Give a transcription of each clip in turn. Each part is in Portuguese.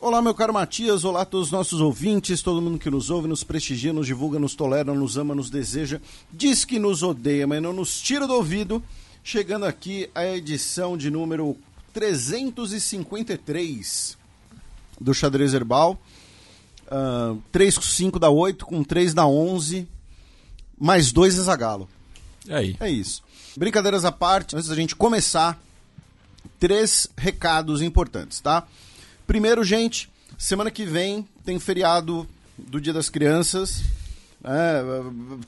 Olá, meu caro Matias, olá a todos os nossos ouvintes, todo mundo que nos ouve, nos prestigia, nos divulga, nos tolera, nos ama, nos deseja, diz que nos odeia, mas não nos tira do ouvido. Chegando aqui a edição de número 353 do Xadrez Herbal. Uh, 3 com 5 dá 8, com 3 dá 11, mais 2 é Zagalo. E aí? É isso. Brincadeiras à parte, antes da gente começar, três recados importantes, tá? Primeiro, gente, semana que vem tem feriado do Dia das Crianças. É,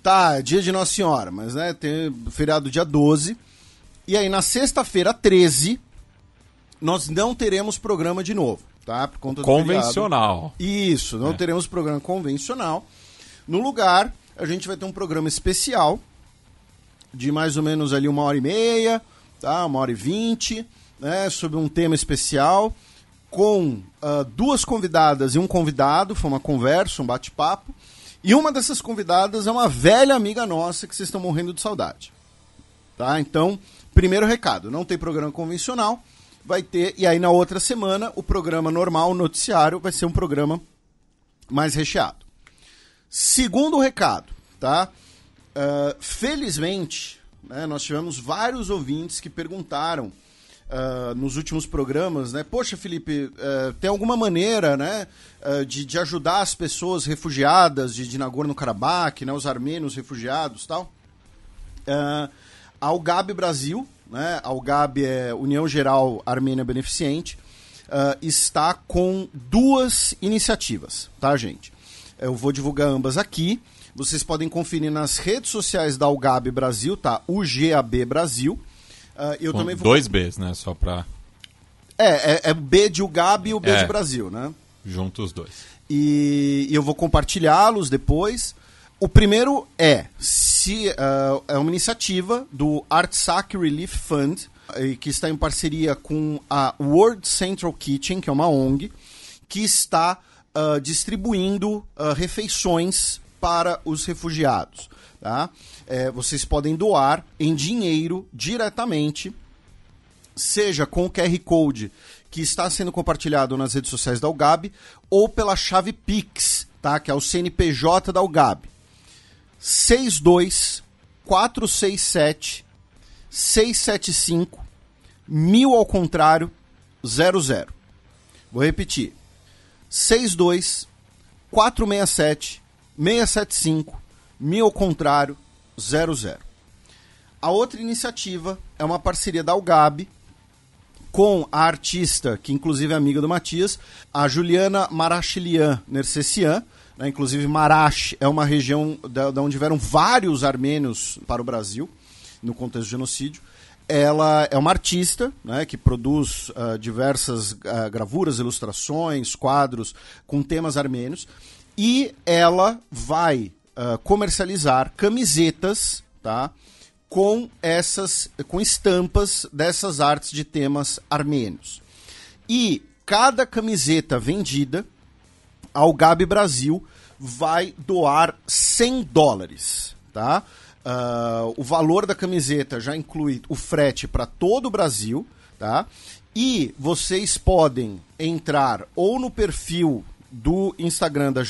tá, dia de Nossa Senhora, mas né, tem feriado dia 12. E aí, na sexta-feira, 13, nós não teremos programa de novo, tá? Por conta Convencional. Isso, não É. teremos programa convencional. No lugar, a gente vai ter um programa especial de mais ou menos ali uma hora e meia, tá? Uma hora e vinte, né? Sobre um tema especial, com ah, duas convidadas e um convidado, foi uma conversa, um bate-papo. E uma dessas convidadas é uma velha amiga nossa que vocês estão morrendo de saudade. Tá? Então, primeiro recado, não tem programa convencional, vai ter, e aí na outra semana, o programa normal, o noticiário, vai ser um programa mais recheado. Segundo recado, tá? Ah, felizmente, né, nós tivemos vários ouvintes que perguntaram ah, nos últimos programas, né? Poxa, Felipe, eh, tem alguma maneira, né, ah, de, de ajudar as pessoas refugiadas de, de Nagorno-Karabakh, né, os armênios refugiados, tal? Ah, a UGAB Brasil, né, a UGAB é União Geral Armênia Beneficente, ah, está com duas iniciativas, tá, gente? Eu vou divulgar ambas aqui. Vocês podem conferir nas redes sociais da UGAB Brasil, tá? UGAB Brasil. Ah, eu Com também vou dois Bs, né? Só pra é, é, é o B de UGAB e o B É. de Brasil, né? juntos os dois. E, e eu vou compartilhá-los depois. O primeiro é se ah, é uma iniciativa do Artsac Relief Fund, que está em parceria com a World Central Kitchen, que é uma ONG, que está ah, distribuindo ah, refeições para os refugiados. Tá? Eh, vocês podem doar em dinheiro diretamente seja com o QR Code que está sendo compartilhado nas redes sociais da UGAB ou pela chave Pix, tá? Que é o CNPJ da UGAB. 62 467 675 mil ao contrário 00. Vou repetir. 62 467 675 mil ao contrário 00. A outra iniciativa é uma parceria da UGAB com a artista, que inclusive é amiga do Matias, a Juliana Marachilian Nersessian. Né? Inclusive, Marash é uma região da, da onde vieram vários armênios para o Brasil, no contexto do genocídio. Ela é uma artista né, que produz ah, diversas ah, gravuras, ilustrações, quadros com temas armênios. E ela vai ah, comercializar camisetas, tá? com essas com estampas dessas artes de temas armênios. E cada camiseta vendida ao Gabi Brasil vai doar 100 dólares, tá? Ah, o valor da camiseta já inclui o frete para todo o Brasil, tá? E vocês podem entrar ou no perfil do Instagram da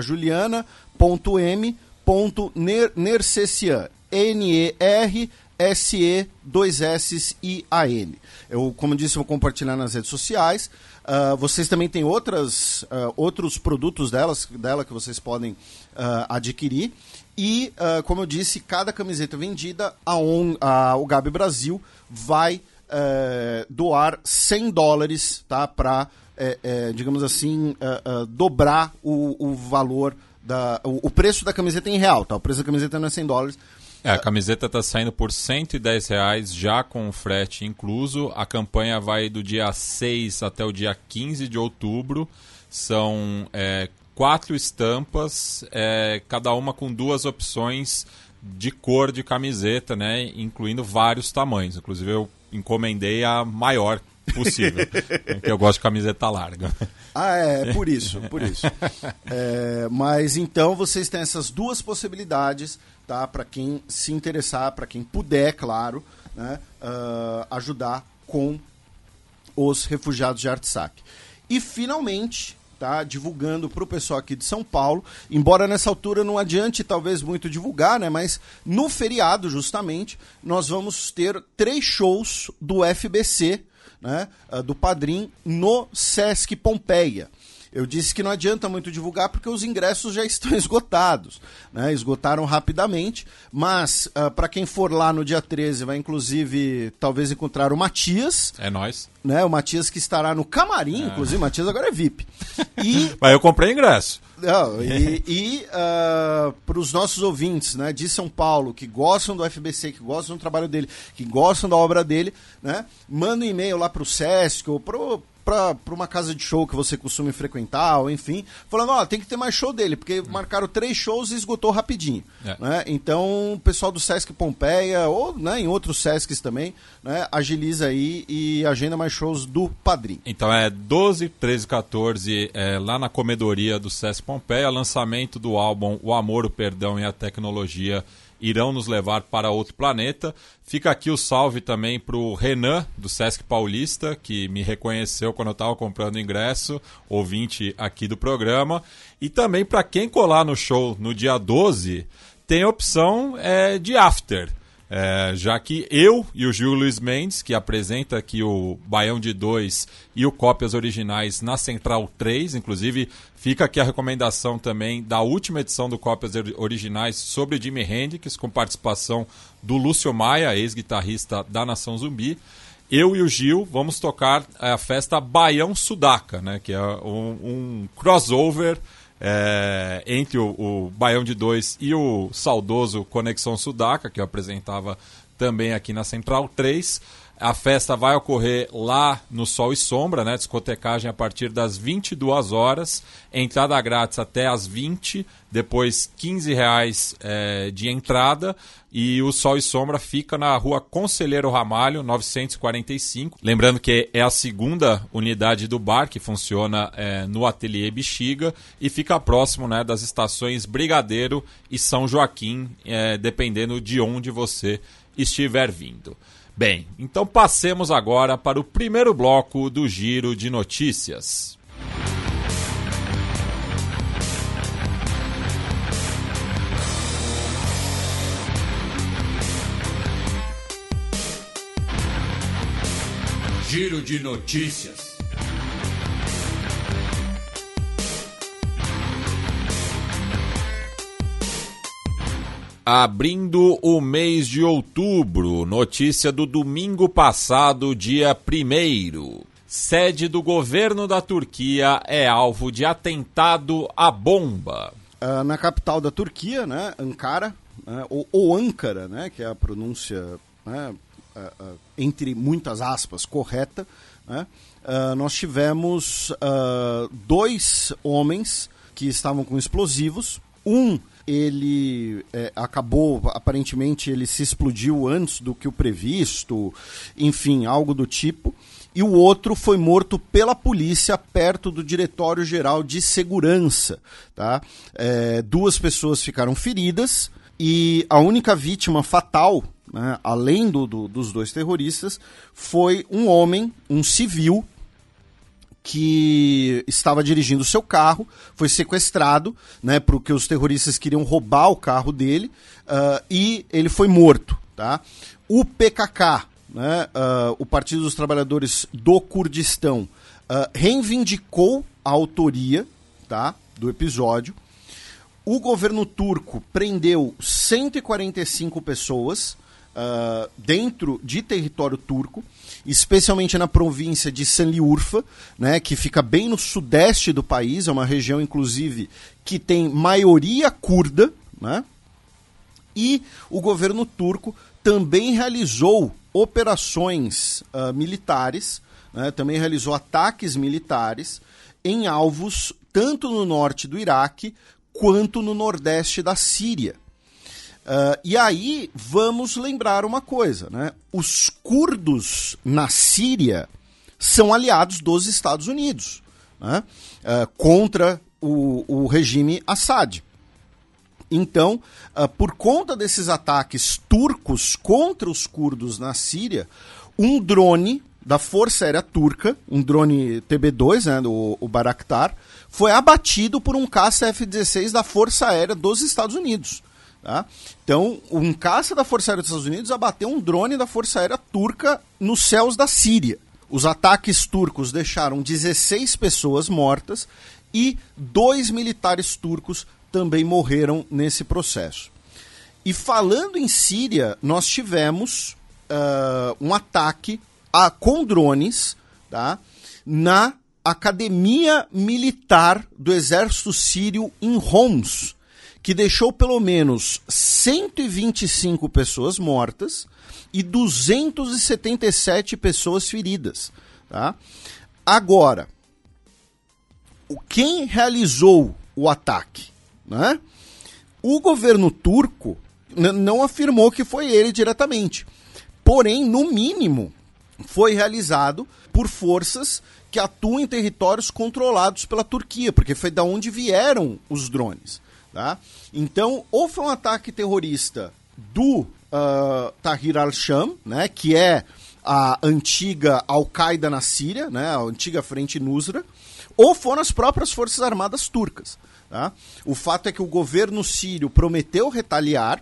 Juliana Necessian, tá? juliana.m.nercessian. N-E-R-S-E, dois S I A N. Eu, como disse, vou compartilhar nas redes sociais. Ah, vocês também têm outras, ah, outros produtos delas, dela que vocês podem ah, adquirir. E, como eu disse, cada camiseta vendida, a, ON, a, o Gabi Brasil vai eh, doar 100 dólares tá, para é, é, digamos assim, uh, uh, dobrar o, o valor, da, o, o, preço da camiseta em real, tá? O preço da camiseta não é 100 dólares. É, a camiseta está saindo por 110 reais já com o frete incluso. A campanha vai do dia 6 até o dia 15 de outubro. São é, quatro estampas, é, cada uma com duas opções de cor de camiseta, né? Incluindo vários tamanhos. Inclusive eu encomendei a maior possível. porque eu gosto de camiseta larga. Ah, é, por isso, por isso. É, mas então vocês têm essas duas possibilidades, tá? Para quem se interessar, para quem puder, claro, né? Uh, ajudar com os refugiados de Artsakh. E finalmente, tá? Divulgando para o pessoal aqui de São Paulo, embora nessa altura não adiante talvez muito divulgar, né? Mas no feriado, justamente, nós vamos ter três shows do FBC né, ah, do Padrim no Sesc Pompeia. Eu disse que não adianta muito divulgar porque os ingressos já estão esgotados, né? esgotaram rapidamente, mas uh, ah, para quem for lá no dia 13 vai inclusive talvez encontrar o Matias. É nós. Né? O Matias que estará no camarim, é. inclusive o Matias agora é VIP. E... mas eu comprei ingresso. Não, e, e uh, ah, para os nossos ouvintes né, de São Paulo, que gostam do FBC, que gostam do trabalho dele, que gostam da obra dele, né, manda um e-mail lá para o Sesc ou para uma casa de show que você costuma frequentar, ou enfim, falando, ó, oh, tem que ter mais show dele, porque marcaram três shows e esgotou rapidinho. É. Né? Então, o pessoal do Sesc Pompeia, ou né, em outros Sescs também, né, agiliza aí e agenda mais shows do Padrim. Então é 12, 13, 14, é, lá na comedoria do Sesc Pompeia, lançamento do álbum O Amor, o Perdão e a Tecnologia irão nos levar para outro planeta. Fica aqui o salve também para o Renan, do Sesc Paulista, que me reconheceu quando eu estava comprando ingresso, ouvinte aqui do programa. E também para quem colar no show no dia 12, tem a opção é, de after. É, já que eu e o Gil Luiz Mendes, que apresenta aqui o Baião de 2 e o Cópias Originais na Central 3, inclusive fica aqui a recomendação também da última edição do Cópias Originais sobre Jimi Hendrix, com participação do Lúcio Maia, ex-guitarrista da Nação Zumbi. Eu e o Gil vamos tocar a festa Baião Sudaca, né, que é um, um crossover é, entre o, o Baião de Dois e o saudoso Conexão Sudaca, que eu apresentava também aqui na Central 3. A festa vai ocorrer lá no Sol e Sombra, né? Discotecagem a partir das 22 horas. Entrada grátis até as 20, depois 15 reais é, de entrada. E o Sol e Sombra fica na rua Conselheiro Ramalho, 945. Lembrando que é a segunda unidade do bar que funciona é, no Ateliê Bexiga e fica próximo né, das estações Brigadeiro e São Joaquim, é, dependendo de onde você estiver vindo. Bem, então passemos agora para o primeiro bloco do Giro de Notícias. Giro de Notícias. Abrindo o mês de outubro, notícia do domingo passado, dia 1. Sede do governo da Turquia é alvo de atentado à bomba. Uh, na capital da Turquia, né, Ankara, né, ou, ou Ankara, né, que é a pronúncia, né, uh, uh, entre muitas aspas, correta, né, nós tivemos dois homens que estavam com explosivos. Um ele é, acabou, aparentemente, ele se explodiu antes do que o previsto, enfim, algo do tipo. E o outro foi morto pela polícia perto do Diretório Geral de Segurança. Tá? É, duas pessoas ficaram feridas e a única vítima fatal, né, além do, do, dos dois terroristas, foi um homem, um civil, que estava dirigindo seu carro, foi sequestrado, né, porque os terroristas queriam roubar o carro dele, uh, e ele foi morto. Tá? O PKK, né, uh, o Partido dos Trabalhadores do Kurdistão, uh, reivindicou a autoria tá, do episódio. O governo turco prendeu 145 pessoas dentro de território turco, especialmente na província de Sanliurfa, né, que fica bem no sudeste do país, é uma região, inclusive, que tem maioria curda, né? E o governo turco também realizou operações uh, militares, né, também realizou ataques militares em alvos tanto no norte do Iraque quanto no nordeste da Síria. Uh, e aí vamos lembrar uma coisa, né? Os curdos na Síria são aliados dos Estados Unidos né? uh, contra o, o regime Assad. Então, uh, por conta desses ataques turcos contra os curdos na Síria, um drone da Força Aérea Turca, um drone TB2, né, o, Baraktar, foi abatido por um caça F-16 da Força Aérea dos Estados Unidos. Tá? Então, um caça da Força Aérea dos Estados Unidos abateu um drone da Força Aérea Turca nos céus da Síria. Os ataques turcos deixaram 16 pessoas mortas e dois militares turcos também morreram nesse processo. E falando em Síria, nós tivemos uh, um ataque a, com drones tá, na Academia Militar do Exército Sírio em Homs, que deixou pelo menos 125 pessoas mortas e 277 pessoas feridas. Tá? Agora, quem realizou o ataque? Né? O governo turco não afirmou que foi ele diretamente. Porém, no mínimo, foi realizado por forças que atuam em territórios controlados pela Turquia, porque foi da onde vieram os drones. Tá? Então, ou foi um ataque terrorista do uh, Tahrir al-Sham, né, que é a antiga Al-Qaeda na Síria, né, a antiga Frente Nusra, ou foram as próprias Forças Armadas turcas. Tá? O fato é que o governo sírio prometeu retaliar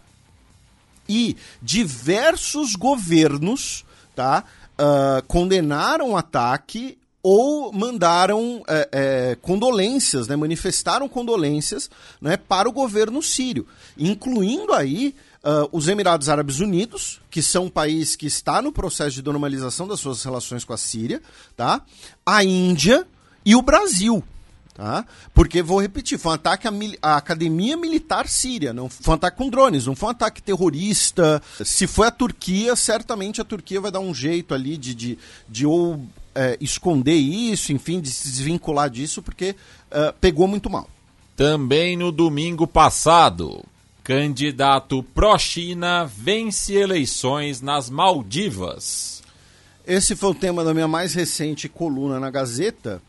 e diversos governos tá, uh, condenaram o ataque ou mandaram é, é, condolências, né, manifestaram condolências né, para o governo sírio, incluindo aí uh, os Emirados Árabes Unidos, que são um país que está no processo de normalização das suas relações com a Síria, tá? a Índia e o Brasil. Tá? Porque, vou repetir, foi um ataque à, à, Academia Militar Síria, não foi um ataque com drones, não foi um ataque terrorista. Se foi a Turquia, certamente a Turquia vai dar um jeito ali de, de, de ou é, esconder isso, enfim, de se desvincular disso, porque é, pegou muito mal. Também no domingo passado, candidato pró-China vence eleições nas Maldivas. Esse foi o tema da minha mais recente coluna na Gazeta.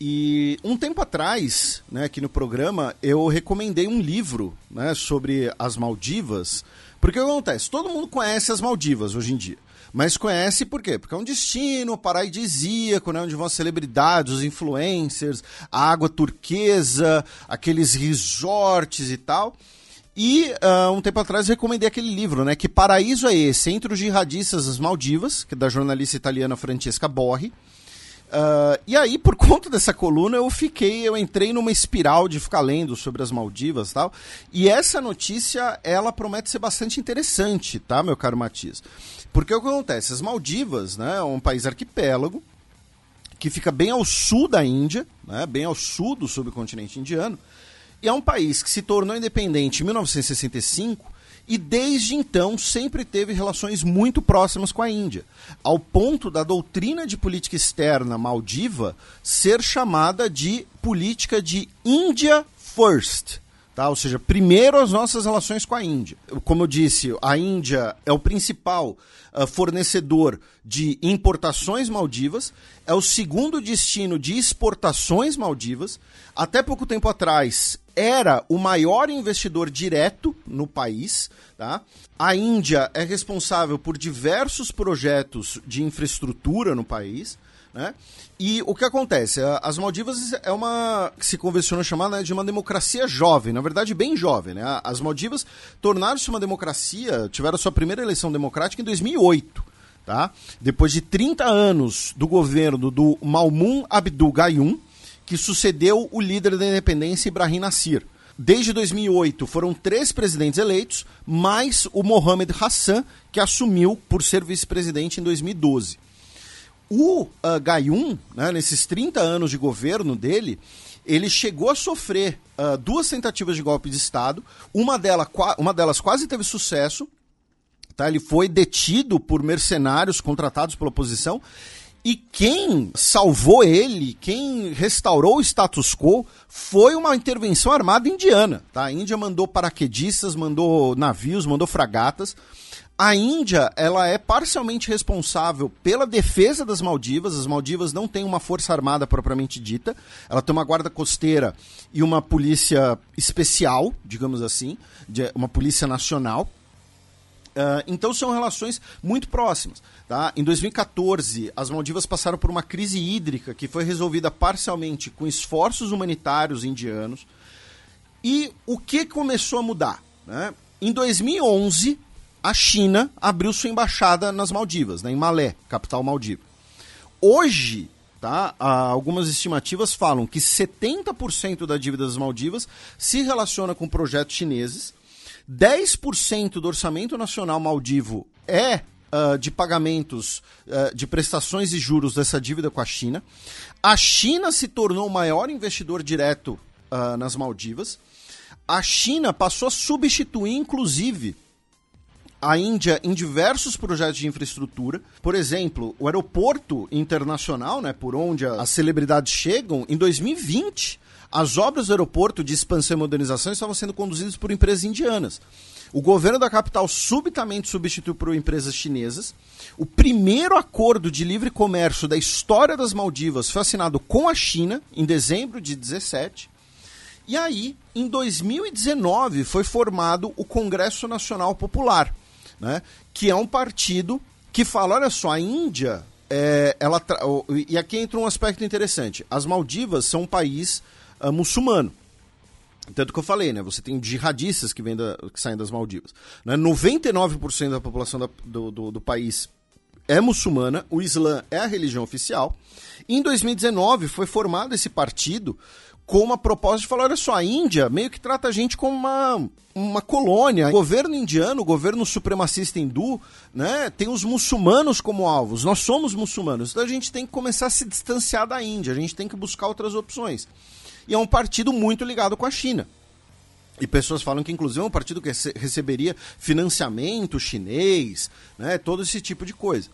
E um tempo atrás, né, aqui no programa, eu recomendei um livro né, sobre as Maldivas. Porque o que acontece? Todo mundo conhece as Maldivas hoje em dia. Mas conhece por quê? Porque é um destino paradisíaco, né, onde vão as celebridades, os influencers, a água turquesa, aqueles resorts e tal. E uh, um tempo atrás recomendei aquele livro, né? Que paraíso é esse? Entre os jihadistas das Maldivas, que é da jornalista italiana Francesca Borri. Uh, e aí, por conta dessa coluna, eu fiquei, eu entrei numa espiral de ficar lendo sobre as Maldivas e tal. E essa notícia, ela promete ser bastante interessante, tá, meu caro Matias? Porque o que acontece? As Maldivas, né, é um país arquipélago que fica bem ao sul da Índia, né, bem ao sul do subcontinente indiano, e é um país que se tornou independente em 1965 e desde então sempre teve relações muito próximas com a Índia, ao ponto da doutrina de política externa maldiva ser chamada de política de India First. Tá? Ou seja, primeiro as nossas relações com a Índia. Como eu disse, a Índia é o principal uh, fornecedor de importações maldivas, é o segundo destino de exportações maldivas. Até pouco tempo atrás, era o maior investidor direto no país. Tá? A Índia é responsável por diversos projetos de infraestrutura no país. Né? E o que acontece? As Maldivas é uma que se convencionou chamar né, de uma democracia jovem, na verdade bem jovem. Né? As Maldivas tornaram-se uma democracia, tiveram sua primeira eleição democrática em 2008. Tá? Depois de 30 anos do governo do Malmun Abdul Gayoom, que sucedeu o líder da independência Ibrahim Nasir. Desde 2008 foram três presidentes eleitos, mais o Mohamed Hassan, que assumiu por ser vice-presidente em 2012. O uh, Gayun, né, nesses 30 anos de governo dele, ele chegou a sofrer uh, duas tentativas de golpe de Estado. Uma, dela, uma delas quase teve sucesso. Tá? Ele foi detido por mercenários contratados pela oposição. E quem salvou ele, quem restaurou o status quo, foi uma intervenção armada indiana. Tá? A Índia mandou paraquedistas, mandou navios, mandou fragatas. A Índia, ela é parcialmente responsável pela defesa das Maldivas. As Maldivas não têm uma força armada propriamente dita. Ela tem uma guarda costeira e uma polícia especial, digamos assim, uma polícia nacional. Uh, então são relações muito próximas. Tá? Em 2014, as Maldivas passaram por uma crise hídrica que foi resolvida parcialmente com esforços humanitários indianos. E o que começou a mudar? Né? Em 2011, a China abriu sua embaixada nas Maldivas, né, em Malé, capital maldiva. Hoje, tá, algumas estimativas falam que 70% da dívida das Maldivas se relaciona com projetos chineses, 10% do orçamento nacional maldivo é uh, de pagamentos uh, de prestações e juros dessa dívida com a China. A China se tornou o maior investidor direto uh, nas Maldivas. A China passou a substituir, inclusive, a Índia em diversos projetos de infraestrutura. Por exemplo, o aeroporto internacional, né, por onde as celebridades chegam, em 2020, as obras do aeroporto de expansão e modernização estavam sendo conduzidas por empresas indianas. O governo da capital subitamente substituiu por empresas chinesas. O primeiro acordo de livre comércio da história das Maldivas foi assinado com a China em dezembro de 17. E aí, em 2019, foi formado o Congresso Nacional Popular, né? que é um partido que fala, olha só, a Índia, é, ela tra... e aqui entra um aspecto interessante, as Maldivas são um país uh, muçulmano. Tanto que eu falei, né? Você tem jihadistas que, vêm da, que saem das Maldivas. Né? 99% da população da, do, do, do país é muçulmana, o Islã é a religião oficial. Em 2019 foi formado esse partido com uma proposta de falar: olha só, a Índia meio que trata a gente como uma, uma colônia. O governo indiano, o governo supremacista hindu, né, tem os muçulmanos como alvos. Nós somos muçulmanos. Então a gente tem que começar a se distanciar da Índia, a gente tem que buscar outras opções. E é um partido muito ligado com a China. E pessoas falam que, inclusive, é um partido que receberia financiamento chinês, né, todo esse tipo de coisa.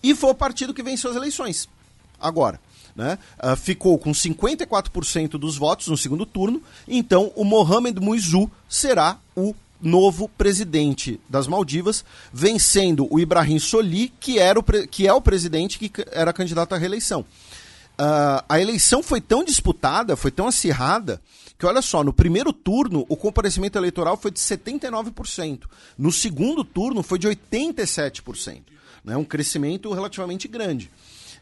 E foi o partido que venceu as eleições. Agora né, uh, ficou com 54% dos votos no segundo turno, então o Mohamed Muizu será o novo presidente das Maldivas, vencendo o Ibrahim Soli, que, era o que é o presidente que era candidato à reeleição. Uh, a eleição foi tão disputada, foi tão acirrada, que olha só, no primeiro turno o comparecimento eleitoral foi de 79%, no segundo turno foi de 87%, né, um crescimento relativamente grande.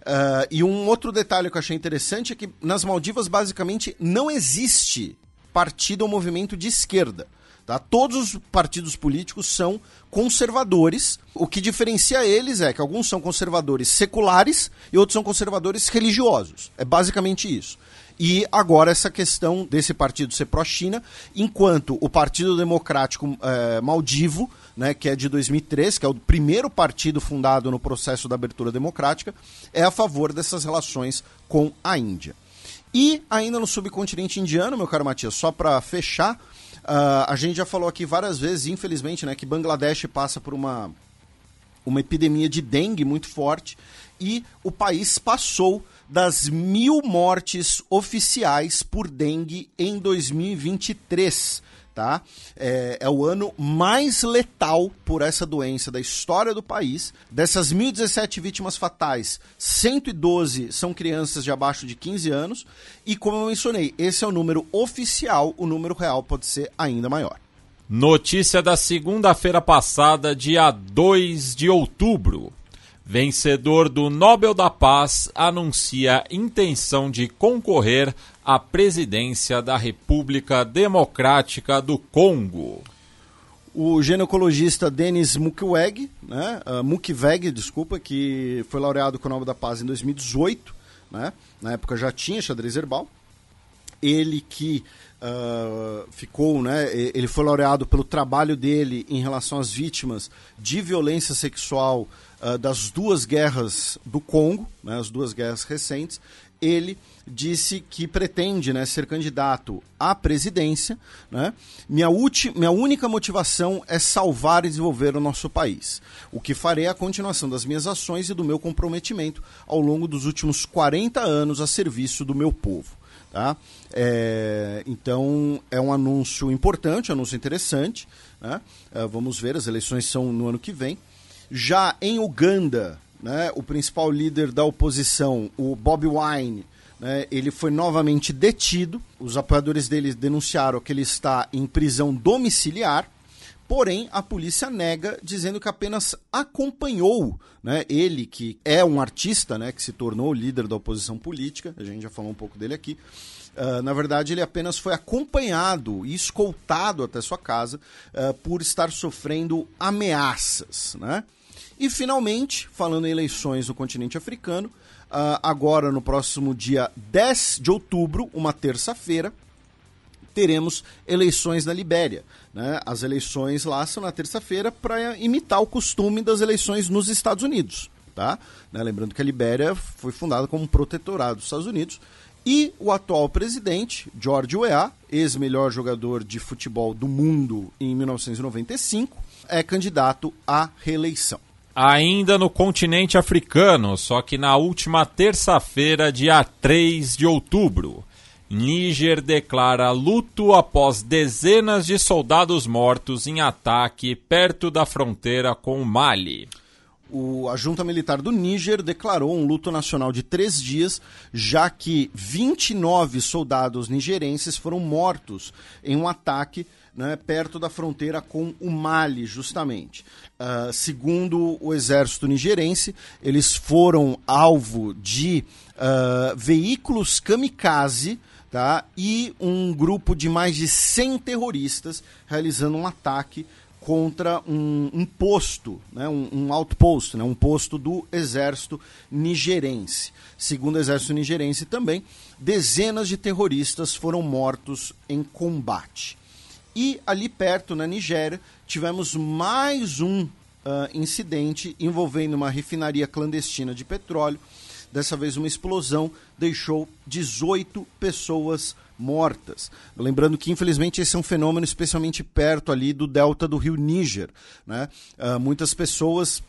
Uh, e um outro detalhe que eu achei interessante é que nas Maldivas, basicamente, não existe partido ou movimento de esquerda. Tá? Todos os partidos políticos são conservadores. O que diferencia eles é que alguns são conservadores seculares e outros são conservadores religiosos. É basicamente isso. E agora essa questão desse partido ser pró-China, enquanto o Partido Democrático é, Maldivo, né, que é de 2003, que é o primeiro partido fundado no processo da abertura democrática, é a favor dessas relações com a Índia. E ainda no subcontinente indiano, meu caro Matias, só para fechar, uh, a gente já falou aqui várias vezes, infelizmente, né, que Bangladesh passa por uma, uma epidemia de dengue muito forte e o país passou das mil mortes oficiais por dengue em 2023. Tá? É, é, o ano mais letal por essa doença da história do país. Dessas 1.017 vítimas fatais, 112 são crianças de abaixo de 15 anos. E como eu mencionei, esse é o número oficial, o número real pode ser ainda maior. Notícia da segunda-feira passada, dia 2 de outubro. Vencedor do Nobel da Paz anuncia intenção de concorrer à presidência da República Democrática do Congo. O ginecologista Denis Mukwege, né, uh, Mukwege, desculpa, que foi laureado com o Nobel da Paz em 2018, né, na época já tinha xadrez herbal, ele que uh, ficou, né, ele foi laureado pelo trabalho dele em relação às vítimas de violência sexual uh, das duas guerras do Congo, né, as duas guerras recentes. Ele disse que pretende né, ser candidato à presidência. Né? Minha, minha única motivação é salvar e desenvolver o nosso país. O que farei é a continuação das minhas ações e do meu comprometimento ao longo dos últimos 40 anos a serviço do meu povo. Tá? É, então é um anúncio importante, um anúncio interessante. Né? É, vamos ver, as eleições são no ano que vem. Já em Uganda, né, o principal líder da oposição, o Bobi Wine, né, ele foi novamente detido. Os apoiadores dele denunciaram que ele está em prisão domiciliar. Porém, a polícia nega, dizendo que apenas acompanhou né, ele, que é um artista, né, que se tornou líder da oposição política, a gente já falou um pouco dele aqui. Uh, na verdade, ele apenas foi acompanhado e escoltado até sua casa uh, por estar sofrendo ameaças. Né? E, finalmente, falando em eleições no continente africano, uh, agora no próximo dia 10 de outubro, uma terça-feira, teremos eleições na Libéria. Né? As eleições lá são na terça-feira para imitar o costume das eleições nos Estados Unidos. Tá? Né? Lembrando que a Libéria foi fundada como um protetorado dos Estados Unidos. E o atual presidente, George Weah, ex-melhor jogador de futebol do mundo em 1995, é candidato à reeleição. Ainda no continente africano, só que na última terça-feira, dia 3 de outubro. Níger declara luto após dezenas de soldados mortos em ataque perto da fronteira com o Mali. O, a junta militar do Níger declarou um luto nacional de três dias, já que 29 soldados nigerenses foram mortos em um ataque né, perto da fronteira com o Mali, justamente. Uh, segundo o exército nigerense, eles foram alvo de uh, veículos kamikaze tá? E um grupo de mais de 100 terroristas realizando um ataque contra um, um posto, né? um, um outpost, né? um posto do exército nigerense. Segundo o exército nigerense também, dezenas de terroristas foram mortos em combate. E ali perto, na Nigéria, tivemos mais um uh, incidente envolvendo uma refinaria clandestina de petróleo Dessa vez, uma explosão deixou 18 pessoas mortas. Lembrando que, infelizmente, esse é um fenômeno especialmente perto ali do delta do rio Níger. Né? Uh, muitas pessoas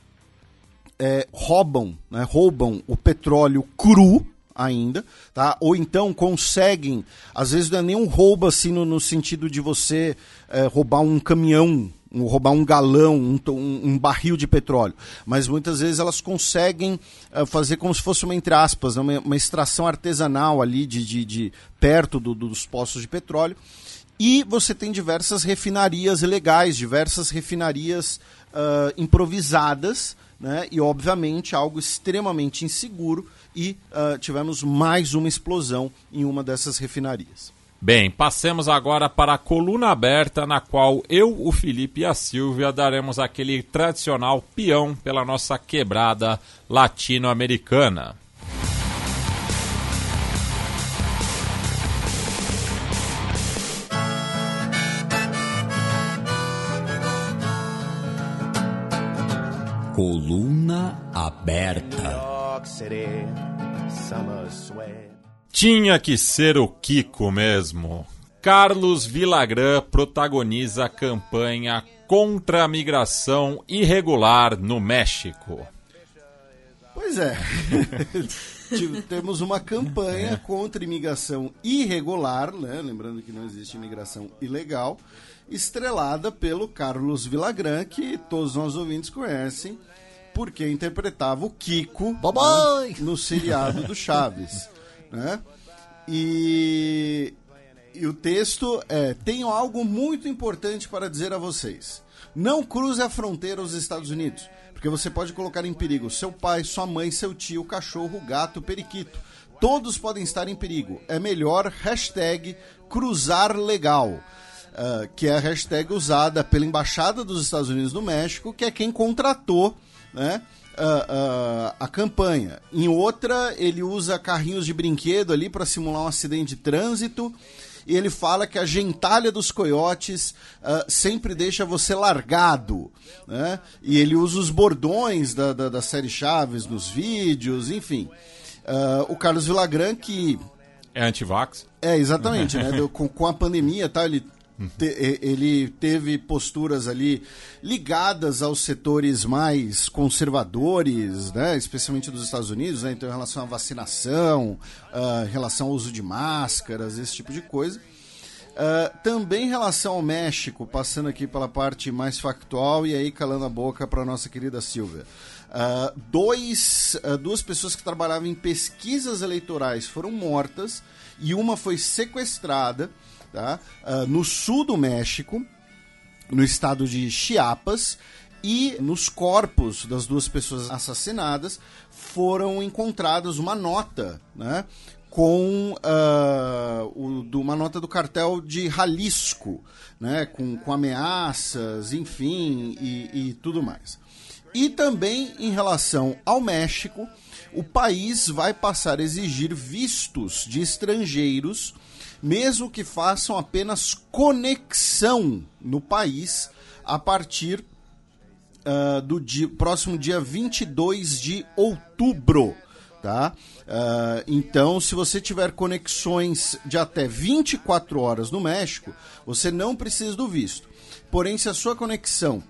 é, roubam, né? roubam o petróleo cru ainda, tá? Ou então conseguem, às vezes não é nem um roubo assim no, no sentido de você é, roubar um caminhão um, roubar um galão, um, um, barril de petróleo. Mas muitas vezes elas conseguem uh, fazer como se fosse uma, entre aspas, né, uma, uma extração artesanal ali de, de, de perto do, dos poços de petróleo. E você tem diversas refinarias ilegais, diversas refinarias uh, improvisadas, né? e obviamente algo extremamente inseguro. E uh, tivemos mais uma explosão em uma dessas refinarias. Bem, passemos agora para a coluna aberta, na qual eu, o Felipe e a Silvia daremos aquele tradicional peão pela nossa quebrada latino-americana. Coluna aberta. Tinha que ser o Kiko mesmo. Carlos Villagrán protagoniza a campanha contra a migração irregular no México. Pois é. Temos uma campanha é. contra imigração irregular, né? lembrando que não existe imigração ilegal, estrelada pelo Carlos Villagrán, que todos nós ouvintes conhecem, porque interpretava o Kiko no, no seriado do Chaves. Né? E, e o texto é: Tenho algo muito importante para dizer a vocês. Não cruze a fronteira aos Estados Unidos, porque você pode colocar em perigo seu pai, sua mãe, seu tio, cachorro, gato, periquito. Todos podem estar em perigo. É melhor hashtag cruzar legal. Uh, que é a hashtag usada pela Embaixada dos Estados Unidos no México, que é quem contratou né, uh, uh, a campanha. Em outra, ele usa carrinhos de brinquedo ali para simular um acidente de trânsito. e ele fala que a gentalha dos coiotes sempre deixa você largado. Né? E ele usa os bordões da, da, da série Chaves nos vídeos, enfim. O Carlos Vilagran, que. É antivax? É, exatamente, né? com, com a pandemia, tá? Ele te, ele teve posturas ali ligadas aos setores mais conservadores, né, especialmente dos Estados Unidos, né, então em relação à vacinação, uh, em relação ao uso de máscaras, esse tipo de coisa. Uh, também em relação ao México, passando aqui pela parte mais factual e aí calando a boca para nossa querida Silvia. Uh, dois, uh, duas pessoas que trabalhavam em pesquisas eleitorais foram mortas e uma foi sequestrada tá? Uh, no sul do México, no estado de Chiapas, e nos corpos das duas pessoas assassinadas foram encontradas uma nota, né? Com uh, o, uma nota do cartel de Jalisco, né? Com, com ameaças, enfim, e, e tudo mais. E também em relação ao México, o país vai passar a exigir vistos de estrangeiros mesmo que façam apenas conexão no país a partir uh, do dia, próximo dia 22 de outubro. Tá? Uh, então, se você tiver conexões de até 24 horas no México, você não precisa do visto. Porém, se a sua conexão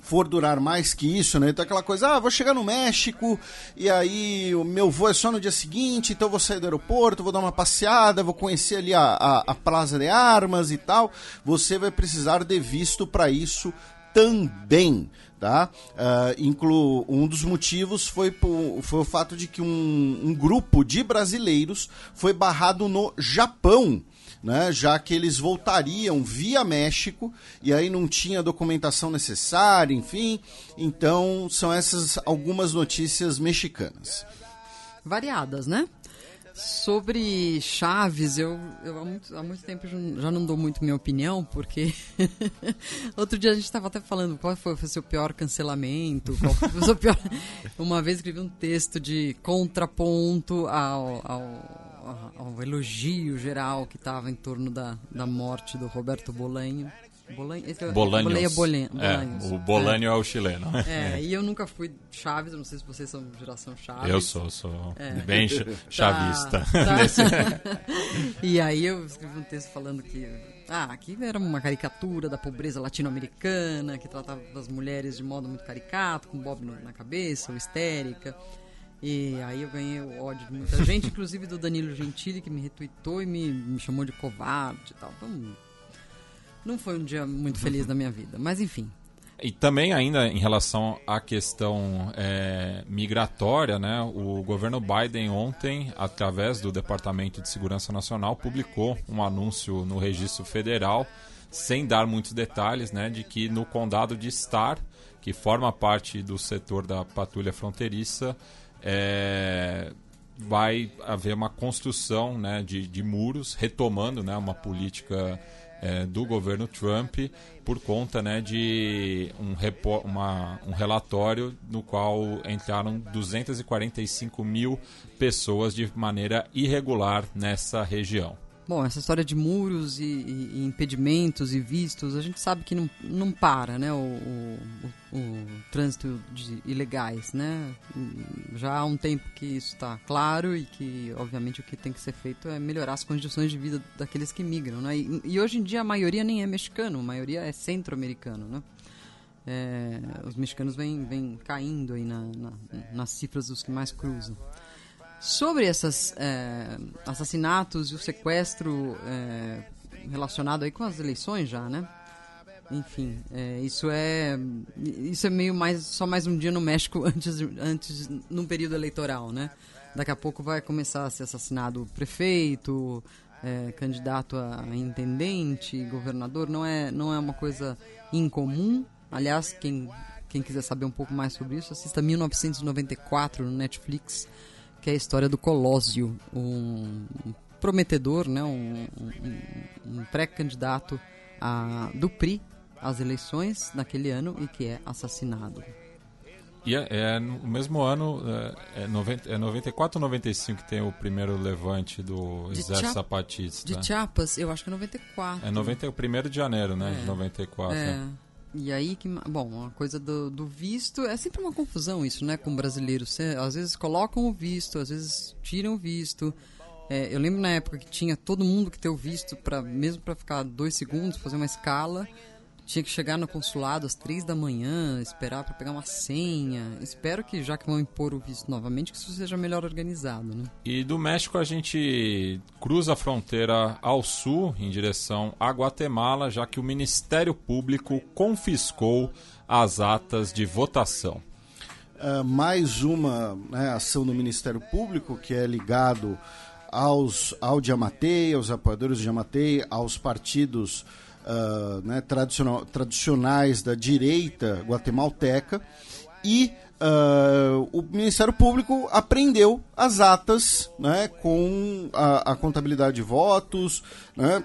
for durar mais que isso, né? Então aquela coisa, ah, vou chegar no México e aí o meu voo é só no dia seguinte, então vou sair do aeroporto, vou dar uma passeada, vou conhecer ali a, a, a Plaza de Armas e tal. Você vai precisar de visto para isso também, tá? Uh, inclu um dos motivos foi, foi o fato de que um, um grupo de brasileiros foi barrado no Japão né, já que eles voltariam via México e aí não tinha documentação necessária, enfim. Então, são essas algumas notícias mexicanas. Variadas, né? Sobre Chaves, eu, eu há, muito, há muito tempo já não dou muito minha opinião, porque outro dia a gente estava até falando qual foi, o seu pior cancelamento, qual foi o seu pior... Uma vez escrevi um texto de contraponto ao, ao ao elogio geral que estava em torno da, da morte do Roberto Bolanho. É, Bolanhos. Bolanho, é, o Bolanho é. é. o chileno. É, e eu nunca fui Chaves, não sei se vocês são geração Chaves. Eu sou, sou é. bem chavista. Tá, tá. e aí eu escrevi um texto falando que ah, aqui era uma caricatura da pobreza latino-americana, que tratava as mulheres de modo muito caricato, com bob na cabeça, ou histérica. E aí eu ganhei o ódio de muita gente, inclusive do Danilo Gentili, que me retweetou e me, me chamou de covarde e tal. Então, não foi um dia muito feliz na minha vida, mas enfim. E também ainda em relação à questão é, migratória, né, o governo Biden ontem, através do Departamento de Segurança Nacional, publicou um anúncio no registro federal, sem dar muitos detalhes, né, de que no condado de Starr, que forma parte do setor da patrulha fronteiriça, é, vai haver uma construção né, de, de muros, retomando né, uma política é, do governo Trump por conta né, de um, uma, um relatório no qual entraram 245 mil pessoas de maneira irregular nessa região. Bom, essa história de muros e, e, e, impedimentos e vistos, a gente sabe que não, não para, né, o, o, o, o trânsito de ilegais, né? Já há um tempo que isso está claro e que, obviamente, o que tem que ser feito é melhorar as condições de vida daqueles que migram, né? E, e hoje em dia a maioria nem é mexicano, a maioria é centro-americano, né? É, os mexicanos vêm, vêm caindo aí na, na, nas cifras dos que mais cruzam. Sobre esses é, assassinatos e o sequestro é, relacionado aí com as eleições já, né? Enfim, é, isso é isso é meio mais só mais um dia no México antes antes num período eleitoral, né? Daqui a pouco vai começar a ser assassinado prefeito, é, candidato a intendente, governador. Não é não é uma coisa incomum. Aliás, quem quem quiser saber um pouco mais sobre isso, assista 1994 no Netflix que é a história do Colosio, um prometedor, né, um, um, um pré-candidato do PRI às eleições naquele ano e que é assassinado. E é, é no mesmo ano, é, é, 90, é 94 ou 95 que tem o primeiro levante do De Exército Chia- Zapatista? De Chiapas, eu acho que é 94. É 90, o primeiro de janeiro, né? É. De 94. É. E aí que. Bom, a coisa do, do visto é sempre uma confusão isso, né, com brasileiros. Às vezes colocam o visto, às vezes tiram o visto. É, eu lembro na época que tinha todo mundo que ter o visto, pra, mesmo para ficar dois segundos, fazer uma escala. Tinha que chegar no consulado às três da manhã, esperar para pegar uma senha. Espero que, já que vão impor o visto novamente, que isso seja melhor organizado, né? E do México a gente cruza a fronteira ao sul, em direção a Guatemala, já que o Ministério Público confiscou as atas de votação. Ah, mais uma né, ação do Ministério Público que é ligado aos, ao Diamatei, aos apoiadores do Diamatei, aos partidos ah, né, tradicional- tradicionais da direita guatemalteca. E ah, o Ministério Público apreendeu as atas né, com a, a contabilidade de votos, né,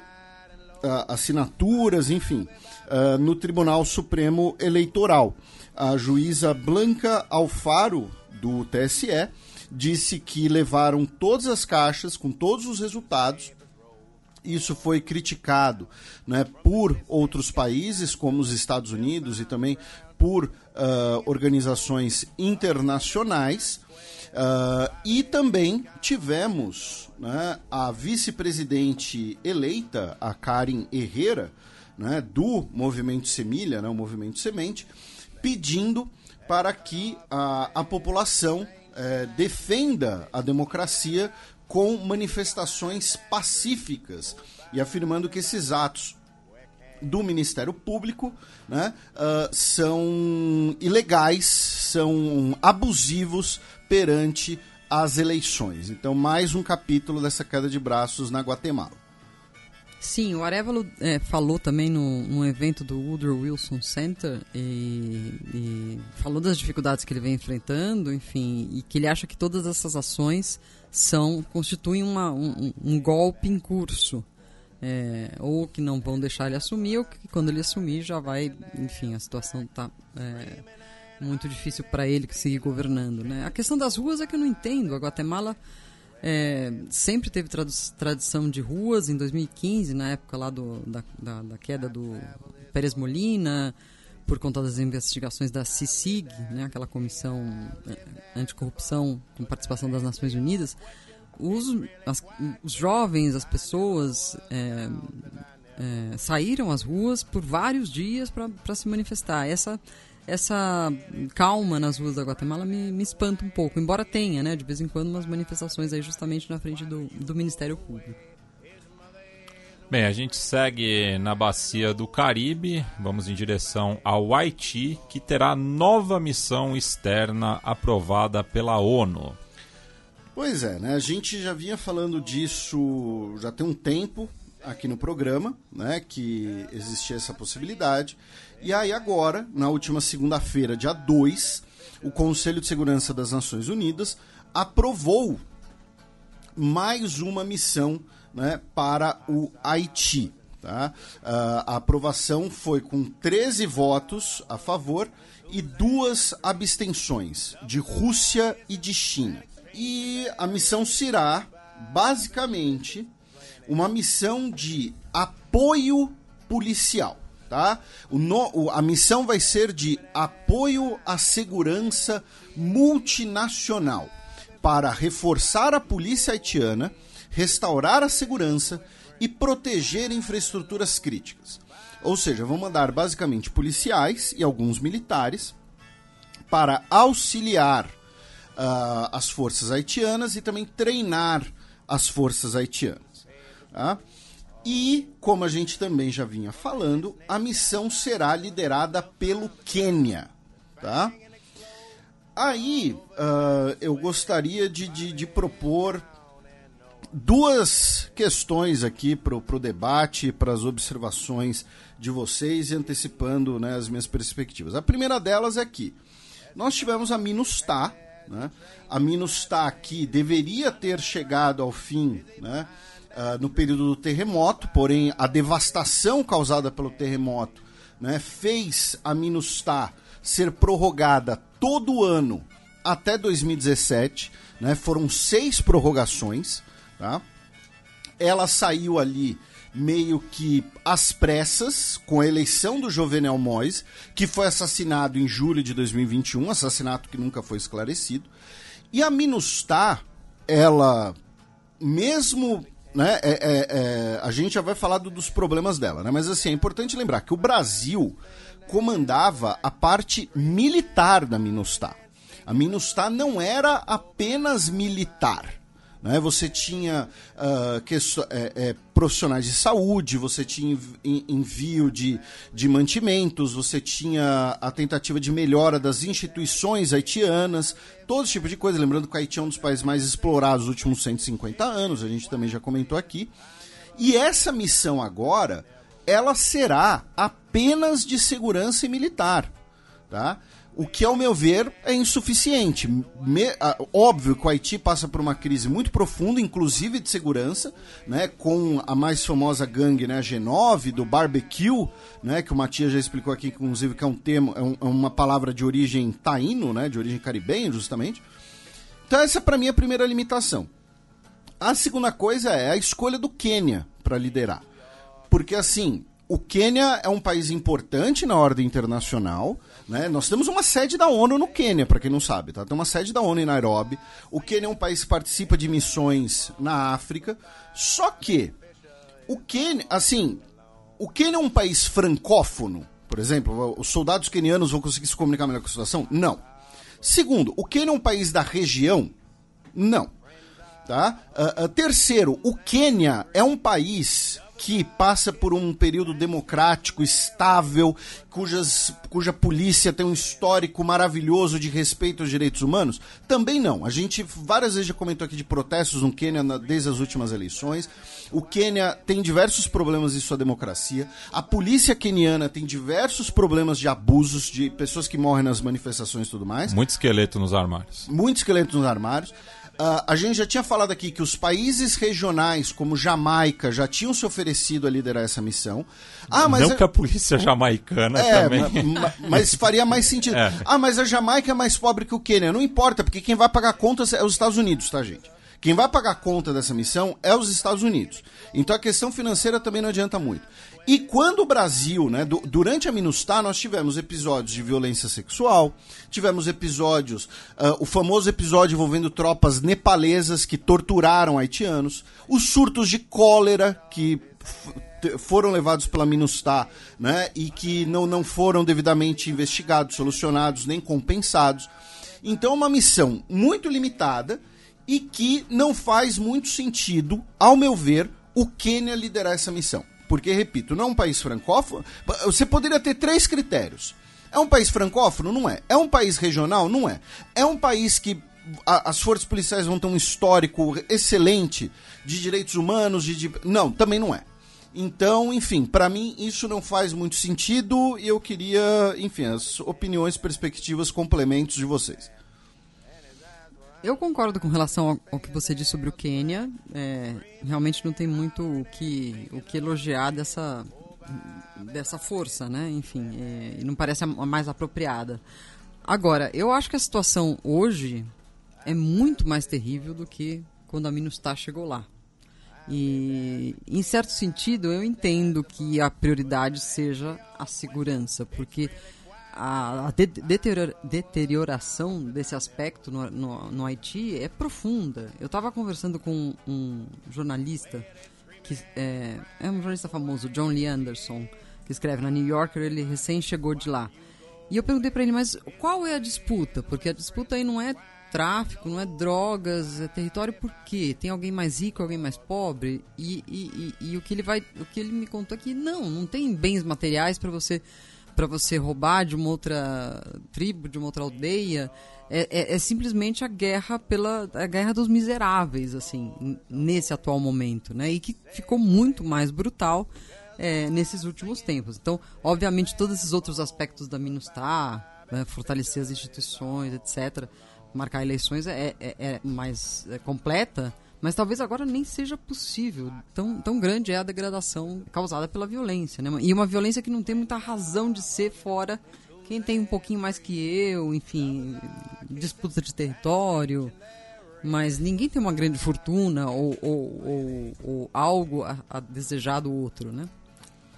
assinaturas, enfim, ah, no Tribunal Supremo Eleitoral. A juíza Blanca Alfaro, do TSE, disse que levaram todas as caixas com todos os resultados. Isso foi criticado né, por outros países, como os Estados Unidos, e também por ah, organizações internacionais. Ah, e também tivemos né, a vice-presidente eleita, a Karen Herrera, né, do Movimento Semilha, né, o Movimento Semente, pedindo para que a, a população eh, defenda a democracia com manifestações pacíficas e afirmando que esses atos do Ministério Público né, ah, são ilegais, são abusivos perante as eleições. Então, mais um capítulo dessa queda de braços na Guatemala. Sim, o Arevalo é, falou também no, num evento do Woodrow Wilson Center e, e falou das dificuldades que ele vem enfrentando, enfim, e que ele acha que todas essas ações são constituem uma, um, um golpe em curso. É, ou que não vão deixar ele assumir, ou que quando ele assumir já vai, enfim, a situação está muito difícil para ele seguir governando. Né? A questão das ruas é que eu não entendo. A Guatemala é, sempre teve tradição de ruas. Em 2015, na época lá do, da, da, da queda do Pérez Molina, por conta das investigações da CICIG, né, aquela comissão é, anticorrupção com participação das Nações Unidas, os, as- os jovens, as pessoas é, é, saíram às ruas por vários dias para se manifestar. Essa essa calma nas ruas da Guatemala me, me espanta um pouco, embora tenha, né, de vez em quando, umas manifestações aí justamente na frente do, do Ministério Público. Bem, a gente segue na bacia do Caribe, vamos em direção ao Haiti, que terá nova missão externa aprovada pela ONU. Pois é, né? A gente já vinha falando disso já tem um tempo aqui no programa, né? Que existia essa possibilidade. E aí agora, na última segunda-feira, dia 2, o Conselho de Segurança das Nações Unidas aprovou mais uma missão né, para o Haiti. Tá? Ah, a aprovação foi com 13 votos a favor e duas abstenções, de Rússia e de China. E a missão será, basicamente, uma missão de apoio policial. Tá? O no- o- a missão vai ser de apoio à segurança multinacional para reforçar a polícia haitiana, restaurar a segurança e proteger infraestruturas críticas. Ou seja, vão mandar basicamente policiais e alguns militares para auxiliar ah, as forças haitianas e também treinar as forças haitianas. tá? E, como a gente também já vinha falando, a missão será liderada pelo Quênia. Tá? Aí, ah, eu gostaria de, de, de propor duas questões aqui para o debate, para as observações de vocês antecipando né, as minhas perspectivas. A primeira delas é que nós tivemos a Minustah, né? A Minustah que deveria ter chegado ao fim né, ah, no período do terremoto, porém a devastação causada pelo terremoto né, fez a Minustah ser prorrogada todo ano até 2017, né? Foram seis prorrogações, tá? Ela saiu ali meio que às pressas com a eleição do Jovenel Mois, que foi assassinado em julho de 2021, assassinato que nunca foi esclarecido. E a Minustah, ela, mesmo né, é, é, é, a gente já vai falar do, dos problemas dela, né? Mas assim, é importante lembrar que o Brasil comandava a parte militar da Minustah. A Minustah não era apenas militar. Né? Você tinha uh, que, é, é, profissionais de saúde, você tinha envio de, de mantimentos, você tinha a tentativa de melhora das instituições haitianas, todo esse tipo de coisa. Lembrando que o Haiti é um dos países mais explorados nos últimos 150 anos, a gente também já comentou aqui. E essa missão agora, ela será apenas de segurança e militar. Tá? O que, ao meu ver, é insuficiente. Me, a, óbvio que o Haiti passa por uma crise muito profunda, inclusive de segurança, né, com a mais famosa gangue, né, a G9, do barbecue, né, que o Matias já explicou aqui, inclusive, que é um termo, é, um, é uma palavra de origem taíno, né, de origem caribenha, justamente. Então essa, para mim, é a primeira limitação. A segunda coisa é a escolha do Quênia para liderar. Porque, assim, o Quênia é um país importante na ordem internacional, né? Nós temos uma sede da ONU no Quênia, para quem não sabe, tá? Tem uma sede da ONU em Nairobi. O Quênia é um país que participa de missões na África. Só que o Quênia, assim, o Quênia é um país francófono, por exemplo, os soldados quenianos vão conseguir se comunicar melhor com a situação? Não. Segundo, o Quênia é um país da região? Não. Tá? Uh, uh, terceiro, o Quênia é um país que passa por um período democrático estável, cujas, cuja polícia tem um histórico maravilhoso de respeito aos direitos humanos? Também não. A gente várias vezes já comentou aqui de protestos no Quênia na, desde as últimas eleições. O Quênia tem diversos problemas em sua democracia. A polícia queniana tem diversos problemas de abusos, de pessoas que morrem nas manifestações e tudo mais. Muito esqueleto nos armários. Muito esqueleto nos armários. Uh, a gente já tinha falado aqui que os países regionais, como Jamaica, já tinham se oferecido a liderar essa missão. Ah, mas Não a... que a polícia jamaicana é, também. Ma, mas faria mais sentido. É. Ah, mas a Jamaica é mais pobre que o Quênia. Não importa, porque quem vai pagar contas é os Estados Unidos, tá, gente? Quem vai pagar conta dessa missão é os Estados Unidos. Então a questão financeira também não adianta muito. E quando o Brasil, né, do, durante a Minustah, nós tivemos episódios de violência sexual, tivemos episódios, uh, o famoso episódio envolvendo tropas nepalesas que torturaram haitianos, os surtos de cólera que foram levados pela Minustah, né, e que não, não foram devidamente investigados, solucionados, nem compensados. Então, uma missão muito limitada e que não faz muito sentido, ao meu ver, o Quênia liderar essa missão. Porque, repito, não é um país francófono. Você poderia ter três critérios. É um país francófono? Não é. É um país regional? Não é. É um país que a, as forças policiais vão ter um histórico excelente de direitos humanos? De, de... Não, também não é. Então, enfim, para mim isso não faz muito sentido e eu queria, enfim, as opiniões, perspectivas, complementos de vocês. Eu concordo com relação ao, que você disse sobre o Quênia. É, realmente não tem muito o que, o que elogiar dessa, dessa força, né? Enfim, é, não parece a mais apropriada. Agora, eu acho que a situação hoje é muito mais terrível do que quando a Minustah chegou lá. E, em certo sentido, eu entendo que a prioridade seja a segurança, porque a, a de, deteriora, deterioração desse aspecto no, no, no, Haiti é profunda. Eu estava conversando com um jornalista, que é, é, um jornalista famoso, John Lee Anderson, que escreve na New Yorker, ele recém chegou de lá. E eu perguntei para ele, mas qual é a disputa? Porque a disputa aí não é tráfico, não é drogas, é território por quê? Tem alguém mais rico, alguém mais pobre? E, e, e, e o que ele vai, o que ele me contou aqui, não, não tem bens materiais para você para você roubar de uma outra tribo, de uma outra aldeia, é, é, é, simplesmente a guerra pela a guerra dos miseráveis, assim, nesse atual momento, né? E que ficou muito mais brutal é, nesses últimos tempos. Então, obviamente, todos esses outros aspectos da Minustah, né, fortalecer as instituições, etc., marcar eleições é, é, é mais é, completa mas talvez agora nem seja possível. Tão, tão grande é a degradação causada pela violência. Né? E uma violência que não tem muita razão de ser fora quem tem um pouquinho mais que eu, enfim, disputa de território, mas ninguém tem uma grande fortuna ou, ou, ou, ou algo a, a desejar do outro, né?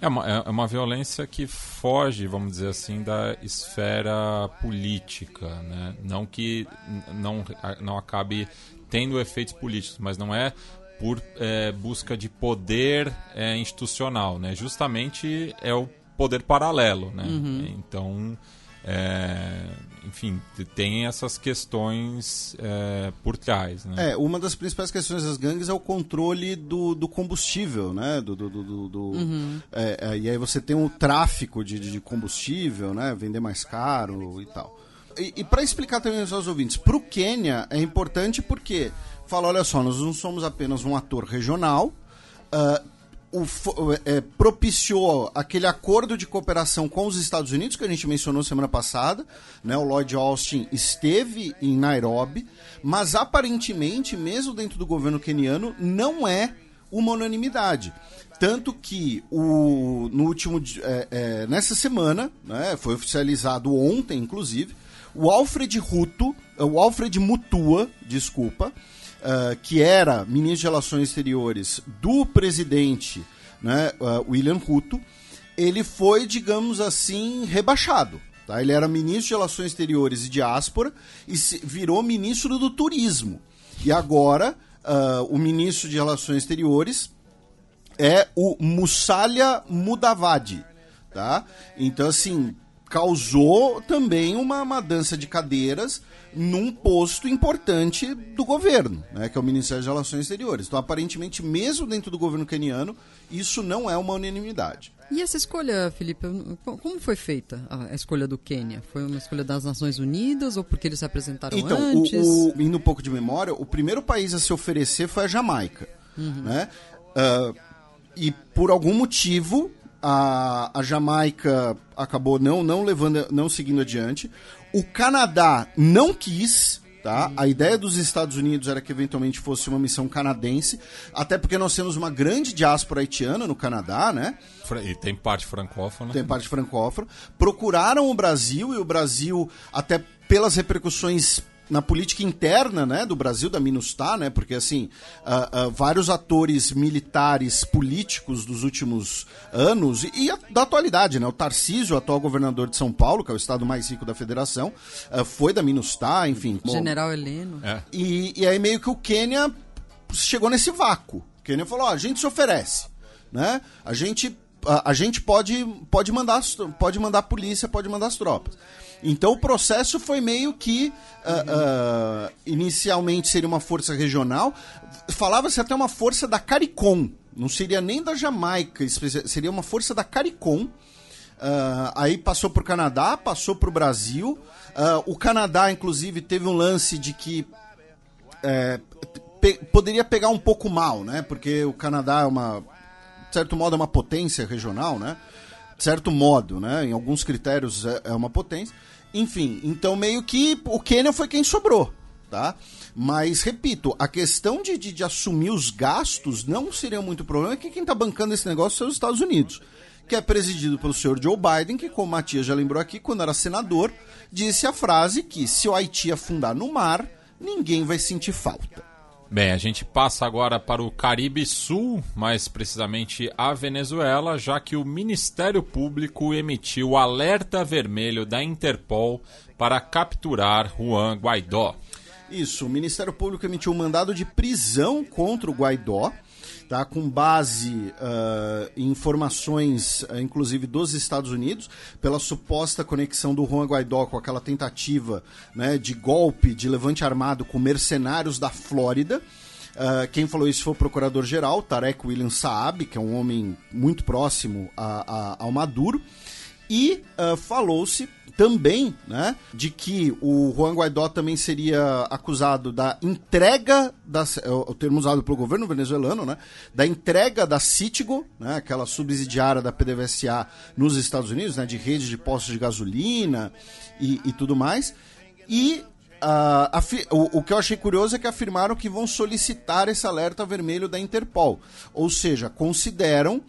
É uma, é uma violência que foge, vamos dizer assim, da esfera política, né? Não que não, não acabe tendo efeitos políticos, mas não é por é, busca de poder é, institucional, né? Justamente é o poder paralelo, né? Uhum. Então, é, enfim, tem essas questões é, por trás. Né? É, uma das principais questões das gangues é o controle do, do combustível, né? Do, do, do, do uhum. é, é, e aí você tem o tráfico de, de combustível, né? Vender mais caro e tal. E, para explicar também aos ouvintes, para o Quênia é importante porque fala, olha só, nós não somos apenas um ator regional, uh, o, é, propiciou aquele acordo de cooperação com os Estados Unidos que a gente mencionou semana passada. Né? O Lloyd Austin esteve em Nairobi, mas aparentemente, mesmo dentro do governo queniano, não é uma unanimidade. Tanto que o, no último, é, é, nessa semana, né, foi oficializado ontem, inclusive, o Alfred Ruto, o Alfred Mutua, desculpa, uh, que era ministro de Relações Exteriores do presidente né, uh, William Ruto, ele foi, digamos assim, rebaixado. Tá? Ele era ministro de Relações Exteriores e Diáspora e virou ministro do Turismo. E agora, uh, o ministro de Relações Exteriores é o Musalia Mudavadi. Tá? Então, assim, causou também uma, uma dança de cadeiras num posto importante do governo, né, que é o Ministério das Relações Exteriores. Então, aparentemente, mesmo dentro do governo keniano, isso não é uma unanimidade. E essa escolha, Felipe, como foi feita a escolha do Quênia? Foi uma escolha das Nações Unidas ou porque eles se apresentaram então, antes? Então, indo um pouco de memória, o primeiro país a se oferecer foi a Jamaica. Uhum. Né? Uh, e por algum motivo, a, a Jamaica acabou não, não levando, não seguindo adiante. O Canadá não quis, tá? A ideia dos Estados Unidos era que eventualmente fosse uma missão canadense, até porque nós temos uma grande diáspora haitiana no Canadá, né? E tem parte francófona. Tem parte francófona. Procuraram o Brasil e o Brasil, até pelas repercussões na política interna né, do Brasil, da Minustah, né, porque assim, uh, uh, vários atores militares políticos dos últimos anos e, e a, da atualidade, né, o Tarcísio, atual governador de São Paulo, que é o estado mais rico da federação, uh, foi da Minustah, enfim. General bom, Heleno. É. E, e aí meio que o Quênia chegou nesse vácuo. O Quênia falou, ó, a gente se oferece, né, a gente, a, a gente pode, pode, mandar, pode mandar a polícia, pode mandar as tropas. Então o processo foi meio que uh, uh, inicialmente seria uma força regional, falava-se até uma força da CARICOM, não seria nem da Jamaica, seria uma força da CARICOM. Uh, aí passou para o Canadá, passou para o Brasil. o Canadá, inclusive, teve um lance de que é, pe poderia pegar um pouco mal, né? Porque o Canadá é uma, de certo modo, é uma potência regional, né? De certo modo, né? Em alguns critérios é, é uma potência. Enfim, então meio que o Quênia foi quem sobrou, tá? Mas, repito, a questão de, de, de assumir os gastos não seria muito problema, que quem está bancando esse negócio são os Estados Unidos, que é presidido pelo senhor Joe Biden, que, como o Matias já lembrou aqui, quando era senador, disse a frase que se o Haiti afundar no mar, ninguém vai sentir falta. Bem, a gente passa agora para o Caribe Sul, mais precisamente a Venezuela, já que o Ministério Público emitiu alerta vermelho da Interpol para capturar Juan Guaidó. Isso, o Ministério Público emitiu um mandado de prisão contra o Guaidó tá? com base uh, em informações, uh, inclusive dos Estados Unidos, pela suposta conexão do Juan Guaidó com aquela tentativa né, de golpe, de levante armado com mercenários da Flórida. Uh, quem falou isso foi o procurador-geral, Tarek William Saab, que é um homem muito próximo a, a, ao Maduro. E falou-se também, né, de que o Juan Guaidó também seria acusado da entrega, é o termo usado pelo governo venezuelano, né, da entrega da Citigo, né, aquela subsidiária da PDVSA nos Estados Unidos, né, de rede de postos de gasolina e, e tudo mais. E Uh, o, o, que eu achei curioso é que afirmaram que vão solicitar esse alerta vermelho da Interpol. Ou seja, consideram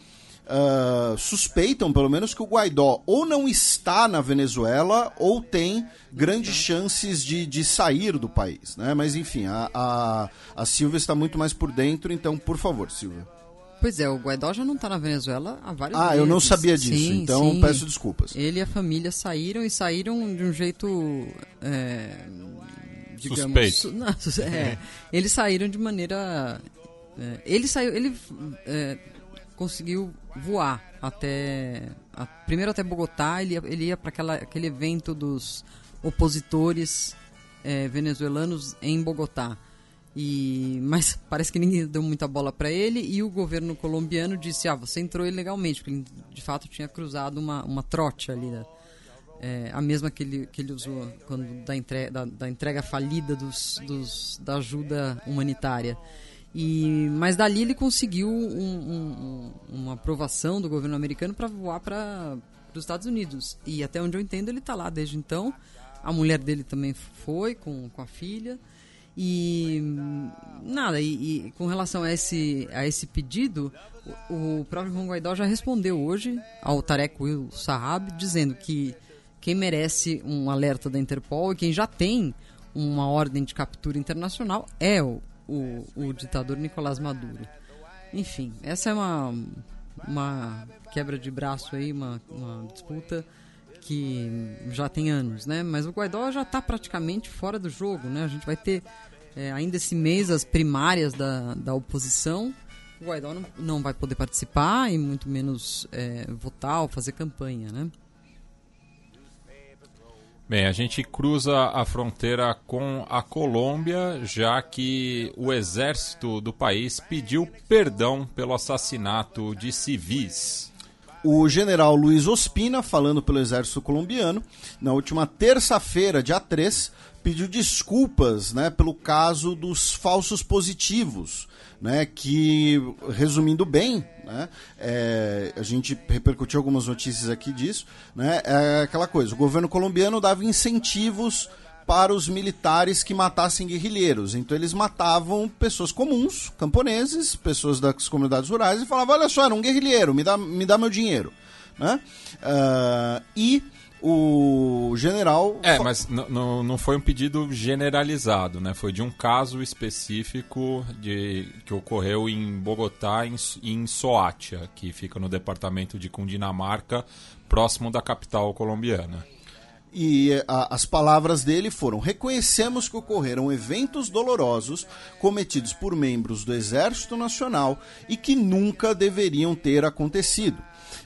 uh, suspeitam, pelo menos, que o Guaidó ou não está na Venezuela ou tem grandes chances de, de sair do país. Né? Mas, enfim, a, a, a Silvia está muito mais por dentro, então, por favor, Silvia. Pois é, o Guaidó já não está na Venezuela há vários Ah, meses. eu não sabia disso, Sim, então sim. peço desculpas. Ele e a família saíram e saíram de um jeito. É, digamos, Suspeito. não, é, eles saíram de maneira. é, ele saiu. Ele é, conseguiu voar até. a- primeiro até Bogotá, ele ele ia para aquele evento dos opositores é, venezuelanos em Bogotá. E, mas parece que ninguém deu muita bola para ele e o governo colombiano disse: Ah, você entrou ilegalmente, porque ele de fato tinha cruzado uma, uma trote ali, né? É, a mesma que ele, que ele usou quando da, entre, da, da entrega falida dos, dos, da ajuda humanitária. E, mas dali ele conseguiu um- um- uma aprovação do governo americano para voar para os Estados Unidos. E até onde eu entendo, ele está lá desde então. A mulher dele também foi com, com a filha. E nada, e, e com relação a esse, a esse pedido, o, o próprio Juan Guaidó já respondeu hoje ao Tarek Will Sahab, dizendo que quem merece um alerta da Interpol e quem já tem uma ordem de captura internacional é o, o, o ditador Nicolás Maduro. Enfim, essa é uma, uma quebra de braço aí, uma, uma disputa que já tem anos, né? Mas o Guaidó já está praticamente fora do jogo, né? A gente vai ter é, ainda esse mês as primárias da, da oposição. O Guaidó não, não vai poder participar e muito menos é, votar ou fazer campanha, né? Bem, a gente cruza a fronteira com a Colômbia, já que o exército do país pediu perdão pelo assassinato de civis. O general Luiz Ospina, falando pelo exército colombiano, na última terça-feira, dia 3, pediu desculpas né, pelo caso dos falsos positivos, né, que, resumindo bem, né, é, a gente repercutiu algumas notícias aqui disso, né, é aquela coisa, o governo colombiano dava incentivos para os militares que matassem guerrilheiros. Então eles matavam pessoas comuns, camponeses, pessoas das comunidades rurais, e falavam: olha só, era um guerrilheiro, me dá, me dá meu dinheiro. Né? Ah, e o general. É, mas não foi um pedido generalizado, né? Foi de um caso específico de que ocorreu em Bogotá em, em Soacha, que fica no departamento de Cundinamarca, próximo da capital colombiana. E a- as palavras dele foram: reconhecemos que ocorreram eventos dolorosos cometidos por membros do Exército Nacional e que nunca deveriam ter acontecido.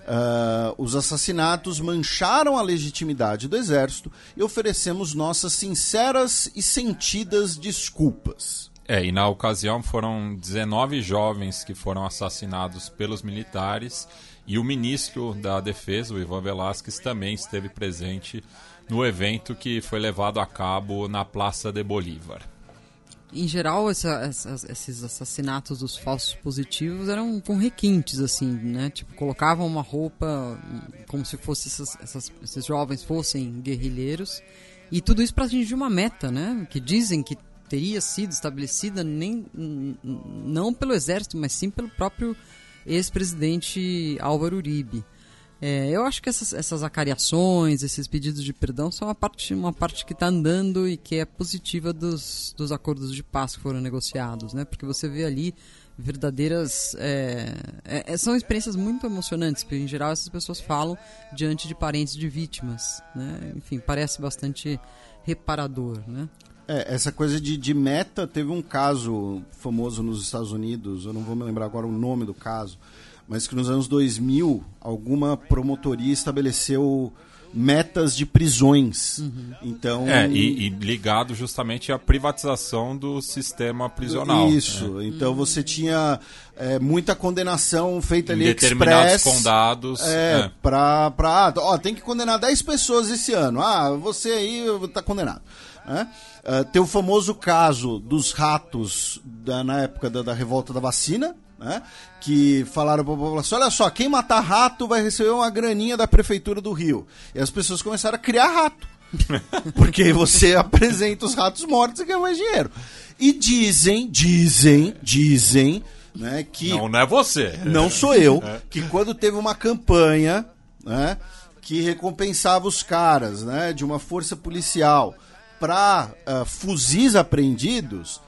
Ah, os assassinatos mancharam a legitimidade do Exército e oferecemos nossas sinceras e sentidas desculpas. É, e na ocasião foram 19 jovens que foram assassinados pelos militares e o ministro da Defesa, o Ivan Velasquez, também esteve presente no evento que foi levado a cabo na Praça de Bolívar. Em geral, essa- essas- esses assassinatos dos falsos positivos eram com requintes, assim, né? Tipo, colocavam uma roupa hum, como se fosse essas- essas- esses jovens fossem guerrilheiros. E tudo isso para atingir uma meta, né? Que dizem que teria sido estabelecida nem, não pelo exército, mas sim pelo próprio ex-presidente Álvaro Uribe. É, eu acho que essas, essas acariações, esses pedidos de perdão são uma parte, uma parte que está andando e que é positiva dos, dos acordos de paz que foram negociados, né? Porque você vê ali verdadeiras... é, é, são experiências muito emocionantes, porque em geral essas pessoas falam diante de parentes de vítimas, né? Enfim, parece bastante reparador, né? É, essa coisa de, de meta, teve um caso famoso nos Estados Unidos, eu não vou me lembrar agora o nome do caso, mas que nos anos 2000, alguma promotoria estabeleceu metas de prisões. Então. É, e, e ligado justamente à privatização do sistema prisional. Isso. né? Então você tinha é, muita condenação feita Em ali determinados express. condados. É, é. pra, pra. ah, Ó, tem que condenar 10 pessoas esse ano. Ah, você aí tá condenado. Né? Ah, tem o famoso caso dos ratos da- na época da, da revolta da vacina. Né? Que falaram pra população: olha só, quem matar rato vai receber uma graninha da prefeitura do Rio. E as pessoas começaram a criar rato. Porque você apresenta os ratos mortos e ganha mais dinheiro. E dizem, dizem, dizem, né, que Não, não é você. não sou eu, que quando teve uma campanha, né, que recompensava os caras, né, de uma força policial para fuzis apreendidos,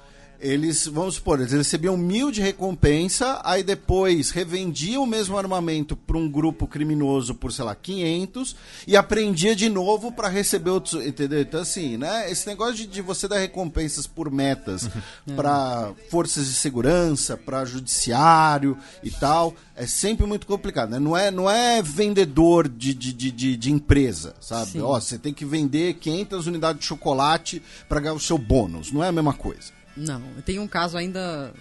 eles, vamos supor, eles recebiam mil de recompensa, aí depois revendiam o mesmo armamento para um grupo criminoso por, sei lá, 500 e apreendia de novo para receber outros, entendeu? Então, assim, né? Esse negócio de, de você dar recompensas por metas para forças de segurança, para judiciário e tal, é sempre muito complicado, né? Não é, não é vendedor de, de, de, de, de empresa, sabe? Sim. Ó, você tem que vender 500 unidades de chocolate para ganhar o seu bônus. Não é a mesma coisa. Não, tem um caso ainda,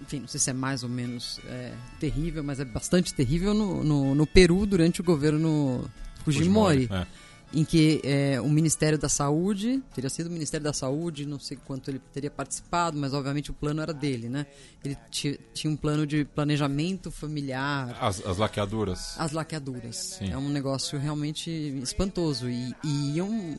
enfim, não sei se é mais ou menos é, terrível, mas é bastante terrível no, no, no Peru durante o governo Fujimori, É. em que é, o Ministério da Saúde, teria sido o Ministério da Saúde, não sei quanto ele teria participado, mas obviamente o plano era dele, né? Ele ti- tinha um plano de planejamento familiar, As, as laqueaduras. as laqueaduras. Sim. É um negócio realmente espantoso. E, e iam.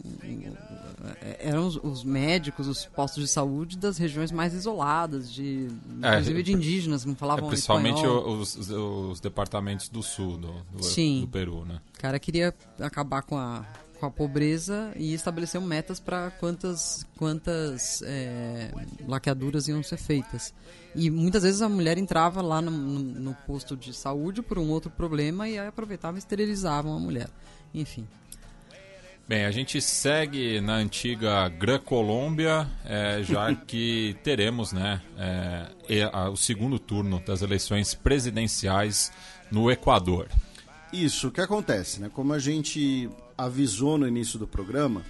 Eram os, os médicos, os postos de saúde das regiões mais isoladas, de, É, inclusive de é, indígenas não É, falavam principalmente espanhol. o- os, os, os departamentos do sul do, do, Sim. do Peru, né? O cara queria acabar com a, com a pobreza e estabelecer metas para quantas, quantas é, laqueaduras iam ser feitas. E muitas vezes a mulher entrava lá no, no, no posto de saúde por um outro problema e aí aproveitavam e esterilizavam a mulher. Enfim. Bem, a gente segue na antiga Gran-Colômbia, é, já que teremos né, é, o segundo turno das eleições presidenciais no Equador. Isso, o que acontece, né? Como a gente avisou no início do programa,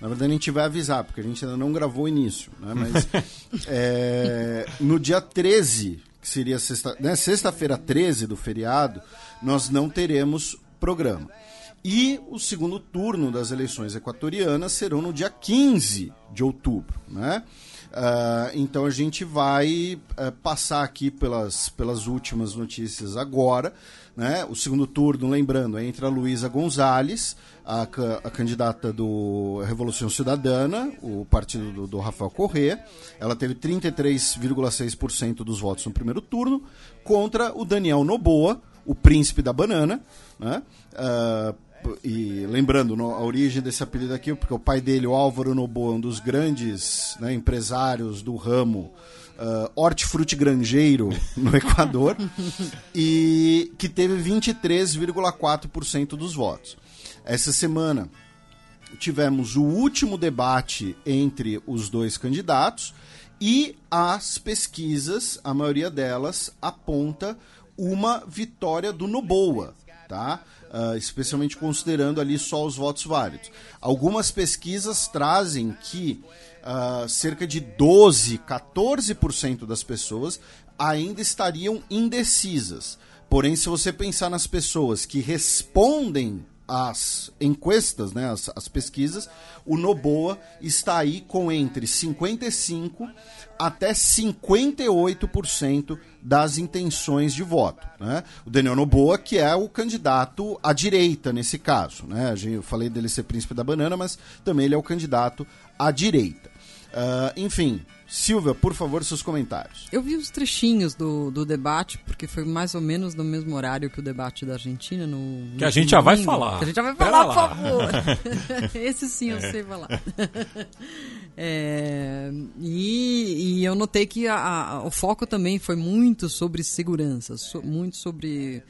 na verdade a gente vai avisar, porque a gente ainda não gravou o início, né? Mas é, no dia 13, que seria sexta, né? sexta-feira 13 do feriado, nós não teremos programa. E o segundo turno das eleições equatorianas serão no dia 15 de outubro, né? Ah, então a gente vai eh, passar aqui pelas, pelas últimas notícias agora. Né? O segundo turno, lembrando, é entre a Luísa Gonzalez, a, a candidata do Revolução Cidadana, o partido do, do Rafael Corrêa. Ela teve 33,6% dos votos no primeiro turno, contra o Daniel Noboa, o príncipe da banana. Né? Ah, e lembrando no- a origem desse apelido aqui, porque o pai dele, o Álvaro Noboa, um dos grandes né, empresários do ramo uh, hortifruti granjeiro no Equador, e que teve 23,4% dos votos. Essa semana tivemos o último debate entre os dois candidatos e as pesquisas, a maioria delas aponta uma vitória do Noboa, tá? Ah, especialmente considerando ali só os votos válidos. Algumas pesquisas trazem que ah, cerca de 12, 14% das pessoas ainda estariam indecisas. Porém, se você pensar nas pessoas que respondem às encuestas, né, as, as pesquisas, o Noboa está aí com entre 55 até 58% das intenções de voto. Né? O Daniel Noboa, que é o candidato à direita nesse caso. Né? Eu falei dele ser príncipe da banana, mas também ele é o candidato à direita. Ah, enfim, Silvia, por favor, seus comentários. Eu vi os trechinhos do, do debate, porque foi mais ou menos no mesmo horário que o debate da Argentina. No, Que a no gente já vai domingo. falar. Que a gente já vai Pera falar, lá. por favor. Esse sim eu sei falar. É, e, e eu notei que a- a- o foco também foi muito sobre segurança, so- muito sobre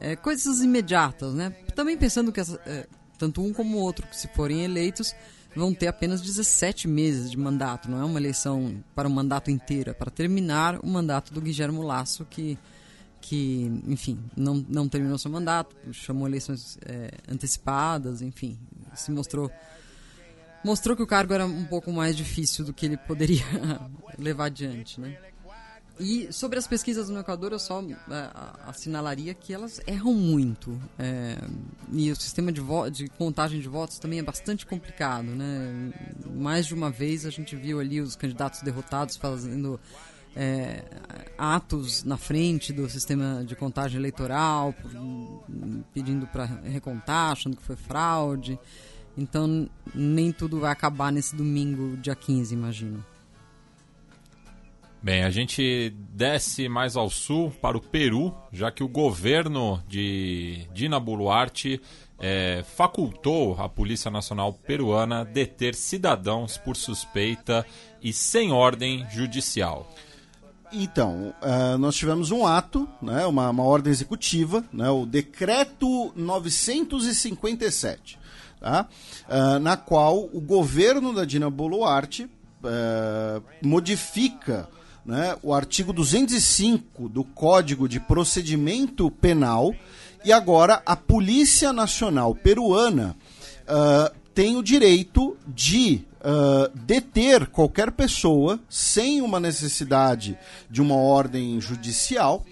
é, coisas imediatas, né? Também pensando que essa- é, tanto um como o outro, que se forem eleitos, vão ter apenas 17 meses de mandato. Não é uma eleição para um mandato inteiro, é para terminar o mandato do Guilherme Lasso, que, que enfim, não, não terminou seu mandato, chamou eleições é, antecipadas, enfim, se mostrou mostrou que o cargo era um pouco mais difícil do que ele poderia levar adiante, né? E sobre as pesquisas no Equador, eu só é, assinalaria que elas erram muito. é, e o sistema de, de contagem de votos também é bastante complicado. Né? Mais de uma vez a gente viu ali os candidatos derrotados fazendo é, atos na frente do sistema de contagem eleitoral, pedindo para recontar, achando que foi fraude. Então nem tudo vai acabar nesse domingo, dia 15, imagino. Bem, a gente desce mais ao sul para o Peru, já que o governo de Dina Boluarte é, facultou a Polícia Nacional Peruana deter cidadãos por suspeita e sem ordem judicial. Então, uh, nós tivemos um ato, né, uma, uma ordem executiva, né, o Decreto 957, tá? Uh, na qual o governo da Dina Boluarte uh, modifica né, o artigo 205 do Código de Procedimento Penal e agora a Polícia Nacional Peruana tem o direito de uh, deter qualquer pessoa sem uma necessidade de uma ordem judicial,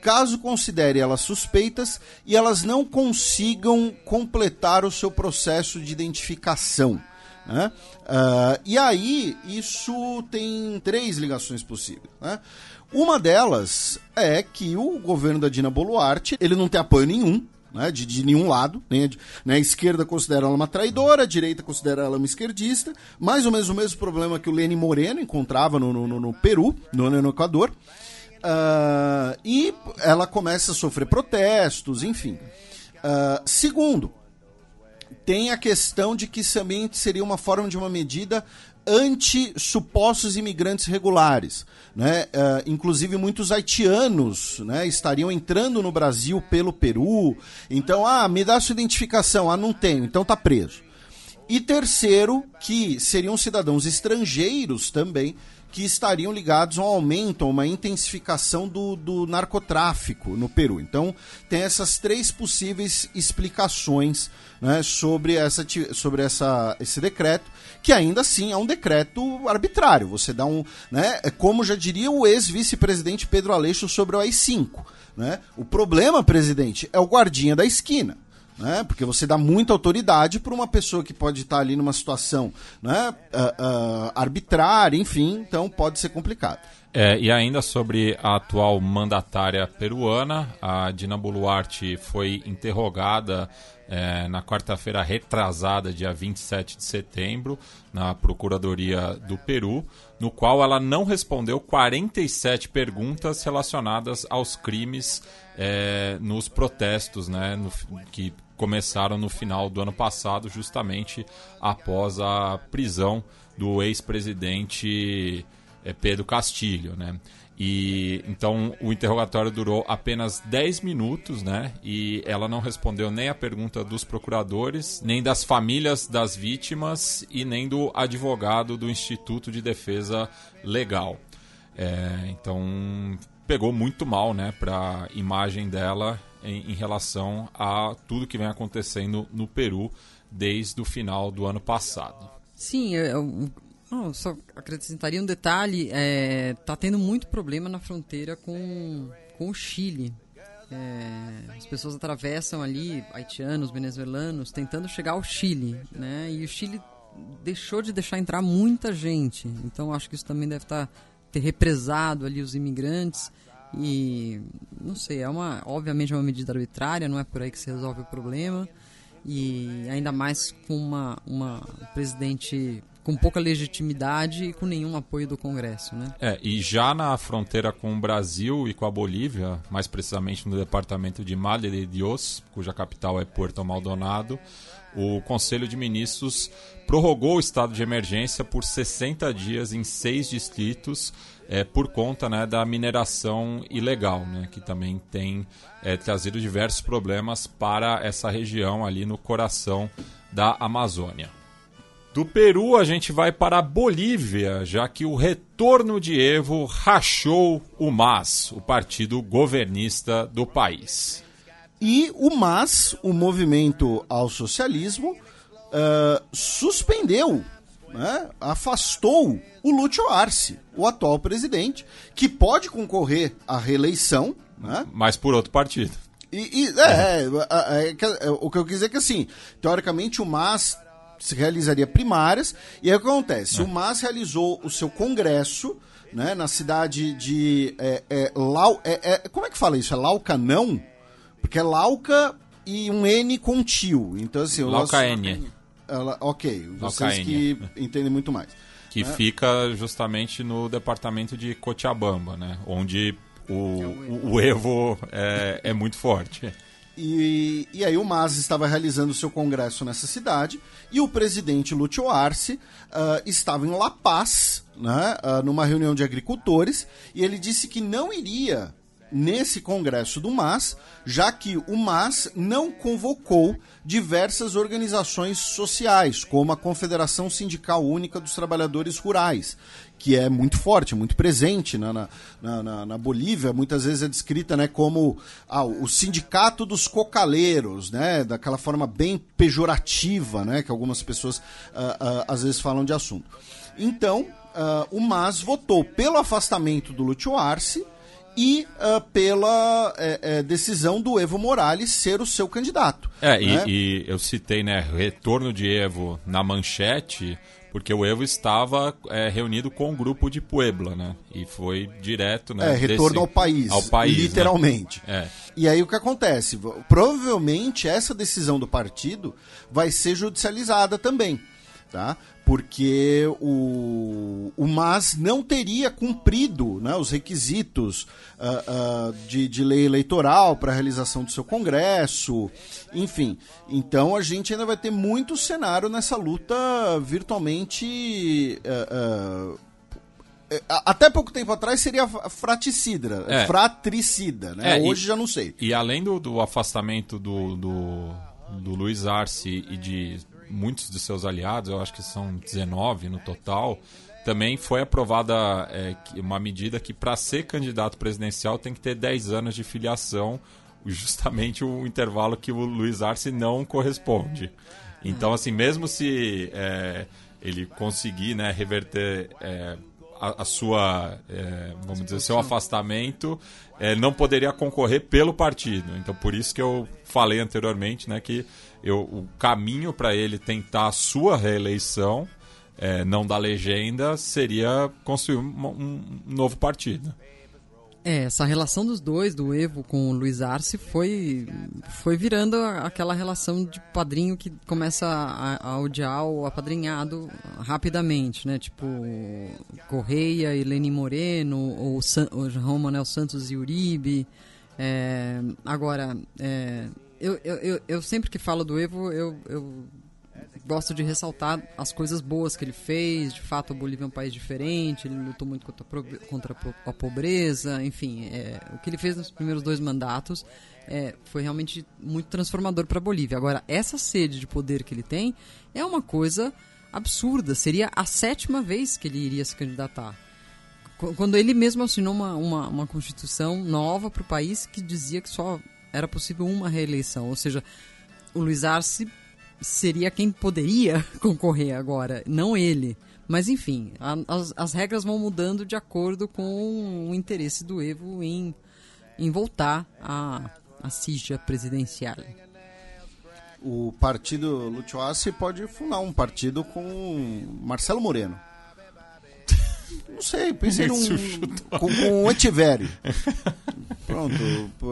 caso considere elas suspeitas e elas não consigam completar o seu processo de identificação. Né? Uh, e aí, isso tem três ligações possíveis. Né? Uma delas é que o governo da Dina Boluarte ele não tem apoio nenhum né, de, de, nenhum lado. Nem a, né, a, esquerda considera ela uma traidora, a direita considera ela uma esquerdista. Mais ou menos o mesmo problema que o Lenin Moreno encontrava no, no, no Peru, no, no Equador. Uh, e ela começa a sofrer protestos, enfim. Uh, segundo, tem a questão de que também seria uma forma de uma medida anti-supostos imigrantes regulares. Né? Uh, inclusive, muitos haitianos né, estariam entrando no Brasil pelo Peru. Então, ah, me dá sua identificação. Ah, não tenho, então tá preso. E terceiro, que seriam cidadãos estrangeiros também que estariam ligados a um aumento, a uma intensificação do, do narcotráfico no Peru. Então, tem essas três possíveis explicações né, sobre, essa, sobre essa, esse decreto, que ainda assim é um decreto arbitrário. Você dá um. Né, é como já diria o ex-vice-presidente Pedro Aleixo sobre o AI-5. Né? O problema, presidente, é o guardinha da esquina né? Porque você dá muita autoridade para uma pessoa que pode estar ali numa situação né, uh, uh, arbitrária, enfim, então pode ser complicado. É, e ainda sobre a atual mandatária peruana, a Dina Boluarte foi interrogada é, na quarta-feira retrasada, dia 27 de setembro, na Procuradoria do Peru, no qual ela não respondeu 47 perguntas relacionadas aos crimes é, nos protestos né, no, que começaram no final do ano passado, justamente após a prisão do ex-presidente é, Pedro Castilho, né? E então o interrogatório durou apenas 10 minutos, né? E ela não respondeu nem a pergunta dos procuradores, nem das famílias das vítimas e nem do advogado do Instituto de Defesa Legal. É, então pegou muito mal, né, para imagem dela em, em relação a tudo que vem acontecendo no Peru desde o final do ano passado. Sim, eu, só acrescentaria um detalhe: é, tá tendo muito problema na fronteira com, com o Chile. É, as pessoas atravessam ali, haitianos, venezuelanos, tentando chegar ao Chile, né? E o Chile deixou de deixar entrar muita gente. Então acho que isso também deve estar tá, ter represado ali os imigrantes. E não sei, é uma obviamente é uma medida arbitrária, não é por aí que se resolve o problema. E ainda mais com uma, uma presidente com pouca legitimidade e com nenhum apoio do Congresso, né? É, e já na fronteira com o Brasil e com a Bolívia, mais precisamente no departamento de Madre de Dios, cuja capital é Puerto Maldonado, o Conselho de Ministros prorrogou o estado de emergência por 60 dias em seis distritos é, por conta né, da mineração ilegal, né, que também tem é, trazido diversos problemas para essa região ali no coração da Amazônia. Do Peru a gente vai para a Bolívia, já que o retorno de Evo rachou o MAS, o partido governista do país. E o MAS, o Movimento ao Socialismo, uh, suspendeu né, afastou o Lúcio Arce, o atual presidente, que pode concorrer à reeleição. Né? Mas por outro partido. E, e é, é, é, é, o que eu quis dizer é que, assim, teoricamente o MAS se realizaria primárias, e aí o que acontece? O MAS realizou o seu congresso né, na cidade de é, é, Lau, é, é, como é que fala isso? É Lauca não? Porque é Lauca e um N com tio. Então, assim, Lauca N. Ela, ok, vocês que entendem muito mais. Que né? fica justamente no departamento de Cochabamba, né? Onde o, o, o Evo é, é muito forte. E, e aí o MAS estava realizando seu congresso nessa cidade e o presidente Lúcio Arce uh, estava em La Paz, né, uh, numa reunião de agricultores, e ele disse que não iria nesse congresso do MAS, já que o MAS não convocou diversas organizações sociais, como a Confederação Sindical Única dos Trabalhadores Rurais, que é muito forte, muito presente na, na, na, na Bolívia, muitas vezes é descrita né, como ah, o sindicato dos cocaleiros, né, daquela forma bem pejorativa né, que algumas pessoas ah, ah, às vezes falam de assunto. Então, o MAS votou pelo afastamento do Lúcio Arce, e uh, pela é, é, decisão do Evo Morales ser o seu candidato. É, né? e, e, eu citei, né, retorno de Evo na manchete, porque o Evo estava é, reunido com o um grupo de Puebla, né? E foi direto, né? É, retorno desse, ao país. Ao país. Né? Literalmente. Né? É. E aí o que acontece? Provavelmente essa decisão do partido vai ser judicializada também tá? Porque o, o MAS não teria cumprido né, os requisitos uh, uh, de, de lei eleitoral para a realização do seu congresso, enfim. Então a gente ainda vai ter muito cenário nessa luta virtualmente. Uh, até pouco tempo atrás seria fraticida, é. fratricida, né? É, Hoje e, já não sei. E além do, do afastamento do, do, do Luiz Arce e de muitos de seus aliados, eu acho que são 19 no total, também foi aprovada é, uma medida que para ser candidato presidencial tem que ter 10 anos de filiação, justamente o intervalo que o Luiz Arce não corresponde. Então, assim, mesmo se é, ele conseguir né, reverter é, a, a, sua, é, vamos dizer, seu afastamento, é, não poderia concorrer pelo partido. Então, por isso que eu falei anteriormente né, que eu, o caminho para ele tentar a sua reeleição, é, não da legenda, seria construir um, um, novo partido. É, essa relação dos dois, do Evo com o Luiz Arce, foi, foi virando aquela relação de padrinho que começa a, a odiar o apadrinhado rapidamente, né? Tipo, Correia e Lenin Moreno, ou, San, ou João Manuel Santos e Uribe. É, agora, é, eu, eu, eu, sempre que falo do Evo, eu, eu gosto de ressaltar as coisas boas que ele fez. De fato, a Bolívia é um país diferente, ele lutou muito contra, contra a pobreza, enfim, é, o que ele fez nos primeiros dois mandatos é, foi realmente muito transformador para a Bolívia. Agora, essa sede de poder que ele tem é uma coisa absurda. Seria a sétima vez que ele iria se candidatar. Quando ele mesmo assinou uma, uma, uma constituição nova para o país que dizia que só era possível uma reeleição. Ou seja, o Luiz Arce seria quem poderia concorrer agora, não ele. Mas enfim, a, as, as, regras vão mudando de acordo com o interesse do Evo em, em voltar à, à cija presidencial. O partido Arce pode fundar um partido com Marcelo Moreno. Não sei, pensei num, com, com o Etivério. Pronto,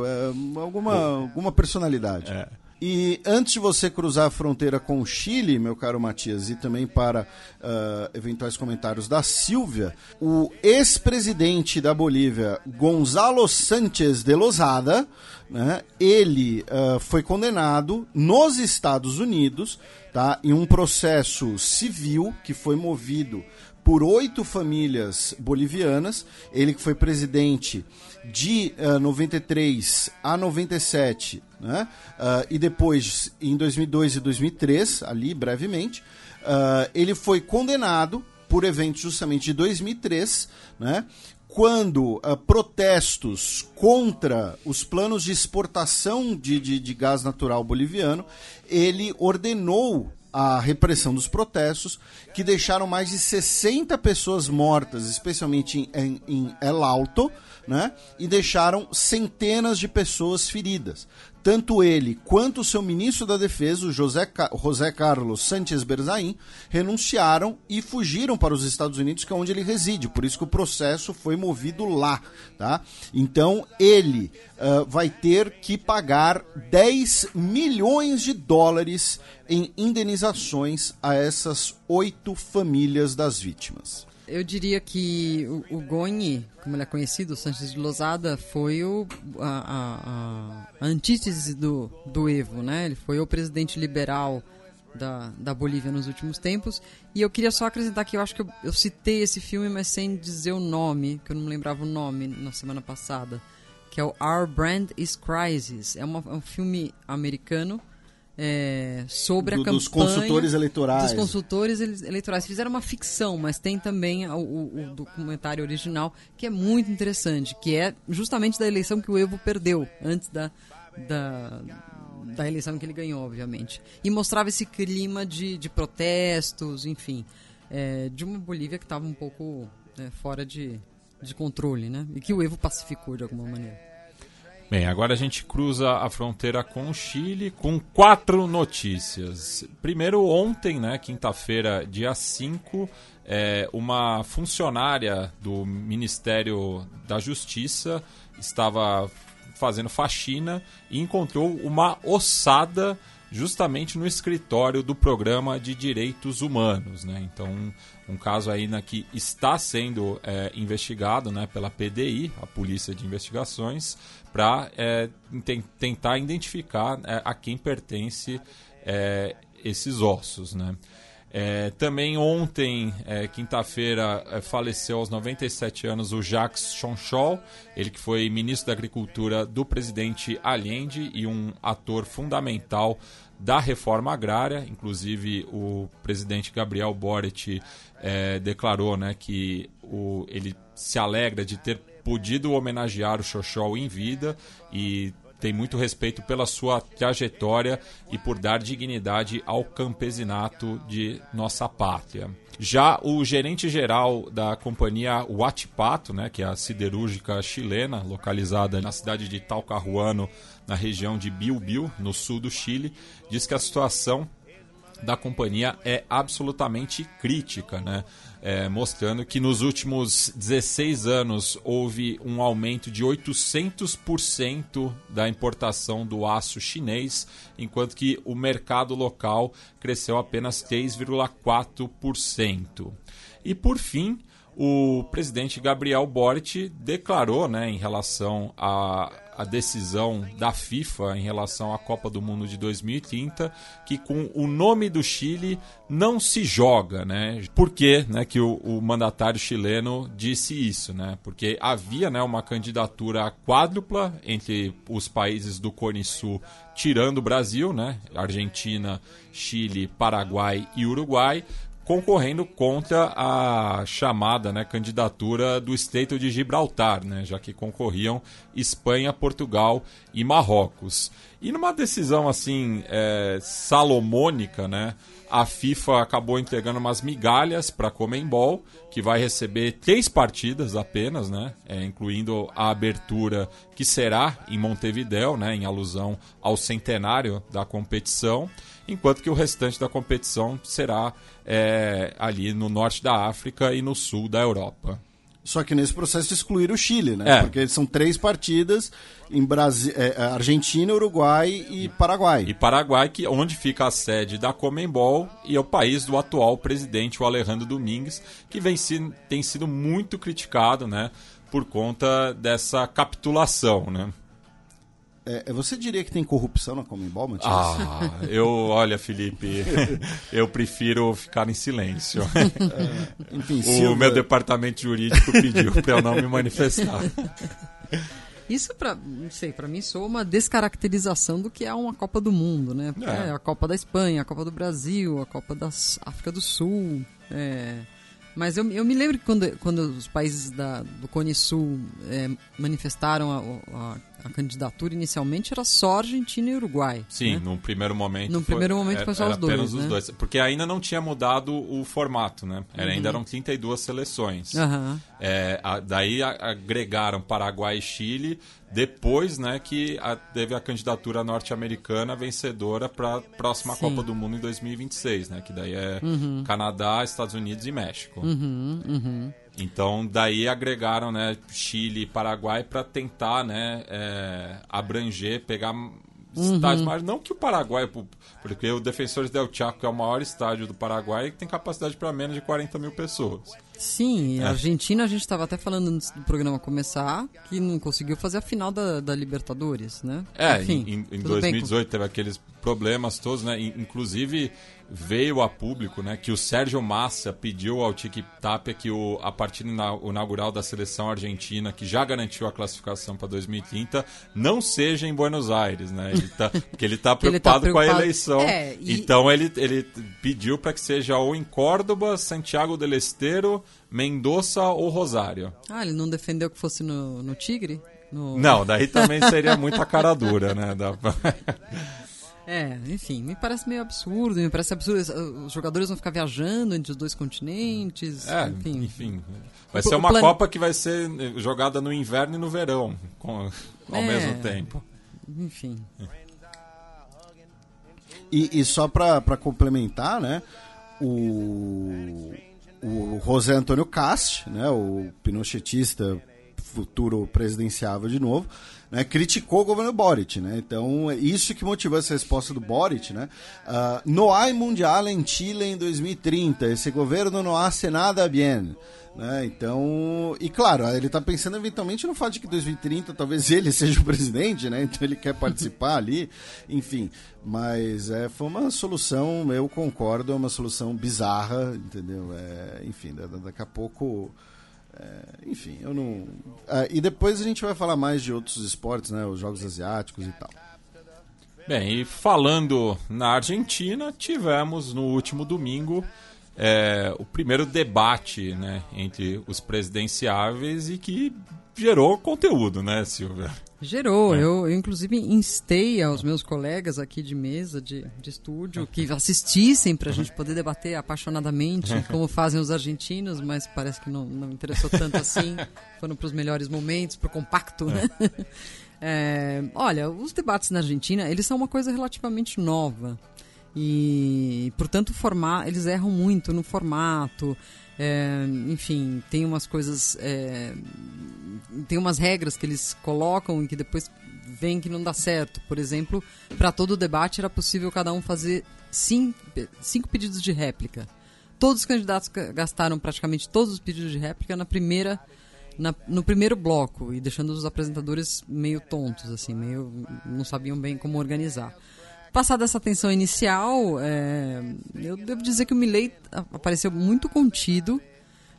é, alguma, alguma personalidade. É. E antes de você cruzar a fronteira com o Chile, meu caro Matias, e também para uh, eventuais comentários da Silvia, o ex-presidente da Bolívia, Gonzalo Sánchez de Lozada, né, ele uh, foi condenado nos Estados Unidos tá, em um processo civil que foi movido por oito famílias bolivianas. Ele que foi presidente de uh, eh, 93 a 97, né? Uh, e depois em 2002 e 2003, ali brevemente, uh, ele foi condenado por eventos justamente de 2003, né? quando uh, protestos contra os planos de exportação de, de, de, gás natural boliviano, ele ordenou a repressão dos protestos, que deixaram mais de 60 pessoas mortas, especialmente em, em El Alto, né? e deixaram centenas de pessoas feridas. Tanto ele quanto o seu ministro da Defesa, José, Ca- José Carlos Sánchez Berzain, renunciaram e fugiram para os Estados Unidos, que é onde ele reside. Por isso que o processo foi movido lá. Tá? Então ele ah, vai ter que pagar 10 milhões de dólares em indenizações a essas oito famílias das vítimas. Eu diria que o, o Goni, como ele é conhecido, o Sanches de Lozada, foi o, a, a- a- antítese do, do Evo, né? Ele foi o presidente liberal da, da Bolívia nos últimos tempos. E eu queria só acrescentar que eu acho que eu, eu citei esse filme, mas sem dizer o nome, que eu não lembrava o nome na semana passada, que é o Our Brand is Crisis. É, uma- é um filme americano é, sobre Do- a campanha... dos consultores eleitorais. Dos consultores ele- eleitorais. Fizeram uma ficção, mas tem também o, o- o documentário original, que é muito interessante, que é justamente da eleição que o Evo perdeu, antes da, da, da eleição que ele ganhou, obviamente. E mostrava esse clima de, de protestos, enfim, é, de uma Bolívia que estava um pouco é, fora de, de controle, né? E que o Evo pacificou de alguma maneira. Bem, agora a gente cruza a fronteira com o Chile com quatro notícias. Primeiro, ontem, né, quinta-feira, dia 5, é, uma funcionária do Ministério da Justiça estava fazendo faxina e encontrou uma ossada justamente no escritório do Programa de Direitos Humanos. Né? Então, um, caso aí na que está sendo é, investigado né, pela PDI, a Polícia de Investigações, para tentar identificar é, a quem pertence é, esses ossos. Né? É, também ontem, é, quinta-feira, é, faleceu aos 97 anos o Jacques Chonchol, ele que foi ministro da Agricultura do presidente Allende e um ator fundamental da reforma agrária. Inclusive, o presidente Gabriel Boric é, declarou né, que o, ele se alegra de ter podido homenagear o Chonchol em vida e tem muito respeito pela sua trajetória e por dar dignidade ao campesinato de nossa pátria. Já o gerente-geral da companhia Huachipato, né, que é a siderúrgica chilena, localizada na cidade de Talcahuano, na região de Biubiu, no sul do Chile, diz que a situação da companhia é absolutamente crítica, né? É, mostrando que nos últimos 16 anos houve um aumento de 800% da importação do aço chinês, enquanto que o mercado local cresceu apenas 3,4%. E por fim, o presidente Gabriel Boric declarou, né, em relação à, à decisão da FIFA em relação à Copa do Mundo de 2030, que com o nome do Chile não se joga, né? Por que, né, que o, o mandatário chileno disse isso, né? Porque havia, né, uma candidatura quádrupla entre os países do Cone Sul, tirando o Brasil, né? Argentina, Chile, Paraguai e Uruguai concorrendo contra a chamada né, candidatura do Estreito de Gibraltar, né, já que concorriam Espanha, Portugal e Marrocos. E numa decisão assim é, salomônica, né, a FIFA acabou entregando umas migalhas para a Comembol, que vai receber três partidas apenas, né, é, incluindo a abertura que será em Montevideo, né, em alusão ao centenário da competição enquanto que o restante da competição será é, ali no norte da África e no sul da Europa. Só que nesse processo excluir o Chile, né? É. Porque são três partidas em Brasi é, Argentina, Uruguai e Paraguai. E Paraguai, que onde fica a sede da Comembol e é o país do atual presidente, o Alejandro Domingues, que vem tem sido muito criticado, né, por conta dessa capitulação, né? É, você diria que tem corrupção na Comembol, Matias? Ah, eu, olha, Felipe, eu prefiro ficar em silêncio. Enfim, O Silva, meu departamento jurídico pediu para eu não me manifestar. Isso, pra, não sei, pra mim soa uma descaracterização do que é uma Copa do Mundo, né? É. é a Copa da Espanha, a Copa do Brasil, a Copa da África do Sul. é. Mas eu, eu me lembro que quando, quando os países da, do Cone Sul é, manifestaram a, a- a candidatura inicialmente, era só Argentina e Uruguai. Sim, né? num primeiro momento. Num primeiro momento era- foi só os dois, apenas os né? dois. Porque ainda não tinha mudado o formato, né? Era, Uhum. Ainda eram 32 seleções. Aham. É, a- daí agregaram Paraguai e Chile depois né, que a, teve a candidatura norte-americana vencedora para a próxima Sim. Copa do Mundo em 2026, né? Que daí é Uhum. Canadá, Estados Unidos e México. Então, daí agregaram né, Chile e Paraguai para tentar né, é, abranger, pegar estádios maiores. Não que o Paraguai, porque o Defensores del Chaco, que é o maior estádio do Paraguai, tem capacidade para menos de 40 mil pessoas. Sim, É. a Argentina, a gente estava até falando antes do programa começar, que não conseguiu fazer a final da, da Libertadores, né? É, Enfim, em, em- em tudo bem 2018 teve aqueles problemas todos, né? In- Inclusive veio a público, né, que o Sérgio Massa pediu ao Tiki Tapia que o, a partida ina- inaugural da seleção argentina, que já garantiu a classificação para 2030, não seja em Buenos Aires, né? Ele tá, porque ele está ele tá preocupado com a preocupado- eleição. É, e- Então ele, ele pediu para que seja ou em Córdoba, Santiago del Estero, Mendoza ou Rosário. Ah, ele não defendeu que fosse no, no Tigre? No- Não, daí também seria muita cara dura, né? Da- É, enfim, me parece meio absurdo, me parece absurdo. Os jogadores vão ficar viajando entre os dois continentes, É, enfim. enfim. Vai O- ser uma plan- Copa que vai ser eh, jogada no inverno e no verão, com- ao É. mesmo tempo. Enfim. E, e só para complementar, né? O, o José Antônio Cast, né? O pinochetista futuro presidenciável de novo, né, criticou o governo Boric, né? Então, é isso que motivou essa resposta do Boric, né? Ah, no mundial em Chile em 2030, esse governo não hace nada bien. Né? Então, e claro, ele está pensando eventualmente no fato de que 2030 talvez ele seja o presidente, né? Então ele quer participar ali, enfim. Mas é, foi uma solução, eu concordo, é uma solução bizarra, entendeu? É, enfim, da- da- daqui a pouco. É, enfim, eu não. Ah, e depois a gente vai falar mais de outros esportes, né? Os jogos asiáticos e tal. Bem, e falando na Argentina, tivemos no último domingo eh, o primeiro debate né, entre os presidenciáveis e que gerou conteúdo, né, Silvia? Gerou, É. eu, eu inclusive instei aos meus colegas aqui de mesa, de, de estúdio, que assistissem para a gente poder debater apaixonadamente como fazem os argentinos, mas parece que não, não interessou tanto assim. Foram para os melhores momentos, para o compacto, né? É, olha, os debates na Argentina, eles são uma coisa relativamente nova. E, portanto, formar, eles erram muito no formato. É, enfim, tem umas coisas. é, tem umas regras que eles colocam e que depois vem que não dá certo. Por exemplo, para todo debate era possível cada um fazer cinco, cinco pedidos de réplica. Todos os candidatos ga- gastaram praticamente todos os pedidos de réplica na primeira, na- no primeiro bloco e deixando os apresentadores meio tontos, assim, meio não sabiam bem como organizar. Passada essa tensão inicial, é, eu devo dizer que o Milley apareceu muito contido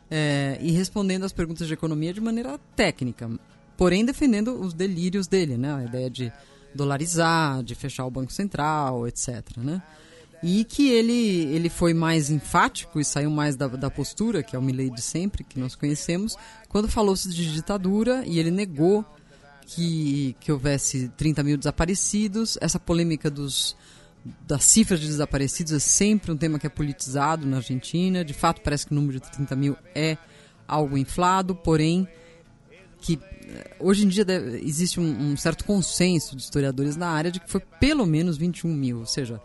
é, e respondendo às perguntas de economia de maneira técnica, porém defendendo os delírios dele, né? A ideia de dolarizar, de fechar o Banco Central, etc. Né? E que ele, ele foi mais enfático e saiu mais da, da postura, que é o Milley de sempre, que nós conhecemos, quando falou-se de ditadura e ele negou que, que houvesse 30 mil desaparecidos. Essa polêmica dos, das cifras de desaparecidos é sempre um tema que é politizado na Argentina. De fato, parece que o número de 30 mil é algo inflado, porém que eh, hoje em dia deve- existe um, um certo consenso de historiadores na área de que foi pelo menos 21 mil, ou seja,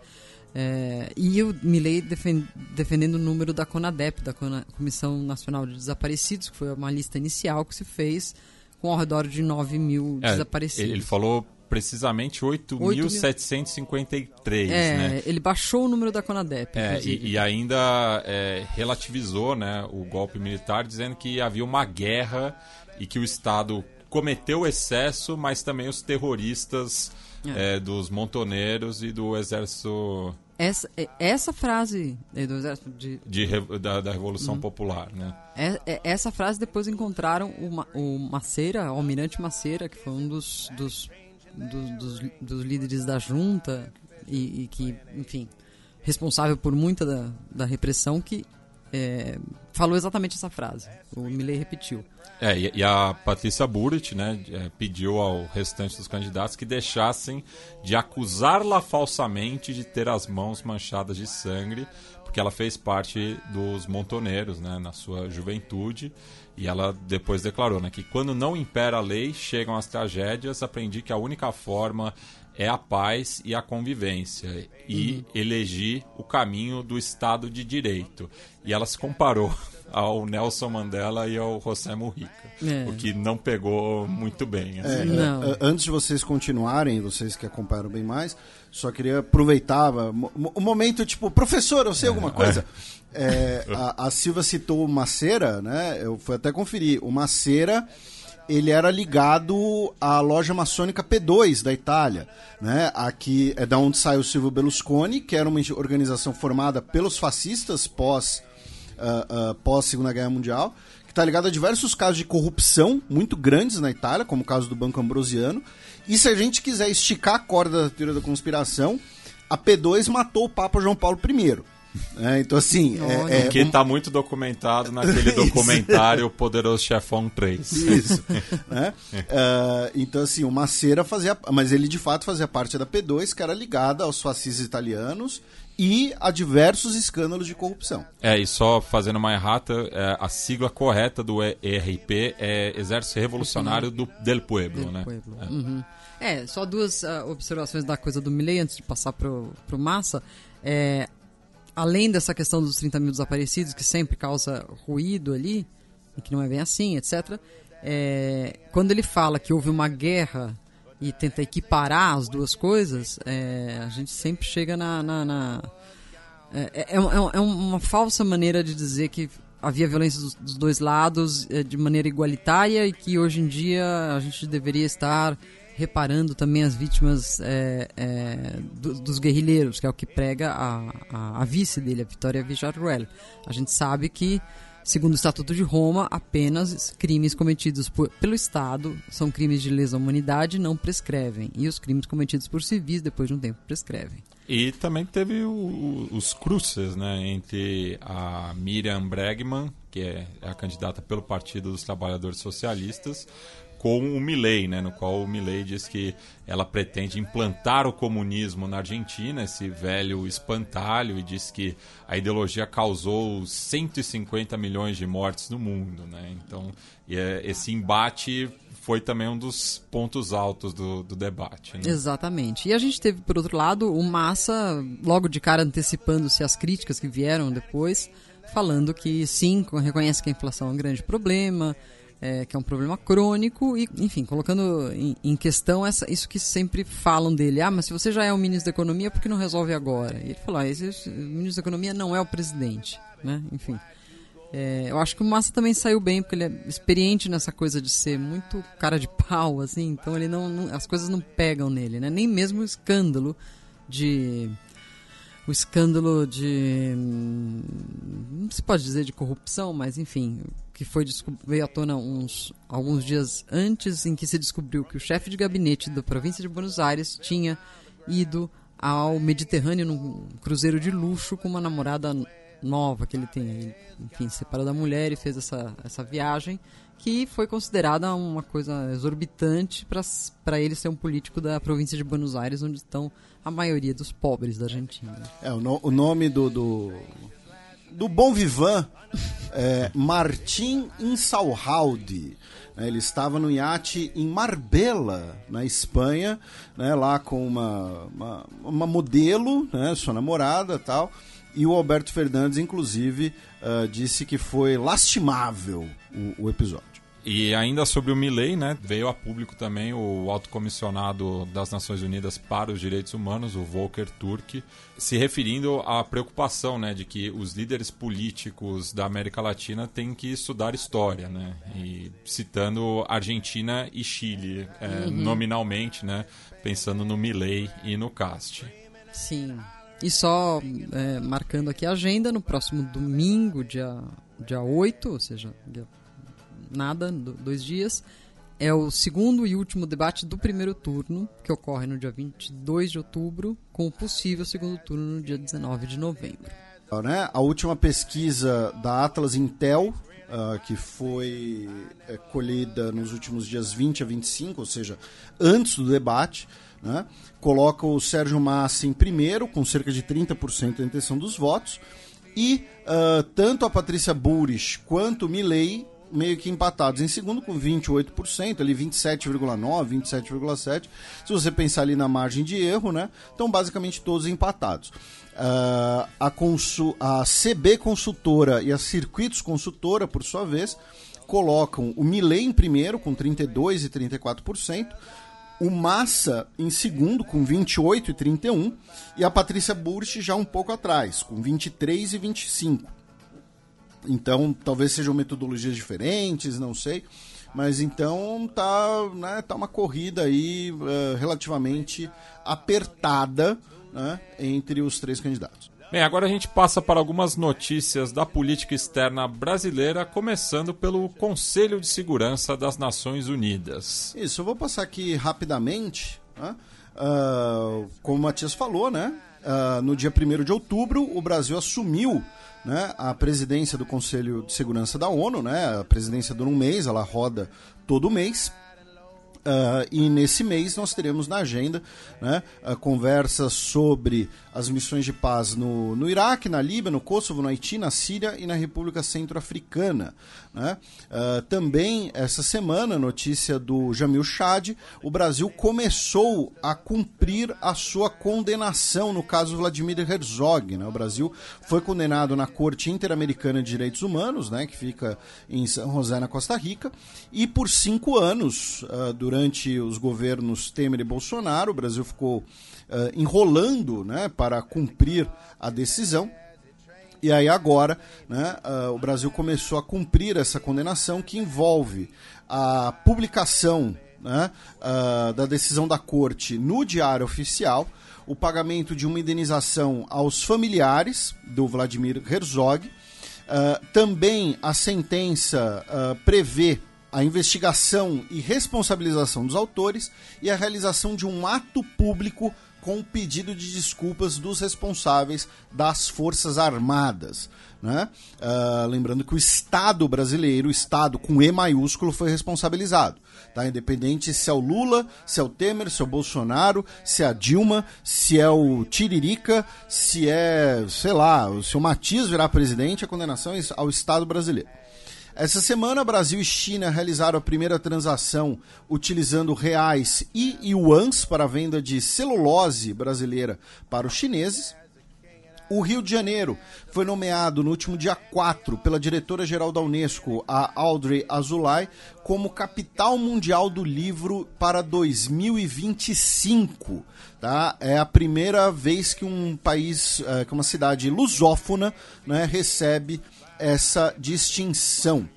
é, e o Milley defen- defendendo o número da CONADEP, da Comissão Nacional de Desaparecidos, que foi uma lista inicial que se fez com ao redor de 9 mil É, desaparecidos. ele, falou precisamente 8.753, É, né? ele baixou o número da CONADEP, É, e, e ainda é, relativizou né, o golpe militar, dizendo que havia uma guerra e que o Estado cometeu excesso, mas também os terroristas é, dos montoneiros e do exército Essa, é- essa frase do exército de, de, da, da Uhum. Revolução Popular, né? É- é- essa frase depois encontraram o, o Maceira, o Almirante Maceira, que foi um dos, dos, dos, dos- dos líderes da junta e, e que, enfim, responsável por muita da, da repressão, que é, falou exatamente essa frase. O Milley repetiu. É, e, a Patrícia Burrit, né, é, pediu ao restante dos candidatos que deixassem de acusá-la falsamente de ter as mãos manchadas de sangue, porque ela fez parte dos montoneiros, né, na sua juventude, e ela depois declarou, né, que quando não impera a lei, chegam as tragédias, aprendi que a única forma é a paz e a convivência e uhum. elegi o caminho do Estado de Direito. E ela se comparou ao Nelson Mandela e ao José Mujica, é. o que não pegou muito bem. Assim. É, não. É, antes de vocês continuarem, vocês que acompanharam bem mais, só queria aproveitar o momento tipo, professor, eu sei alguma é. coisa. É, a, a, Silva citou o Macera, né? Eu fui até conferir. O Macera ele era ligado à loja maçônica P2 da Itália, né? Aqui é da onde sai o Silvio Berlusconi, que era uma organização formada pelos fascistas pós uh, uh, pós Segunda Guerra Mundial, que está ligado a diversos casos de corrupção muito grandes na Itália, como o caso do Banco Ambrosiano. E se a gente quiser esticar a corda da teoria da conspiração, a P2 matou o Papa João Paulo I. É, então, assim. É, é, que está um... muito documentado naquele documentário Poderoso Chefão 3. Isso. né? uh, então, assim, o Macera fazia. Mas ele de fato fazia parte da P2, que era ligada aos fascistas italianos e a diversos escândalos de corrupção. É, e só fazendo uma errata, é, a sigla correta do ERP é Exército Revolucionário do, del Pueblo, del né? Pueblo. É. Uhum. é. só duas uh, observações da coisa do Milley antes de passar pro, pro Massa. É, além dessa questão dos 30 mil desaparecidos, que sempre causa ruído ali, e que não é bem assim, etc., é, quando ele fala que houve uma guerra e tenta equiparar as duas coisas, é, a gente sempre chega na. na, na é, é, é, é, uma falsa maneira de dizer que havia violência dos, dos, dois lados é, de maneira igualitária e que hoje em dia a gente deveria estar reparando também as vítimas é, é, do, dos guerrilheiros, que é o que prega a, a, a vice dele, a Vitória Villarruel. A gente sabe que Segundo o Estatuto de Roma, apenas crimes cometidos por, pelo Estado são crimes de lesa humanidade e não prescrevem. E os crimes cometidos por civis, depois de um tempo, prescrevem. E também teve o, os cruces né, entre a Miriam Bregman, que é a candidata pelo Partido dos Trabalhadores Socialistas, com o Milley, né, no qual o Milley diz que ela pretende implantar o comunismo na Argentina, esse velho espantalho, e diz que a ideologia causou 150 milhões de mortes no mundo. Né? Então, é, esse embate foi também um dos pontos altos do, do debate. Né? Exatamente. E a gente teve, por outro lado, o Massa, logo de cara antecipando-se as críticas que vieram depois, falando que sim, reconhece que a inflação é um grande problema, é, que é um problema crônico, e, enfim, colocando em, em, questão essa, isso que sempre falam dele. Ah, mas se você já é o ministro da Economia, por que não resolve agora? E ele falou, ah, esse, o ministro da Economia não é o presidente, né? Enfim. É, eu acho que o Massa também saiu bem, porque ele é experiente nessa coisa de ser muito cara de pau, assim, então ele não, não as coisas não pegam nele, né? Nem mesmo o escândalo de o escândalo de. Não se pode dizer de corrupção, mas enfim, que foi veio à tona uns alguns dias antes, em que se descobriu que o chefe de gabinete da província de Buenos Aires tinha ido ao Mediterrâneo num cruzeiro de luxo com uma namorada nova que ele tem. Enfim, se separou da mulher e fez essa, essa viagem que foi considerada uma coisa exorbitante para ele ser um político da província de Buenos Aires, onde estão a maioria dos pobres da Argentina. É, o, no, o nome do, do, do bom vivan é Martim Insalhaldi. Né, ele estava no iate em Marbella, na Espanha, né, lá com uma, uma, uma modelo, né, sua namorada tal. E o Alberto Fernandes, inclusive, uh, disse que foi lastimável o, o episódio. E ainda sobre o Milley, né, veio a público também o alto comissionado das Nações Unidas para os Direitos Humanos, o Volker Turk, se referindo à preocupação, né, de que os líderes políticos da América Latina têm que estudar história, né, e citando Argentina e Chile, é, uhum. nominalmente, né, pensando no Milley e no Cast. Sim. E só é, marcando aqui a agenda, no próximo domingo, dia, dia 8, ou seja, dia nada, dois dias. É o segundo e último debate do primeiro turno, que ocorre no dia 22 de outubro, com o possível segundo turno no dia 19 de novembro. Né? A última pesquisa da Atlas Intel, uh, que foi é, colhida nos últimos dias 20 a 25, ou seja, antes do debate, né? coloca o Sérgio Massa em primeiro, com cerca de 30% da intenção dos votos, E uh, tanto a Patrícia Burris quanto o Milley meio que empatados em segundo com 28%, ali 27,9, 27,7. Se você pensar ali na margem de erro, né? Então basicamente todos empatados. Uh, a, consul, a CB Consultora e a Circuitos Consultora, por sua vez, colocam o Milley em primeiro com 32 e 34%, o Massa em segundo com 28 e 31 e a Patrícia Burch já um pouco atrás, com 23 e 25. Então, talvez sejam metodologias diferentes, não sei. Mas então tá, né, tá uma corrida aí uh, relativamente apertada né, entre os três candidatos. Bem, agora a gente passa para algumas notícias da política externa brasileira, começando pelo Conselho de Segurança das Nações Unidas. Isso, eu vou passar aqui rapidamente. Né? Uh, como o Matias falou, né? Uh, no dia 1 de outubro, o Brasil assumiu né, a presidência do Conselho de Segurança da ONU, né, a presidência dura um mês, ela roda todo mês. Uh, e nesse mês nós teremos na agenda né, a conversa sobre as missões de paz no, no Iraque, na Líbia, no Kosovo, no Haiti, na Síria e na República Centro-Africana. Né? Uh, também, essa semana, notícia do Jamil Chad, o Brasil começou a cumprir a sua condenação no caso Vladimir Herzog. Né? O Brasil foi condenado na Corte Interamericana de Direitos Humanos, né, que fica em São José, na Costa Rica, e por cinco anos, uh, durante os governos Temer e Bolsonaro, o Brasil ficou uh, enrolando né, para cumprir a decisão. E aí agora né, uh, o Brasil começou a cumprir essa condenação que envolve a publicação né, uh, da decisão da corte no Diário Oficial, o pagamento de uma indenização aos familiares do Vladimir Herzog. Uh, também a sentença prevê a investigação e responsabilização dos autores e a realização de um ato público com o pedido de desculpas dos responsáveis das Forças Armadas. Né? Uh, lembrando que o Estado brasileiro, o Estado com E maiúsculo, foi responsabilizado. Tá? Independente se é o Lula, se é o Temer, se é o Bolsonaro, se é a Dilma, se é o Tiririca, se é, sei lá, se o Matias virar presidente, a condenação é ao Estado brasileiro. Essa semana, Brasil e China realizaram a primeira transação utilizando reais e yuans para venda de celulose brasileira para os chineses. O Rio de Janeiro foi nomeado no último dia 4 pela diretora-geral da Unesco, a Audrey Azoulay, como capital mundial do livro para 2025. Tá? É a primeira vez que um país, é, que uma cidade lusófona né, recebe essa distinção.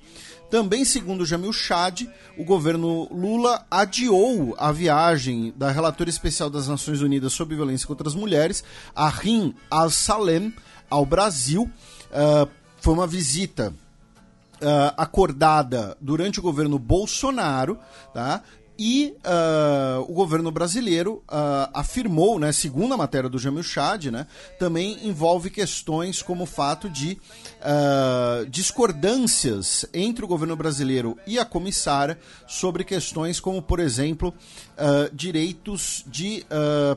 Também, segundo Jamil Chad, o governo Lula adiou a viagem da relatora especial das Nações Unidas sobre violência contra as mulheres, a Rim Al-Salem, ao Brasil. Uh, foi uma visita Uh, acordada durante o governo Bolsonaro, tá? E uh, o governo brasileiro uh, afirmou, né, segundo a matéria do Jamil Chad, né, também envolve questões como o fato de uh, discordâncias entre o governo brasileiro e a comissária sobre questões como, por exemplo, direitos de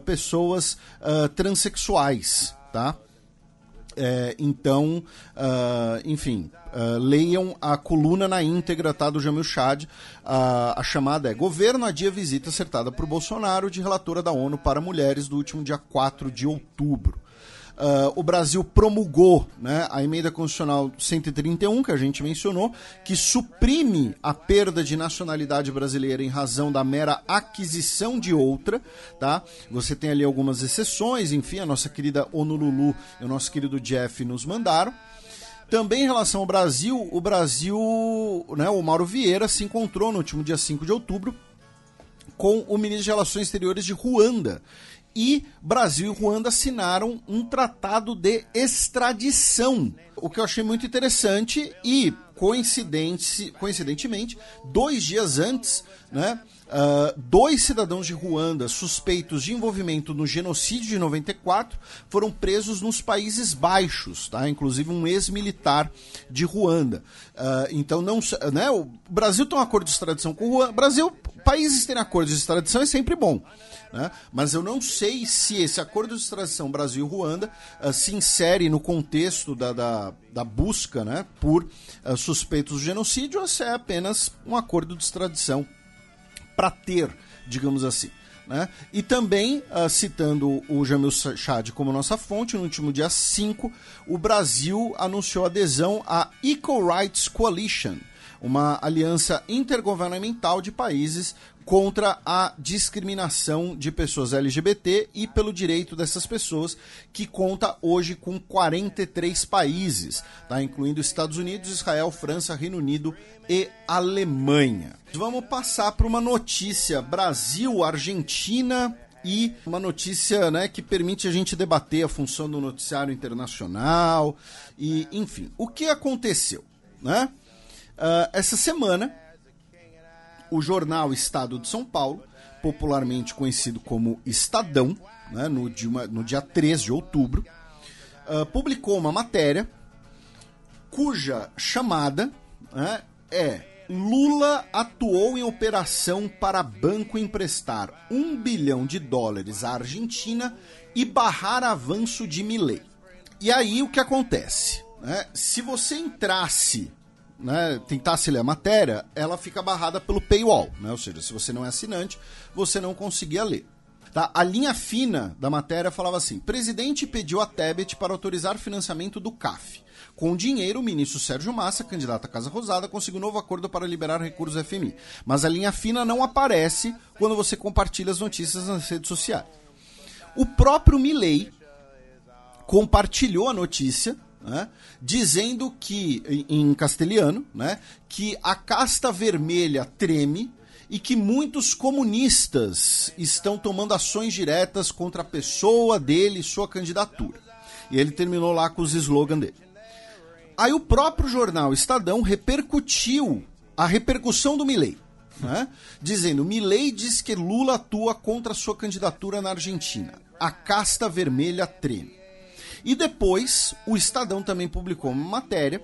pessoas transexuais. Tá? É, então, enfim, Uh, leiam a coluna na íntegra tá, do Jamil Chad. Uh, a chamada é Governo adia visita acertada por Bolsonaro de relatora da ONU para mulheres do último dia 4 de outubro. Uh, o Brasil promulgou né, a emenda constitucional 131, que a gente mencionou, que suprime a perda de nacionalidade brasileira em razão da mera aquisição de outra. Tá? Você tem ali algumas exceções, enfim, a nossa querida Honolulu e o nosso querido Jeff nos mandaram. Também em relação ao Brasil, o Brasil, né, o Mauro Vieira se encontrou no último dia 5 de outubro com o ministro de Relações Exteriores de Ruanda. E Brasil e Ruanda assinaram um tratado de extradição, o que eu achei muito interessante e coincidente, coincidentemente, dois dias antes, né, Uh, dois cidadãos de Ruanda suspeitos de envolvimento no genocídio de 94 foram presos nos Países Baixos, tá? Inclusive um ex-militar de Ruanda. Uh, então não, né? O Brasil tem um acordo de extradição com o Ruanda. Brasil, países terem acordos de extradição é sempre bom. Né? Mas eu não sei se esse acordo de extradição Brasil-Ruanda uh, se insere no contexto da, da, da busca né, por suspeitos de genocídio ou se é apenas um acordo de extradição para ter, digamos assim. Né? E também, uh, citando o Jamil Chad como nossa fonte, no último dia 5, o Brasil anunciou adesão à Equal Rights Coalition, uma aliança intergovernamental de países contra a discriminação de pessoas LGBT e pelo direito dessas pessoas, que conta hoje com 43 países, tá? incluindo Estados Unidos, Israel, França, Reino Unido e Alemanha. Vamos passar para uma notícia: Brasil, Argentina e uma notícia né, que permite a gente debater a função do noticiário internacional e, enfim, o que aconteceu, né? Uh, essa semana o jornal Estado de São Paulo, popularmente conhecido como Estadão, né, no, dia, no dia 3 de outubro, uh, publicou uma matéria cuja chamada né, é Lula atuou em operação para banco emprestar um bilhão de dólares à Argentina e barrar avanço de Milley. E aí o que acontece? Né? Se você entrasse né, tentasse ler a matéria, ela fica barrada pelo paywall, né? Ou seja, se você não é assinante, você não conseguia ler. Tá? A linha fina da matéria falava assim: presidente pediu a Tebet para autorizar financiamento do CAF. Com o dinheiro, o ministro Sérgio Massa, candidato à Casa Rosada, conseguiu um novo acordo para liberar recursos do FMI. Mas a linha fina não aparece quando você compartilha as notícias nas redes sociais. O próprio Milley compartilhou a notícia né, dizendo que, em castelhano, né, que a casta vermelha treme e que muitos comunistas estão tomando ações diretas contra a pessoa dele e sua candidatura. E ele terminou lá com os slogans dele. Aí o próprio jornal Estadão repercutiu a repercussão do Milley. Né? Dizendo, Milley diz que Lula atua contra sua candidatura na Argentina. A casta vermelha treme. E depois, o Estadão também publicou uma matéria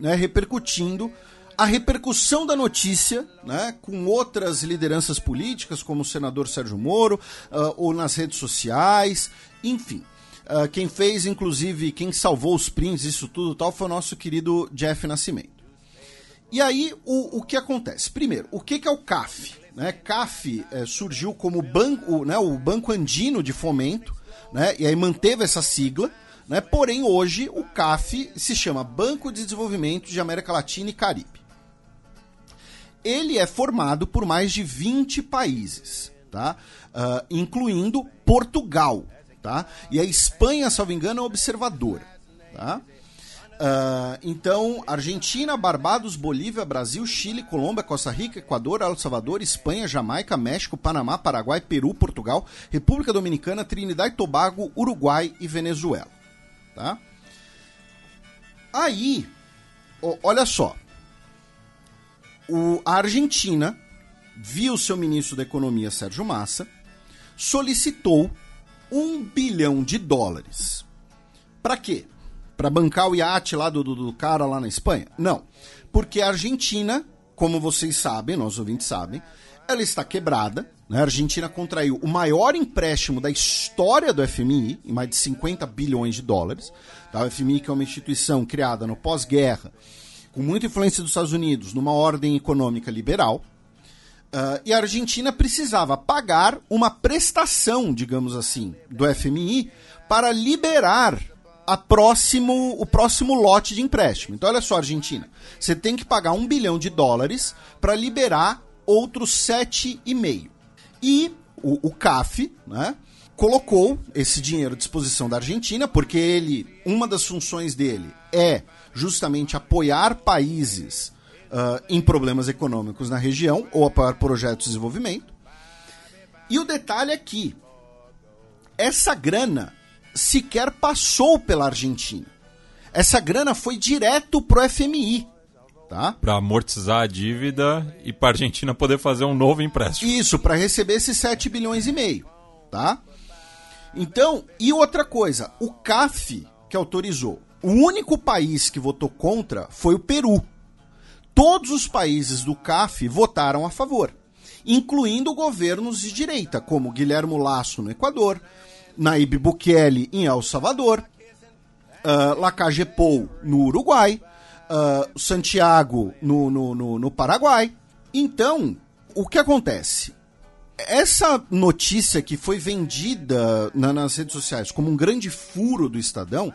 né, repercutindo a repercussão da notícia né, com outras lideranças políticas, como o senador Sérgio Moro, uh, ou nas redes sociais, enfim. Uh, quem fez, inclusive, quem salvou os prints, isso tudo tal, foi o nosso querido Jeff Nascimento. E aí, o, o que acontece? Primeiro, o que, que é o CAF? Né, CAF é, surgiu como banco, né, o Banco Andino de Fomento, né? E aí manteve essa sigla, né? Porém, hoje o CAF se chama Banco de Desenvolvimento de América Latina e Caribe. Ele é formado por mais de 20 países, tá? Uh, incluindo Portugal, tá? E a Espanha, salvo engano, é observadora, tá? Uh, então, Argentina, Barbados, Bolívia, Brasil, Chile, Colômbia, Costa Rica, Equador, El Salvador, Espanha, Jamaica, México, Panamá, Paraguai, Peru, Portugal, República Dominicana, Trinidad e Tobago, Uruguai e Venezuela. Tá? Aí, olha só. O, a Argentina viu seu ministro da Economia, Sérgio Massa, solicitou um bilhão de dólares. Para quê? Para bancar o iate lá do, do, do, cara lá na Espanha? Não. Porque a Argentina, como vocês sabem, nós ouvintes sabem, ela está quebrada. Né? A Argentina contraiu o maior empréstimo da história do FMI, em mais de 50 bilhões de dólares. Tá? O FMI, que é uma instituição criada no pós-guerra, com muita influência dos Estados Unidos, numa ordem econômica liberal. Uh, e a Argentina precisava pagar uma prestação, digamos assim, do FMI para liberar a próximo, o próximo lote de empréstimo. Então, olha só, Argentina. Você tem que pagar um bilhão de dólares para liberar outros 7,5. E o, o CAF, né? colocou esse dinheiro à disposição da Argentina, porque ele, uma das funções dele é justamente apoiar países uh, em problemas econômicos na região ou apoiar projetos de desenvolvimento. E o detalhe é que essa grana sequer passou pela Argentina. Essa grana foi direto pro FMI. tá? Para amortizar a dívida e para a Argentina poder fazer um novo empréstimo. Isso, para receber esses 7 bilhões e meio, tá? Então, e outra coisa, o CAF que autorizou, o único país que votou contra foi o Peru. Todos os países do CAF votaram a favor, incluindo governos de direita, como Guilherme Lasso no Equador, Naib Bukele em El Salvador, uh, Lacage Pou no Uruguai, uh, Santiago no, no, no, no Paraguai. Então, o que acontece? Essa notícia que foi vendida na, nas redes sociais como um grande furo do Estadão,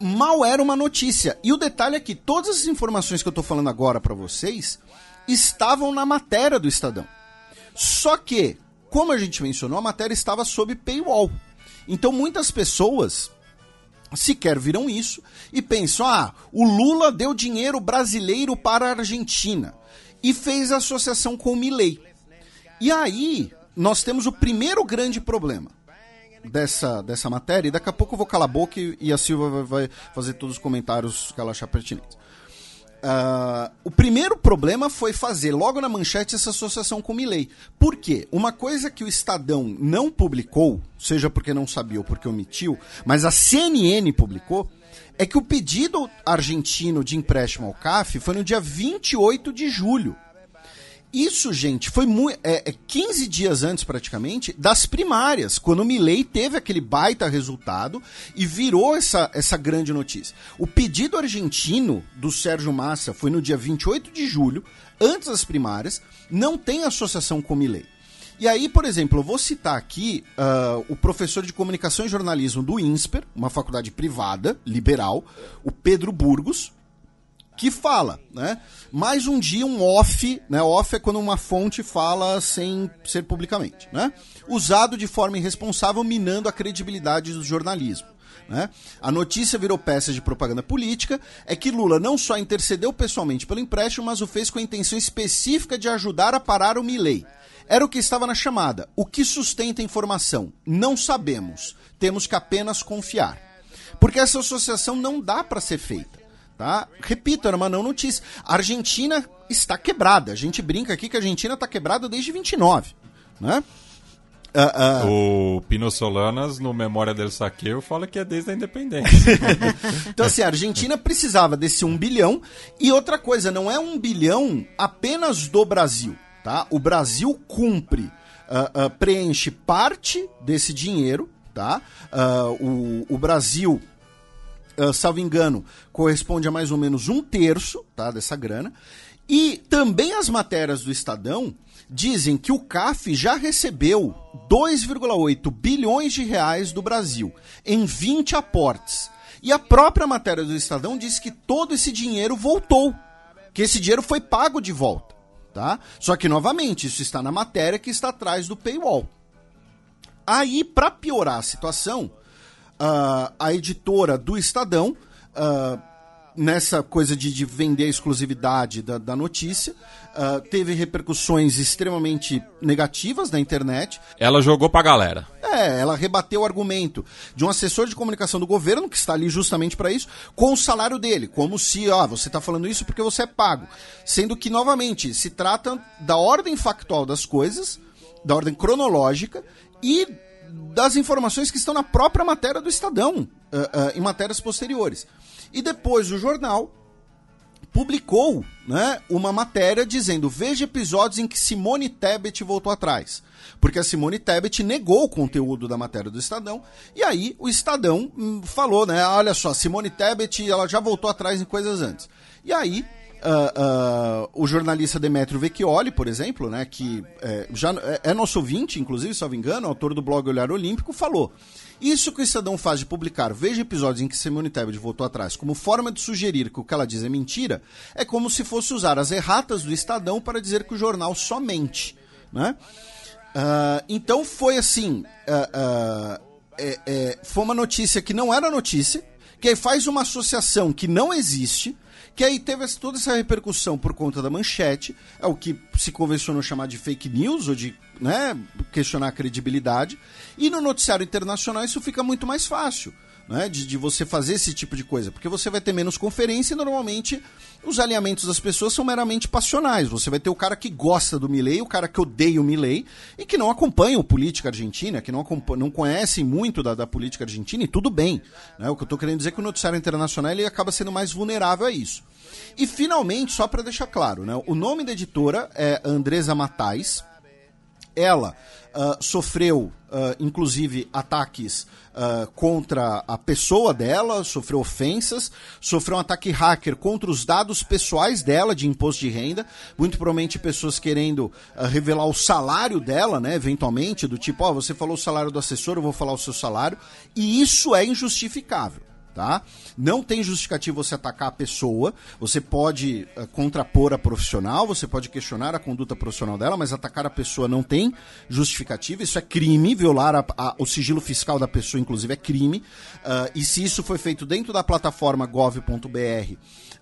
mal era uma notícia. E o detalhe é que todas as informações que eu estou falando agora para vocês estavam na matéria do Estadão. Só que, como a gente mencionou, a matéria estava sob paywall. Então muitas pessoas sequer viram isso e pensam: ah, o Lula deu dinheiro brasileiro para a Argentina e fez associação com o Milley. E aí nós temos o primeiro grande problema dessa, dessa matéria, e daqui a pouco eu vou calar a boca e, e a Silva vai, vai, fazer todos os comentários que ela achar pertinentes. Uh, o primeiro problema foi fazer logo na manchete essa associação com o Milley. Por quê? Uma coisa que o Estadão não publicou, seja porque não sabia ou porque omitiu, mas a CNN publicou, é que o pedido argentino de empréstimo ao CAF foi no dia 28 de julho. Isso, gente, foi muito, é, é 15 dias antes, praticamente, das primárias, quando o Milley teve aquele baita resultado e virou essa, essa grande notícia. O pedido argentino do Sérgio Massa foi no dia 28 de julho, antes das primárias, não tem associação com o Milley. E aí, por exemplo, eu vou citar aqui uh, o professor de comunicação e jornalismo do INSPER, uma faculdade privada, liberal, o Pedro Burgos, que fala, né? Mais um dia um off, né? Off é quando uma fonte fala sem ser publicamente, né? Usado de forma irresponsável, minando a credibilidade do jornalismo. Né? A notícia virou peça de propaganda política, é que Lula não só intercedeu pessoalmente pelo empréstimo, mas o fez com a intenção específica de ajudar a parar o Milley. Era o que estava na chamada. O que sustenta a informação? Não sabemos. Temos que apenas confiar. Porque essa associação não dá para ser feita. Tá? Repito, era uma não notícia. A Argentina está quebrada. A gente brinca aqui que a Argentina está quebrada desde 29. Né? Uh, uh... O Pino Solanas, no Memória del Saqueo, fala que é desde a independência. então, assim, a Argentina precisava desse um bilhão. E outra coisa, não é um bilhão apenas do Brasil. Tá? O Brasil cumpre, uh, preenche parte desse dinheiro. Tá? o, o Brasil uh, salvo engano, corresponde a mais ou menos um terço tá, dessa grana. E também as matérias do Estadão dizem que o CAF já recebeu 2,8 bilhões de reais do Brasil em 20 aportes. E a própria matéria do Estadão diz que todo esse dinheiro voltou, que esse dinheiro foi pago de volta, tá? Só que novamente isso está na matéria que está atrás do paywall. Aí, para piorar a situação, uh, a editora do Estadão, uh, nessa coisa de, de, vender a exclusividade da, da notícia, uh, teve repercussões extremamente negativas na internet. Ela jogou pra galera. É, ela rebateu o argumento de um assessor de comunicação do governo, que está ali justamente para isso, com o salário dele, como se, ó, você está falando isso porque você é pago. Sendo que, novamente, se trata da ordem factual das coisas, da ordem cronológica e das informações que estão na própria matéria do Estadão, uh, uh, em matérias posteriores. E depois o jornal publicou né, uma matéria dizendo: veja episódios em que Simone Tebet voltou atrás. Porque a Simone Tebet negou o conteúdo da matéria do Estadão. E aí o Estadão hum, falou, né? Olha só, Simone Tebet ela já voltou atrás em coisas antes. E aí Uh, uh, o jornalista Demetrio Vecchioli, por exemplo, né, que é, já é, é nosso ouvinte, inclusive, se não me engano, autor do blog Olhar Olímpico, falou. Isso que o Estadão faz de publicar veja episódios em que Simone Tebet voltou atrás como forma de sugerir que o que ela diz é mentira, é como se fosse usar as erratas do Estadão para dizer que o jornal só mente. Né? Uh, então foi assim, é, é, foi uma notícia que não era notícia, que faz uma associação que não existe, que aí teve toda essa repercussão por conta da manchete, é o que se convencionou chamar de fake news, ou de né, questionar a credibilidade. E no noticiário internacional isso fica muito mais fácil. Né, de, de você fazer esse tipo de coisa, porque você vai ter menos conferência e normalmente os alinhamentos das pessoas são meramente passionais. Você vai ter o cara que gosta do Milley, o cara que odeia o Milley e que não acompanha o política argentina, que não, não conhece muito da, da, política argentina e tudo bem. Né? O que eu estou querendo dizer é que o noticiário internacional ele acaba sendo mais vulnerável a isso. E finalmente, só para deixar claro, né, o nome da editora é Andresa Matais. Ela uh, sofreu, uh, inclusive, ataques uh, contra a pessoa dela, sofreu ofensas, sofreu um ataque hacker contra os dados pessoais dela de imposto de renda, muito provavelmente pessoas querendo revelar o salário dela, né, eventualmente, do tipo, ó, oh, você falou o salário do assessor, eu vou falar o seu salário, e isso é injustificável tá? Não tem justificativo você atacar a pessoa, você pode uh, contrapor a profissional, você pode questionar a conduta profissional dela, mas atacar a pessoa não tem justificativa, isso é crime, violar a, a, o sigilo fiscal da pessoa, inclusive, é crime, uh, e se isso foi feito dentro da plataforma gov.br,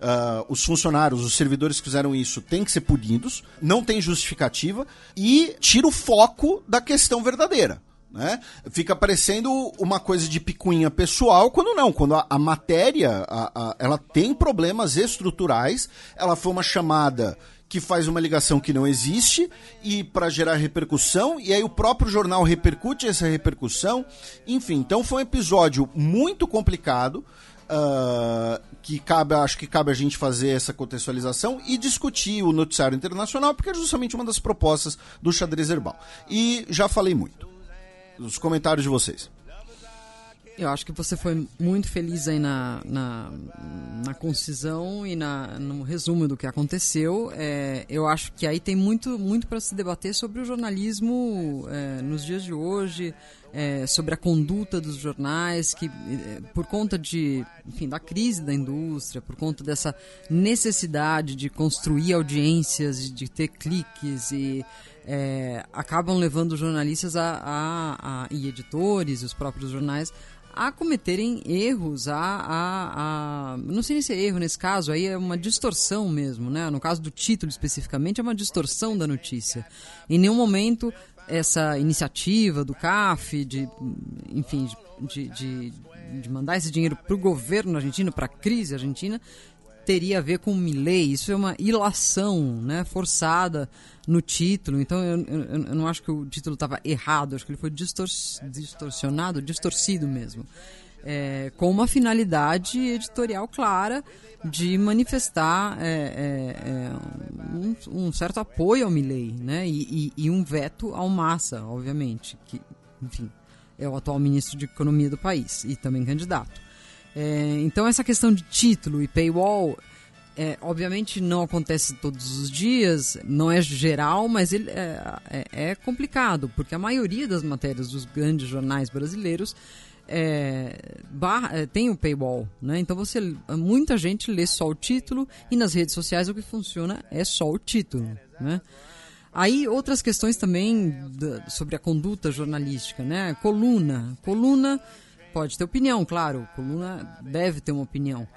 Uh, os funcionários, os servidores que fizeram isso têm que ser punidos, não tem justificativa e tira o foco da questão verdadeira. Né? Fica parecendo uma coisa de picuinha pessoal, quando não, quando a, a matéria a, a, ela tem problemas estruturais, ela foi uma chamada que faz uma ligação que não existe e para gerar repercussão e aí o próprio jornal repercute essa repercussão. Enfim então foi um episódio muito complicado uh, que cabe acho que cabe a gente fazer essa contextualização e discutir o noticiário internacional porque é justamente uma das propostas do xadrez herbal. E já falei muito os comentários de vocês. Eu acho que você foi muito feliz aí na, na, na concisão e na, no resumo do que aconteceu. É, eu acho que aí tem muito, muito para se debater sobre o jornalismo é, nos dias de hoje, é, sobre a conduta dos jornais, que é, por conta de, enfim, da crise da indústria, por conta dessa necessidade de construir audiências, de ter cliques e é, acabam levando jornalistas a, a, a, e editores, os próprios jornais, a cometerem erros, a, a, a, não sei se é erro nesse caso, aí é uma distorção mesmo, né? No caso do título especificamente, é uma distorção da notícia. Em nenhum momento essa iniciativa do CAF de, enfim, de, de, de mandar esse dinheiro para o governo argentino, para a crise argentina, teria a ver com Milley. Isso é uma ilação né, forçada no título. Então eu, eu, eu não acho que o título estava errado, acho que ele foi distor distorcionado, distorcido mesmo. É, com uma finalidade editorial clara de manifestar é, é, é um, um, certo apoio ao Milley né? E, e, e, um veto ao Massa, obviamente, que, enfim, é o atual ministro de Economia do país e também candidato. É, então essa questão de título e paywall é, obviamente não acontece todos os dias, não é geral, mas ele é, é, é complicado, porque a maioria das matérias dos grandes jornais brasileiros é, é, tem o paywall, né? Então você, muita gente lê só o título e nas redes sociais o que funciona é só o título, né? Aí outras questões também da, sobre a conduta jornalística, né? Coluna, coluna pode ter opinião, claro, coluna deve ter uma opinião.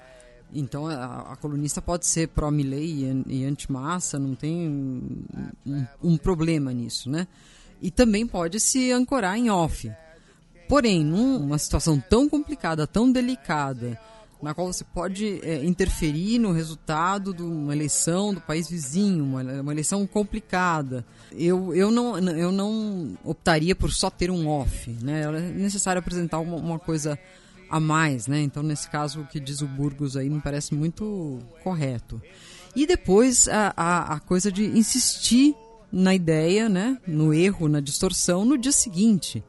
Então a, a colunista pode ser pró-Milley e, e anti-massa, não tem um, um, um, problema nisso, né? E também pode se ancorar em off. Porém, numa situação tão complicada, tão delicada, na qual você pode é, interferir no resultado de uma eleição do país vizinho, uma, uma, eleição complicada. Eu, eu, não, eu não optaria por só ter um off. Né? É necessário apresentar uma, uma coisa a mais. Né? Então, nesse caso, o que diz o Burgos aí me parece muito correto. E depois a, a, a coisa de insistir na ideia, né? no erro, na distorção, no dia seguinte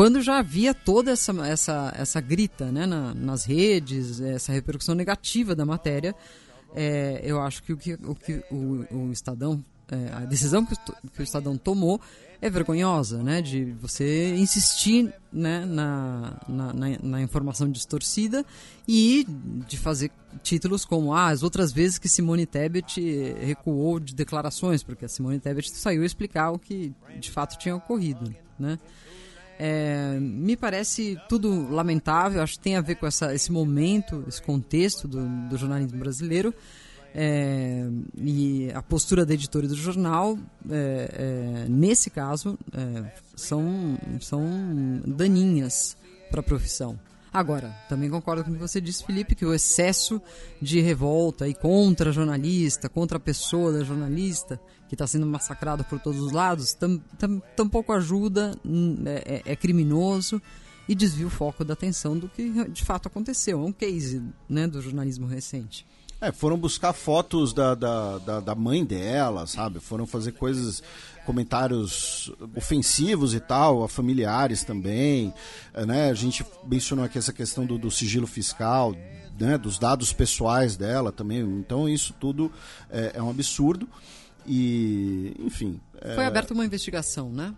quando já havia toda essa, essa, essa grita né, na, nas redes, essa repercussão negativa da matéria, é, eu acho que o que o, que o, o Estadão, é, a decisão que o, que o Estadão tomou é vergonhosa, né, de você insistir né, na, na, na, na informação distorcida e de fazer títulos como ah, as outras vezes que Simone Tebet recuou de declarações, porque a Simone Tebet saiu explicar o que de fato tinha ocorrido, né? É, me parece tudo lamentável, acho que tem a ver com essa, esse momento, esse contexto do, do jornalismo brasileiro. É, e a postura da editora do jornal, é, é nesse caso, é, são, são daninhas para a profissão. Agora, também concordo com o que você disse, Felipe, que o excesso de revolta e contra jornalista, contra a pessoa da jornalista, que está sendo massacrado por todos os lados, tam, tam, tampouco ajuda, hum, é, é, é, criminoso e desvia o foco da atenção do que de fato aconteceu. É um case né, do jornalismo recente. É, foram buscar fotos da, da, da, da, mãe dela, sabe? Foram fazer coisas, comentários ofensivos e tal, a familiares também. É, né? A gente mencionou aqui essa questão do, do sigilo fiscal, né? dos dados pessoais dela também. Então isso tudo é, é um absurdo. E, enfim. Foi é... aberta uma investigação, né?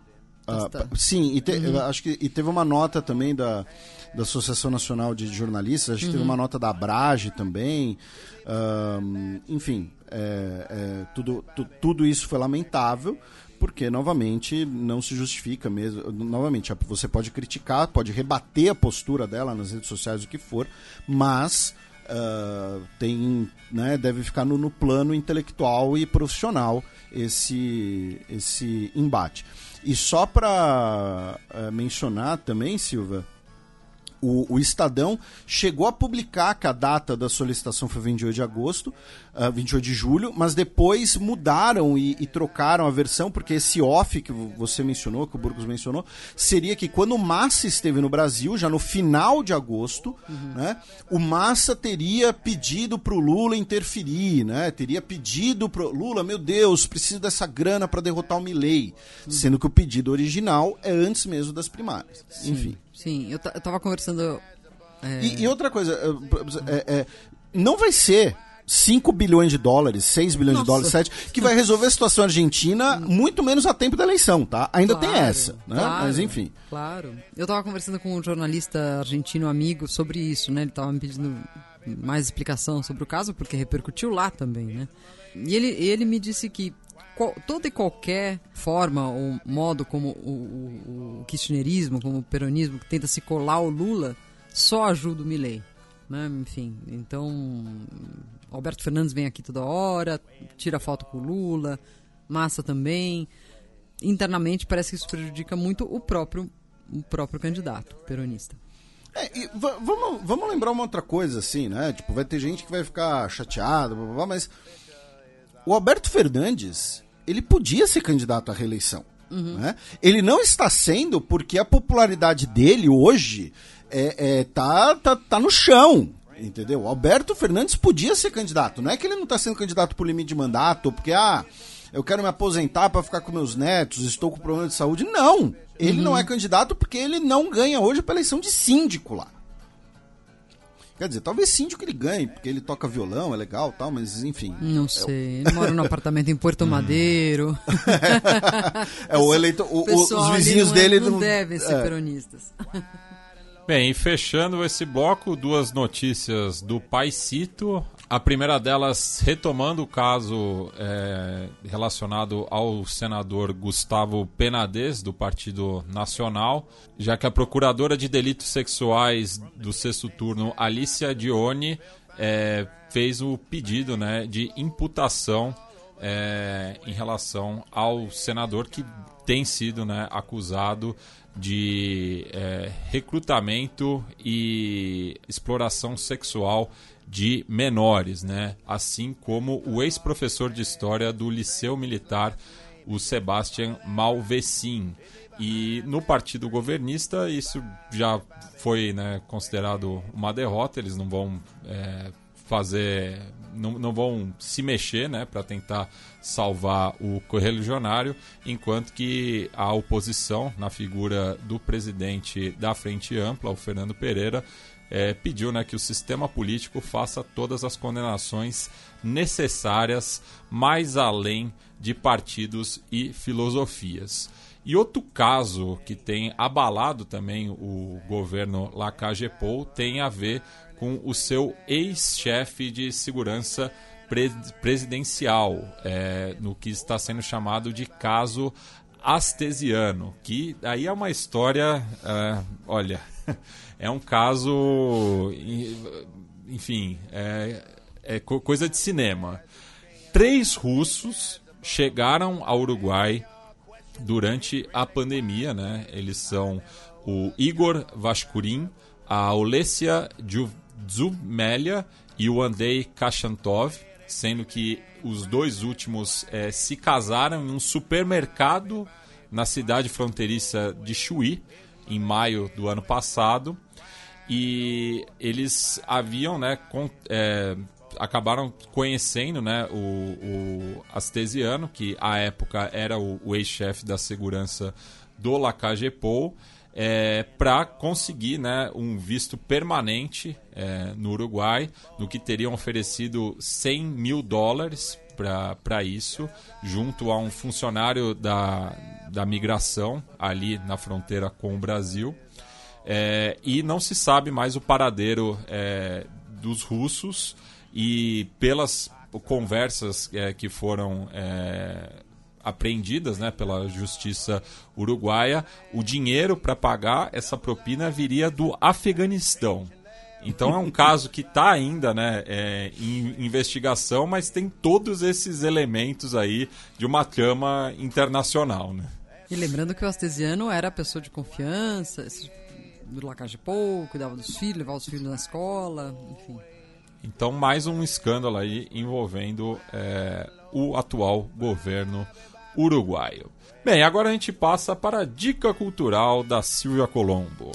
Ah, sim, e te, uhum. acho que e teve uma nota também da, da Associação Nacional de Jornalistas, acho que uhum. teve uma nota da Abrage também. Um, enfim, é, é, tudo, tu, tudo isso foi lamentável, porque, novamente, não se justifica mesmo. Novamente, você pode criticar, pode rebater a postura dela nas redes sociais, o que for, mas. Uh, tem, né, deve ficar no, no plano intelectual e profissional esse, esse embate. E só para uh, eh, mencionar também, Silva, o, o, Estadão chegou a publicar que a data da solicitação foi 28 de agosto, uh, ah, 28 de julho, mas depois mudaram e, e, trocaram a versão, porque esse off que você mencionou, que o Burgos mencionou, seria que quando o Massa esteve no Brasil, já no final de agosto, uhum. né, o Massa teria pedido para o Lula interferir, né, teria pedido para Lula, meu Deus, preciso dessa grana para derrotar o Milley, uhum. sendo que o pedido original é antes mesmo das primárias. Sim. Enfim. Sim, eu, eu tava conversando. É... E, e, outra coisa, é, é, não vai ser 5 bilhões de dólares, 6 bilhões Nossa. de dólares, 7, que vai resolver a situação argentina muito menos a tempo da eleição, tá? Ainda claro, tem essa, né? Claro, Mas enfim. Claro. Eu tava conversando com um jornalista argentino amigo sobre isso, né? Ele tava me pedindo mais explicação sobre o caso, porque repercutiu lá também, né? E ele, ele me disse que toda e qualquer forma ou modo como o, o, o kirchnerismo, como o peronismo, que tenta se colar o Lula, só ajuda o Milley. Né? Enfim, então Alberto Fernandes vem aqui toda hora, tira foto com o Lula, Massa também. Internamente parece que isso prejudica muito o próprio, o próprio candidato peronista. É, vamos, vamos lembrar uma outra coisa, assim, né? Tipo, vai ter gente que vai ficar chateada, blá, blá, mas o Alberto Fernandes, ele podia ser candidato à reeleição. Uhum. Né? Ele não está sendo porque a popularidade dele hoje é, é, tá, tá, tá no chão. Entendeu? O Alberto Fernandes podia ser candidato. Não é que ele não está sendo candidato por limite de mandato, porque, ah, eu quero me aposentar para ficar com meus netos, estou com problema de saúde. Não! Ele uhum. não é candidato porque ele não ganha hoje pela eleição de síndico lá. Quer dizer, talvez síndico ele ganhe, porque ele toca violão, é legal tal, mas enfim. Não é sei. Ele mora num apartamento em Porto Madeiro. é o eleito. O, os vizinhos não é- dele não, não devem ser é. peronistas. Bem, e fechando esse bloco, duas notícias do Paisito. A primeira delas, retomando o caso é, relacionado ao senador Gustavo Penades, do Partido Nacional, já que a procuradora de delitos sexuais do sexto turno, Alicia Dione, é, fez o pedido né, de imputação é, em relação ao senador que tem sido né, acusado de é, recrutamento e exploração sexual de menores, né? assim como o ex-professor de história do Liceu Militar, o Sebastian Malvecin. E no partido governista isso já foi né, considerado uma derrota, eles não vão é, fazer, não, não vão se mexer né, para tentar salvar o correligionário, enquanto que a oposição, na figura do presidente da Frente Ampla, o Fernando Pereira, é, pediu né, que o sistema político faça todas as condenações necessárias, mais além de partidos e filosofias. E outro caso que tem abalado também o governo Lacagepou tem a ver com o seu ex-chefe de segurança presidencial, é, no que está sendo chamado de caso astesiano, que aí é uma história, é, olha, é um caso, enfim, é, é coisa de cinema. Três russos chegaram ao Uruguai durante a pandemia, né? Eles são o Igor Vascurin, a Olesia Dzumelia e o Andrei Kashantov, sendo que os dois últimos é, se casaram em um supermercado na cidade fronteiriça de Chuí, em maio do ano passado. E eles haviam, né, com, é, acabaram conhecendo né, o, o Astesiano, que à época era o, o ex-chefe da segurança do Lacagepou, é, para conseguir né, um visto permanente é, no Uruguai, no que teriam oferecido 100 mil dólares para isso, junto a um funcionário da, da migração ali na fronteira com o Brasil. É, e não se sabe mais o paradeiro é, dos russos e pelas conversas é, que foram é, apreendidas né, pela justiça uruguaia, o dinheiro para pagar essa propina viria do Afeganistão. Então é um caso que está ainda né, é, em investigação, mas tem todos esses elementos aí de uma trama internacional. Né? E lembrando que o Astesiano era a pessoa de confiança, do Lacage Pou, cuidava dos filhos, levava os filhos na escola, enfim. Então, mais um escândalo aí envolvendo é, o atual governo uruguaio. Bem, agora a gente passa para a dica cultural da Silvia Colombo.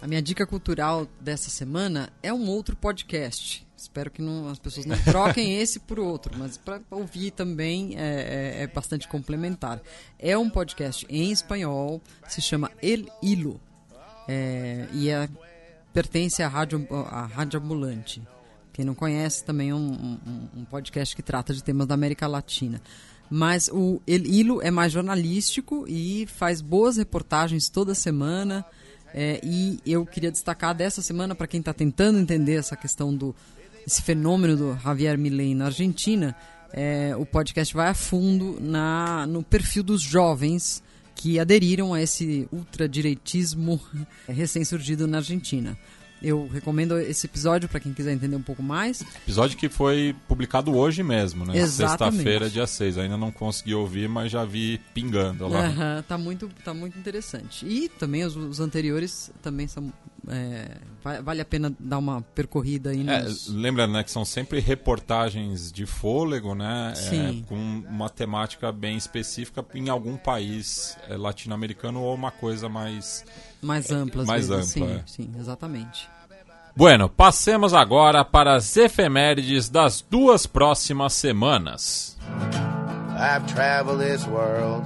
A minha dica cultural dessa semana é um outro podcast. Espero que não, as pessoas não troquem esse por outro, mas para ouvir também é, é, é, bastante complementar. É um podcast em espanhol, se chama El Hilo, é, e é, pertence à Rádio, à Rádio Ambulante. Quem não conhece, também é um, um, um podcast que trata de temas da América Latina. Mas o El Hilo é mais jornalístico e faz boas reportagens toda semana. É, e eu queria destacar dessa semana, para quem está tentando entender essa questão do esse fenômeno do Javier Milei na Argentina, é, o podcast vai a fundo na, no perfil dos jovens que aderiram a esse ultradireitismo recém-surgido na Argentina. Eu recomendo esse episódio para quem quiser entender um pouco mais. Episódio que foi publicado hoje mesmo, né? Sexta-feira, dia 6. Ainda não consegui ouvir, mas já vi pingando lá. Uhum, tá, muito, tá muito interessante. E também os, os anteriores também são. É, vale a pena dar uma percorrida aí é, nos... é, Lembrando né, que são sempre reportagens de fôlego, né? É, com uma temática bem específica em algum país é, latino-americano ou uma coisa mais mais amplas. Mais ampla, sim, é. sim, exatamente. Bueno, passemos agora para as efemérides das duas próximas semanas. I've traveled this world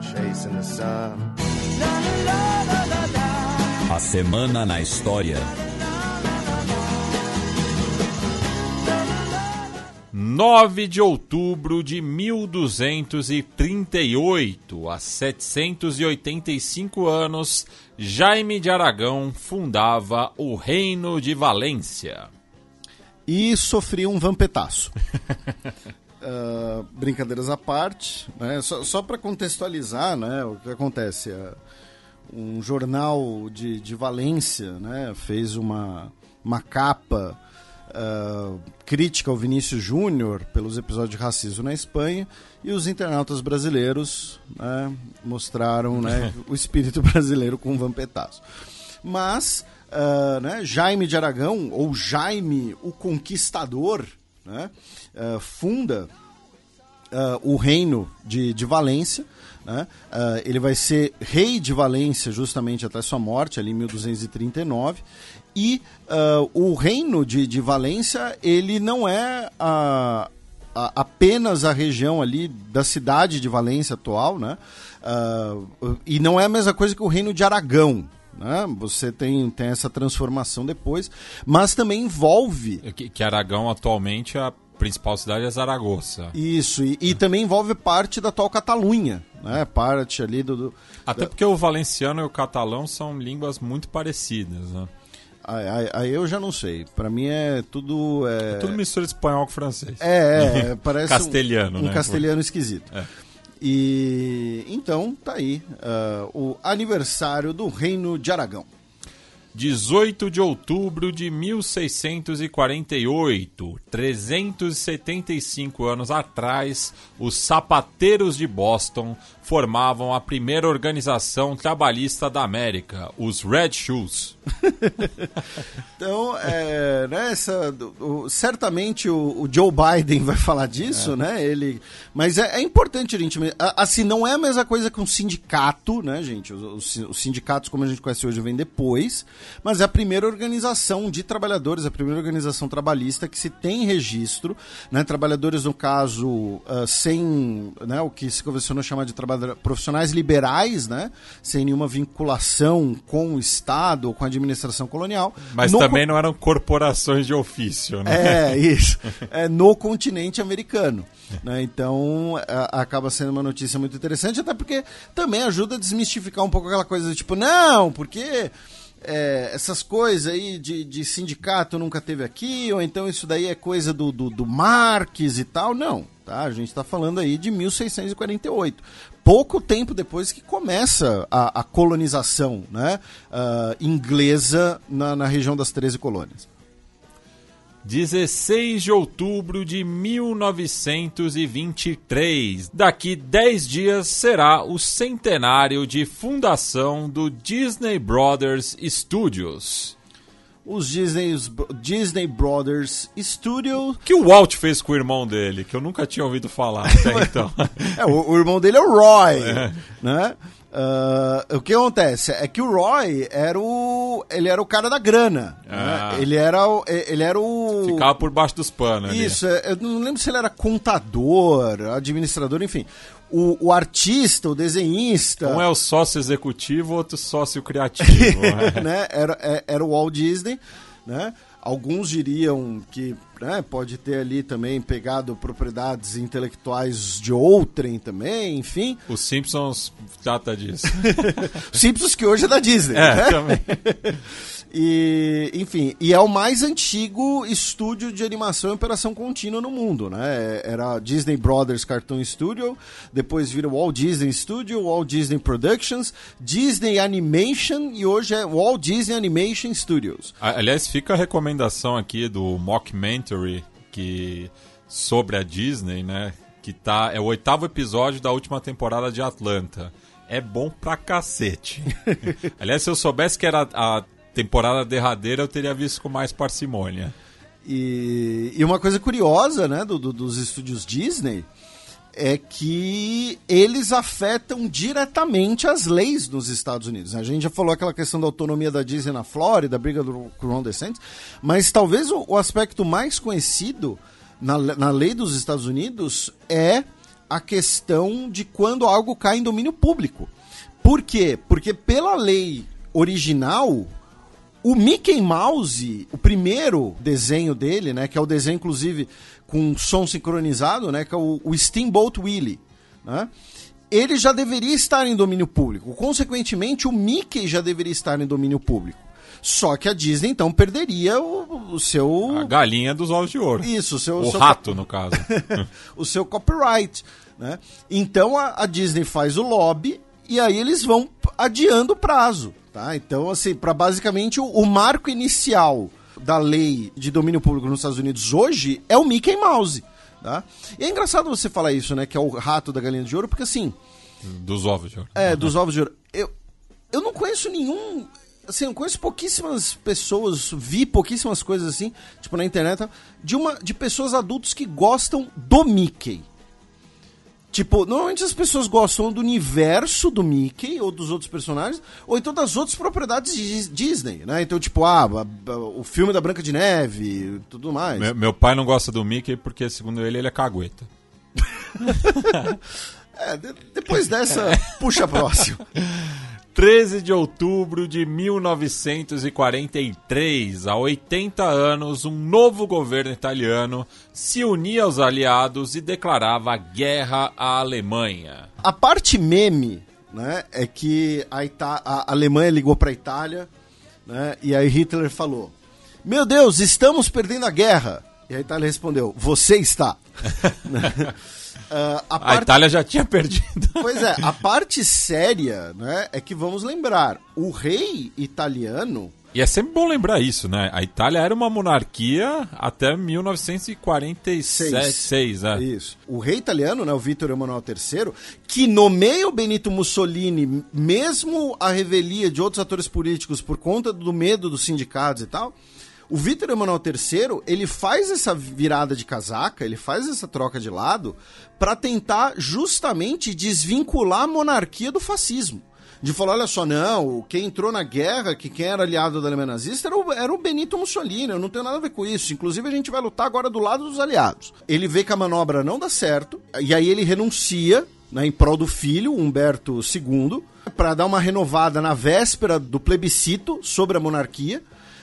chasing the sun. A semana na história. 9 de outubro de 1238, há 785 anos, Jaime de Aragão fundava o Reino de Valência. E sofria um vampetaço. uh, brincadeiras à parte, né? só, só para contextualizar né, o que acontece. Uh, um jornal de, de Valência né, fez uma, uma capa uh, crítica ao Vinícius Júnior pelos episódios de racismo na Espanha e os internautas brasileiros né, mostraram né, o espírito brasileiro com o vampetaço. Mas uh, né, Jaime de Aragão, ou Jaime o Conquistador, uh, funda o reino de, de Valência, né? Uh, ele vai ser rei de Valência justamente até sua morte, ali em 1239. E uh, o reino de, de Valência, ele não é a, a, apenas a região ali da cidade de Valência atual, né? Uh, e não é a mesma coisa que o reino de Aragão, né? Você tem, tem essa transformação depois, mas também envolve. Que, que Aragão atualmente é a principal cidade é Zaragoza. Isso, e, e também envolve parte da atual Catalunha, né? Parte ali do. do Até da... porque o valenciano e o catalão são línguas muito parecidas, né? Aí, eu já não sei. Para mim é tudo. É... é... tudo mistura de espanhol com francês. É, é parece. castelhano, um, né? Um castelhano esquisito. É. E então tá aí uh, o aniversário do Reino de Aragão. 18 de outubro de 1648, 375 anos atrás, os sapateiros de Boston formavam a primeira organização trabalhista da América, os Red Shoes. então, é, né, essa, o, certamente o, o, Joe Biden vai falar disso, é. né? Ele, mas é, é, importante, gente. Assim, não é a mesma coisa que um sindicato, né, gente? Os, os, sindicatos, como a gente conhece hoje, vem depois, mas é a primeira organização de trabalhadores, a primeira organização trabalhista que se tem registro, né? Trabalhadores, no caso, uh, sem né, o que se convencionou chamar de profissionais liberais, né? Sem nenhuma vinculação com o Estado ou com a administração colonial. Mas no também não eram corporações de ofício, né? É, isso. É, no continente americano. Né? Então, a, acaba sendo uma notícia muito interessante, até porque também ajuda a desmistificar um pouco aquela coisa do tipo, não, porque é, essas coisas aí de, de, sindicato nunca teve aqui, ou então isso daí é coisa do, do, do Marques e tal. Não, tá? A gente está falando aí de 1648. Pouco tempo depois que começa a, a colonização né, uh, inglesa na, na região das 13 colônias. 16 de outubro de 1923. Daqui 10 dias será o centenário de fundação do Disney Brothers Studios. Os Disney, Disney Brothers Studios. Que o Walt fez com o irmão dele, que eu nunca tinha ouvido falar até então. é, o, o, irmão dele é o Roy, é. né? Uh, o que acontece é que o Roy era o ele era o cara da grana né? ah. né? ele era o, ele era o ficava por baixo dos panos isso ali. É, eu não lembro se ele era contador administrador enfim o, o artista o desenhista um é o sócio executivo outro sócio criativo né? era é, era o Walt Disney né Alguns diriam que né, pode ter ali também pegado propriedades intelectuais de outrem também, enfim. Os Simpsons trata disso. Simpsons que hoje é da Disney. É, né? também. E, enfim, e é o mais antigo estúdio de animação e operação contínua no mundo, né? Era Disney Brothers Cartoon Studio, depois vira Walt Disney Studio, Walt Disney Productions, Disney Animation e hoje é Walt Disney Animation Studios. Aliás, fica a recomendação aqui do Mockumentary que sobre a Disney, né? Que tá é o oitavo episódio da última temporada de Atlanta é bom pra cacete. Aliás, se eu soubesse que era a temporada derradeira eu teria visto com mais parcimônia. E, e uma coisa curiosa, né, do, do, dos estúdios Disney é que eles afetam diretamente as leis nos Estados Unidos. A gente já falou aquela questão da autonomia da Disney na Flórida, a briga do Ron DeSantis, mas talvez o, o aspecto mais conhecido na, na lei dos Estados Unidos é a questão de quando algo cai em domínio público. Por quê? Porque pela lei original, o Mickey Mouse, o primeiro desenho dele, né, que é o desenho inclusive com som sincronizado, né, que é o, o Steamboat Willie, né, ele já deveria estar em domínio público. Consequentemente, o Mickey já deveria estar em domínio público. Só que a Disney então perderia o, o seu. A galinha dos ovos de ouro. Isso, o seu. O seu rato, no caso. o seu copyright. Né? Então a, a Disney faz o lobby e aí eles vão adiando o prazo. Tá? Então, assim, para basicamente o, o, marco inicial da lei de domínio público nos Estados Unidos hoje é o Mickey Mouse. Tá? E é engraçado você falar isso, né? Que é o rato da galinha de ouro, porque assim. Dos ovos de ouro. É, dos ovos de ouro. Eu, eu não conheço nenhum. Assim, eu conheço pouquíssimas pessoas, vi pouquíssimas coisas assim, tipo na internet, de, uma, de pessoas adultos que gostam do Mickey. Tipo, normalmente as pessoas gostam do universo do Mickey ou dos outros personagens, ou então das outras propriedades de Disney, né? Então, tipo, ah, o filme da Branca de Neve tudo mais. Meu, meu, pai não gosta do Mickey porque, segundo ele, ele é cagueta. é, de, depois dessa, puxa próximo. 13 de outubro de 1943, há 80 anos, um novo governo italiano se unia aos aliados e declarava guerra à Alemanha. A parte meme né, é que a, Ita a Alemanha ligou para a Itália né, e aí Hitler falou: Meu Deus, estamos perdendo a guerra. E a Itália respondeu: Você está. Uh, a, parte... a, Itália já tinha perdido. Pois é, a parte séria né, é que vamos lembrar: o rei italiano E é sempre bom lembrar isso, né? A Itália era uma monarquia até 1946, Seis, é. Isso. O rei italiano, né, o Vítor Emanuel III, que nomeia o Benito Mussolini, mesmo a revelia de outros atores políticos por conta do medo dos sindicatos e tal, o Vítor Emanuel III, ele faz essa virada de casaca, ele faz essa troca de lado para tentar justamente desvincular a monarquia do fascismo de falar, olha só, não, quem entrou na guerra, que quem era aliado da Alemanha nazista era o, era o Benito Mussolini, eu não tenho nada a ver com isso. Inclusive, a gente vai lutar agora do lado dos aliados. Ele vê que a manobra não dá certo, e aí ele renuncia né, em prol do filho, Humberto II, para dar uma renovada na véspera do plebiscito sobre a monarquia,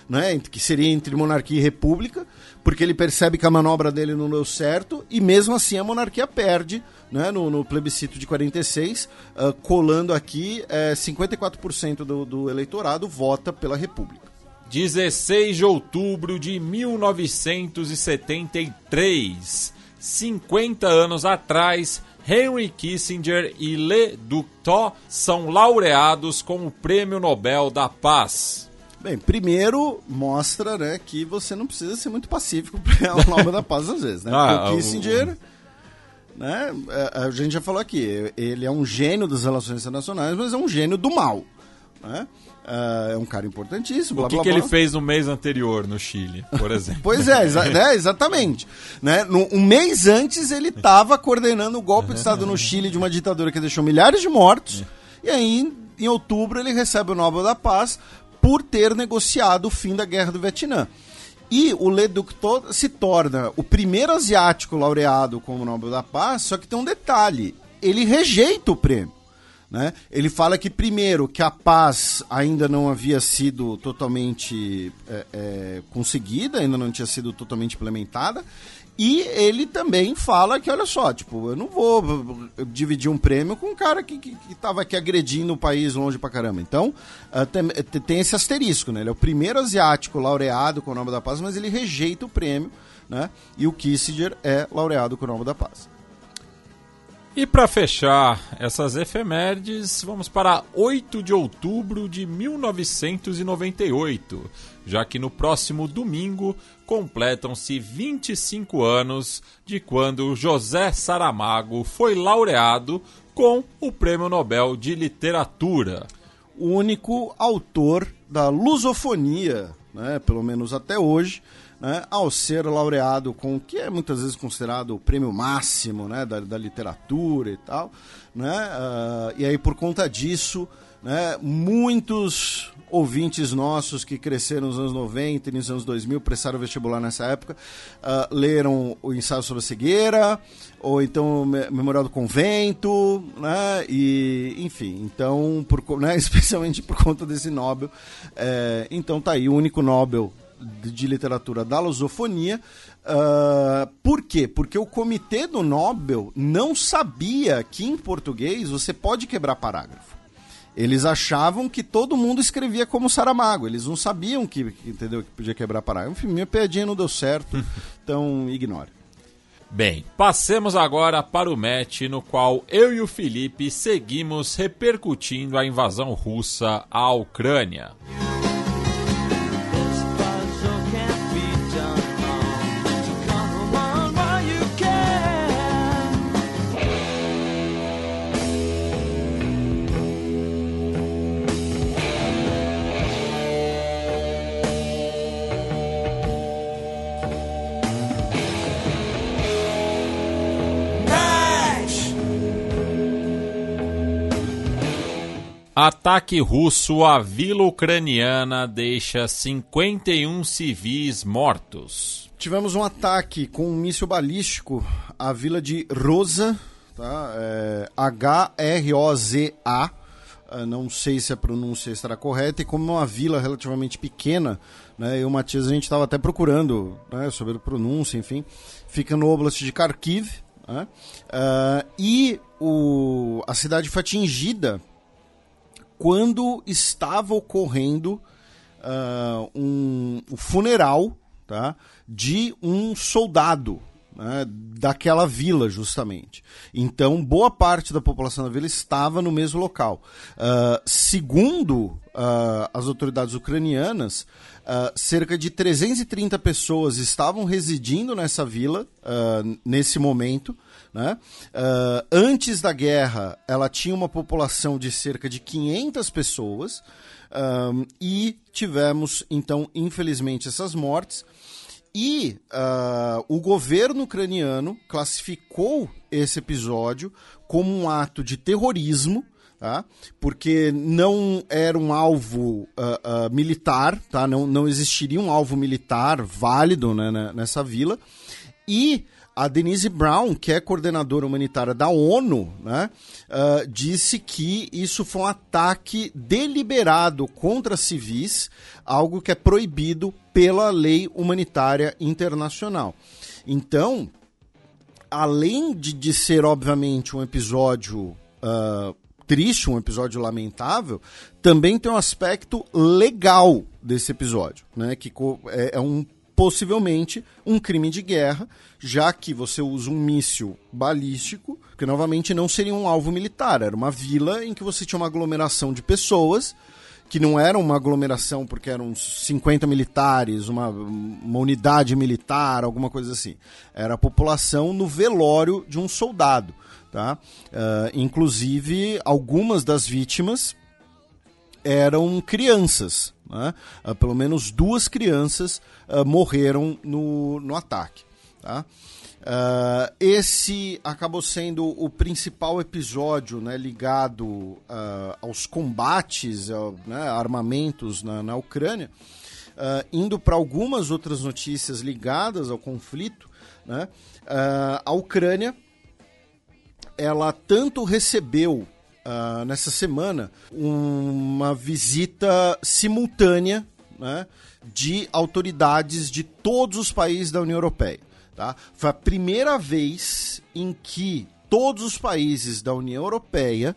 né, que seria entre monarquia e república, porque ele percebe que a manobra dele não deu certo, e mesmo assim a monarquia perde né, no, no, plebiscito de 46, uh, colando aqui é, 54% do, do eleitorado vota pela República. 16 de outubro de 1973, 50 anos atrás, Henry Kissinger e Le Duc são laureados com o Prêmio Nobel da Paz. Bem, primeiro mostra né, que você não precisa ser muito pacífico para o Nobel da Paz às vezes. Né? Ah, o Kissinger... O né? É, a gente já falou aqui, ele é um gênio das relações internacionais, mas é um gênio do mal. Né? É, é um cara importantíssimo. O que, blá, que blá, ele fez no mês anterior no Chile, por exemplo? pois é, exa né, exatamente. Né? No, um mês antes ele estava coordenando o golpe de Estado no Chile de uma ditadura que deixou milhares de mortos. E aí, em outubro, ele recebe o Nobel da Paz por ter negociado o fim da Guerra do Vietnã. E o Leduc se torna o primeiro asiático laureado como Nobel da Paz, só que tem um detalhe: ele rejeita o prêmio. Né? Ele fala que, primeiro, que a paz ainda não havia sido totalmente é, é, conseguida, ainda não tinha sido totalmente implementada, e ele também fala que, olha só, tipo, eu não vou dividir um prêmio com um cara que, que, que tava aqui agredindo o país longe pra caramba. Então, uh, tem, tem, esse asterisco, né? Ele é o primeiro asiático laureado com o Nobel da Paz, mas ele rejeita o prêmio, né? E o Kissinger é laureado com o Nobel da Paz. E para fechar essas efemérides, vamos para 8 de outubro de 1998, já que no próximo domingo completam-se 25 anos de quando José Saramago foi laureado com o Prêmio Nobel de Literatura. O único autor da lusofonia, né, pelo menos até hoje, né, ao ser laureado com o que é muitas vezes considerado o prêmio máximo né, da, da literatura e tal. Né, uh, e aí, por conta disso, né, muitos ouvintes nossos que cresceram nos anos 90 e nos anos 2000, prestaram vestibular nessa época, uh, leram o ensaio sobre a cegueira, ou então o Memorial do Convento, né? E, enfim, então, por, né, especialmente por conta desse Nobel. É, então tá aí, o único Nobel de literatura da lusofonia. Uh, por quê? Porque o comitê do Nobel não sabia que em português você pode quebrar parágrafo. Eles achavam que todo mundo escrevia como Saramago. Eles não sabiam que, entendeu, que podia quebrar parágrafo. Enfim, minha piadinha não deu certo, então ignore. Bem, passemos agora para o match no qual eu e o Felipe seguimos repercutindo a invasão russa à Ucrânia. Ataque russo à vila ucraniana deixa 51 civis mortos. Tivemos um ataque com um míssil balístico à vila de Rosa, tá? É, H-R-O-Z-A. É, não sei se a pronúncia estará correta, e como é uma vila relativamente pequena, né, eu e o Matias a gente estava até procurando né, sobre a pronúncia, enfim, fica no Oblast de Kharkiv, né, uh, e o, a cidade foi atingida quando estava ocorrendo uh, um, um funeral tá, de um soldado né, daquela vila, justamente. Então, boa parte da população da vila estava no mesmo local. Uh, segundo uh, as autoridades ucranianas, uh, cerca de 330 pessoas estavam residindo nessa vila nesse momento. Né? antes da guerra, ela tinha uma população de cerca de 500 pessoas. e tivemos, então, infelizmente, essas mortes. E uh, o governo ucraniano classificou esse episódio como um ato de terrorismo, tá? porque não era um alvo uh, uh, militar, tá? não, não existiria um alvo militar válido né, nessa vila. E a Denise Brown, que é coordenadora humanitária da ONU, né, uh, disse que isso foi um ataque deliberado contra civis, algo que é proibido pela lei humanitária internacional. Então, além de, de ser, obviamente, um episódio uh, triste, um episódio lamentável, também tem um aspecto legal desse episódio, né? Que é, é um possivelmente um crime de guerra, já que você usa um míssil balístico, que novamente não seria um alvo militar, era uma vila em que você tinha uma aglomeração de pessoas, que não era uma aglomeração porque eram 50 militares, uma, uma unidade militar, alguma coisa assim. Era a população no velório de um soldado. Tá? Uh, inclusive, algumas das vítimas eram crianças. Né? Uh, pelo menos duas crianças uh, morreram no, no ataque. Tá? Uh, esse acabou sendo o principal episódio né, ligado aos combates, né, armamentos na, na Ucrânia. indo para algumas outras notícias ligadas ao conflito, né, a Ucrânia ela tanto recebeu uh, nessa semana uma visita simultânea né, de autoridades de todos os países da União Europeia. Tá? Foi a primeira vez em que todos os países da União Europeia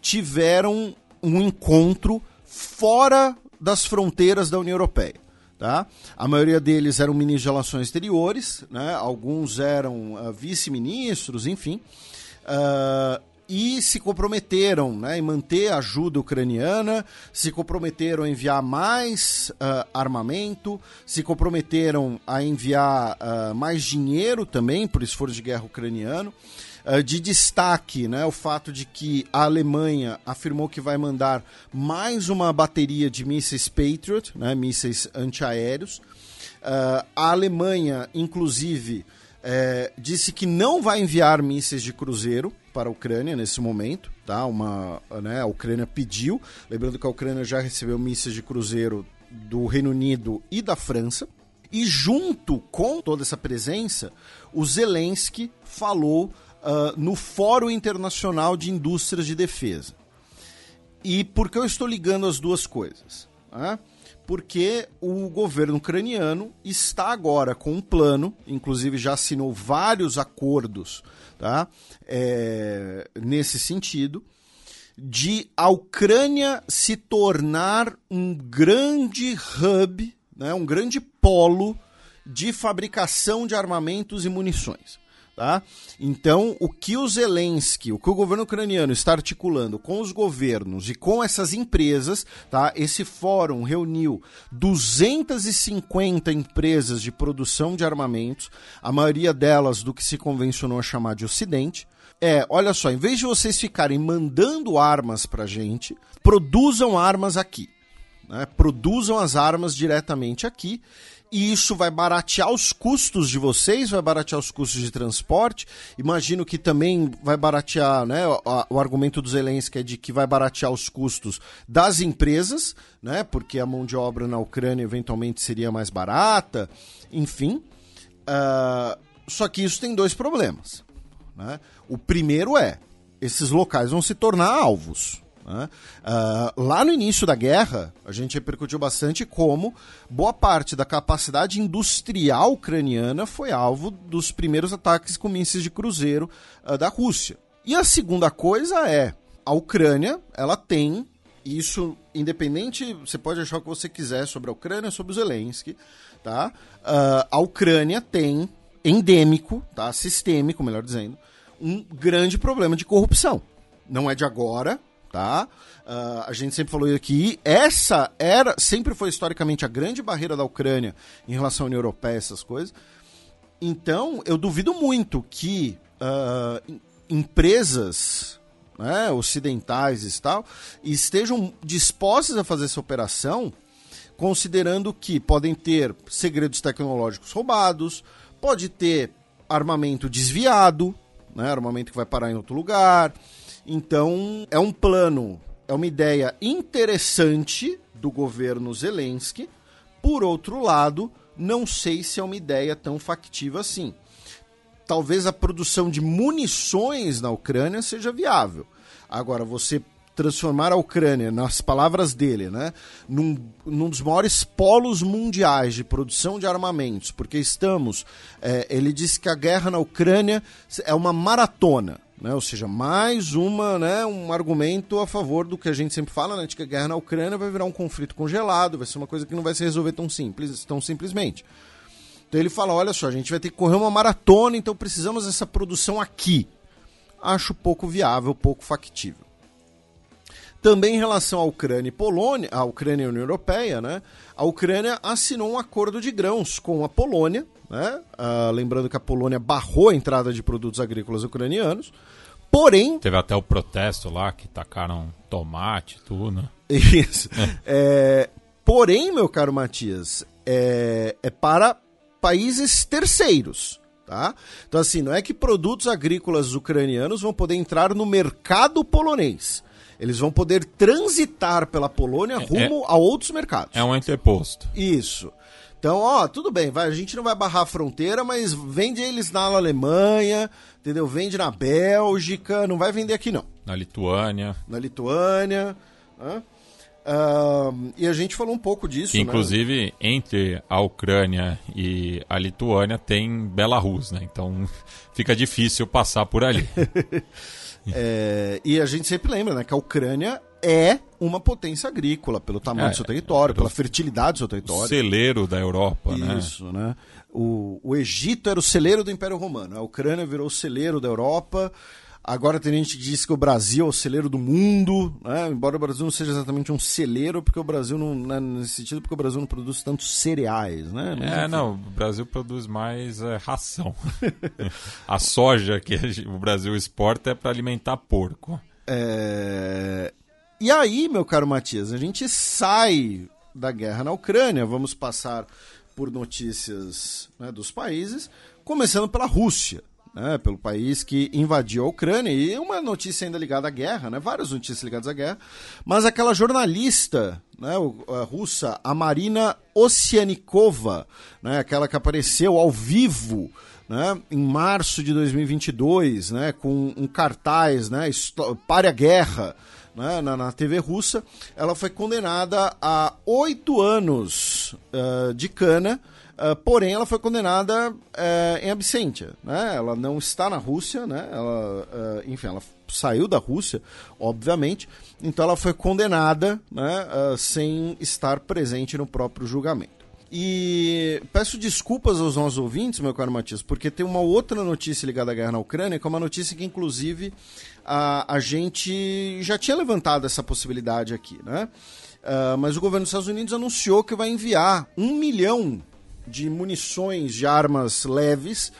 tiveram um encontro fora das fronteiras da União Europeia. Tá? A maioria deles eram ministros de relações exteriores, né? alguns eram uh, vice-ministros, enfim. Uh, e se comprometeram né, em manter a ajuda ucraniana, se comprometeram a enviar mais uh, armamento, se comprometeram a enviar uh, mais dinheiro também por esforço de guerra ucraniano. Uh, de destaque né, o fato de que a Alemanha afirmou que vai mandar mais uma bateria de mísseis Patriot, né, mísseis antiaéreos. a Alemanha, inclusive, eh, disse que não vai enviar mísseis de cruzeiro para a Ucrânia nesse momento, tá? Uma, né, a Ucrânia pediu, lembrando que a Ucrânia já recebeu mísseis de cruzeiro do Reino Unido e da França. E junto com toda essa presença, o Zelensky falou uh, no Fórum Internacional de Indústrias de Defesa. E por que eu estou ligando as duas coisas? Né? porque o governo ucraniano está agora com um plano, inclusive já assinou vários acordos tá? É, nesse sentido, de a Ucrânia se tornar um grande hub, né? um grande polo de fabricação de armamentos e munições. Tá? Então, o que o Zelensky, o que o governo ucraniano está articulando com os governos e com essas empresas, tá? esse fórum reuniu 250 empresas de produção de armamentos, a maioria delas do que se convencionou a chamar de Ocidente. É, olha só, em vez de vocês ficarem mandando armas para gente, produzam armas aqui. Né? Produzam as armas diretamente aqui e isso vai baratear os custos de vocês, vai baratear os custos de transporte. Imagino que também vai baratear, né? O, o argumento do Zelensky é de que vai baratear os custos das empresas, né? Porque a mão de obra na Ucrânia eventualmente seria mais barata, enfim. Uh, só que isso tem dois problemas. Né? O primeiro é, esses locais vão se tornar alvos. Né? Uh, lá no início da guerra, a gente repercutiu bastante como boa parte da capacidade industrial ucraniana foi alvo dos primeiros ataques com mísseis de cruzeiro uh, da Rússia. E a segunda coisa é, a Ucrânia, ela tem isso independente, você pode achar o que você quiser sobre a Ucrânia, sobre o Zelensky, tá? Uh, a Ucrânia tem endêmico, tá? sistêmico, melhor dizendo, um grande problema de corrupção. Não é de agora, tá? Uh, a gente sempre falou aqui, essa era, sempre foi historicamente a grande barreira da Ucrânia em relação à União Europeia, essas coisas. Então, eu duvido muito que uh, empresas né, ocidentais e tal estejam dispostas a fazer essa operação, considerando que podem ter segredos tecnológicos roubados, pode ter armamento desviado, né, armamento que vai parar em outro lugar. Então, é um plano, é uma ideia interessante do governo Zelensky. Por outro lado, não sei se é uma ideia tão factiva assim. Talvez a produção de munições na Ucrânia seja viável. Agora, você transformar a Ucrânia, nas palavras dele, né, num, num dos maiores polos mundiais de produção de armamentos, porque estamos. É, ele disse que a guerra na Ucrânia é uma maratona. Né? Ou seja, mais uma, né, um argumento a favor do que a gente sempre fala, né, de que a guerra na Ucrânia vai virar um conflito congelado, vai ser uma coisa que não vai se resolver tão simples, tão simplesmente. Então ele fala, olha só, a gente vai ter que correr uma maratona, então precisamos dessa produção aqui. Acho pouco viável, pouco factível. Também em relação à Ucrânia e Polônia, a Ucrânia e União Europeia, né? A Ucrânia assinou um acordo de grãos com a Polônia, né? Uh, lembrando que a Polônia barrou a entrada de produtos agrícolas ucranianos. Porém. Teve até o protesto lá que tacaram tomate, tudo, né? Isso. É, porém, meu caro Matias, é, é para países terceiros. Tá? Então, assim, não é que produtos agrícolas ucranianos vão poder entrar no mercado polonês. Eles vão poder transitar pela Polônia é, rumo é, a outros mercados. É um entreposto. Isso. Então, ó, tudo bem, vai, a gente não vai barrar a fronteira, mas vende eles na Alemanha, entendeu? Vende na Bélgica, não vai vender aqui não. Na Lituânia. Na Lituânia. Uh, e a gente falou um pouco disso. Né? Inclusive, né? entre a Ucrânia e a Lituânia tem Belarus, né? Então fica difícil passar por ali. É, e a gente sempre lembra né, que a Ucrânia é uma potência agrícola pelo tamanho é, do seu território, pela fertilidade do seu território. O celeiro da Europa, Isso, né? Isso, né? O, o Egito era o celeiro do Império Romano, a Ucrânia virou o celeiro da Europa. Agora tem gente que diz que o Brasil é o celeiro do mundo, né? embora o Brasil não seja exatamente um celeiro, porque o Brasil não, né, nesse sentido, porque o Brasil não produz tantos cereais, né? Mas, é, enfim. não, o Brasil produz mais é, ração. a soja que o Brasil exporta é para alimentar porco. É... E aí, meu caro Matias, a gente sai da guerra na Ucrânia, vamos passar por notícias né, dos países, começando pela Rússia né, pelo país que invadiu a Ucrânia. E uma notícia ainda ligada à guerra, né, várias notícias ligadas à guerra. Mas aquela jornalista né, a russa, a Marina Ossianikova, né, aquela que apareceu ao vivo né, em março de 2022, né, com um cartaz, né, Pare a Guerra, né, na, na, TV russa, ela foi condenada a oito anos uh, de cana Uh, porém, ela foi condenada uh, em absentia. Né? Ela não está na Rússia, né? ela, uh, enfim, ela saiu da Rússia, obviamente. Então, ela foi condenada né, sem estar presente no próprio julgamento. E peço desculpas aos nossos ouvintes, meu caro Matias, porque tem uma outra notícia ligada à guerra na Ucrânia, que é uma notícia que, inclusive, a, a gente já tinha levantado essa possibilidade aqui, né? Uh, mas o governo dos Estados Unidos anunciou que vai enviar um milhão de munições de armas leves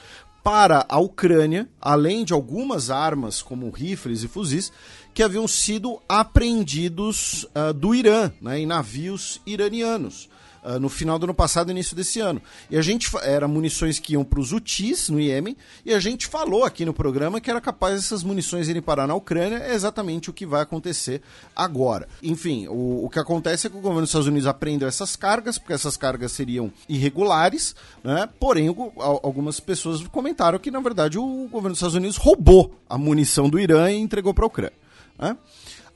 para a Ucrânia, além de algumas armas como rifles e fuzis que haviam sido apreendidos uh, do Irã, né, em navios iranianos. Uh, no final do ano passado, início desse ano. E a gente era munições que iam para os UTIs no Iêmen, e a gente falou aqui no programa que era capaz essas munições irem parar na Ucrânia, é exatamente o que vai acontecer agora. Enfim, o, o que acontece é que o governo dos Estados Unidos apreendeu essas cargas, porque essas cargas seriam irregulares, né? porém o, algumas pessoas comentaram que, na verdade, o governo dos Estados Unidos roubou a munição do Irã e entregou para a Ucrânia. Né?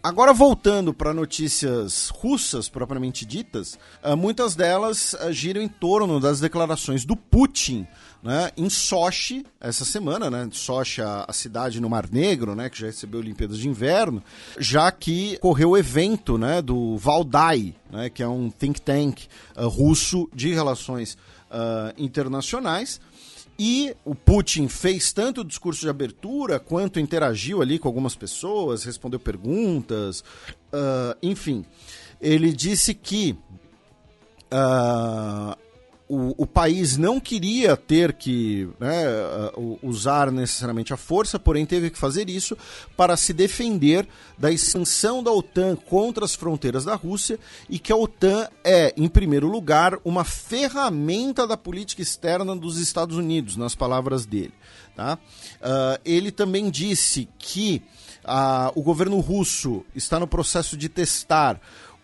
Agora, voltando para notícias russas propriamente ditas, uh, muitas delas uh, giram em torno das declarações do Putin né, em Sochi essa semana, né? Sochi, a, cidade no Mar Negro, né, que já recebeu Olimpíadas de Inverno, já que correu o evento né, do Valdai, né, que é um think tank uh, russo de relações internacionais E o Putin fez tanto o discurso de abertura quanto interagiu ali com algumas pessoas, respondeu perguntas, uh, enfim. Ele disse que uh, o, o, país não queria ter que né, usar necessariamente a força, porém teve que fazer isso para se defender da expansão da OTAN contra as fronteiras da Rússia e que a OTAN é, em primeiro lugar, uma ferramenta da política externa dos Estados Unidos, nas palavras dele. Tá? Uh, ele também disse que uh, o governo russo está no processo de testar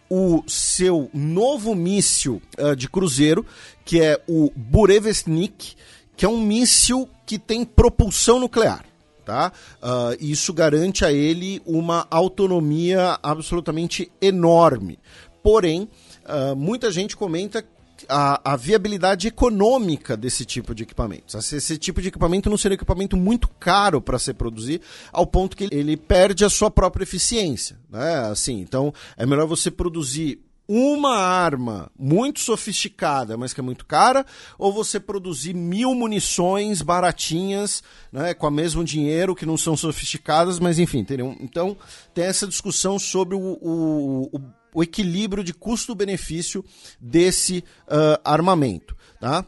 o seu novo míssil uh, de cruzeiro, que é o Burevestnik, que é um míssil que tem propulsão nuclear. Tá? Uh, isso garante a ele uma autonomia absolutamente enorme. Porém, uh, muita gente comenta a, a, viabilidade econômica desse tipo de equipamento. Esse, esse tipo de equipamento não seria um equipamento muito caro para ser produzido, ao ponto que ele perde a sua própria eficiência. Né? Assim, então, é melhor você produzir uma arma muito sofisticada, mas que é muito cara, ou você produzir mil munições baratinhas, né, com o mesmo dinheiro, que não são sofisticadas, mas enfim, entendeu? Então tem essa discussão sobre o, o, o o equilíbrio de custo-benefício desse uh, armamento. Tá?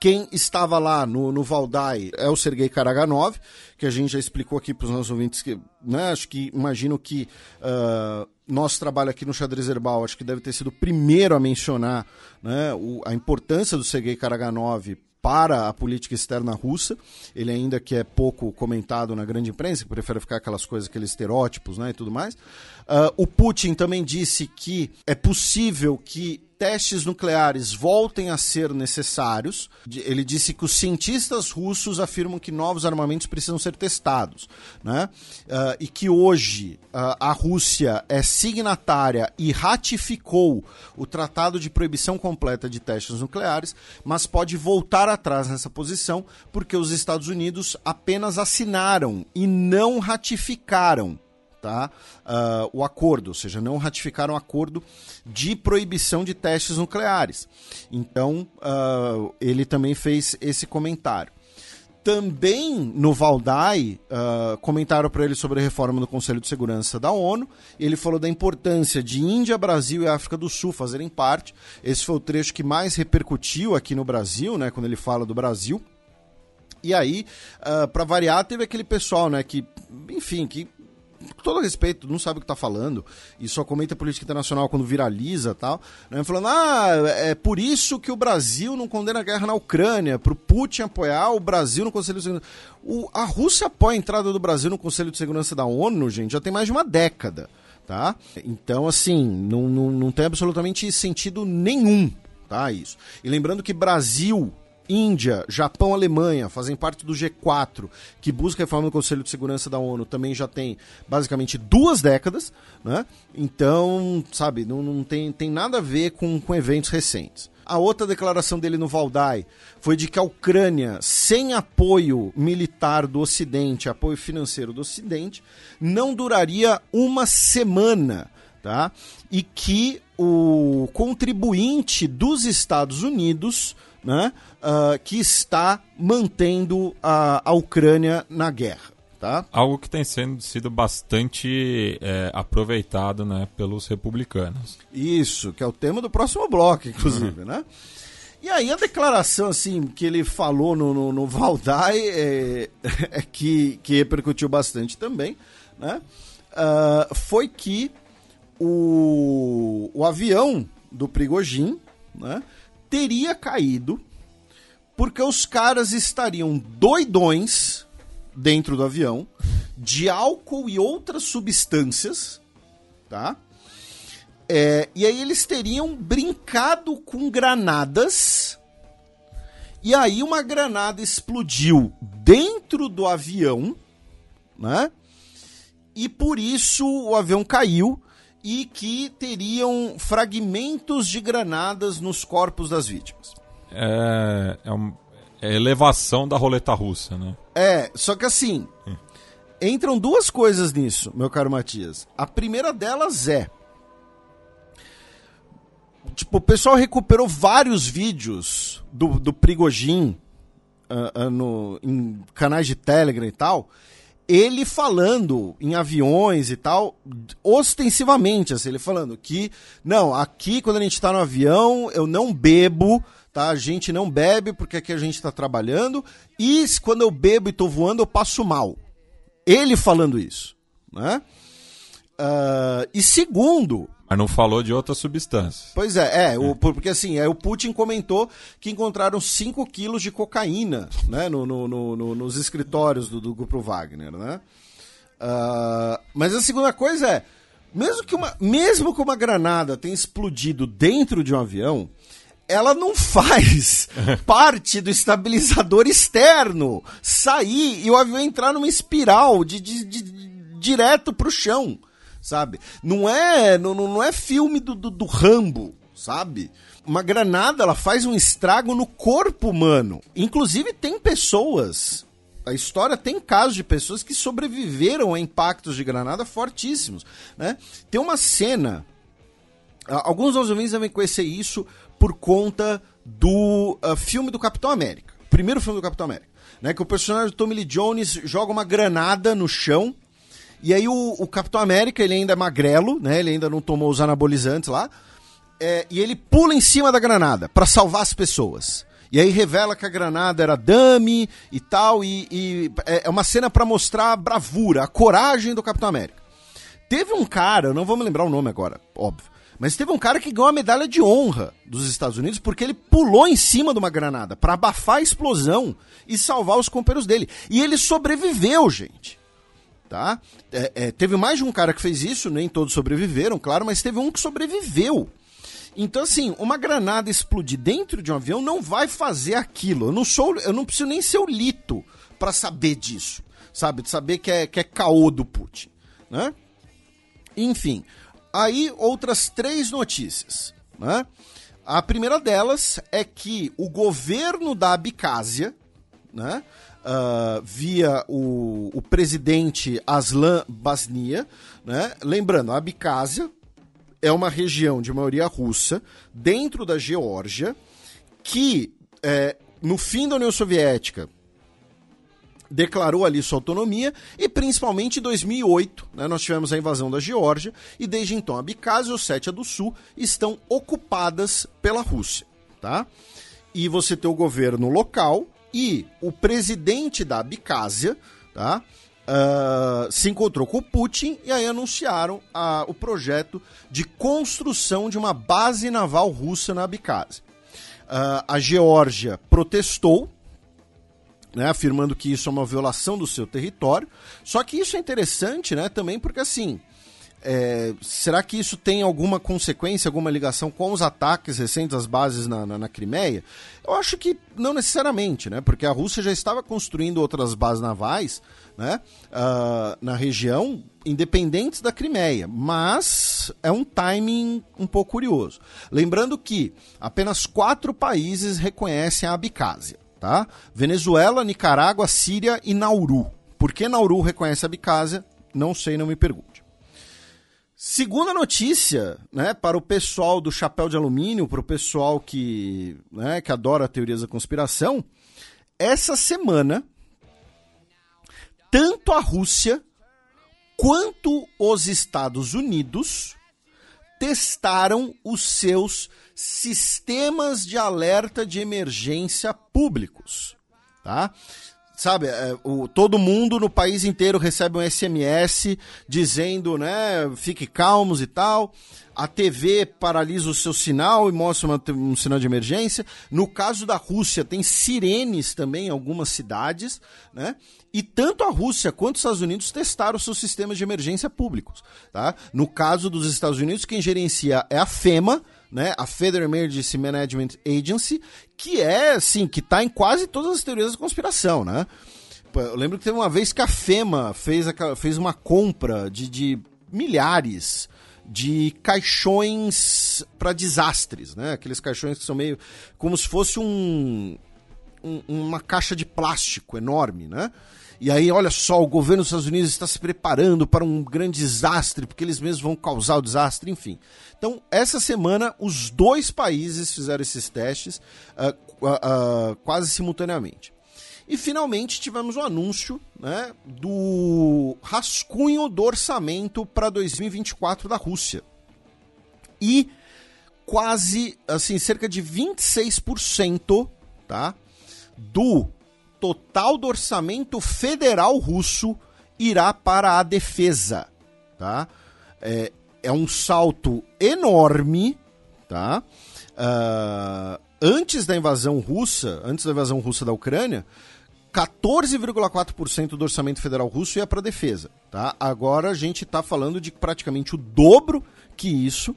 Quem estava lá no, no Valdai é o Sergei Karaganov, que a gente já explicou aqui para os nossos ouvintes que, né, acho que imagino que uh, nosso trabalho aqui no Xadrez Herbal, acho que deve ter sido o primeiro a mencionar né, o, a importância do Sergei Karaganov para a política externa russa. Ele ainda que é pouco comentado na grande imprensa, prefere ficar aquelas coisas, aqueles estereótipos né, e tudo mais. Uh, o Putin também disse que é possível que testes nucleares voltem a ser necessários. Ele disse que os cientistas russos afirmam que novos armamentos precisam ser testados. Né? Uh, e que hoje uh, a Rússia é signatária e ratificou o Tratado de Proibição Completa de Testes Nucleares, mas pode voltar atrás nessa posição porque os Estados Unidos apenas assinaram e não ratificaram tá? Uh, o acordo, ou seja, não ratificaram o acordo de proibição de testes nucleares. Então, uh, ele também fez esse comentário. Também no Valdai, uh, comentaram para ele sobre a reforma do Conselho de Segurança da ONU. Ele falou da importância de Índia, Brasil e África do Sul fazerem parte. Esse foi o trecho que mais repercutiu aqui no Brasil, né, quando ele fala do Brasil. E aí, uh, para variar, teve aquele pessoal, né, que, enfim, que com todo respeito, não sabe o que está falando e só comenta política internacional quando viraliza tal, né? falando, ah, é por isso que o Brasil não condena a guerra na Ucrânia, para o Putin apoiar o Brasil no Conselho de Segurança. O, a Rússia apoia a entrada do Brasil no Conselho de Segurança da ONU, gente, já tem mais de uma década, tá? Então, assim, não, não, não tem absolutamente sentido nenhum, tá, isso. E lembrando que Brasil Índia, Japão, Alemanha fazem parte do G4, que busca reforma do Conselho de Segurança da ONU, também já tem basicamente duas décadas, né? Então, sabe, não, não tem, tem nada a ver com, com eventos recentes. A outra declaração dele no Valdai foi de que a Ucrânia, sem apoio militar do Ocidente, apoio financeiro do Ocidente, não duraria uma semana, tá? E que o contribuinte dos Estados Unidos né, uh, que está mantendo a, a Ucrânia na guerra. Tá? Algo que tem sendo, sido bastante é, aproveitado né, pelos republicanos. Isso, que é o tema do próximo bloco, inclusive, uhum. né? E aí a declaração assim que ele falou no, no, no Valdai é, é, que, que repercutiu bastante também, né? Uh, foi que o, o avião do Prigogine, né? Teria caído porque os caras estariam doidões dentro do avião de álcool e outras substâncias, tá? É, e aí eles teriam brincado com granadas. E aí uma granada explodiu dentro do avião, né? E por isso o avião caiu e que teriam fragmentos de granadas nos corpos das vítimas. É, é, um, é elevação da roleta russa, né? É, só que assim, entram duas coisas nisso, meu caro Matias. A primeira delas é. Tipo, o pessoal recuperou vários vídeos do, do Prigogine uh, uh, no, em canais de Telegram e tal, ele falando em aviões e tal, ostensivamente, assim, ele falando que, não, aqui quando a gente está no avião, eu não bebo, tá? A gente não bebe porque aqui a gente está trabalhando, e quando eu bebo e estou voando, eu passo mal. Ele falando isso, né? Uh, e segundo, mas não falou de outras substâncias. Pois é, é, o, porque assim, é, o Putin comentou que encontraram 5 quilos de cocaína né, no, no, no, nos escritórios do, do, grupo Wagner, né? Uh, mas a segunda coisa é, mesmo que, uma, mesmo que uma granada tenha explodido dentro de um avião, ela não faz parte do estabilizador externo sair e o avião entrar numa espiral de, de, de, de direto pro chão sabe? Não é, não, não é filme do, do, do Rambo, sabe? Uma granada, ela faz um estrago no corpo humano. Inclusive, tem pessoas a história tem casos de pessoas que sobreviveram a impactos de granada fortíssimos. Né? Tem uma cena. Alguns dos ouvintes devem conhecer isso por conta do uh, filme do Capitão América. Primeiro filme do Capitão América. Né? Que o personagem do Tommy Lee Jones joga uma granada no chão e aí o, o, Capitão América, ele ainda é magrelo, né? Ele ainda não tomou os anabolizantes lá. É, e ele pula em cima da granada para salvar as pessoas. E aí revela que a granada era dummy e tal. E, e é, é uma cena para mostrar a bravura, a coragem do Capitão América. Teve um cara, eu não vou me lembrar o nome agora, óbvio. Mas teve um cara que ganhou a medalha de honra dos Estados Unidos porque ele pulou em cima de uma granada para abafar a explosão e salvar os companheiros dele. E ele sobreviveu, gente tá? É, é, teve mais de um cara que fez isso, nem todos sobreviveram, claro, mas teve um que sobreviveu. Então, assim, uma granada explodir dentro de um avião não vai fazer aquilo. Eu não sou, eu não preciso nem ser o lito para saber disso, sabe? De saber que é, que é caô do Putin, né? Enfim, aí outras três notícias, né? A primeira delas é que o governo da Abcásia, né? Uh, via o, o, presidente Aslan Basnia. Né? Lembrando, a Abkhazia é uma região de maioria russa dentro da Geórgia que, é, no fim da União Soviética, declarou ali sua autonomia e principalmente em 2008 né, nós tivemos a invasão da Geórgia e desde então a Abkhazia e Ossétia do Sul estão ocupadas pela Rússia, tá? E você tem o governo local e o presidente da Abkhazia, tá? Uh, se encontrou com o Putin e aí anunciaram o projeto de construção de uma base naval russa na Abkhazia. Uh, a Geórgia protestou, né, afirmando que isso é uma violação do seu território. Só que isso é interessante né, também porque assim é, será que isso tem alguma consequência, alguma ligação com os ataques recentes às bases na, na, na, Crimeia? Eu acho que não necessariamente, né? Porque a Rússia já estava construindo outras bases navais né? Uh, na região, independentes da Crimeia. Mas é um timing um pouco curioso. Lembrando que apenas quatro países reconhecem a Abcásia. Tá? Venezuela, Nicarágua, Síria e Nauru. Por que Nauru reconhece a Abcásia? Não sei, não me pergunte. Segunda notícia, né, para o pessoal do chapéu de alumínio, para o pessoal que, né, que adora teorias da conspiração, essa semana tanto a Rússia quanto os Estados Unidos testaram os seus sistemas de alerta de emergência públicos, tá? Sabe, é, o, todo mundo no país inteiro recebe um SMS dizendo, né, fique calmos e tal. A TV paralisa o seu sinal e mostra uma, um sinal de emergência. No caso da Rússia, tem sirenes também em algumas cidades, né? E tanto a Rússia quanto os Estados Unidos testaram seus sistemas de emergência públicos, tá? No caso dos Estados Unidos, quem gerencia é a FEMA, né, a Federal Emergency Management Agency, que é, assim, que está em quase todas as teorias da conspiração, né? Eu lembro que teve uma vez que a FEMA fez, a, fez uma compra de, de milhares de caixões para desastres, né? Aqueles caixões que são meio como se fosse um, um, uma caixa de plástico enorme, né? E aí, olha só, o governo dos Estados Unidos está se preparando para um grande desastre, porque eles mesmos vão causar o desastre, enfim. Então, essa semana, os dois países fizeram esses testes uh, uh, uh, quase simultaneamente. E finalmente tivemos o anúncio né, do rascunho do orçamento para 2024 da Rússia. E quase, assim, cerca de 26% tá, do total do orçamento federal russo irá para a defesa. Tá? É, é um salto enorme. Tá? Uh, antes da invasão russa, antes da invasão russa da Ucrânia, 14,4% do orçamento federal russo ia para defesa. Tá? Agora a gente está falando de praticamente o dobro que isso.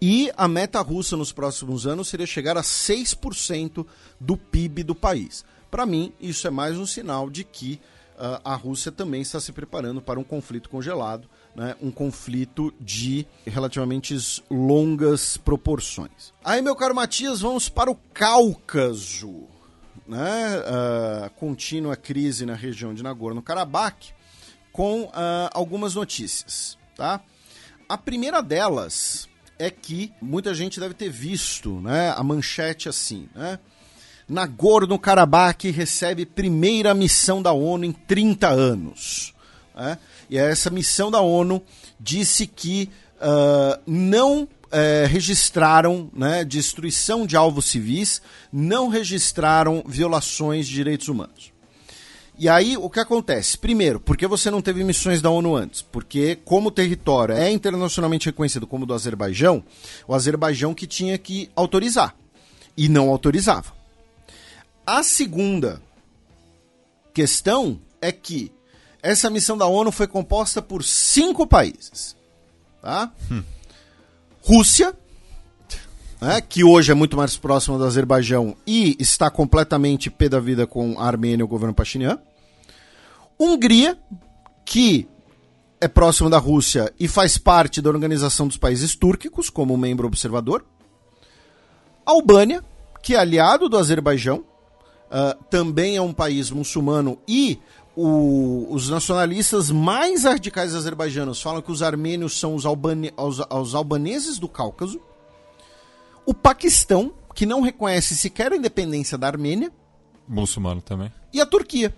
E a meta russa nos próximos anos seria chegar a 6% do PIB do país. Para mim, isso é mais um sinal de que uh, a Rússia também está se preparando para um conflito congelado, né? um conflito de relativamente longas proporções. Aí, meu caro Matias, vamos para o Cáucaso né, uh, contínua crise na região de Nagorno-Karabakh, com uh, algumas notícias. Tá? A primeira delas é que muita gente deve ter visto né, a manchete assim, né? Nagorno-Karabakh recebe primeira missão da ONU em 30 anos. Né? E essa missão da ONU disse que uh, não é, registraram né, destruição de alvos civis, não registraram violações de direitos humanos. E aí, o que acontece? Primeiro, porque você não teve missões da ONU antes? Porque, como o território é internacionalmente reconhecido como do Azerbaijão, o Azerbaijão que tinha que autorizar. E não autorizava. A segunda questão é que essa missão da ONU foi composta por cinco países. Tá? Hum. Rússia, né, que hoje é muito mais próxima do Azerbaijão e está completamente pé da vida com a Armênia e o governo Pashinyan. Hungria, que é próximo da Rússia e faz parte da Organização dos Países Túrquicos como membro observador. Albânia, que é aliado do Azerbaijão, uh, também é um país muçulmano e o, os nacionalistas mais radicais azerbaijanos falam que os armênios são os, albane, os, os albaneses do Cáucaso. O Paquistão, que não reconhece sequer a independência da Armênia. Muçulmano também. E a Turquia.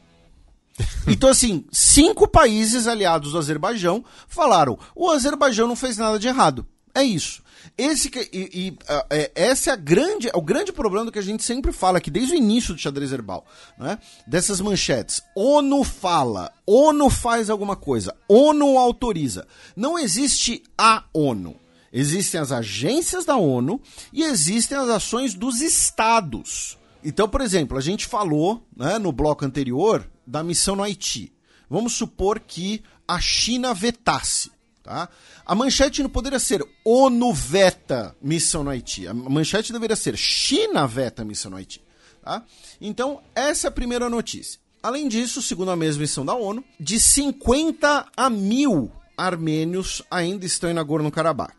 Então, assim, cinco países aliados do Azerbaijão falaram: o Azerbaijão não fez nada de errado. É isso. Esse que, e, e é, essa é a grande, é o grande problema que a gente sempre fala aqui, desde o início do xadrez herbal, né? Dessas manchetes. ONU fala, ONU faz alguma coisa, ONU autoriza. Não existe a ONU. Existem as agências da ONU e existem as ações dos estados. Então, por exemplo, a gente falou né, no bloco anterior da missão no Haiti. Vamos supor que a China vetasse. Tá? A manchete não poderia ser ONU veta missão no Haiti. A manchete deveria ser China veta missão no Haiti. Tá? Então, essa é a primeira notícia. Além disso, segundo a mesma missão da ONU, de 50 a mil armênios ainda estão em Nagorno-Karabakh.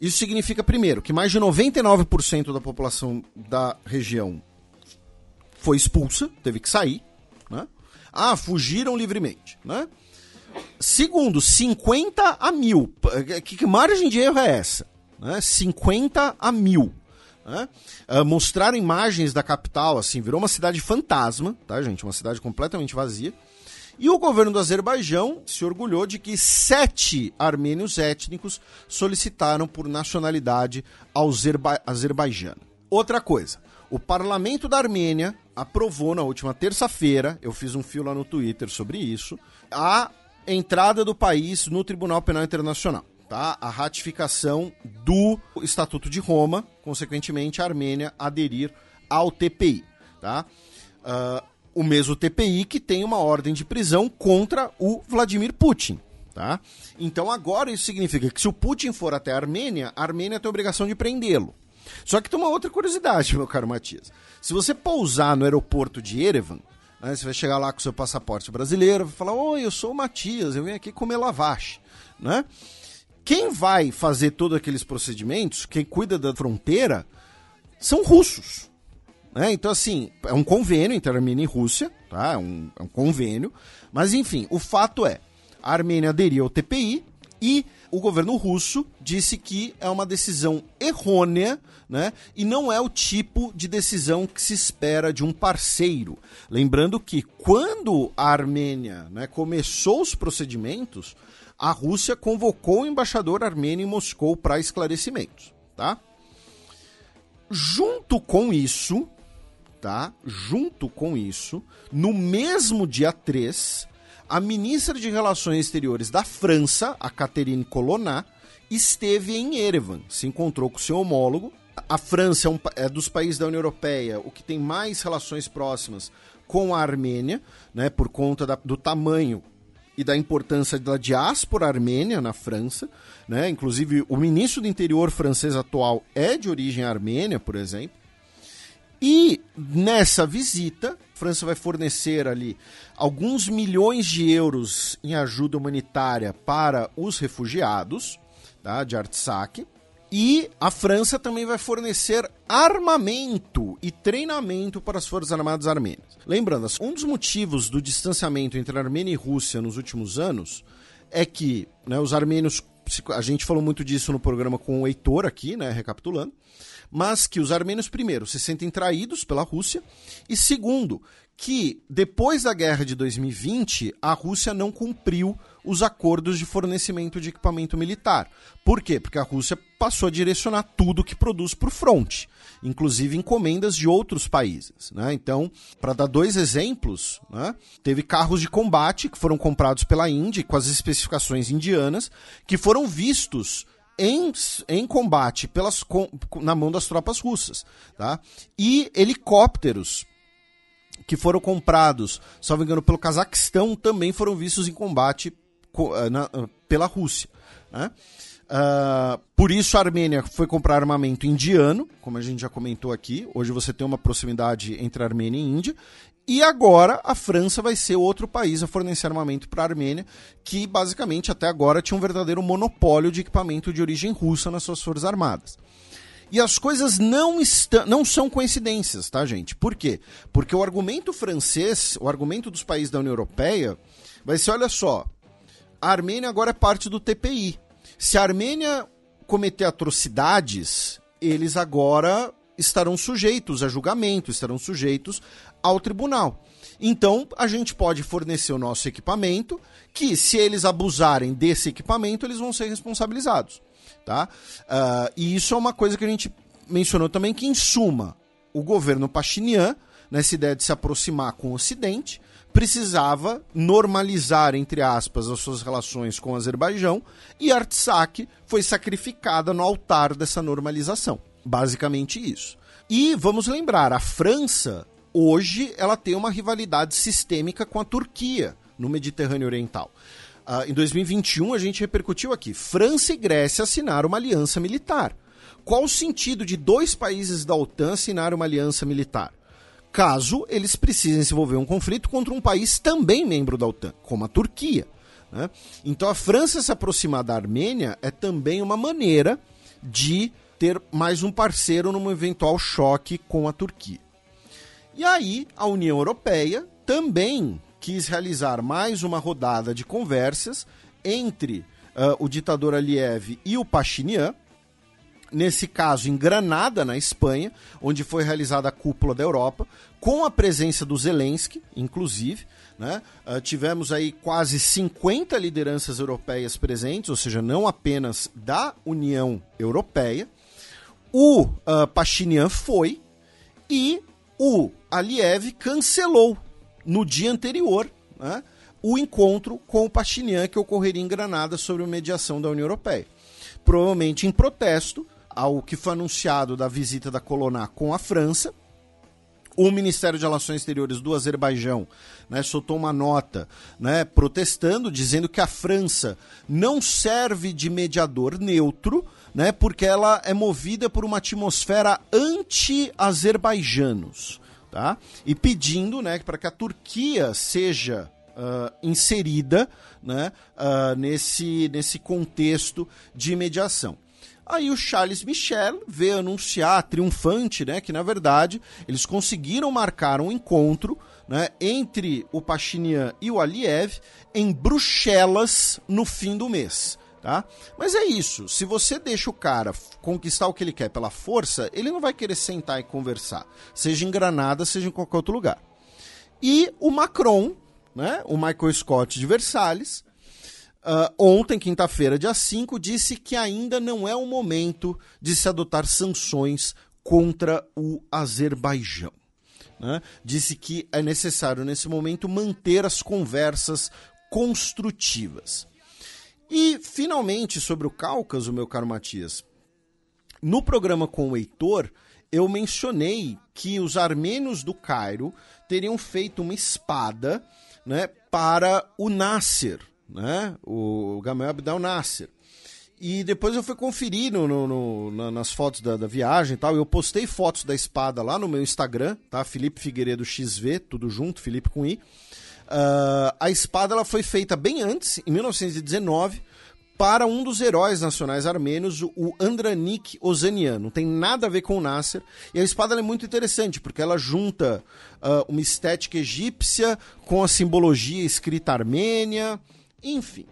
Isso significa, primeiro, que mais de 99% da população da região foi expulsa, teve que sair. Né? Ah, fugiram livremente. Né? Segundo, 50 a mil. Que, que margem de erro é essa? Né? 50 a mil. Né? Uh, mostraram imagens da capital, assim, virou uma cidade fantasma, tá, gente? Uma cidade completamente vazia. E o governo do Azerbaijão se orgulhou de que armênios étnicos solicitaram por nacionalidade azerba azerbaijana. Outra coisa, o parlamento da Armênia aprovou na última terça-feira, eu fiz um fio lá no Twitter sobre isso, a entrada do país no Tribunal Penal Internacional. Tá? A ratificação do Estatuto de Roma, consequentemente, a Armênia aderir ao TPI. Tá? Uh, o mesmo TPI que tem uma ordem de prisão contra o Vladimir Putin. Tá? Então agora isso significa que se o Putin for até a Armênia, a Armênia tem a obrigação de prendê-lo. Só que tem uma outra curiosidade, meu caro Matias. Se você pousar no aeroporto de Erevan, né? Você vai chegar lá com seu passaporte brasileiro, vai falar: Oi, eu sou o Matias, eu venho aqui comer lavache. Né? Quem vai fazer todos aqueles procedimentos, quem cuida da fronteira, são russos. Né? Então, assim, é um convênio entre Armênia e Rússia, tá? É um, é um convênio. Mas, enfim, o fato é: a Armênia aderiu ao TPI, E o governo russo disse que é uma decisão errônea, né? E não é o tipo de decisão que se espera de um parceiro. Lembrando que quando a Armênia né, começou os procedimentos, a Rússia convocou o embaixador armênio em Moscou para esclarecimentos, tá? Junto com isso, tá? Junto com isso, no mesmo dia 3, a ministra de Relações Exteriores da França, a Catherine Colonna, esteve em Erevan, se encontrou com seu homólogo. A França é, um, é, dos países da União Europeia o que tem mais relações próximas com a Armênia, né, por conta da, do tamanho e da importância da diáspora armênia na França. Né? Inclusive, o ministro do interior francês atual é de origem armênia, por exemplo. E nessa visita, a França vai fornecer ali alguns milhões de euros em ajuda humanitária para os refugiados tá, de Artsakh. E a França também vai fornecer armamento e treinamento para as Forças Armadas Armênias. Lembrando, um dos motivos do distanciamento entre Armênia e Rússia nos últimos anos é que né, os armênios, a gente falou muito disso no programa com o Heitor aqui, né, recapitulando, mas que os armênios, primeiro, se sentem traídos pela Rússia, e segundo, que depois da guerra de 2020, a Rússia não cumpriu os acordos de fornecimento de equipamento militar. Por quê? Porque a Rússia passou a direcionar tudo que produz para o fronte, inclusive encomendas de outros países. Né? Então, para dar dois exemplos, né? teve carros de combate que foram comprados pela Índia com as especificações indianas, que foram vistos em, em combate pelas, com, na mão das tropas russas. Tá? E helicópteros que foram comprados, me engano, pelo Cazaquistão, também foram vistos em combate eh, na, eh, pela Rússia. Né? Uh, por isso a Armênia foi comprar armamento indiano, como a gente já comentou aqui. Hoje você tem uma proximidade entre Armênia e Índia. E agora a França vai ser outro país a fornecer armamento para a Armênia, que basicamente até agora tinha um verdadeiro monopólio de equipamento de origem russa nas suas forças armadas. E as coisas não, estão, não são coincidências, tá, gente? Por quê? Porque o argumento francês, o argumento dos países da União Europeia, vai ser: olha só, a Armênia agora é parte do TPI. Se a Armênia cometer atrocidades, eles agora estarão sujeitos a julgamento, estarão sujeitos ao tribunal. Então, a gente pode fornecer o nosso equipamento, que se eles abusarem desse equipamento, eles vão ser responsabilizados. Tá? Uh, e isso é uma coisa que a gente mencionou também, que em suma, o governo Pachinian, nessa ideia de se aproximar com o Ocidente, precisava normalizar, entre aspas, as suas relações com o Azerbaijão, e Artsakh foi sacrificada no altar dessa normalização. Basicamente isso. E vamos lembrar, a França, hoje, ela tem uma rivalidade sistêmica com a Turquia no Mediterrâneo Oriental. Uh, em 2021, a gente repercutiu aqui: França e Grécia assinaram uma aliança militar. Qual o sentido de dois países da OTAN assinar uma aliança militar? Caso eles precisem desenvolver um conflito contra um país também membro da OTAN, como a Turquia. Né? Então, a França se aproximar da Armênia é também uma maneira de ter mais um parceiro num eventual choque com a Turquia. E aí, a União Europeia também quis realizar mais uma rodada de conversas entre uh, o ditador Aliyev e o Pachinian, nesse caso em Granada, na Espanha, onde foi realizada a cúpula da Europa, com a presença do Zelensky, inclusive. Né? Uh, tivemos aí quase 50 lideranças europeias presentes, ou seja, não apenas da União Europeia. O uh, Pachinian foi e o Aliyev cancelou no dia anterior né, o encontro com o Pachinian que ocorreria em Granada sobre a mediação da União Europeia. Provavelmente em protesto ao que foi anunciado da visita da Coloná com a França, o Ministério de Relações Exteriores do Azerbaijão né, soltou uma nota né, protestando, dizendo que a França não serve de mediador neutro, né, porque ela é movida por uma atmosfera anti-azerbaijanos tá? E pedindo, né, para que a Turquia seja uh, inserida, né, uh, nesse nesse contexto de mediação. Aí o Charles Michel veio anunciar triunfante, né, que na verdade eles conseguiram marcar um encontro, né, entre o Pachinian e o Aliyev em Bruxelas no fim do mês. Tá? Mas é isso. Se você deixa o cara conquistar o que ele quer pela força, ele não vai querer sentar e conversar. Seja em Granada, seja em qualquer outro lugar. E o Macron, né, o Michael Scott de Versalhes, uh, ontem, quinta-feira, dia 5, disse que ainda não é o momento de se adotar sanções contra o Azerbaijão. Né? Disse que é necessário, nesse momento, manter as conversas construtivas. E, finalmente, sobre o Cáucaso, meu caro Matias, no programa com o Heitor, eu mencionei que os armênios do Cairo teriam feito uma espada né, para o Nasser, né, o Gamal Abdel Nasser. E depois eu fui conferir no, no, no, nas fotos da, da, viagem e tal. Eu postei fotos da espada lá no meu Instagram, tá? Felipe Figueiredo XV, tudo junto, Felipe com I. Uh, a espada ela foi feita bem antes, em 1919, para um dos heróis nacionais armênios, o Andranik Ozanian. Não tem nada a ver com o Nasser. E a espada é muito interessante, porque ela junta uh, uma estética egípcia com a simbologia escrita armênia, enfim.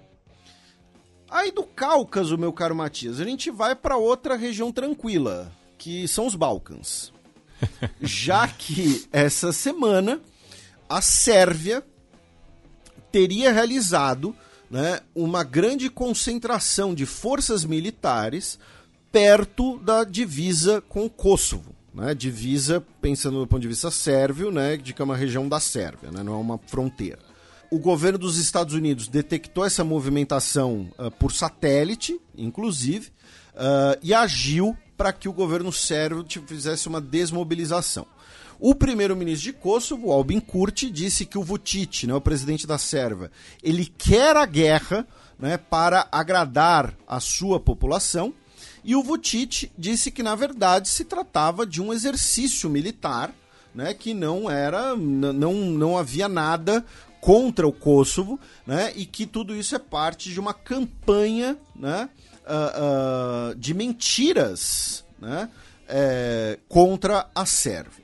Aí do Cáucaso, meu caro Matias, a gente vai para outra região tranquila, que são os Balcãs. Já que essa semana a Sérvia teria realizado né, uma grande concentração de forças militares perto da divisa com o Kosovo. Né, divisa, pensando do ponto de vista sérvio, né, de que é uma região da Sérvia, né, não é uma fronteira. O governo dos Estados Unidos detectou essa movimentação uh, por satélite, inclusive, uh, e agiu para que o governo sérvio fizesse uma desmobilização. O primeiro-ministro de Kosovo, Albin Kurti, disse que o Vučić, né, o presidente da Sérvia, ele quer a guerra né, para agradar a sua população. E o Vučić disse que, na verdade, se tratava de um exercício militar, né, que não era, não, não havia nada contra o Kosovo, né, e que tudo isso é parte de uma campanha né, uh, uh, de mentiras né, é, contra a Sérvia.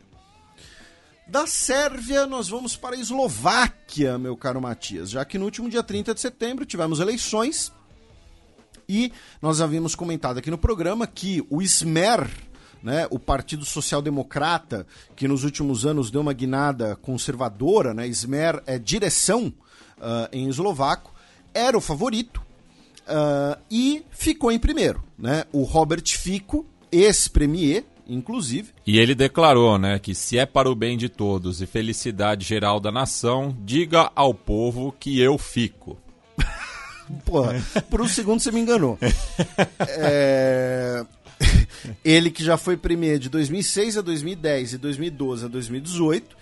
Da Sérvia, nós vamos para a Eslováquia, meu caro Matias, já que no último dia 30 de setembro tivemos eleições e nós havíamos comentado aqui no programa que o Smer, né, o Partido Social Democrata, que nos últimos anos deu uma guinada conservadora, né, Smer é direção uh, em eslovaco, era o favorito uh, e ficou em primeiro. Né? O Robert Fico, ex-premier, inclusive. E ele declarou, né, que se é para o bem de todos e felicidade geral da nação, diga ao povo que eu fico. Porra, por um segundo você me enganou. É... Ele que já foi premier de 2006 a 2010 e 2012 a 2018.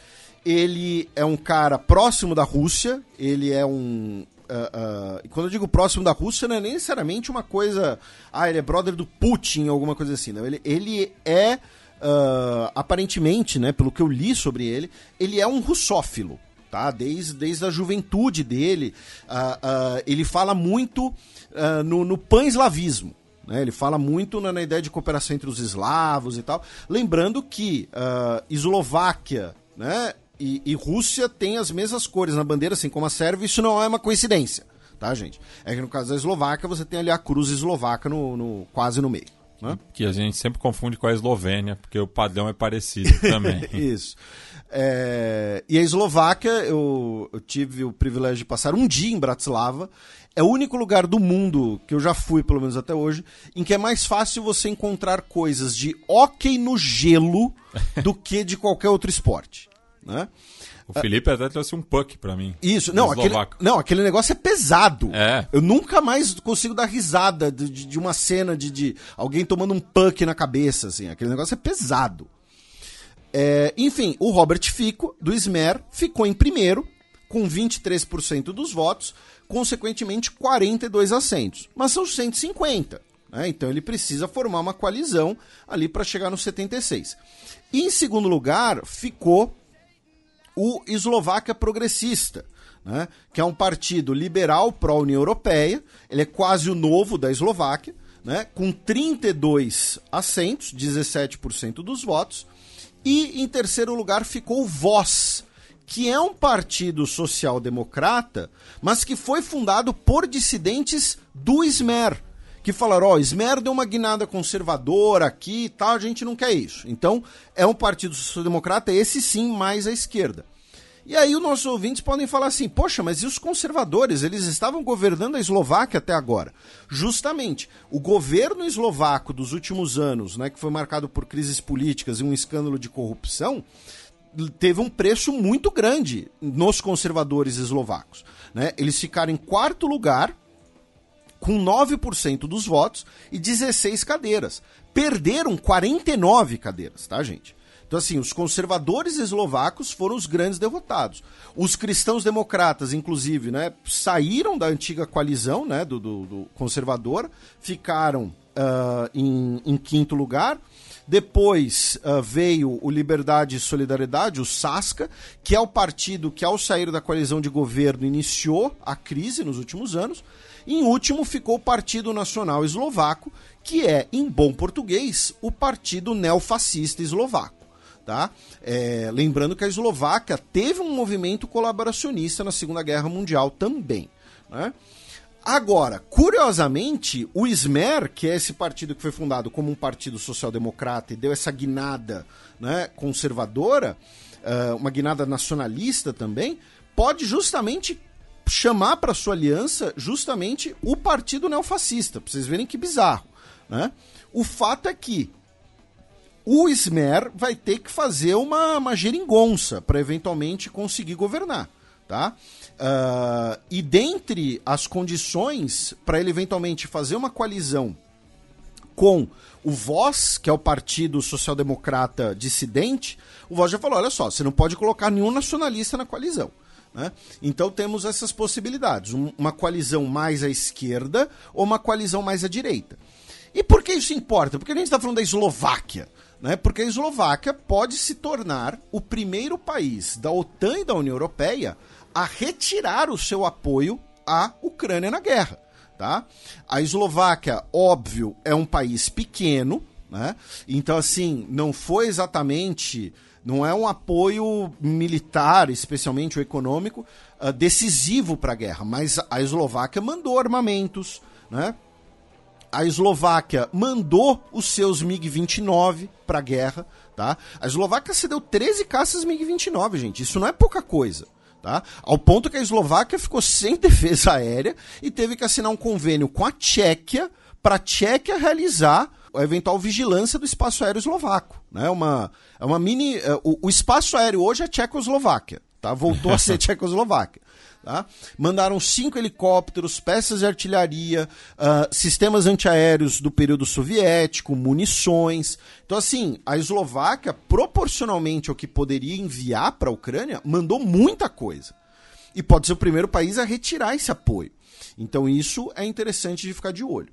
Ele é um cara próximo da Rússia. Ele é um Uh, uh, quando eu digo próximo da Rússia, não é necessariamente uma coisa. Ah, ele é brother do Putin, alguma coisa assim. Não. Ele, ele é, uh, aparentemente, né, pelo que eu li sobre ele, ele é um russófilo. Tá? Desde, desde a juventude dele, ele fala muito no, no pan-eslavismo. Né? Ele fala muito na, na, ideia de cooperação entre os eslavos e tal. Lembrando que Eslováquia né, e, e, Rússia tem as mesmas cores na bandeira, assim como a Sérvia, isso não é uma coincidência, tá, gente? É que no caso da Eslováquia, você tem ali a cruz eslovaca no, no quase no meio. Né? Que a gente sempre confunde com a Eslovênia, porque o padrão é parecido também. isso. É... E a Eslováquia, eu, eu tive o privilégio de passar um dia em Bratislava. É o único lugar do mundo que eu já fui, pelo menos até hoje, em que é mais fácil você encontrar coisas de hóquei no gelo do que de qualquer outro esporte. Né? O Felipe até trouxe um puck para mim. Isso, não aquele, não, aquele negócio é pesado. É. Eu nunca mais consigo dar risada de, de, uma cena de, de, alguém tomando um puck na cabeça, assim. Aquele negócio é pesado. É, enfim, o Robert Fico, do Smer, ficou em primeiro, com 23% dos votos, consequentemente 42 assentos. Mas são 150. Né? Então ele precisa formar uma coalizão ali para chegar nos 76. E em segundo lugar ficou o Eslováquia Progressista, né, que é um partido liberal pró-União Europeia, ele é quase o novo da Eslováquia, né, com 32 assentos, 17% dos votos, e em terceiro lugar ficou o Voz, que é um partido social-democrata, mas que foi fundado por dissidentes do Smer, que falaram, ó, oh, Smer deu uma guinada conservadora aqui e tal, a gente não quer isso. Então, é um partido social-democrata, esse sim, mais à esquerda. E aí os nossos ouvintes podem falar assim, poxa, mas e os conservadores? Eles estavam governando a Eslováquia até agora. Justamente, o governo eslovaco dos últimos anos, né, que foi marcado por crises políticas e um escândalo de corrupção, teve um preço muito grande nos conservadores eslovacos. Né? Eles ficaram em quarto lugar, com 9% dos votos e 16 cadeiras. Perderam 49 cadeiras, tá, gente? Então, assim, os conservadores eslovacos foram os grandes derrotados. Os cristãos democratas, inclusive, né, saíram da antiga coalizão né, do, do, do conservador, ficaram uh, em, em, quinto lugar. Depois uh, veio o Liberdade e Solidariedade, o SASCA, que é o partido que, ao sair da coalizão de governo, iniciou a crise nos últimos anos. Em último, ficou o Partido Nacional Eslovaco, que é, em bom português, o Partido Neofascista Eslovaco. Tá? É, lembrando que a Eslováquia teve um movimento colaboracionista na Segunda Guerra Mundial também. Né? Agora, curiosamente, o Smer, que é esse partido que foi fundado como um partido social-democrata e deu essa guinada né, conservadora, uh, uma guinada nacionalista também, pode justamente chamar para sua aliança justamente o partido neofascista, para vocês verem que bizarro. Né? O fato é que o Smer vai ter que fazer uma, uma geringonça para eventualmente conseguir governar. Tá? Uh, e dentre as condições para ele eventualmente fazer uma coalizão com o Voz, que é o Partido Social Democrata dissidente, o Voz já falou: olha só, você não pode colocar nenhum nacionalista na coalizão. Né? Então temos essas possibilidades: uma coalizão mais à esquerda ou uma coalizão mais à direita. E por que isso importa? Porque a gente está falando da Eslováquia né? porque a Eslováquia pode se tornar o primeiro país da OTAN e da União Europeia a retirar o seu apoio à Ucrânia na guerra. Tá? A Eslováquia, óbvio, é um país pequeno, né? então assim, não foi exatamente não é um apoio militar, especialmente o econômico, uh, decisivo para a guerra, mas a Eslováquia mandou armamentos, né? a Eslováquia mandou os seus MiG-29 para a guerra, tá? A Eslováquia cedeu 13 caças MiG-29, gente. Isso não é pouca coisa. Tá? Ao ponto que a Eslováquia ficou sem defesa aérea e teve que assinar um convênio com a Tchequia para a Tchequia realizar a eventual vigilância do espaço aéreo eslovaco. Né? Uma, é uma mini. Uh, o, o, espaço aéreo hoje é Tchecoslováquia. Tá? Voltou a ser Tchecoslováquia. Tá? Mandaram cinco helicópteros, peças de artilharia, uh, sistemas antiaéreos do período soviético, munições. Então, assim, a Eslováquia, proporcionalmente ao que poderia enviar para a Ucrânia, mandou muita coisa. E pode ser o primeiro país a retirar esse apoio. Então, isso é interessante de ficar de olho.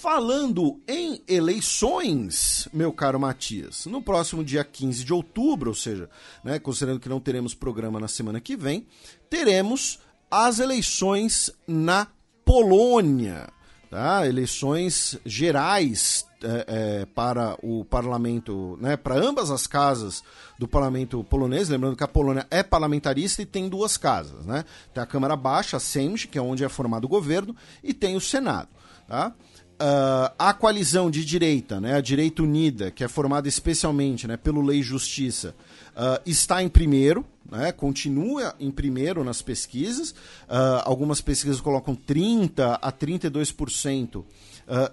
Falando em eleições, meu caro Matias, no próximo dia 15 de outubro, ou seja, né, considerando que não teremos programa na semana que vem, teremos as eleições na Polônia. Tá? Eleições gerais é, é, para o parlamento, né, para ambas as casas do parlamento polonês. Lembrando que a Polônia é parlamentarista e tem duas casas. Né? Tem a Câmara Baixa, a Sejm, que é onde é formado o governo, e tem o Senado. Tá? Uh, a coalizão de direita, né, a direita unida, que é formada especialmente né, pelo Lei e Justiça, uh, está em primeiro, né, continua em primeiro nas pesquisas. Uh, algumas pesquisas colocam 30% a 32%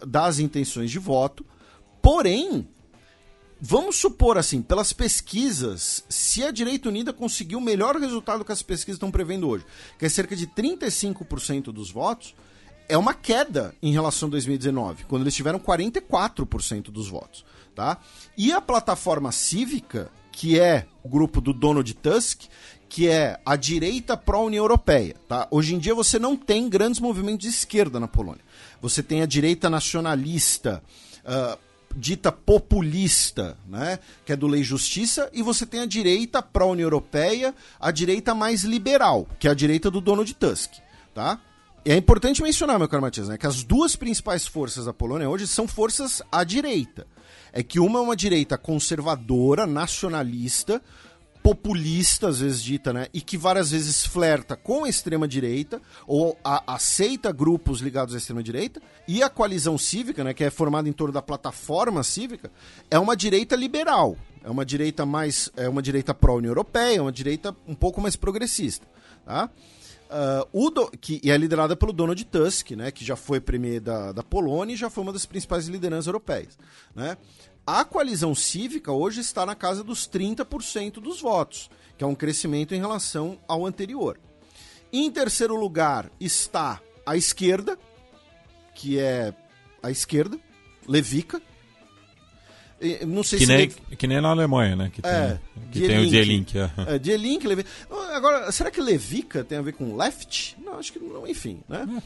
das intenções de voto. Porém, vamos supor assim, pelas pesquisas, se a direita unida conseguir o melhor resultado que as pesquisas estão prevendo hoje, que é cerca de 35% dos votos é uma queda em relação a 2019, quando eles tiveram 44% dos votos. Tá? E a plataforma cívica, que é o grupo do Donald Tusk, que é a direita pró-União Europeia. Tá? Hoje em dia você não tem grandes movimentos de esquerda na Polônia. Você tem a direita nacionalista, uh, dita populista, né? que é do Lei e Justiça, e você tem a direita pró-União Europeia, a direita mais liberal, que é a direita do Donald Tusk. Tá? É importante mencionar, meu caro Matias, né, que as duas principais forças da Polônia hoje são forças à direita. É que uma é uma direita conservadora, nacionalista, populista, às vezes dita, né? E que várias vezes flerta com a extrema-direita, ou a- aceita grupos ligados à extrema-direita. E a coalizão cívica, né? Que é formada em torno da plataforma cívica, é uma direita liberal. É uma direita mais. É uma direita pró-União Europeia, é uma direita um pouco mais progressista. Tá? O do- que é liderada pelo Donald Tusk, né, que já foi premier da, da Polônia e já foi uma das principais lideranças europeias. Né? A coalizão cívica hoje está na casa dos 30% dos votos, que é um crescimento em relação ao anterior. Em terceiro lugar está a esquerda, que é a esquerda, Levica. Não sei Que se nem, que nem na Alemanha, né? Que tem, É, que tem o D-Link. É. É, D-Link, Levi... Agora, será que Levica tem a ver com left? Não, acho que não, enfim, né?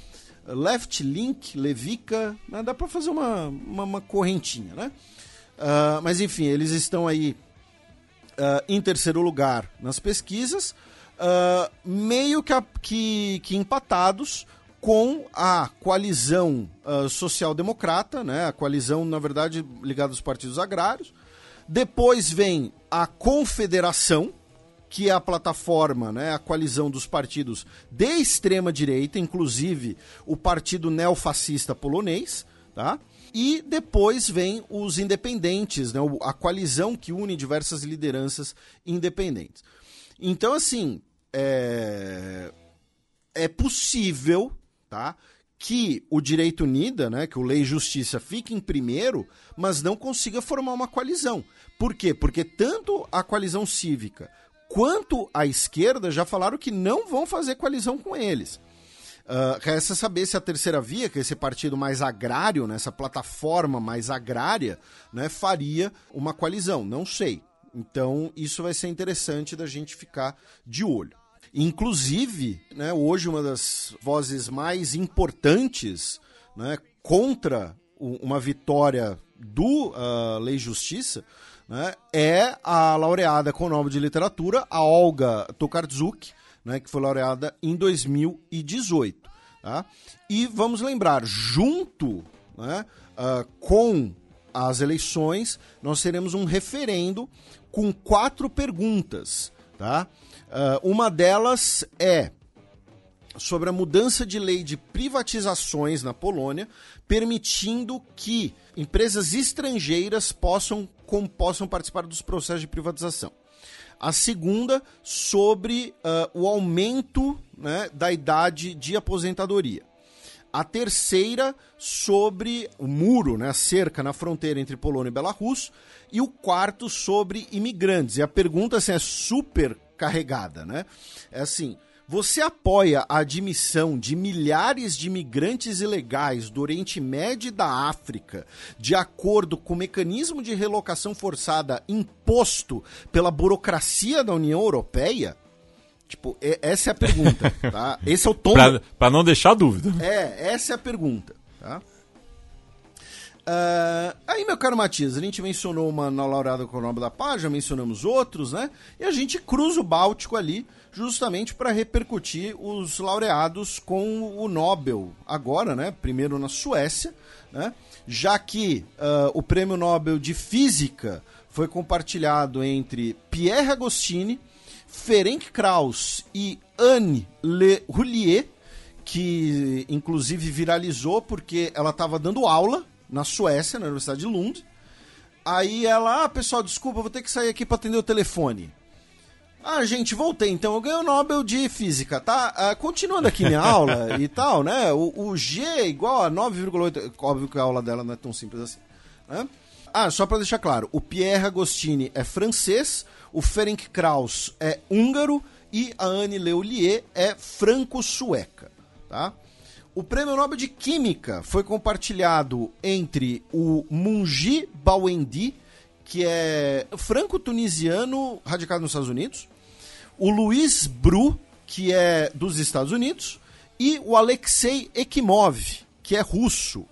Left, Link, Levica, né? dá pra fazer uma, uma, uma correntinha, né? Ah, mas enfim, eles estão aí ah, em terceiro lugar nas pesquisas, ah, meio que, a- que, que empatados com a coalizão ah, social-democrata, né? a coalizão, na verdade, ligada aos partidos agrários. Depois vem a confederação, que é a plataforma, né, a coalizão dos partidos de extrema direita, inclusive o partido neofascista polonês, tá? E depois vem os independentes, né, a coalizão que une diversas lideranças independentes. Então, assim, é, é possível, tá? Que o Direito Unida, né, que o Lei e Justiça fique em primeiro, mas não consiga formar uma coalizão. Por quê? Porque tanto a coalizão cívica quanto a esquerda já falaram que não vão fazer coalizão com eles. Uh, resta saber se a terceira via, que é esse partido mais agrário, né, essa plataforma mais agrária, né, faria uma coalizão. Não sei. Então, isso vai ser interessante da gente ficar de olho. Inclusive, né, hoje uma das vozes mais importantes né, contra uma vitória do uh, Lei Justiça né, é a laureada com o Nobel de Literatura, a Olga Tokarczuk, né, que foi laureada em 2018. Tá? E vamos lembrar, junto né, ah, com as eleições, nós teremos um referendo com quatro perguntas. Tá? Ah, uma delas é sobre a mudança de lei de privatizações na Polônia, permitindo que empresas estrangeiras possam, com, possam participar dos processos de privatização. A segunda, sobre ah, o aumento né, da idade de aposentadoria. A terceira, sobre o muro, né, a cerca na fronteira entre Polônia e Belarus. E o quarto, sobre imigrantes. E a pergunta assim, é super carregada. Né? É assim: você apoia a admissão de milhares de imigrantes ilegais do Oriente Médio e da África, de acordo com o mecanismo de relocação forçada imposto pela burocracia da União Europeia? Tipo, essa é a pergunta, tá? Esse é o tom. Pra, pra não deixar dúvida. É, essa é a pergunta, tá? Ah, aí, meu caro Matias, a gente mencionou uma na Laureada com o Nobel da já mencionamos outros, né? E a gente cruza o Báltico ali, justamente para repercutir os laureados com o Nobel agora, né? Primeiro na Suécia, né? Já que ah, o Prêmio Nobel de Física foi compartilhado entre Pierre Agostini, Ferenc Krauss e Anne Le Roulier, que inclusive viralizou porque ela estava dando aula na Suécia, na Universidade de Lund. Aí ela, ah, pessoal, desculpa, vou ter que sair aqui para atender o telefone. Ah, gente, voltei. Então eu ganhei o Nobel de Física, tá? Ah, continuando aqui minha aula e tal, né? O, o G é igual a 9,8. Óbvio que a aula dela não é tão simples assim. Né? Ah, só para deixar claro: o Pierre Agostini é francês, o Ferenc Krauss é húngaro e a Anne Leulier é franco-sueca, tá? O Prêmio Nobel de Química foi compartilhado entre o Mungi Bawendi, que é franco-tunisiano radicado nos Estados Unidos, o Luiz Bru, que é dos Estados Unidos, e o Alexei Ekimov, que é russo.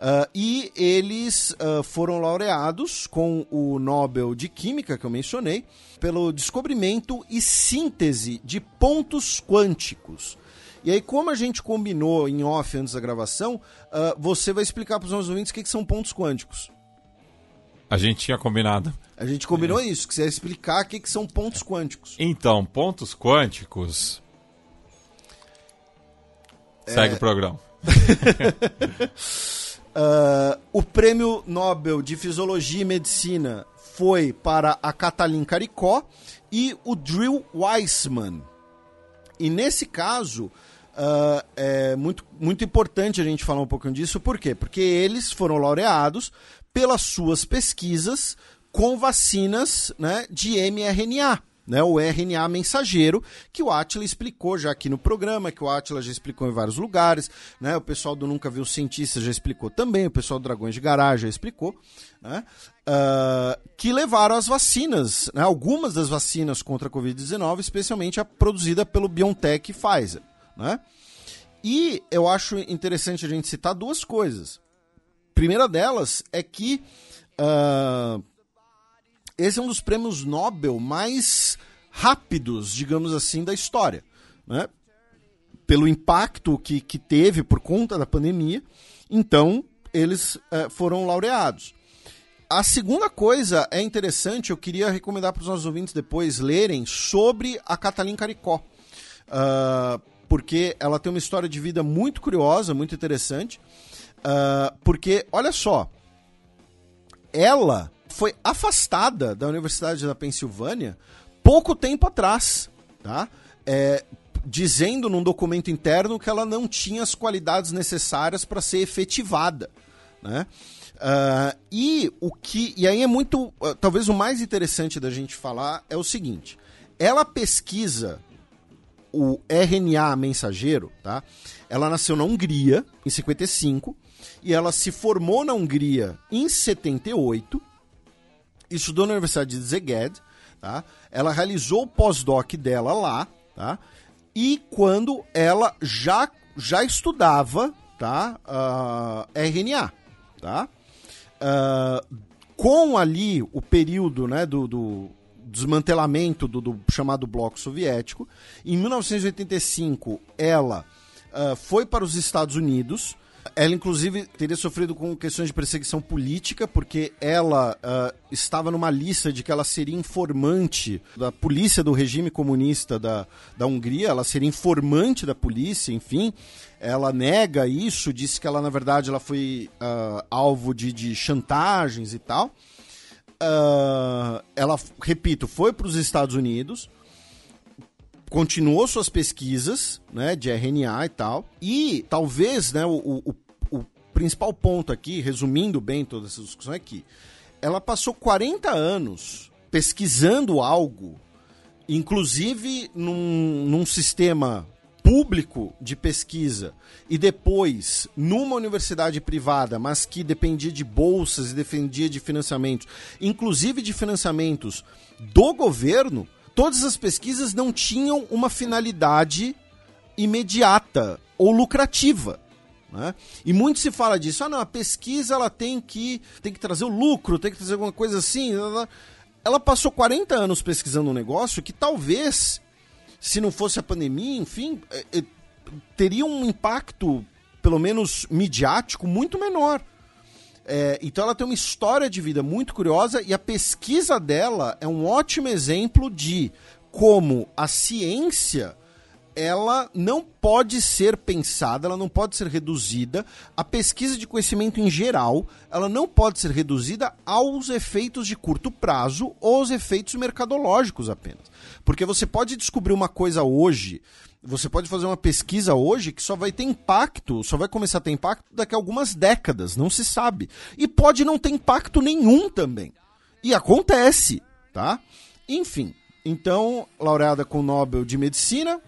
Ah, e eles ah, foram laureados com o Nobel de Química, que eu mencionei, pelo descobrimento e síntese de pontos quânticos. E aí, como a gente combinou em off antes da gravação, ah, você vai explicar para os nossos ouvintes o que, que são pontos quânticos. A gente tinha combinado. A gente combinou isso, que você ia explicar o que, que são pontos quânticos. Então, pontos quânticos. Segue o programa. Uh, o prêmio Nobel de Fisiologia e Medicina foi para a Katalin Caricó e o Drill Weissman. E nesse caso, uh, é muito, muito importante a gente falar um pouquinho disso, por quê? Porque eles foram laureados pelas suas pesquisas com vacinas né, de mRNA né, o RNA mensageiro, que o Atila explicou já aqui no programa, que o Atila já explicou em vários lugares, né, o pessoal do Nunca Viu Cientista já explicou também, o pessoal do Dragões de Garagem já explicou, né, uh, que levaram as vacinas, né, algumas das vacinas contra a Covid-19, especialmente a produzida pelo BioNTech e Pfizer. Né? E eu acho interessante a gente citar duas coisas. Primeira delas é que uh, esse é um dos prêmios Nobel mais rápidos, digamos assim, da história. Né? Pelo impacto que, que teve por conta da pandemia, então eles é, foram laureados. A segunda coisa é interessante, eu queria recomendar para os nossos ouvintes depois lerem sobre a Catalina Caricó. Uh, porque ela tem uma história de vida muito curiosa, muito interessante. Uh, porque, olha só, ela foi afastada da Universidade da Pensilvânia pouco tempo atrás, tá? É, dizendo num documento interno que ela não tinha as qualidades necessárias para ser efetivada, né? Uh, e o que e aí é muito uh, talvez o mais interessante da gente falar é o seguinte ela pesquisa o RNA mensageiro tá ela nasceu na Hungria em 55 e ela se formou na Hungria em 78 estudou na Universidade de Szeged, tá? Ela realizou o pós-doc dela lá, tá? E quando ela já, já estudava, tá? Uh, RNA, tá? Uh, com ali o período, né, do, do desmantelamento do, do, chamado Bloco Soviético, em 1985 ela uh, foi para os Estados Unidos, ela, inclusive, teria sofrido com questões de perseguição política, porque ela uh, estava numa lista de que ela seria informante da polícia do regime comunista da, da Hungria, ela seria informante da polícia, enfim. Ela nega isso, disse que ela, na verdade, ela foi uh, alvo de, de chantagens e tal. Uh, ela, repito, foi para os Estados Unidos, continuou suas pesquisas né, de RNA e tal. E talvez né, o, o, o principal ponto aqui, resumindo bem toda essa discussão, é que ela passou 40 anos pesquisando algo, inclusive num, num sistema público de pesquisa e depois numa universidade privada, mas que dependia de bolsas e dependia de financiamentos, inclusive de financiamentos do governo, todas as pesquisas não tinham uma finalidade imediata ou lucrativa. Né? E muito se fala disso. Ah, não, a pesquisa ela tem que, tem que trazer o lucro, tem que trazer alguma coisa assim. Ela passou 40 anos pesquisando um negócio que talvez, se não fosse a pandemia, enfim, é, é, teria um impacto, pelo menos midiático, muito menor. É, então ela tem uma história de vida muito curiosa e a pesquisa dela é um ótimo exemplo de como a ciência ela não pode ser pensada, ela não pode ser reduzida. A pesquisa de conhecimento em geral, ela não pode ser reduzida aos efeitos de curto prazo ou aos efeitos mercadológicos apenas. Porque você pode descobrir uma coisa hoje você pode fazer uma pesquisa hoje que só vai ter impacto, só vai começar a ter impacto daqui a algumas décadas, não se sabe. E pode não ter impacto nenhum também. E acontece, tá? Enfim, então, laureada com o Nobel de Medicina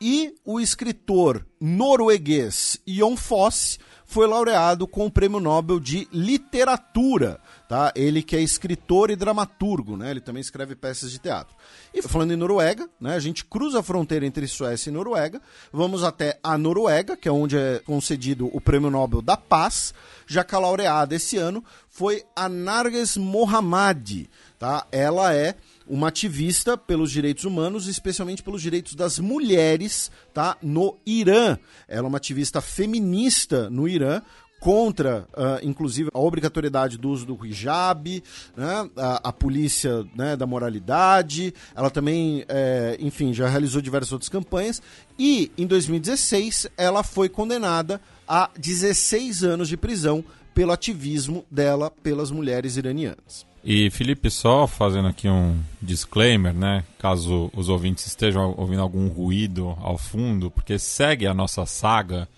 e o escritor norueguês Jon Fosse foi laureado com o Prêmio Nobel de Literatura, tá? Ele que é escritor e dramaturgo, né? Ele também escreve peças de teatro. E falando em Noruega, né? A gente cruza a fronteira entre Suécia e Noruega, vamos até a Noruega, que é onde é concedido o Prêmio Nobel da Paz, já que a laureada esse ano foi a Narges Mohammadi, tá? Ela é uma ativista pelos direitos humanos, especialmente pelos direitos das mulheres, tá? No Irã. Ela é uma ativista feminista no Irã, contra, uh, inclusive, a obrigatoriedade do uso do hijab, né, a, a, polícia né, da moralidade. Ela também, é, enfim, já realizou diversas outras campanhas. E, em 2016, ela foi condenada a 16 anos de prisão pelo ativismo dela pelas mulheres iranianas. E Felipe, só fazendo aqui um disclaimer, né? Caso os ouvintes estejam ouvindo algum ruído ao fundo, porque segue a nossa saga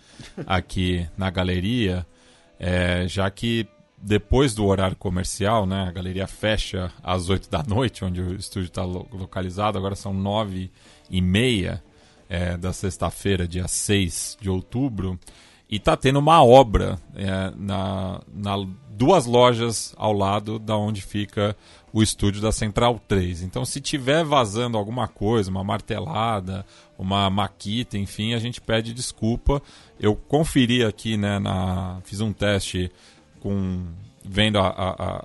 aqui na galeria, é, já que depois do horário comercial, né? A galeria fecha às 8 da noite, onde o estúdio está localizado, agora são 9 e meia é, da sexta-feira, dia 6 de outubro. E tá tendo uma obra é, na, na duas lojas ao lado da onde fica o estúdio da Central 3. Então, se tiver vazando alguma coisa, uma martelada, uma maquita, enfim, a gente pede desculpa. Eu conferi aqui, né, na, fiz um teste com vendo a, a, a,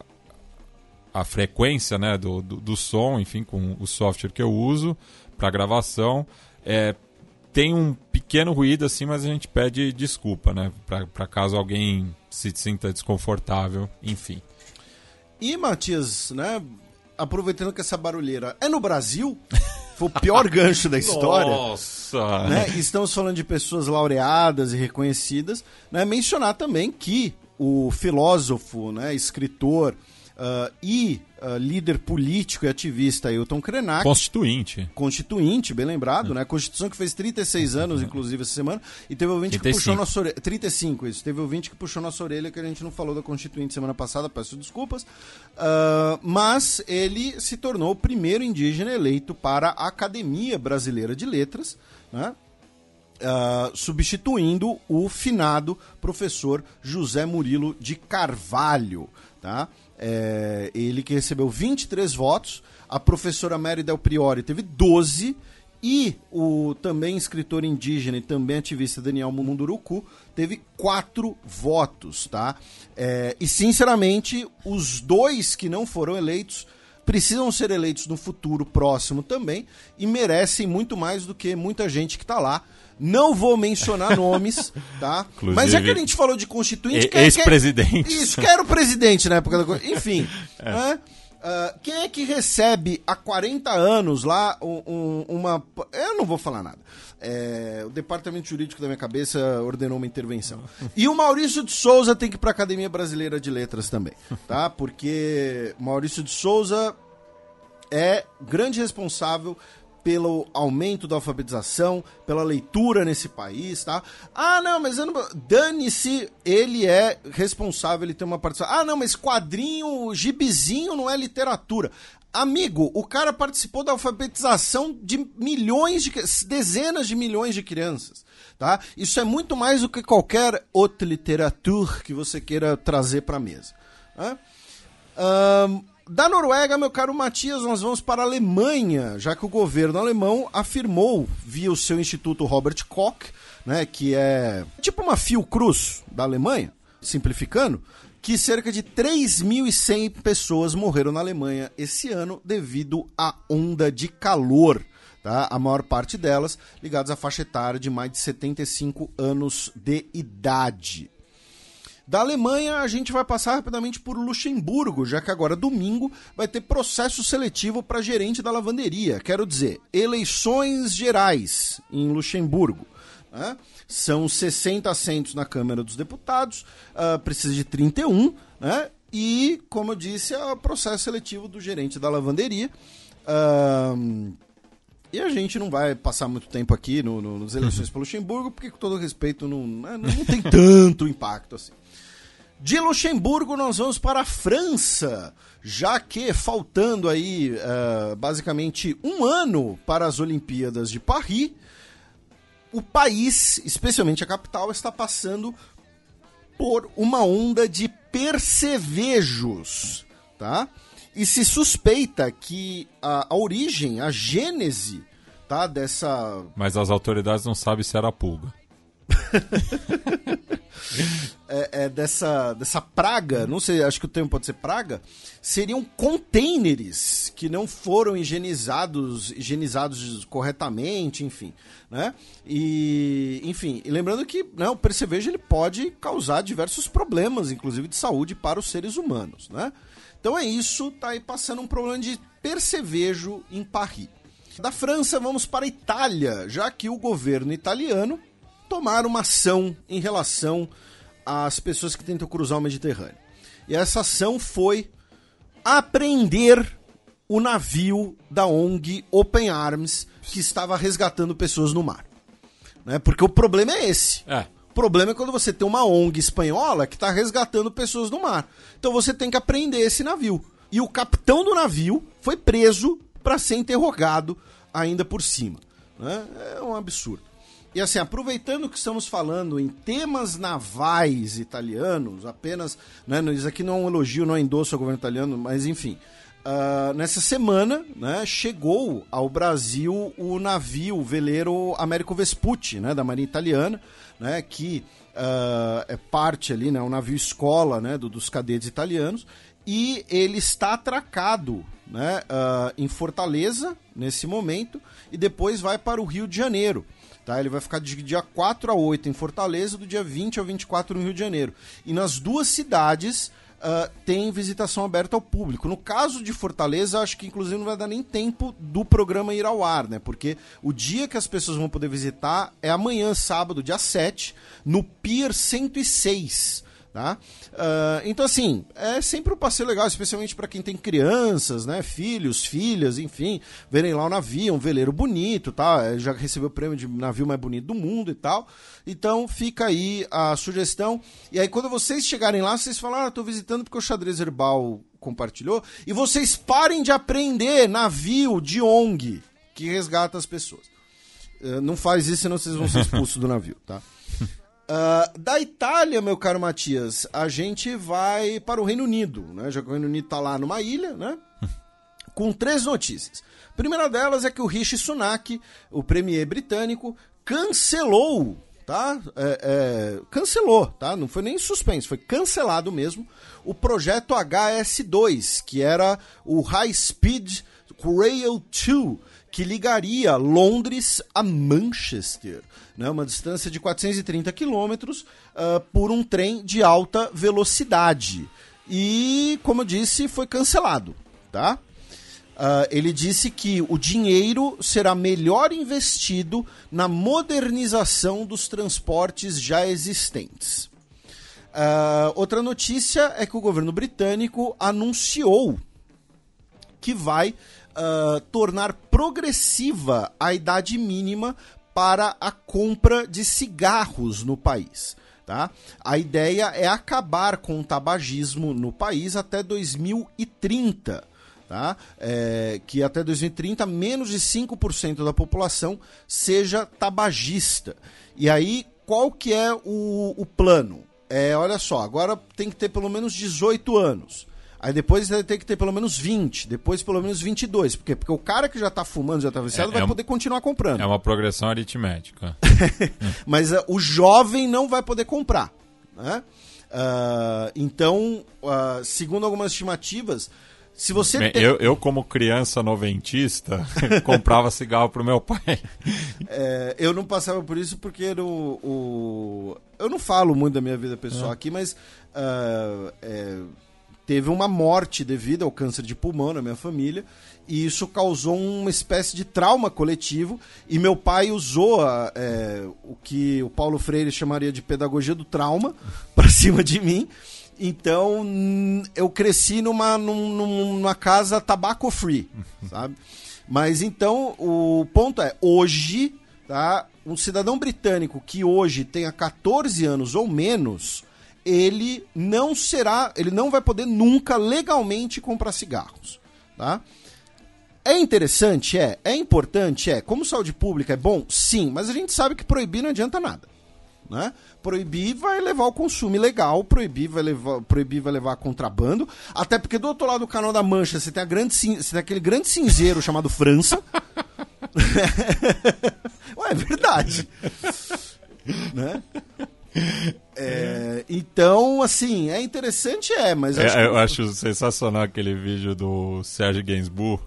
a frequência, né, do, do, do, som, enfim, com o software que eu uso para gravação. É, tem um pequeno ruído assim, mas a gente pede desculpa, né? Para caso alguém se sinta desconfortável, enfim. E, Matias, né? Aproveitando que essa barulheira é no Brasil, foi o pior gancho da história. Nossa! Né? Estamos falando de pessoas laureadas e reconhecidas. Né? Mencionar também que o filósofo, né, escritor, Uh, e uh, líder político e ativista Ailton Krenak. Constituinte. Constituinte, bem lembrado, é. né? Constituição que fez 36 anos, inclusive, essa semana. E teve ouvinte 35. que puxou nossa orelha. 35, isso. Teve ouvinte que puxou nossa orelha que a gente não falou da Constituinte semana passada, peço desculpas. Uh, mas ele se tornou o primeiro indígena eleito para a Academia Brasileira de Letras, né? Uh, substituindo o finado professor José Murilo de Carvalho. Tá? É, ele que recebeu 23 votos, a professora Mary Del Priori teve 12 e o também escritor indígena e também ativista Daniel Munduruku teve quatro votos, tá? É, e sinceramente, os dois que não foram eleitos precisam ser eleitos no futuro próximo também e merecem muito mais do que muita gente que está lá. Não vou mencionar nomes, tá? Inclusive, Mas é que a gente falou de constituinte. Ex-presidente. Isso, que era o presidente na época da. Enfim. é. né? Uh, quem é que recebe há 40 anos lá um, um, uma. Eu não vou falar nada. É, o departamento jurídico da minha cabeça ordenou uma intervenção. E o Maurício de Souza tem que ir para a Academia Brasileira de Letras também, tá? Porque Maurício de Souza é grande responsável pelo aumento da alfabetização, pela leitura nesse país, tá? Ah, não, mas não... dane-se, ele é responsável, ele tem uma participação. Ah, não, mas quadrinho, gibizinho não é literatura. Amigo, o cara participou da alfabetização de milhões de dezenas de milhões de crianças, tá? Isso é muito mais do que qualquer outra literatura que você queira trazer para mesa. Tá? Um, da Noruega, meu caro Matias, nós vamos para a Alemanha, já que o governo alemão afirmou, via o seu Instituto Robert Koch, né, que é tipo uma Fiocruz da Alemanha, simplificando, que cerca de 3.100 pessoas morreram na Alemanha esse ano devido à onda de calor. Tá? A maior parte delas ligadas à faixa etária de mais de 75 anos de idade. Da Alemanha, a gente vai passar rapidamente por Luxemburgo, já que agora domingo vai ter processo seletivo para gerente da lavanderia. Quero dizer, eleições gerais em Luxemburgo. Né? São 60 assentos na Câmara dos Deputados, uh, precisa de 31, né? e, como eu disse, é o processo seletivo do gerente da lavanderia. Uh, e a gente não vai passar muito tempo aqui no, no, nas eleições para Luxemburgo, porque, com todo respeito, não, né, não, não tem tanto impacto assim. De Luxemburgo, nós vamos para a França, já que faltando aí uh, basicamente um ano para as Olimpíadas de Paris, o país, especialmente a capital, está passando por uma onda de percevejos, tá? E se suspeita que a, a origem, a gênese, tá, dessa... Mas as autoridades não sabem se era pulga. é, é, dessa, dessa praga, não sei, acho que o termo pode ser praga, seriam containers que não foram higienizados, higienizados corretamente, enfim, né? E, enfim, e lembrando que né, o percevejo ele pode causar diversos problemas, inclusive de saúde para os seres humanos, né? Então é isso, tá aí passando um problema de percevejo em Paris. Da França vamos para a Itália, já que o governo italiano tomar uma ação em relação às pessoas que tentam cruzar o Mediterrâneo. E essa ação foi apreender o navio da ONG Open Arms que estava resgatando pessoas no mar. Né? Porque o problema é esse. É. O problema é quando você tem uma ONG espanhola que está resgatando pessoas no mar. Então você tem que apreender esse navio. E o capitão do navio foi preso para ser interrogado ainda por cima. Né? É um absurdo. E assim, aproveitando que estamos falando em temas navais italianos, apenas. Né, isso aqui não é um elogio, não é endosso ao governo italiano, mas enfim. Uh, nessa semana, né, chegou ao Brasil o navio o veleiro Américo Vespucci, né, da Marinha Italiana, né, que uh, é parte ali, né, um navio escola né, do, dos cadetes italianos, e ele está atracado né, uh, em Fortaleza nesse momento e depois vai para o Rio de Janeiro. Tá? Ele vai ficar de dia 4 a 8 em Fortaleza, do dia 20 ao 24 no Rio de Janeiro. E nas duas cidades uh, tem visitação aberta ao público. No caso de Fortaleza, acho que inclusive não vai dar nem tempo do programa ir ao ar, né? Porque o dia que as pessoas vão poder visitar é amanhã, sábado, dia 7, no Pier 106. Tá? Uh, então, assim, é sempre um passeio legal, especialmente para quem tem crianças, né? Filhos, filhas, enfim, verem lá o navio, um veleiro bonito, tá? Já recebeu o prêmio de navio mais bonito do mundo e tal. Então, fica aí a sugestão. E aí, quando vocês chegarem lá, vocês falam, ah, tô visitando porque o xadrez herbal compartilhou. E vocês parem de aprender navio de ONG que resgata as pessoas. Uh, não faz isso, senão vocês vão ser expulsos do navio, tá? Uh, da Itália, meu caro Matias, a gente vai para o Reino Unido, né? Já que o Reino Unido está lá numa ilha, né? Com três notícias. A primeira delas é que o Rishi Sunak, o premier britânico, cancelou, tá? É, é, cancelou, tá? Não foi nem suspenso, foi cancelado mesmo o projeto HS2, que era o High Speed Rail 2, que ligaria Londres a Manchester, né, uma distância de 430 quilômetros uh, por um trem de alta velocidade. E, como eu disse, foi cancelado. Tá? Uh, ele disse que o dinheiro será melhor investido na modernização dos transportes já existentes. Uh, outra notícia é que o governo britânico anunciou que vai uh, tornar progressiva a idade mínima para a compra de cigarros no país. Tá? A ideia é acabar com o tabagismo no país até 2030. Tá? É, que até 2030 menos de 5% da população seja tabagista. E aí, qual que é o, o plano? É, olha só, agora tem que ter pelo menos 18 anos. Aí depois vai ter que ter pelo menos 20, depois pelo menos 22. Por quê? Porque o cara que já está fumando, já está viciado, é, vai é poder continuar comprando. É uma progressão aritmética. Mas uh, o jovem não vai poder comprar. Né? Uh, então, uh, segundo algumas estimativas, se você tem... eu, eu, como criança noventista, comprava cigarro pro meu pai. É, eu não passava por isso porque o, o, eu não falo muito da minha vida pessoal é. aqui, mas uh, é, teve uma morte devido ao câncer de pulmão na minha família e isso causou uma espécie de trauma coletivo e meu pai usou a, é, o que o Paulo Freire chamaria de pedagogia do trauma para cima de mim. Então eu cresci numa, numa casa tabaco free sabe? Mas então o ponto é hoje tá um cidadão britânico que hoje tenha 14 anos ou menos ele não será, ele não vai poder nunca legalmente comprar cigarros, tá? É interessante, é. É importante, é. Como saúde pública é bom, sim. Mas a gente sabe que proibir não adianta nada. Né? Proibir vai levar ao consumo ilegal, proibir vai levar, proibir vai levar a contrabando. Até porque do outro lado do canal da Mancha você tem, a grande, você tem aquele grande cinzeiro chamado França. Ué, é verdade. né? É, então, assim, é interessante, é, mas acho É, que- eu acho sensacional aquele vídeo do Sérgio Gainsbourg,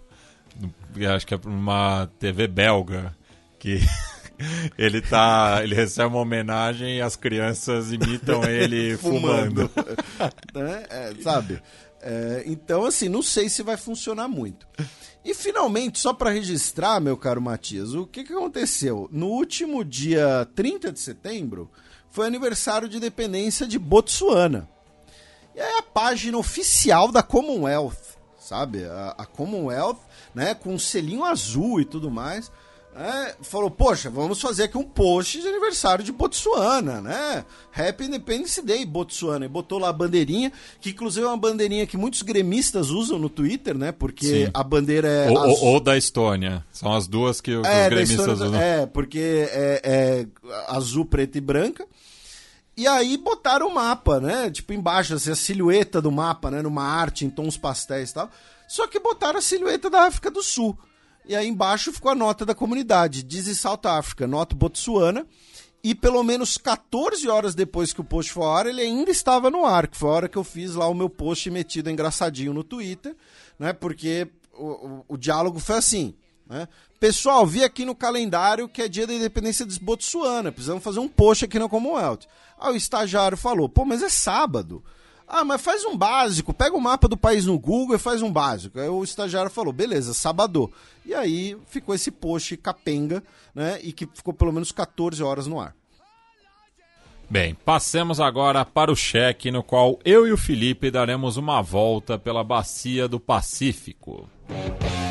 acho que é pra uma TV belga, que ele tá. ele recebe uma homenagem e as crianças imitam ele fumando. né? É, sabe? É, então, assim, não sei se vai funcionar muito. E finalmente, só para registrar, meu caro Matias, o que, que aconteceu? No último dia 30 de setembro, foi aniversário de independência de Botsuana. E aí a página oficial da Commonwealth, sabe? A, a Commonwealth, né, com um selinho azul e tudo mais, né, falou, poxa, vamos fazer aqui um post de aniversário de Botsuana, né? Happy Independence Day, Botsuana. E botou lá a bandeirinha, que inclusive é uma bandeirinha que muitos gremistas usam no Twitter, né? Porque Sim. a bandeira é Ou, azul. ou da Estônia. São as duas que, É, os gremistas da- usam. é, porque é, é azul, preta e branca. E aí botaram o mapa, né? Tipo, embaixo, assim, a silhueta do mapa, né? Numa arte em tons pastéis e tal. Só que botaram a silhueta da África do Sul. E aí embaixo ficou a nota da comunidade. Diz South Africa, nota Botsuana. E pelo menos 14 horas depois que o post foi ao ar, ele ainda estava no ar. Que foi a hora que eu fiz lá o meu post metido engraçadinho no Twitter, né? Porque o, o, o diálogo foi assim, né? Pessoal, vi aqui no calendário que é dia da independência de Botsuana. Precisamos fazer um post aqui na Commonwealth. Aí o estagiário falou, pô, mas é sábado. Ah, mas faz um básico, pega o mapa do país no Google e faz um básico. Aí o estagiário falou, beleza, sábado. E aí ficou esse post capenga, né? E que ficou pelo menos 14 horas no ar. Bem, passemos agora para o cheque, no qual eu e o Felipe daremos uma volta pela bacia do Pacífico. Cheque.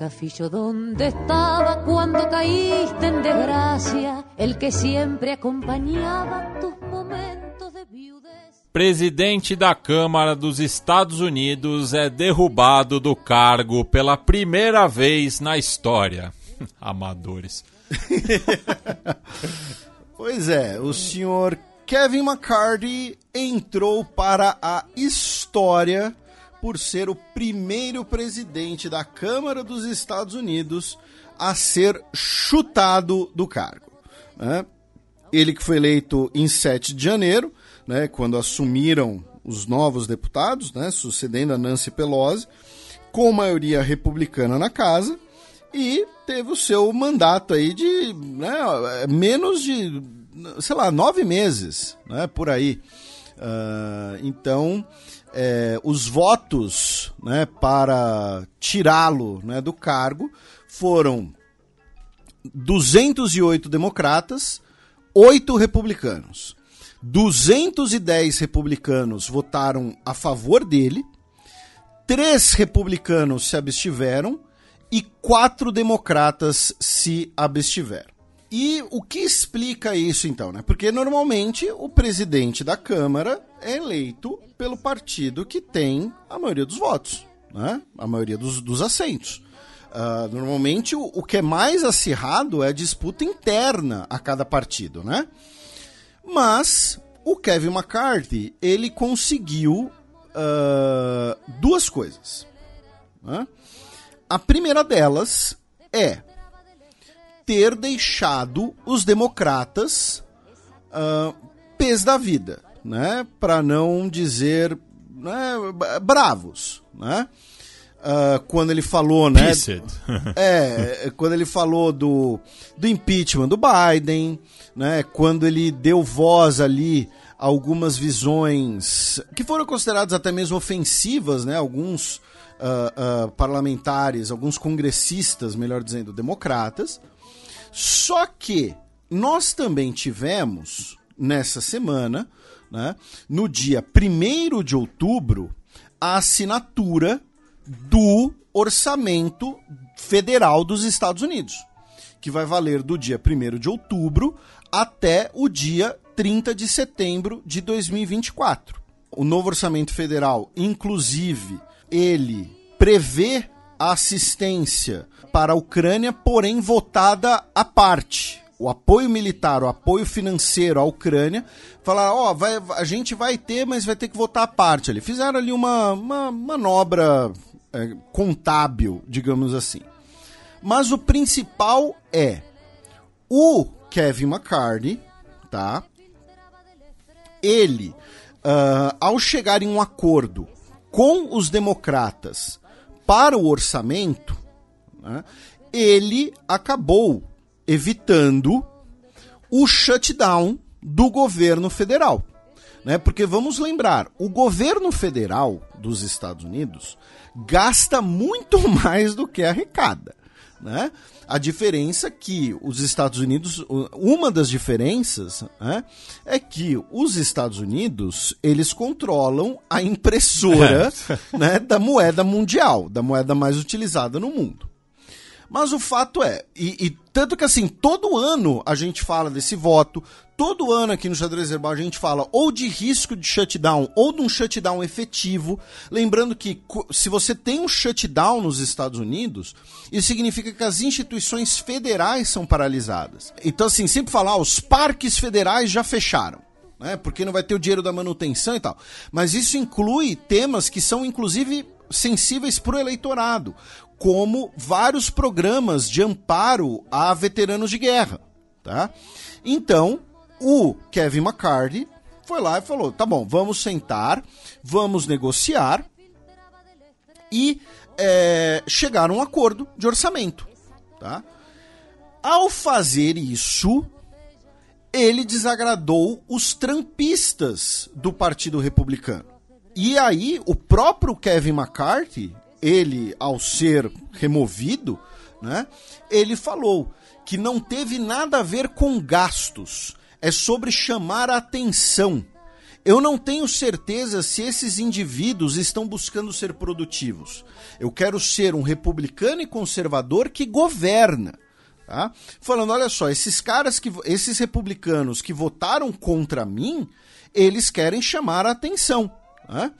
Cafillo donde estaba cuando caíste en desgracia, el que siempre acompañaba tus momentos de viudez. Presidente da Câmara dos Estados Unidos é derrubado do cargo pela primeira vez na história. Amadores. Pois é, o senhor Kevin McCarthy entrou para a história por ser o primeiro presidente da Câmara dos Estados Unidos a ser chutado do cargo. né? Ele que foi eleito em 7 de janeiro, né, quando assumiram os novos deputados, né, sucedendo a Nancy Pelosi, com maioria republicana na casa, e teve o seu mandato aí de né, menos de, sei lá, nove meses, né, por aí. Ah, então, é, os votos né, para tirá-lo né, do cargo foram 208 democratas, 8 republicanos. 210 republicanos votaram a favor dele, três republicanos se abstiveram e quatro democratas se abstiveram. E o que explica isso então, né? Porque normalmente o presidente da Câmara é eleito pelo partido que tem a maioria dos votos, né? A maioria dos, dos assentos. Ah, normalmente o, o que é mais acirrado é a disputa interna a cada partido, né? Mas o Kevin McCarthy ele conseguiu ah, duas coisas. né? A primeira delas é ter deixado os democratas ah, pés da vida, né? Para não dizer né, bravos, né? Ah, quando ele falou, né? É, quando ele falou do, do impeachment do Biden, né? Quando ele deu voz ali a algumas visões que foram consideradas até mesmo ofensivas, né? Alguns ah, ah, parlamentares, alguns congressistas, melhor dizendo, democratas. Só que nós também tivemos, nessa semana, né, no dia 1 de outubro, a assinatura do orçamento federal dos Estados Unidos, que vai valer do dia 1 de outubro até o dia 30 de setembro de 2024. O novo orçamento federal, inclusive, ele prevê a assistência para a Ucrânia, porém votada à parte. O apoio militar, o apoio financeiro à Ucrânia, falaram, ó, vai, a gente vai ter, mas vai ter que votar à parte ali. Fizeram ali uma, uma manobra é, contábil, digamos assim. Mas o principal é o Kevin McCarthy, tá? Ele, uh, ao chegar em um acordo com os democratas para o orçamento, né, ele acabou evitando o shutdown do governo federal. Né? Porque vamos lembrar, o governo federal dos Estados Unidos gasta muito mais do que arrecada. Né? A diferença é que os Estados Unidos, uma das diferenças né, é que os Estados Unidos eles controlam a impressora né, da moeda mundial, da moeda mais utilizada no mundo. Mas o fato é, e, e, tanto que assim, todo ano a gente fala desse voto, todo ano aqui no Xadrez Herbal a gente fala ou de risco de shutdown ou de um shutdown efetivo. Lembrando que se você tem um shutdown nos Estados Unidos, isso significa que as instituições federais são paralisadas. Então, assim, sempre falar, ah, os parques federais já fecharam. Né, porque não vai ter o dinheiro da manutenção e tal. Mas isso inclui temas que são, inclusive, sensíveis para o eleitorado, como vários programas de amparo a veteranos de guerra, tá? Então, o Kevin McCarthy foi lá e falou: tá bom, vamos sentar, vamos negociar e é, chegar a um acordo de orçamento, tá? Ao fazer isso, ele desagradou os trampistas do Partido Republicano. E aí, o próprio Kevin McCarthy ele, ao ser removido, né, ele falou que não teve nada a ver com gastos, é sobre chamar a atenção. Eu não tenho certeza se esses indivíduos estão buscando ser produtivos. Eu quero ser um republicano e conservador que governa. Tá? Falando, olha só, esses caras que esses republicanos que votaram contra mim, eles querem chamar a atenção. Tá?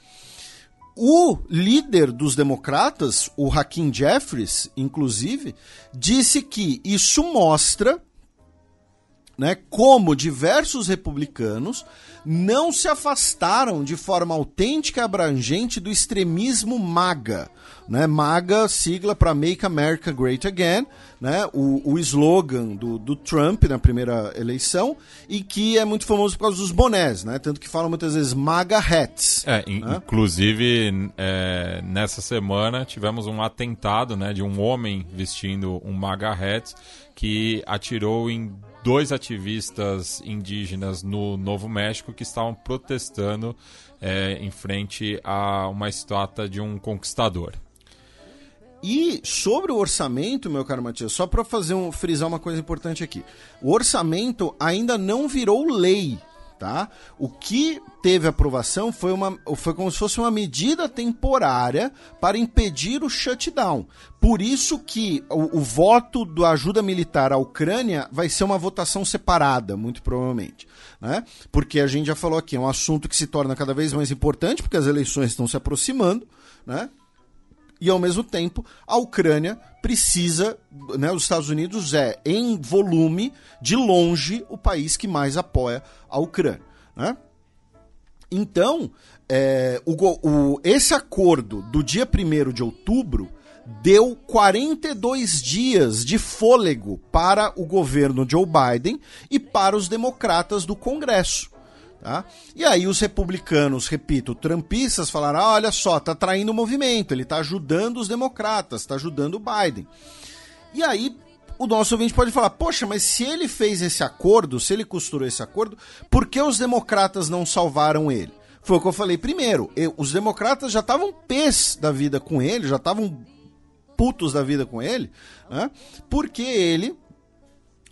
O líder dos democratas, o Hakim Jeffries, inclusive, disse que isso mostra né, como diversos republicanos não se afastaram de forma autêntica e abrangente do extremismo MAGA. Né? MAGA, sigla para Make America Great Again, né? o, o slogan do, do Trump na primeira eleição, e que é muito famoso por causa dos bonés, né? tanto que falam muitas vezes MAGA hats. É, in, né? Inclusive, é, nessa semana tivemos um atentado né, de um homem vestindo um MAGA hat que atirou em dois ativistas indígenas no Novo México que estavam protestando é, em frente a uma estátua de um conquistador. E sobre o orçamento, meu caro Matias, só para fazer um frisar uma coisa importante aqui. O orçamento ainda não virou lei tá? O que teve aprovação foi, uma, foi como se fosse uma medida temporária para impedir o shutdown. Por isso que o, o voto da ajuda militar à Ucrânia vai ser uma votação separada, muito provavelmente. Né? Porque a gente já falou aqui, é um assunto que se torna cada vez mais importante, porque as eleições estão se aproximando, né? E ao mesmo tempo a Ucrânia precisa, né, os Estados Unidos é em volume de longe o país que mais apoia a Ucrânia, né? Então, é, o, o, esse acordo do dia 1 de outubro deu 42 dias de fôlego para o governo Joe Biden e para os democratas do Congresso. Tá? E aí os republicanos, repito, trampistas falaram: ah, olha só, tá traindo o movimento, ele tá ajudando os democratas, tá ajudando o Biden. E aí o nosso ouvinte pode falar: poxa, mas se ele fez esse acordo, se ele costurou esse acordo, por que os democratas não salvaram ele? Foi o que eu falei primeiro. Eu, os democratas já estavam pés da vida com ele, já estavam putos da vida com ele, né? porque ele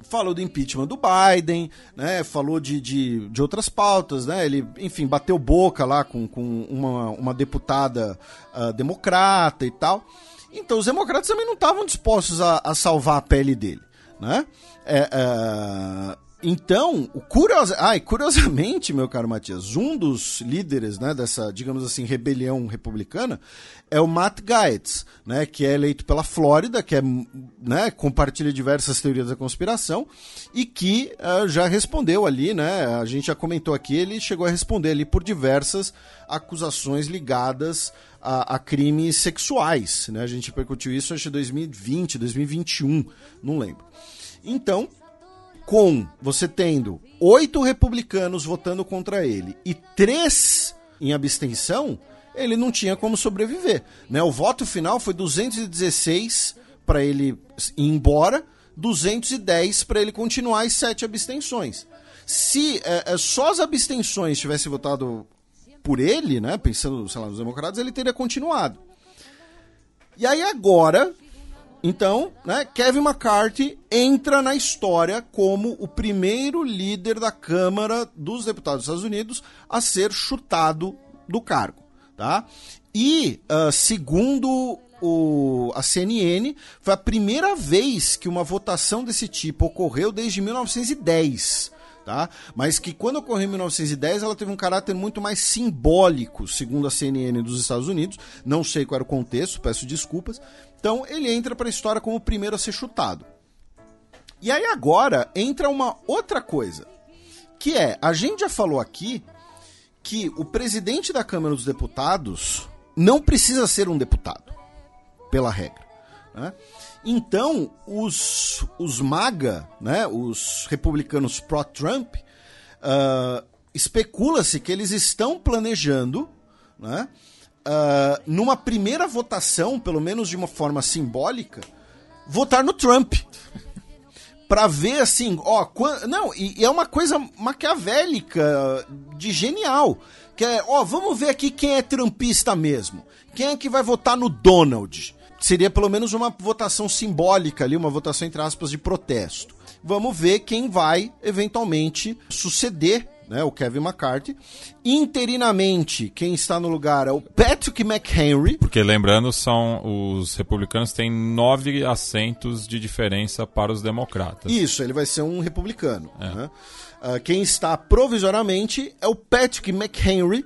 falou do impeachment do Biden, né? Falou de, de, de, outras pautas, né? Ele, enfim, bateu boca lá com, com uma, uma deputada uh, democrata e tal. Então os democratas também não estavam dispostos a, a, salvar a pele dele, né? É, uh, então, curiosa... Ai, curiosamente, meu caro Matias, um dos líderes né, dessa, digamos assim, rebelião republicana é o Matt Gaetz, né, que é eleito pela Flórida, que é, né, compartilha diversas teorias da conspiração e que uh, já respondeu ali, né, a gente já comentou aqui, ele chegou a responder ali por diversas acusações ligadas a, a crimes sexuais, né, a gente repercutiu isso acho em 2020, 2021, não lembro. Então, com você tendo oito republicanos votando contra ele e três em abstenção, ele não tinha como sobreviver. Né? O voto final foi 216 para ele ir embora, 210 para ele continuar e sete abstenções. Se é, é, só as abstenções tivessem votado por ele, né, pensando sei lá, nos democratas, ele teria continuado. E aí agora, então, né, Kevin McCarthy entra na história como o primeiro líder da Câmara dos Deputados dos Estados Unidos a ser chutado do cargo. Tá? E, uh, segundo o, a CNN, foi a primeira vez que uma votação desse tipo ocorreu desde 1910. Tá? Mas que quando ocorreu em 1910 ela teve um caráter muito mais simbólico, segundo a CNN dos Estados Unidos. Não sei qual era o contexto, peço desculpas. Então ele entra para a história como o primeiro a ser chutado. E aí agora entra uma outra coisa, que é, a gente já falou aqui que o presidente da Câmara dos Deputados não precisa ser um deputado, pela regra. Né? Então, os, os MAGA, né, os republicanos pró-Trump, uh, especula-se que eles estão planejando, né, uh, numa primeira votação, pelo menos de uma forma simbólica, votar no Trump para ver assim, ó, não, e, e, é uma coisa maquiavélica de genial, que é, ó, vamos ver aqui quem é trumpista mesmo. Quem é que vai votar no Donald? Seria pelo menos uma votação simbólica ali, uma votação entre aspas de protesto. Vamos ver quem vai eventualmente suceder né, o Kevin McCarthy. Interinamente, quem está no lugar é o Patrick McHenry. Porque lembrando, são os republicanos têm nove assentos de diferença para os democratas. Isso, ele vai ser um republicano. É. Né? Uh, quem está provisoriamente é o Patrick McHenry,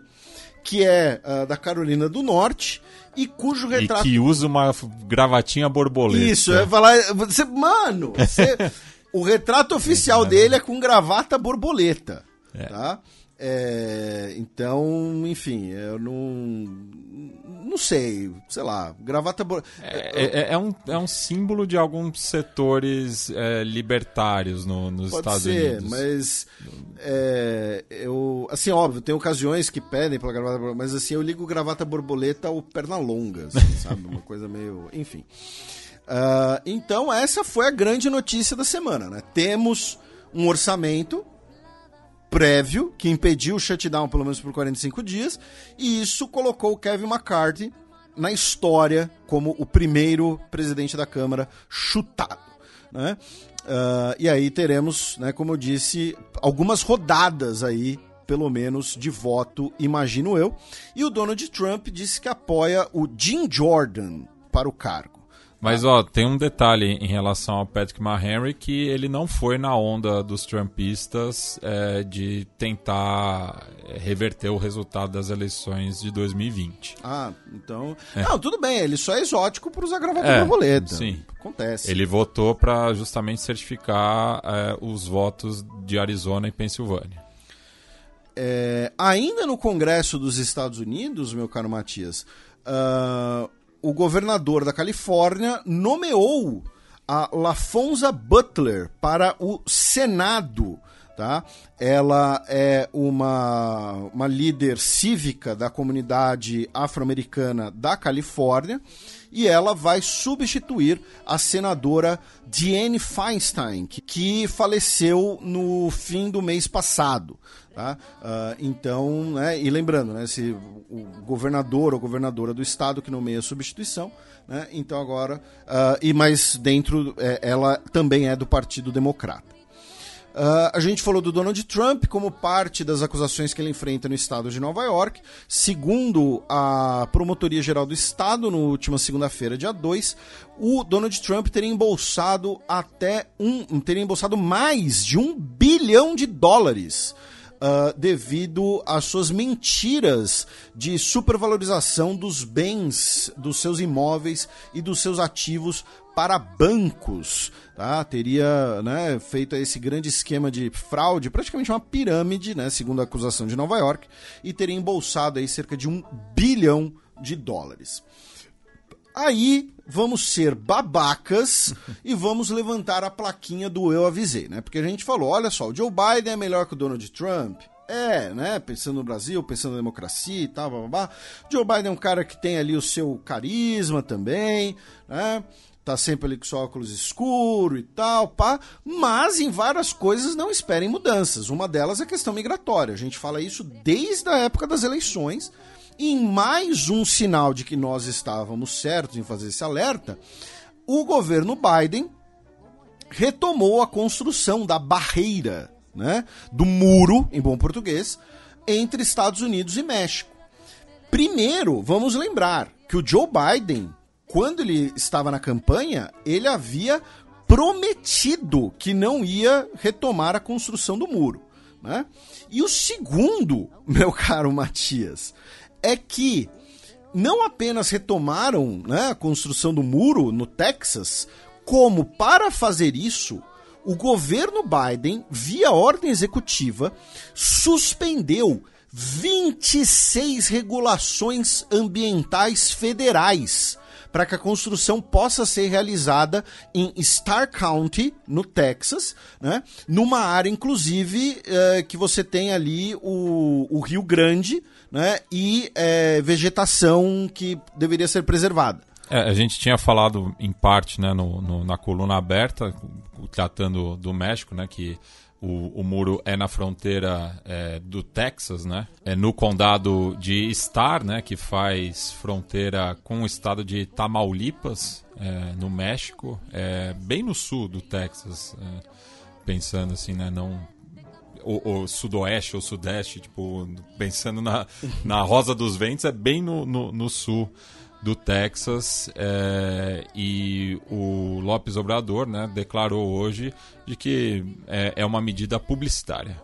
que é uh, da Carolina do Norte e cujo retrato. E que usa uma gravatinha borboleta. Isso, eu ia falar. Você, mano, você, o retrato oficial dele é com gravata borboleta. É. Tá? É, então, enfim, eu não. Não sei, sei lá, gravata. É, é, é, um, é um símbolo de alguns setores é, libertários no, nos Pode Estados ser, Unidos. Mas é, eu. Assim, óbvio, tem ocasiões que pedem pela gravata borboleta, mas assim, eu ligo gravata borboleta ou perna longa, assim, sabe? Uma coisa meio. Enfim. Uh, então, essa foi a grande notícia da semana, né? Temos um orçamento prévio que impediu o shutdown pelo menos por 45 dias, e isso colocou o Kevin McCarthy na história como o primeiro presidente da Câmara chutado. Né? Uh, e aí teremos, né, como eu disse, algumas rodadas aí, pelo menos, de voto, imagino eu. E o Donald Trump disse que apoia o Jim Jordan para o cargo. Mas, ó, tem um detalhe em relação ao Patrick Mahenry que ele não foi na onda dos Trumpistas é, de tentar é, reverter o resultado das eleições de 2020. Ah, então... É. Não, tudo bem, ele só é exótico para usar gravata é, borboleta. Sim. Acontece. Ele votou para justamente certificar é, os votos de Arizona e Pensilvânia. É, ainda no Congresso dos Estados Unidos, meu caro Matias... Uh, o governador da Califórnia nomeou a Lafonza Butler para o Senado. Tá? Ela é uma, uma líder cívica da comunidade afro-americana da Califórnia e ela vai substituir a senadora Dianne Feinstein, que, que faleceu no fim do mês passado. Tá? Uh, então, né, e lembrando, né, se o governador ou governadora do estado que nomeia a substituição, né, então agora, uh, e mais dentro, é, ela também é do Partido Democrata. Uh, a gente falou do Donald Trump como parte das acusações que ele enfrenta no estado de Nova York. Segundo a Promotoria Geral do Estado, no última segunda-feira, dia 2, o Donald Trump teria embolsado até um. teria embolsado mais de um bilhão de dólares. Uh, devido às suas mentiras de supervalorização dos bens, dos seus imóveis e dos seus ativos para bancos. Tá? Teria né, feito esse grande esquema de fraude, praticamente uma pirâmide, né, segundo a acusação de Nova York, e teria embolsado aí cerca de um bilhão de dólares. Aí vamos ser babacas e vamos levantar a plaquinha do eu avisei, né? Porque a gente falou, olha só, o Joe Biden é melhor que o Donald Trump. É, né? Pensando no Brasil, pensando na democracia e tal, blá, blá, blá. Joe Biden é um cara que tem ali o seu carisma também, né? tá sempre ali com seu óculos escuro e tal, pá, mas em várias coisas não esperem mudanças. Uma delas é a questão migratória. A gente fala isso desde a época das eleições. Em mais um sinal de que nós estávamos certos em fazer esse alerta, o governo Biden retomou a construção da barreira, né, do muro, em bom português, entre Estados Unidos e México. Primeiro, vamos lembrar que o Joe Biden quando ele estava na campanha, ele havia prometido que não ia retomar a construção do muro. Né? E o segundo, meu caro Matias, é que não apenas retomaram né, a construção do muro no Texas, como para fazer isso, o governo Biden, via ordem executiva, suspendeu 26 regulações ambientais federais para que a construção possa ser realizada em Star County, no Texas, né? numa área, inclusive, é, que você tem ali o, o Rio Grande né? e é, vegetação que deveria ser preservada. É, a gente tinha falado em parte né, no, no, na coluna aberta, tratando do México, né, que o, o muro é na fronteira é, do Texas, né? É no condado de Star, né? Que faz fronteira com o estado de Tamaulipas, é, no México, é, bem no sul do Texas, é, pensando assim, né? Não o, o, sudoeste ou sudeste, tipo, pensando na, na Rosa dos Ventos, é bem no, no, no sul do Texas é, e o Lopes Obrador né, declarou hoje de que é, é uma medida publicitária.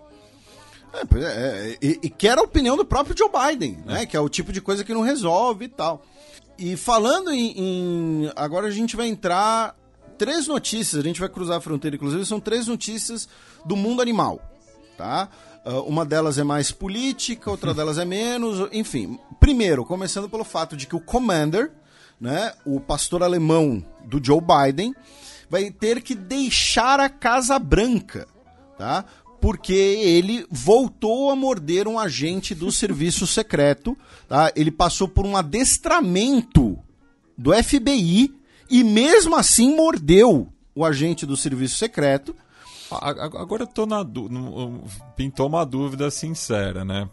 É, é, e, e, que era a opinião do próprio Joe Biden, né? Que é o tipo de coisa que não resolve e tal. E falando em, em, Agora a gente vai entrar. Três notícias, a gente vai cruzar a fronteira, inclusive, são três notícias do mundo animal. Tá? Uh, uma delas é mais política, outra delas é menos, enfim. Primeiro, começando pelo fato de que o Commander, né, o pastor alemão do Joe Biden, vai ter que deixar a Casa Branca, tá? Porque ele voltou a morder um agente do serviço secreto, tá? Ele passou por um adestramento do FBI e mesmo assim mordeu o agente do serviço secreto Agora eu tô na pintou uma dúvida sincera, né?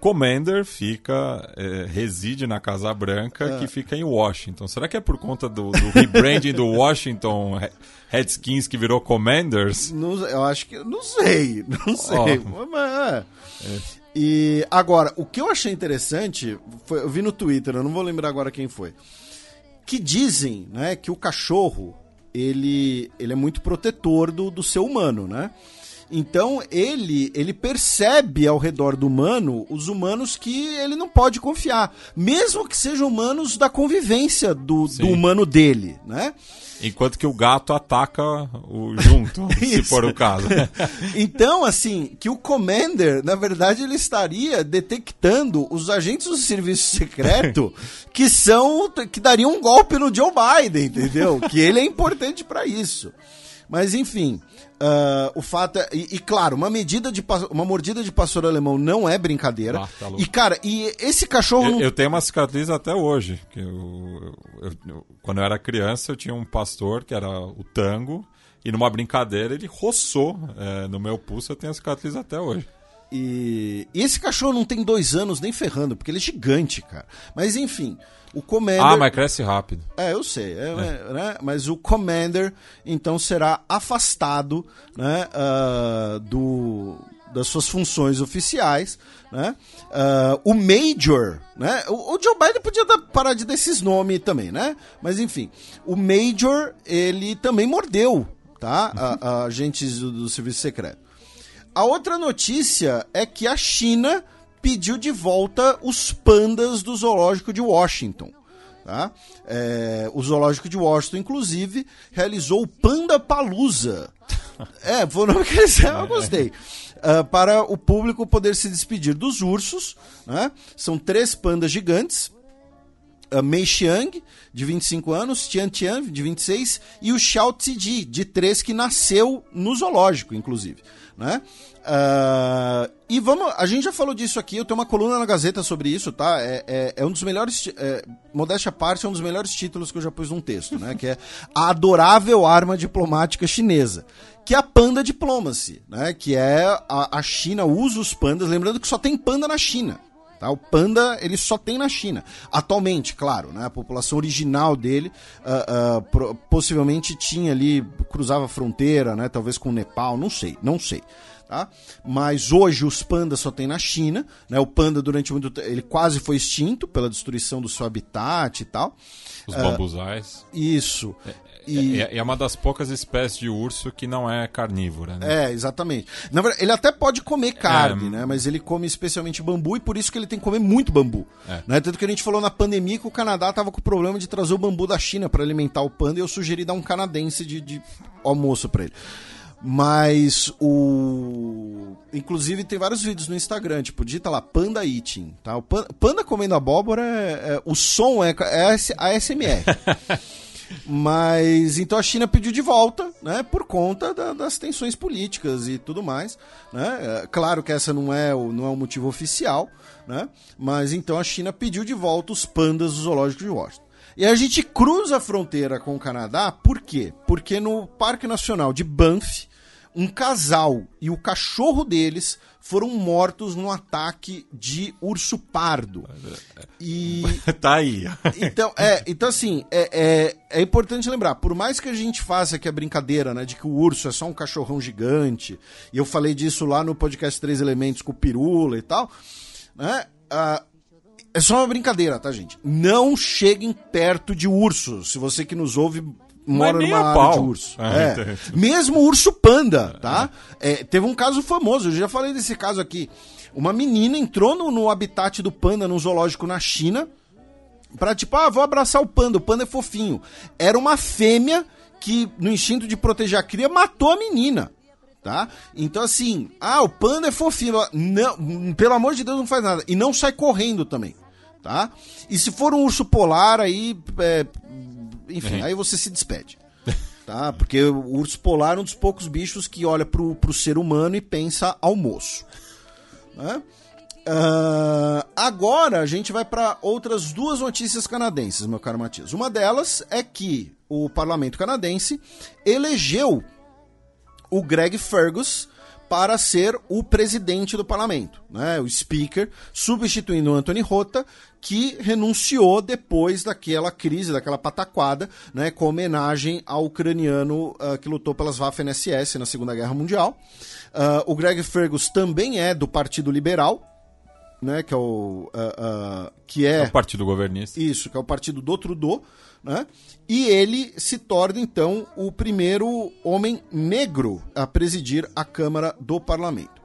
Commander fica é, reside na Casa Branca, é. que fica em Washington. Será que é por conta do, do rebranding do Washington Redskins que virou Commanders? Não, eu acho que não sei, não sei. Oh. Mas, é. E agora, o que eu achei interessante, foi, eu vi no Twitter, eu não vou lembrar agora quem foi, que dizem, né, que o cachorro ele, ele é muito protetor do, do ser humano, né? Então ele ele percebe ao redor do humano os humanos que ele não pode confiar, mesmo que sejam humanos da convivência do, do humano dele, né? Enquanto que o gato ataca o junto, se for o caso. então, assim, que o Commander, na verdade, ele estaria detectando os agentes do serviço secreto que são que dariam um golpe no Joe Biden, entendeu? Que ele é importante para isso. Mas enfim, uh, o fato é, e, e, claro, uma medida de uma mordida de pastor alemão não é brincadeira. Ah, tá e cara, e esse cachorro eu, não... eu tenho uma cicatriz até hoje, que eu, eu, quando eu era criança eu tinha um pastor que era o Tango e numa brincadeira ele roçou é, no meu pulso, eu tenho a cicatriz até hoje. e, e esse cachorro não tem dois anos nem ferrando, porque ele é gigante, cara. Mas enfim, o Commander. Ah, mas cresce rápido. É, eu sei, é, é, né? mas o Commander então será afastado né, ah, do, das suas funções oficiais. Né? Ah, o Major, né? o, o Joe Biden podia dar, parar de desses nomes também, né? Mas enfim, o Major ele também mordeu tá? A, a agentes do, do serviço secreto. A outra notícia é que a China pediu de volta os pandas do zoológico de Washington. Tá? É, o zoológico de Washington, inclusive, realizou o Panda Palusa. É, foi o nome que eles eu gostei. Uh, para o público poder se despedir dos ursos. Né? São três pandas gigantes. Uh, Mei Xiang, de 25 anos, Tian Tian, de 26, e o Xiao Tiji, de 3, que nasceu no zoológico, inclusive né? Uh, e vamos, a gente já falou disso aqui, eu tenho uma coluna na Gazeta sobre isso, tá? É, é, é um dos melhores, é, modéstia parte, é um dos melhores títulos que eu já pus num texto, né? que é A Adorável Arma Diplomática Chinesa, que é a Panda Diplomacy, né? Que é a, a China usa os pandas, lembrando que só tem panda na China. Tá? O panda ele só tem na China. Atualmente, claro, né? a população original dele uh, uh, pro, possivelmente tinha ali, cruzava a fronteira, né? talvez com o Nepal, não sei, não sei. Tá? Mas hoje os pandas só tem na China, né? O panda durante muito tempo, ele quase foi extinto pela destruição do seu habitat e tal. Os bambusais. Uh, isso. É, e... É, é, uma das poucas espécies de urso que não é carnívora, né? É, exatamente. Na verdade, ele até pode comer carne, é... né? Mas ele come especialmente bambu e por isso que ele tem que comer muito bambu. É. Né? Tanto que a gente falou na pandemia que o Canadá tava com o problema de trazer o bambu da China para alimentar o panda e eu sugeri dar um canadense de, de almoço para ele. Mas o. Inclusive tem vários vídeos no Instagram, tipo, digita lá Panda Eating. Tá? O panda comendo abóbora, é, é, o som é, é a SMR. Mas então a China pediu de volta, né, por conta da, das tensões políticas e tudo mais, né? É, claro que essa não é o não é o motivo oficial, né? Mas então a China pediu de volta os pandas do zoológico de Washington. E a gente cruza a fronteira com o Canadá, por quê? Porque no Parque Nacional de Banff, um casal e o cachorro deles foram mortos num ataque de urso pardo. E tá aí. então, é, então assim, é, é, é, importante lembrar, por mais que a gente faça aqui a brincadeira, né, de que o urso é só um cachorrão gigante, e eu falei disso lá no podcast Três Elementos com o Pirula e tal, né? Uh, é só uma brincadeira, tá, gente? Não cheguem perto de ursos. Se você que nos ouve mora numa área pau. de urso. Ah, é. Mesmo urso panda, tá? É, teve um caso famoso, eu já falei desse caso aqui. Uma menina entrou no, no habitat do panda num zoológico na China pra tipo, ah, vou abraçar o panda, o panda é fofinho. Era uma fêmea que, no instinto de proteger a cria, matou a menina. Tá? Então, assim, ah, o panda é fofinho. Não, pelo amor de Deus, não faz nada. E não sai correndo também. Tá? E se for um urso polar, aí é, enfim, uhum. aí você se despede. tá? Porque o urso polar é um dos poucos bichos que olha pro, pro ser humano e pensa almoço. Né? Uh, agora a gente vai para outras duas notícias canadenses, meu caro Matias. Uma delas é que o parlamento canadense elegeu o Greg Fergus para ser o presidente do parlamento, né, o speaker, substituindo o Anthony Rota, que renunciou depois daquela crise, daquela pataquada, né, com homenagem ao ucraniano uh, que lutou pelas Waffen-SS na Segunda Guerra Mundial. Uh, o Greg Fergus também é do Partido Liberal, né, que é o uh, uh, que é, é, o partido governista. Isso, que é o partido do Trudeau, né? E ele se torna então o primeiro homem negro a presidir a Câmara do Parlamento.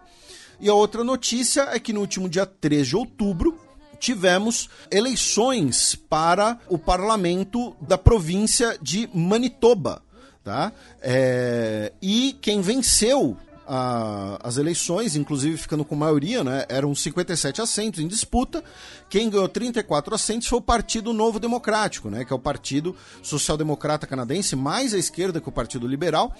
E a outra notícia é que no último dia 3 de outubro tivemos eleições para o parlamento da província de Manitoba. Tá? É... E quem venceu a, as eleições, inclusive ficando com maioria, né? Eram 57 assentos em disputa. Quem ganhou 34 assentos foi o Partido Novo Democrático, né? Que é o Partido Social-Democrata Canadense, mais à esquerda que o Partido Liberal,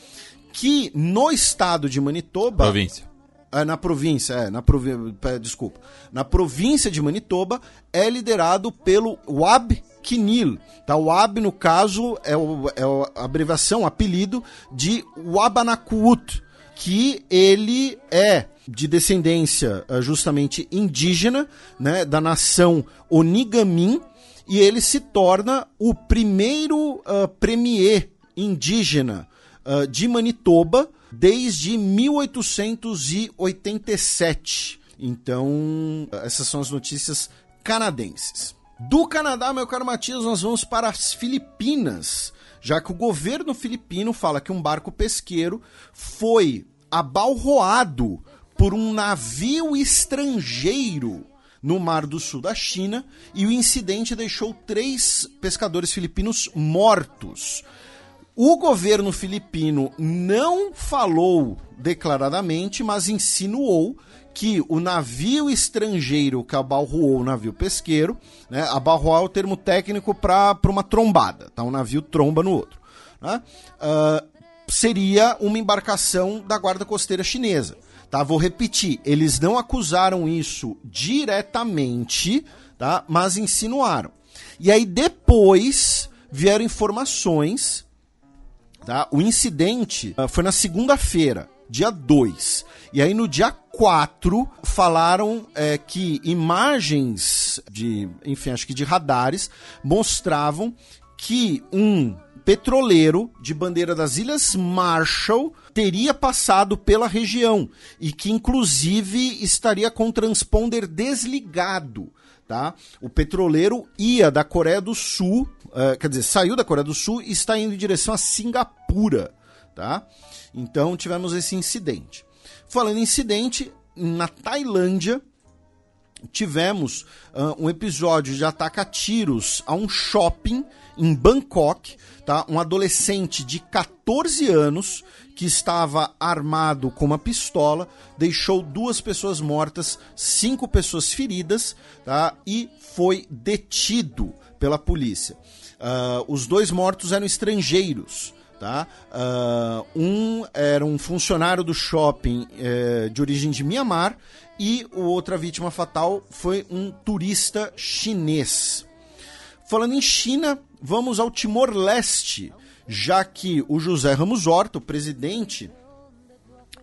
que no estado de Manitoba. Província. É, na província, é, na província, desculpa. Na província de Manitoba é liderado pelo Wab Kinil. Tá? O Wab, no caso, é, o, é a abreviação, apelido de Wabanakut que ele é de descendência uh, justamente indígena, né, da nação Onigamin, e ele se torna o primeiro uh, premier indígena uh, de Manitoba desde 1887. Então, essas são as notícias canadenses. Do Canadá, meu caro Matias, nós vamos para as Filipinas, já que o governo filipino fala que um barco pesqueiro foi abalroado por um navio estrangeiro no Mar do Sul da China e o incidente deixou três pescadores filipinos mortos. O governo filipino não falou declaradamente, mas insinuou que o navio estrangeiro que abalroou o navio pesqueiro, né, abalroar é o termo técnico para uma trombada, tá? um navio tromba no outro, né, uh, seria uma embarcação da guarda costeira chinesa. Tá? Vou repetir, eles não acusaram isso diretamente, tá? mas insinuaram. E aí depois vieram informações, tá? o incidente uh, foi na segunda-feira, dia 2. E aí no dia 4 falaram é, que imagens de, enfim, acho que de radares mostravam que um petroleiro de bandeira das Ilhas Marshall teria passado pela região e que inclusive estaria com o transponder desligado. Tá? O petroleiro ia da Coreia do Sul, uh, quer dizer, saiu da Coreia do Sul e está indo em direção a Singapura. Tá? Então tivemos esse incidente. Falando em incidente, na Tailândia tivemos uh, um episódio de ataque a tiros a um shopping em Bangkok, tá? Um adolescente de 14 anos que estava armado com uma pistola deixou duas pessoas mortas, cinco pessoas feridas, tá? E foi detido pela polícia. Uh, os dois mortos eram estrangeiros. Tá? Uh, um era um funcionário do shopping uh, de origem de Mianmar e o outra vítima fatal foi um turista chinês. Falando em China, vamos ao Timor-Leste, já que o José Ramos Horta, o presidente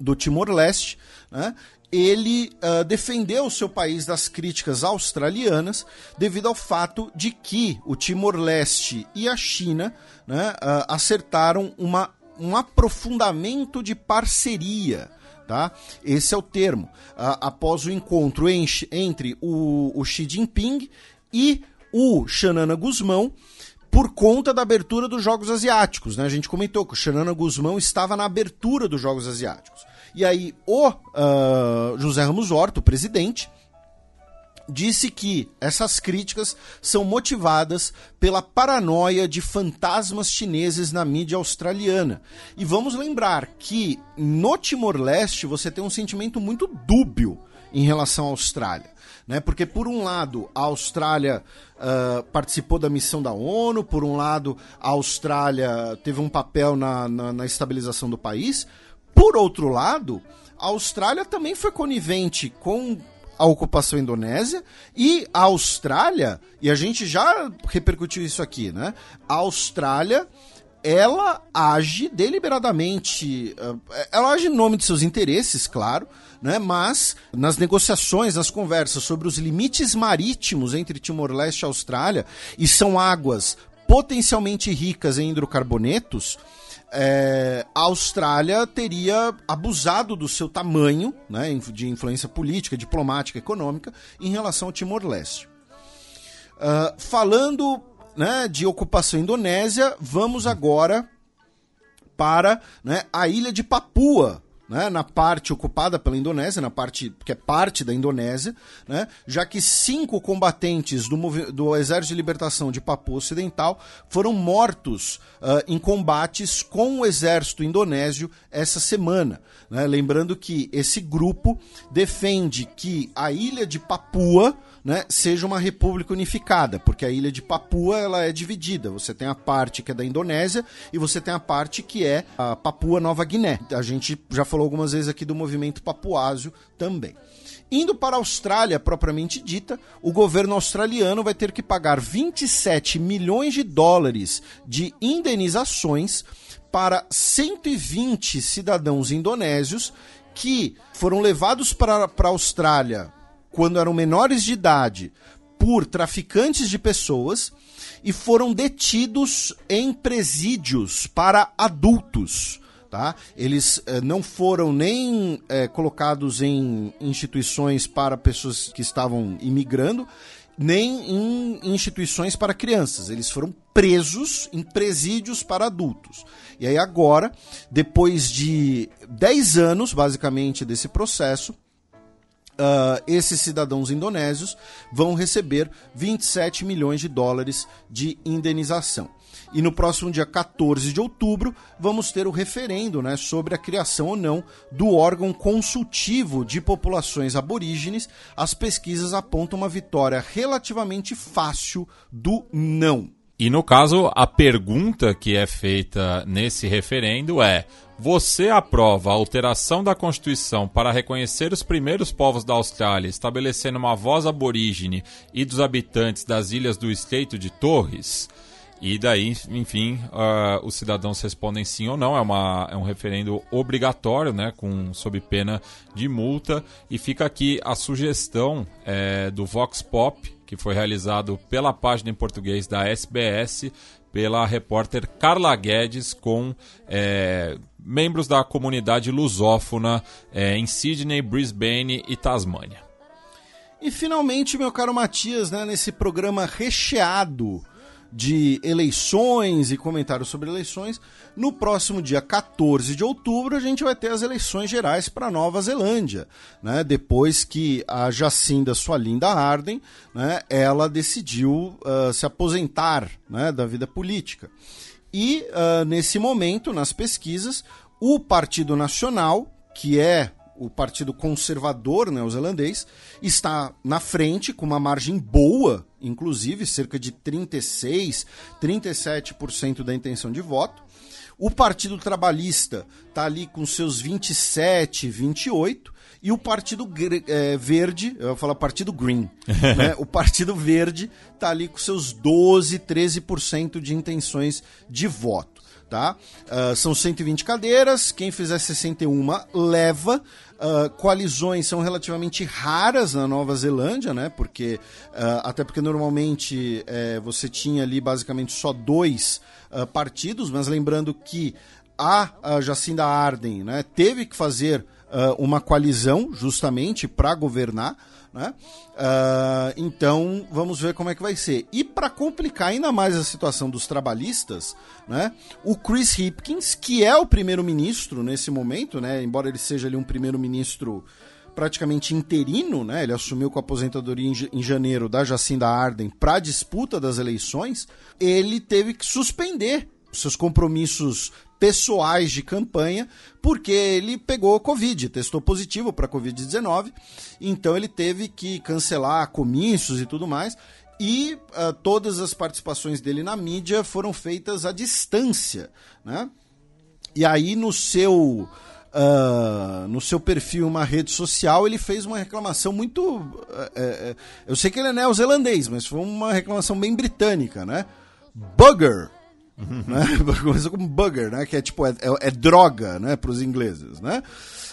do Timor-Leste, né, ele uh, defendeu o seu país das críticas australianas devido ao fato de que o Timor-Leste e a China né, uh, acertaram uma, um aprofundamento de parceria. Tá? Esse é o termo. Uh, após o encontro en entre o, o Xi Jinping e o Xanana Guzmão, por conta da abertura dos Jogos Asiáticos. Né? A gente comentou que o Xanana Guzmão estava na abertura dos Jogos Asiáticos. E aí o uh, José Ramos Horta, o presidente, disse que essas críticas são motivadas pela paranoia de fantasmas chineses na mídia australiana. E vamos lembrar que no Timor-Leste você tem um sentimento muito dúbio em relação à Austrália. Né? Porque, por um lado, a Austrália uh, participou da missão da ONU, por um lado, a Austrália teve um papel na, na, na estabilização do país, por outro lado, a Austrália também foi conivente com a ocupação indonésia e a Austrália, e a gente já repercutiu isso aqui, né? A Austrália ela age deliberadamente, eh, ela age em nome de seus interesses, claro, né? mas nas negociações, nas conversas sobre os limites marítimos entre Timor-Leste e Austrália, e são águas potencialmente ricas em hidrocarbonetos, é, a Austrália teria abusado do seu tamanho, né, de influência política, diplomática, econômica, em relação ao Timor-Leste. Uh, falando né, de ocupação indonésia, vamos agora para né, a ilha de Papua, né, na parte ocupada pela Indonésia, na parte que é parte da Indonésia, né, já que cinco combatentes do, do Exército de Libertação de Papua Ocidental foram mortos uh, em combates com o exército indonésio essa semana. Né, lembrando que esse grupo defende que a ilha de Papua né, seja uma república unificada, porque a ilha de Papua ela é dividida. Você tem a parte que é da Indonésia e você tem a parte que é a Papua Nova Guiné. A gente já falou algumas vezes aqui do movimento papuásio também. Indo para a Austrália propriamente dita, o governo australiano vai ter que pagar 27 milhões de dólares de indenizações para 120 cidadãos indonésios que foram levados para a Austrália quando eram menores de idade por traficantes de pessoas e foram detidos em presídios para adultos. Tá? Eles eh, não foram nem eh, colocados em instituições para pessoas que estavam imigrando, nem em instituições para crianças. Eles foram presos em presídios para adultos. E aí agora, depois de 10 anos, basicamente, desse processo, Uh, esses cidadãos indonésios vão receber 27 milhões de dólares de indenização. E no próximo dia 14 de outubro, vamos ter o referendo né, sobre a criação ou não do órgão consultivo de populações aborígenes. As pesquisas apontam uma vitória relativamente fácil do não. E no caso, a pergunta que é feita nesse referendo é: você aprova a alteração da Constituição para reconhecer os primeiros povos da Austrália, estabelecendo uma voz aborígene e dos habitantes das ilhas do Estreito de Torres? E daí, enfim, uh, os cidadãos respondem sim ou não. É, uma, é um referendo obrigatório, né, com, sob pena de multa. E fica aqui a sugestão é, do Vox Pop, que foi realizado pela página em português da SBS, pela repórter Carla Guedes, com é, membros da comunidade lusófona é, em Sydney, Brisbane e Tasmânia. E finalmente, meu caro Matias, né, nesse programa recheado de eleições e comentários sobre eleições. No próximo dia 14 de outubro, a gente vai ter as eleições gerais para Nova Zelândia, né? Depois que a Jacinda Sualinda Arden, né, ela decidiu uh, se aposentar né, da vida política. E uh, nesse momento, nas pesquisas, o Partido Nacional, que é o Partido Conservador neozelandês, está na frente com uma margem boa, inclusive cerca de 36, 37% da intenção de voto. O Partido Trabalhista está ali com seus 27, 28. E o Partido é, Verde, eu vou falar Partido Green, né? o Partido Verde está ali com seus 12, 13% de intenções de voto tá? Uh, são 120 cadeiras, quem fizer 61 leva. Uh, coalizões são relativamente raras na Nova Zelândia, né? Porque uh, até porque normalmente eh, você tinha ali basicamente só dois partidos, mas lembrando que a, a Jacinda Arden, né, teve que fazer uma coalizão justamente para governar. Né? Uh, então vamos ver como é que vai ser. E para complicar ainda mais a situação dos trabalhistas, né, o Chris Hipkins, que é o primeiro-ministro nesse momento, né, embora ele seja ali um primeiro-ministro praticamente interino, né, ele assumiu com a aposentadoria em, janeiro da Jacinda Arden para a disputa das eleições, ele teve que suspender seus compromissos pessoais de campanha, porque ele pegou Covid, testou positivo para Covid-19, então ele teve que cancelar comícios e tudo mais. E uh, todas as participações dele na mídia foram feitas à distância. Né? E aí, no seu. Uh, no seu perfil uma rede social, ele fez uma reclamação muito. Uh, uh, eu sei que ele é neozelandês, mas foi uma reclamação bem britânica, né? Bugger! né? Começou como bugger, né? Que é tipo, é, é, é droga, né? Para os ingleses, né?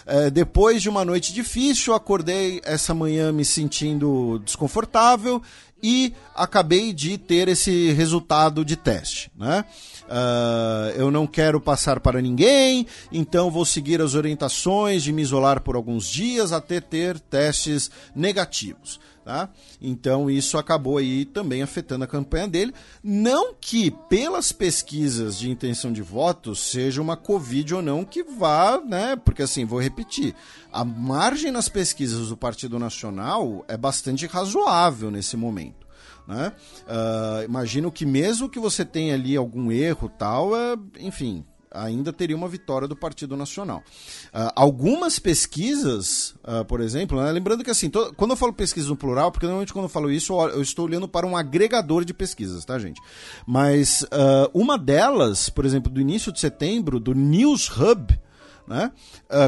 É, depois de uma noite difícil, acordei essa manhã me sentindo desconfortável e acabei de ter esse resultado de teste, né? Uh, eu não quero passar para ninguém, então vou seguir as orientações de me isolar por alguns dias até ter testes negativos. Tá? Então isso acabou aí também afetando a campanha dele. Não que pelas pesquisas de intenção de voto seja uma Covid ou não que vá, né? Porque assim, vou repetir, a margem nas pesquisas do Partido Nacional é bastante razoável nesse momento. Né? Uh, imagino que mesmo que você tenha ali algum erro tal, é, enfim, ainda teria uma vitória do Partido Nacional. Uh, algumas pesquisas, uh, por exemplo, né, lembrando que assim, to, quando eu falo pesquisa no plural, porque normalmente quando eu falo isso, eu estou olhando para um agregador de pesquisas, tá, gente? Mas uh, uma delas, por exemplo, do início de setembro, do News Hub, né,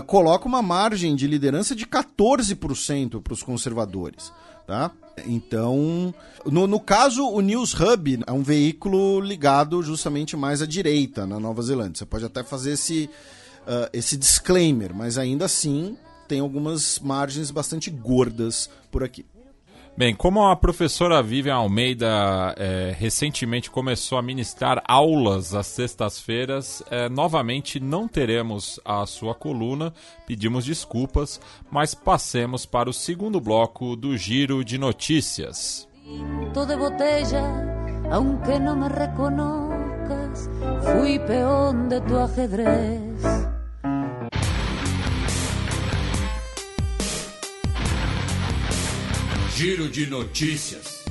coloca uma margem de liderança de 14% para os conservadores. Tá? Então, no, no caso, o News Hub é um veículo ligado justamente mais à direita na Nova Zelândia. Você pode até fazer esse, uh, esse disclaimer, mas ainda assim tem algumas margens bastante gordas por aqui. Bem, como a professora Vivian Almeida é, recentemente começou a ministrar aulas às sextas-feiras, é, novamente não teremos a sua coluna, pedimos desculpas, mas passemos para o segundo bloco do Giro de Notícias. de botella, aunque no me reconozcas, fui peón de tu ajedrez. Giro de notícias.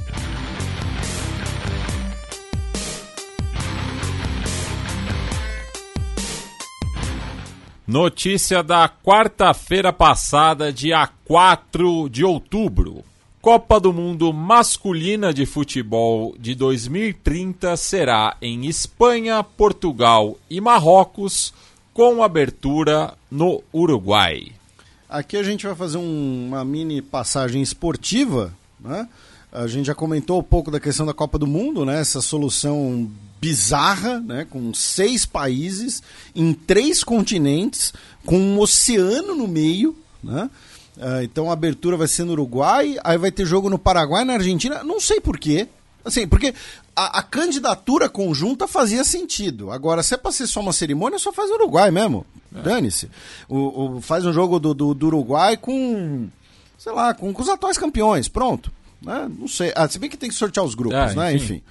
Notícia da quarta-feira passada, dia 4 de outubro. Copa do Mundo Masculina de Futebol de 2030 será em Espanha, Portugal e Marrocos, com abertura no Uruguai. Aqui a gente vai fazer um, uma mini passagem esportiva, né? A gente já comentou um pouco da questão da Copa do Mundo, né? Essa solução bizarra, né? Com seis países em três continentes, com um oceano no meio, né? Uh, então a abertura vai ser no Uruguai, aí vai ter jogo no Paraguai, na Argentina. Não sei porquê. Assim, porque a, a, candidatura conjunta fazia sentido. Agora, se é pra ser só uma cerimônia, só faz no Uruguai mesmo. É. Dane-se. O, o, faz um jogo do, do, do, Uruguai com. Sei lá, com, com os atuais campeões. Pronto. Né? Não sei. Ah, se bem que tem que sortear os grupos, é, né? Enfim.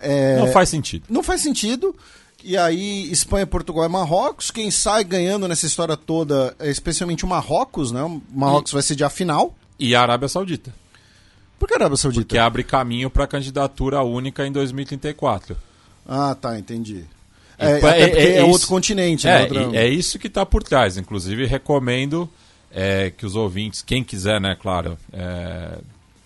É, não faz sentido. Não faz sentido. E aí, Espanha, Portugal e Marrocos. Quem sai ganhando nessa história toda é especialmente o Marrocos, né? O Marrocos e... vai ser de a final. E a Arábia Saudita. Por que a Arábia Saudita? Porque abre caminho para candidatura única em 2034. Ah, tá, entendi. É, é, é, é, é outro continente. É, né, é isso que está por trás. Inclusive, recomendo é, que os ouvintes, quem quiser, né, claro,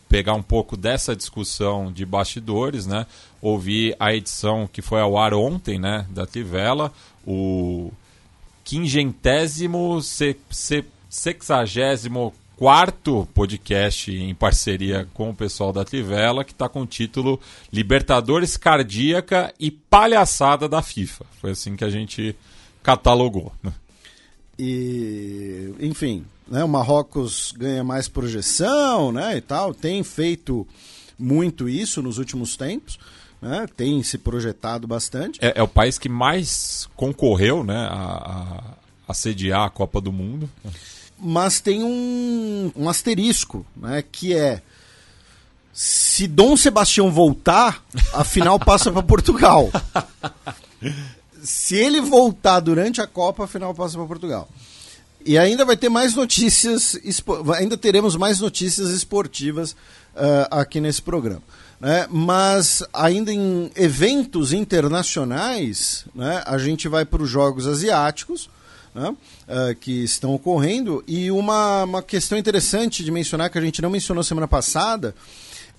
pegar um pouco dessa discussão de bastidores, né, ouvir a edição que foi ao ar ontem, né, da Tivela, o quingentésimo, se, se, sexagésimo quarto podcast em parceria com o pessoal da Trivela, que está com o título Libertadores Cardíaca e Palhaçada da FIFA. Foi assim que a gente catalogou. Né? E, enfim, né, o Marrocos ganha mais projeção né, e tal, tem feito muito isso nos últimos tempos. Né, tem se projetado bastante. É, é, o país que mais concorreu né, a, a, a sediar a Copa do Mundo mas tem um, um asterisco, né, que é se Dom Sebastião voltar, a final passa para Portugal. Se ele voltar durante a Copa, a final passa para Portugal. E ainda vai ter mais notícias, ainda teremos mais notícias esportivas uh, aqui nesse programa. Né? Mas ainda em eventos internacionais, né, a gente vai para os Jogos Asiáticos, né, uh, que estão ocorrendo. E uma, uma questão interessante de mencionar, que a gente não mencionou semana passada,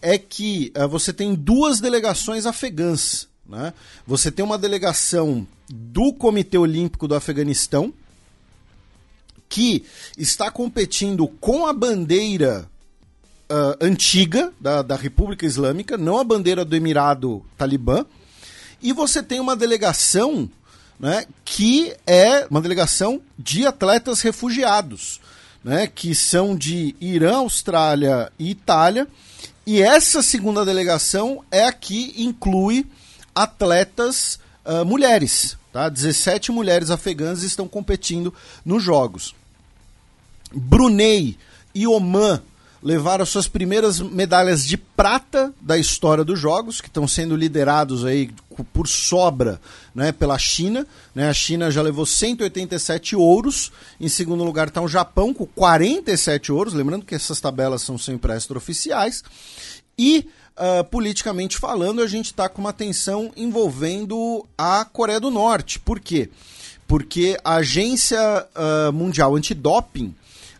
é que uh, você tem duas delegações afegãs. Né? Você tem uma delegação do Comitê Olímpico do Afeganistão, que está competindo com a bandeira uh, antiga da, da República Islâmica, não a bandeira do Emirado Talibã. E você tem uma delegação né, que é uma delegação de atletas refugiados, né, que são de Irã, Austrália e Itália. E essa segunda delegação é a que inclui atletas uh, mulheres. Tá? 17 mulheres afegãs estão competindo nos Jogos. Brunei e Oman levaram suas primeiras medalhas de prata da história dos jogos, que estão sendo liderados aí por sobra né, pela China. Né? A China já levou 187 ouros. Em segundo lugar está o Japão com 47 ouros. Lembrando que essas tabelas são sempre extraoficiais. E, uh, politicamente falando, a gente está com uma tensão envolvendo a Coreia do Norte. Por quê? Porque a Agência uh, Mundial Antidoping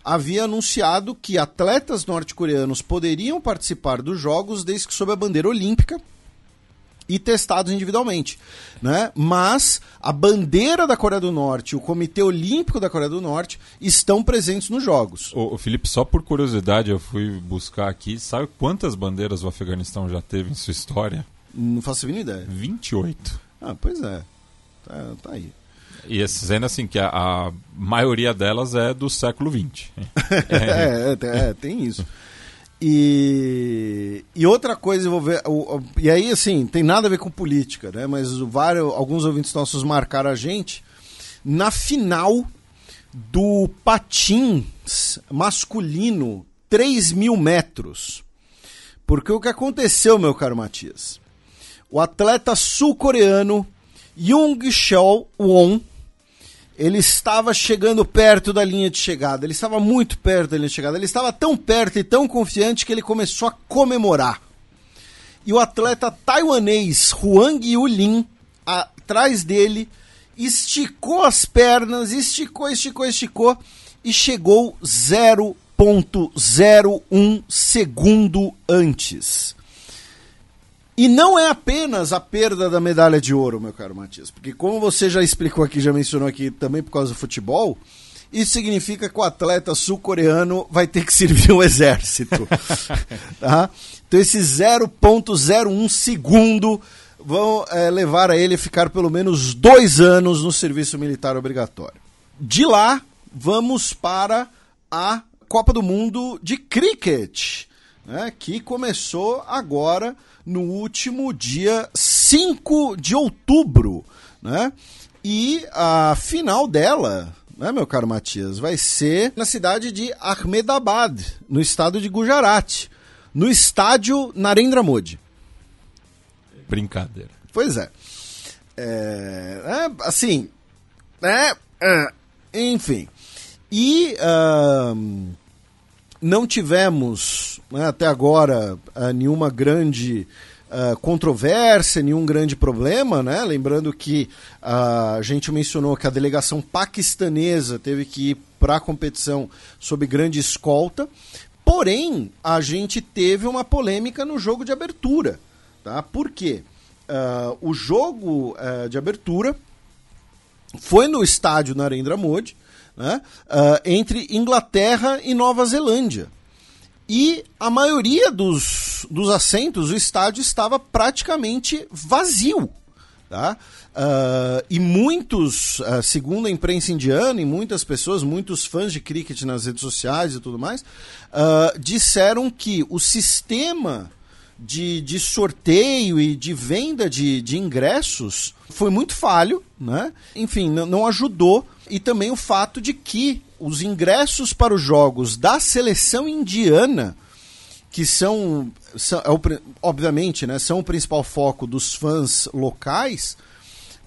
havia anunciado que atletas norte-coreanos poderiam participar dos Jogos desde que sob a bandeira olímpica. E testados individualmente, né? Mas a bandeira da Coreia do Norte, o Comitê Olímpico da Coreia do Norte estão presentes nos jogos. Ô, Felipe, só por curiosidade eu fui buscar aqui, sabe quantas bandeiras o Afeganistão já teve em sua história? Não faço a mínima ideia. 28. Ah, pois é. Tá, tá aí. E sendo assim que a, a maioria delas é do século XX. é, é, é, tem isso. E, e outra coisa, eu vou ver. O, o- e aí, assim, tem nada a ver com política, né? Mas vários, alguns ouvintes nossos marcaram a gente na final do patins masculino 3 mil metros. Porque o que aconteceu, meu caro Matias? O atleta sul-coreano Jung Chol Won ele estava chegando perto da linha de chegada. Ele estava muito perto da linha de chegada. Ele estava tão perto e tão confiante que ele começou a comemorar. E o atleta taiwanês Huang Yulin, atrás dele, esticou as pernas, esticou, esticou, esticou e chegou 0.01 segundo antes. E não é apenas a perda da medalha de ouro, meu caro Matias, porque como você já explicou aqui, já mencionou aqui também por causa do futebol, isso significa que o atleta sul-coreano vai ter que servir o exército. tá? Então esse 0.01 segundo vão é, levar a ele a ficar pelo menos dois anos no serviço militar obrigatório. De lá, vamos para a Copa do Mundo de Cricket, né, que começou agora no último dia 5 de outubro. Né? E a final dela, né, meu caro Matias, vai ser na cidade de Ahmedabad, no estado de Gujarat, no estádio Narendra Modi. Brincadeira. Pois é. É, é, assim, é, é, enfim. E ahn, não tivemos né, até agora ah, nenhuma grande ah, controvérsia, nenhum grande problema, né? Lembrando que ah, a gente mencionou que a delegação paquistanesa teve que ir para a competição sob grande escolta. Porém, a gente teve uma polêmica no jogo de abertura. Tá? Por quê? Ah, o jogo ah, de abertura foi no estádio Narendra Modi, né, ah, entre Inglaterra e Nova Zelândia. E a maioria dos, dos assentos, o estádio estava praticamente vazio. Tá? Ah, e muitos, ah, segundo a imprensa indiana, e muitas pessoas, muitos fãs de cricket nas redes sociais e tudo mais, disseram que o sistema de, de sorteio e de venda de, de ingressos foi muito falho, né? Enfim, não, ajudou. E também o fato de que os ingressos para os jogos da seleção indiana, que são, são é o obviamente, né, são o principal foco dos fãs locais,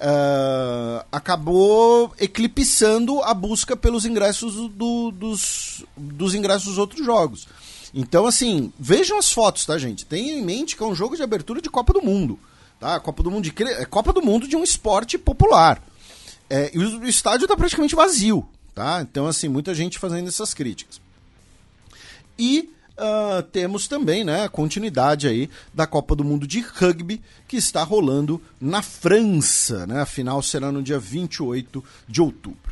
ah, acabou eclipsando a busca pelos ingressos do- dos, dos ingressos dos outros jogos. Então, assim, vejam as fotos, tá, gente? Tenham em mente que é um jogo de abertura de Copa do Mundo. Tá? Copa do Mundo de é Copa do Mundo de um esporte popular. É, e o, estádio está praticamente vazio. Tá? Então, assim, muita gente fazendo essas críticas. E ah, temos também né, a continuidade aí da Copa do Mundo de Rugby, que está rolando na França. Né? A final será no dia 28 de outubro.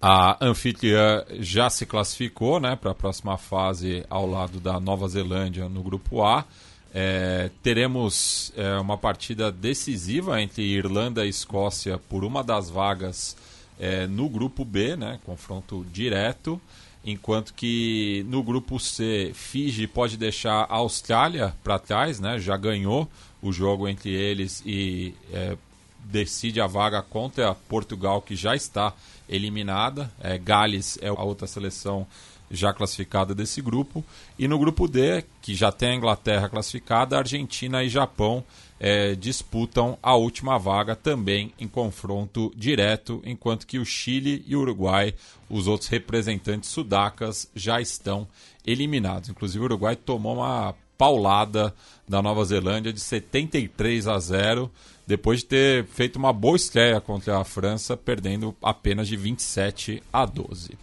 A anfitriã já se classificou né, para a próxima fase ao lado da Nova Zelândia no grupo A. É, teremos é, uma partida decisiva entre Irlanda e Escócia por uma das vagas é, no grupo B, né, confronto direto, enquanto que no grupo C, Fiji pode deixar a Austrália para trás, né, já ganhou o jogo entre eles e é, decide a vaga contra Portugal, que já está eliminada. É, Gales é a outra seleção já classificada desse grupo. E no grupo D, que já tem a Inglaterra classificada, Argentina e Japão é, disputam a última vaga também em confronto direto, enquanto que o Chile e o Uruguai, os outros representantes sudacas, já estão eliminados. Inclusive o Uruguai tomou uma paulada da Nova Zelândia de 73 a 0, depois de ter feito uma boa estreia contra a França, perdendo apenas de 27 a 12.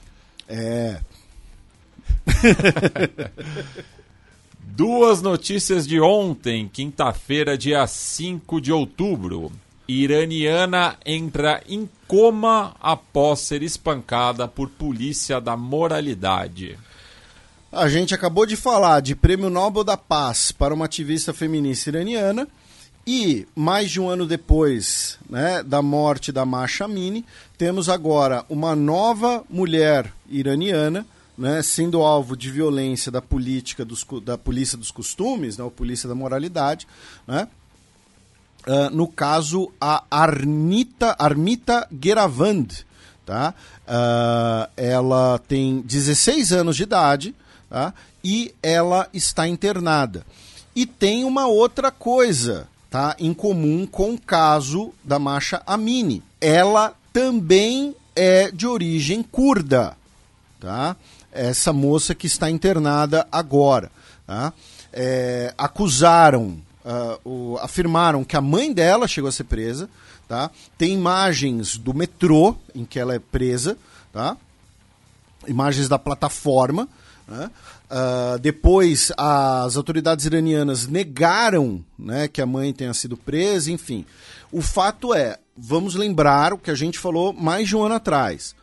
É. Duas notícias de ontem, quinta-feira, dia 5 de outubro. Iraniana entra em coma após ser espancada por polícia da moralidade. A gente acabou de falar de Prêmio Nobel da Paz para uma ativista feminista iraniana e mais de um ano depois né, da morte da Masha Amini, temos agora uma nova mulher iraniana né, sendo alvo de violência da política dos, da polícia dos costumes, né, ou polícia da moralidade, né, uh, no caso a Arnita, Armita Geravand, tá? Uh, ela tem 16 anos de idade tá? e ela está internada. E tem uma outra coisa tá, em comum com o caso da Masha Amini. Ela também é de origem curda. Tá? essa moça que está internada agora. Tá? É, acusaram, uh, o, afirmaram que a mãe dela chegou a ser presa. Tá? Tem imagens do metrô em que ela é presa, tá? imagens da plataforma. Né? Uh, depois, as autoridades iranianas negaram né, que a mãe tenha sido presa, enfim. O fato é, vamos lembrar o que a gente falou mais de um ano atrás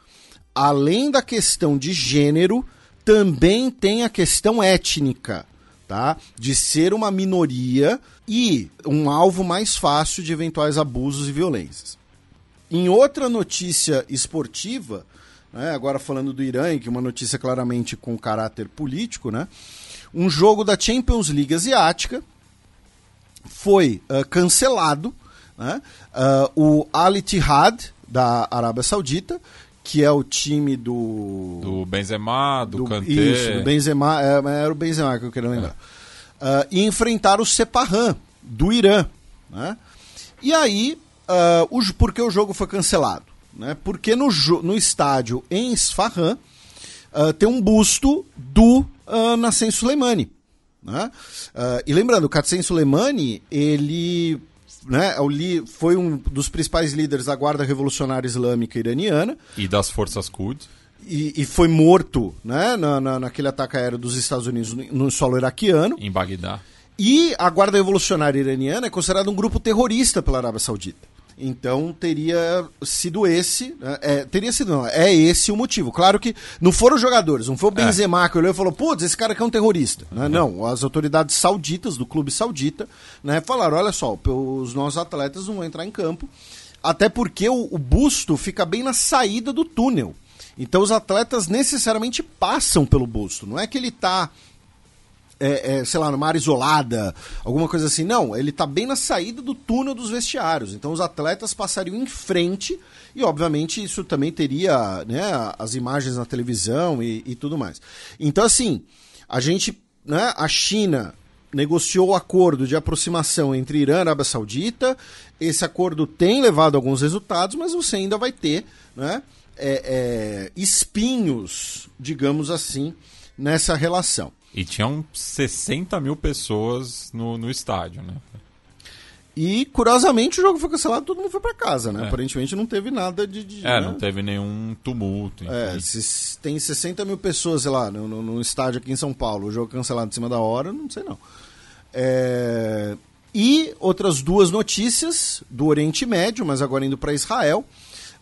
além da questão de gênero, também tem a questão étnica, tá? De ser uma minoria e um alvo mais fácil de eventuais abusos e violências. Em outra notícia esportiva, né, agora falando do Irã, que é uma notícia claramente com caráter político, né? Um jogo da Champions League Asiática foi uh, cancelado. Né? Uh, o Al Ittihad da Arábia Saudita que é o time do. Do Benzema, do, do Kanté. Isso, do Benzema, é, era o Benzema que eu queria lembrar. É. Uh, e enfrentar o Sepahan, do Irã. Né? E aí, uh, o, por que o jogo foi cancelado? Né? Porque no, no estádio em Isfahan uh, tem um busto do uh, Nassim Soleimani. Né? e lembrando, o Qassem Soleimani, ele né, é foi um dos principais líderes da Guarda Revolucionária Islâmica Iraniana. E das Forças Quds. E, e, foi morto né, na, na, naquele ataque aéreo dos Estados Unidos no, no solo iraquiano. Em Bagdá. E a Guarda Revolucionária Iraniana é considerada um grupo terrorista pela Arábia Saudita. Então teria sido esse, né? é, teria sido não, é esse o motivo. Claro que não foram os jogadores, não foi o é. Benzema é. que olhou e falou, putz, esse cara aqui é um terrorista. Né? Uhum. Não, as autoridades sauditas do clube saudita né, falaram, olha só, os nossos atletas não vão entrar em campo, até porque o, o busto fica bem na saída do túnel. Então os atletas necessariamente passam pelo busto, não é que ele está é, é, sei lá, numa área isolada, alguma coisa assim. Não, ele está bem na saída do túnel dos vestiários. Então os atletas passariam em frente e, obviamente, isso também teria né, as imagens na televisão e, e tudo mais. Então, assim, a gente, né, a China negociou o acordo de aproximação entre Irã e Arábia Saudita. Esse acordo tem levado alguns resultados, mas você ainda vai ter né, é, é, espinhos, digamos assim, nessa relação. E tinham 60 mil pessoas no, no estádio, né? E, curiosamente, o jogo foi cancelado todo mundo foi para casa, né? É. Aparentemente não teve nada de. de é, né? não teve nenhum tumulto. É, se tem 60 mil pessoas, sei lá, no, no, no, estádio aqui em São Paulo, o jogo cancelado em cima da hora, não sei não. É... E outras duas notícias do Oriente Médio, mas agora indo para Israel.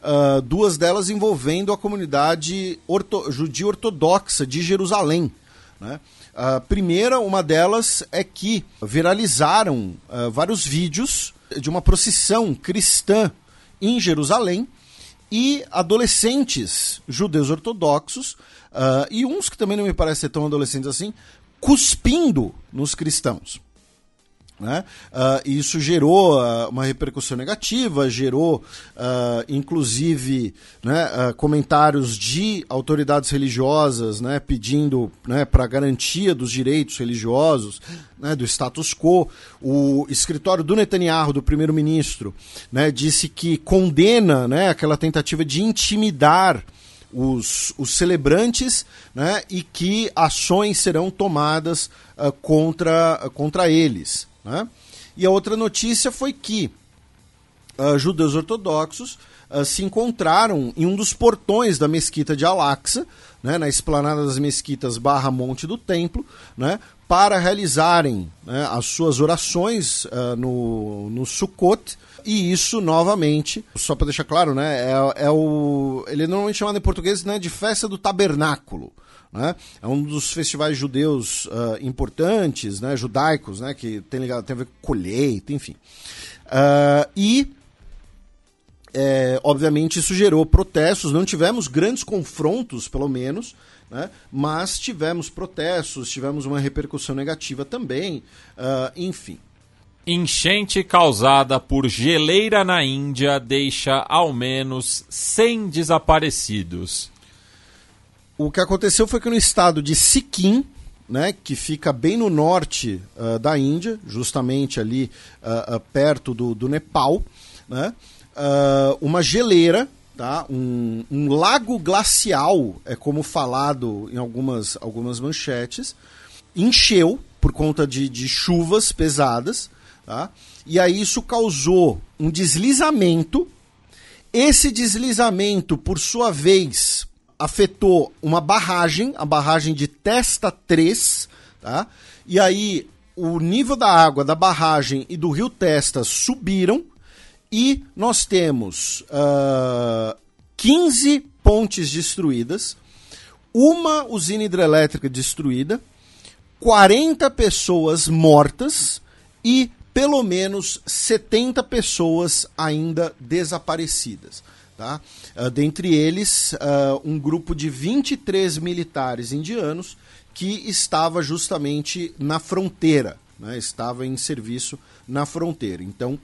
Uh, duas delas envolvendo a comunidade orto... judia ortodoxa de Jerusalém. Né? A primeira, uma delas, é que viralizaram uh, vários vídeos de uma procissão cristã em Jerusalém e adolescentes judeus ortodoxos, uh, e uns que também não me parecem tão adolescentes assim, cuspindo nos cristãos. Né? Uh, isso gerou uh, uma repercussão negativa, gerou uh, inclusive né, comentários de autoridades religiosas né, pedindo né, para garantia dos direitos religiosos, né, do status quo. O escritório do Netanyahu, do primeiro-ministro, né, disse que condena né, aquela tentativa de intimidar os, os celebrantes né, e que ações serão tomadas contra, contra eles. Né? E a outra notícia foi que uh, judeus ortodoxos uh, se encontraram em um dos portões da mesquita de Al-Aqsa, né, na esplanada das mesquitas barra Monte do Templo, né, para realizarem né, as suas orações uh, no, no Sukkot, e isso, novamente, só para deixar claro, né, é, é, o. Ele é normalmente chamado em português né, de festa do tabernáculo. Né? É um dos festivais judeus uh, importantes, né, judaicos, né, que tem, ligado, tem a ver com colheita, enfim. Uh, e é, obviamente isso gerou protestos, não tivemos grandes confrontos, pelo menos, né? mas tivemos protestos, tivemos uma repercussão negativa também, uh, enfim. Enchente causada por geleira na Índia deixa ao menos 100 desaparecidos. O que aconteceu foi que no estado de Sikkim, né, que fica bem no norte uh, da Índia, justamente ali uh, uh, perto do, do Nepal, né, uma geleira, tá, um, um, lago glacial, é como falado em algumas, algumas manchetes, encheu por conta de, de chuvas pesadas, tá, e aí isso causou um deslizamento. Esse deslizamento, por sua vez, afetou uma barragem, a barragem de Testa 3, tá? E aí o nível da água da barragem e do rio Testa subiram e nós temos uh, 15 pontes destruídas, uma usina hidrelétrica destruída, 40 pessoas mortas e pelo menos 70 pessoas ainda desaparecidas. Tá? Uh, dentre eles, uh, um grupo de 23 militares indianos que estava justamente na fronteira, né? estava em serviço na fronteira. Então,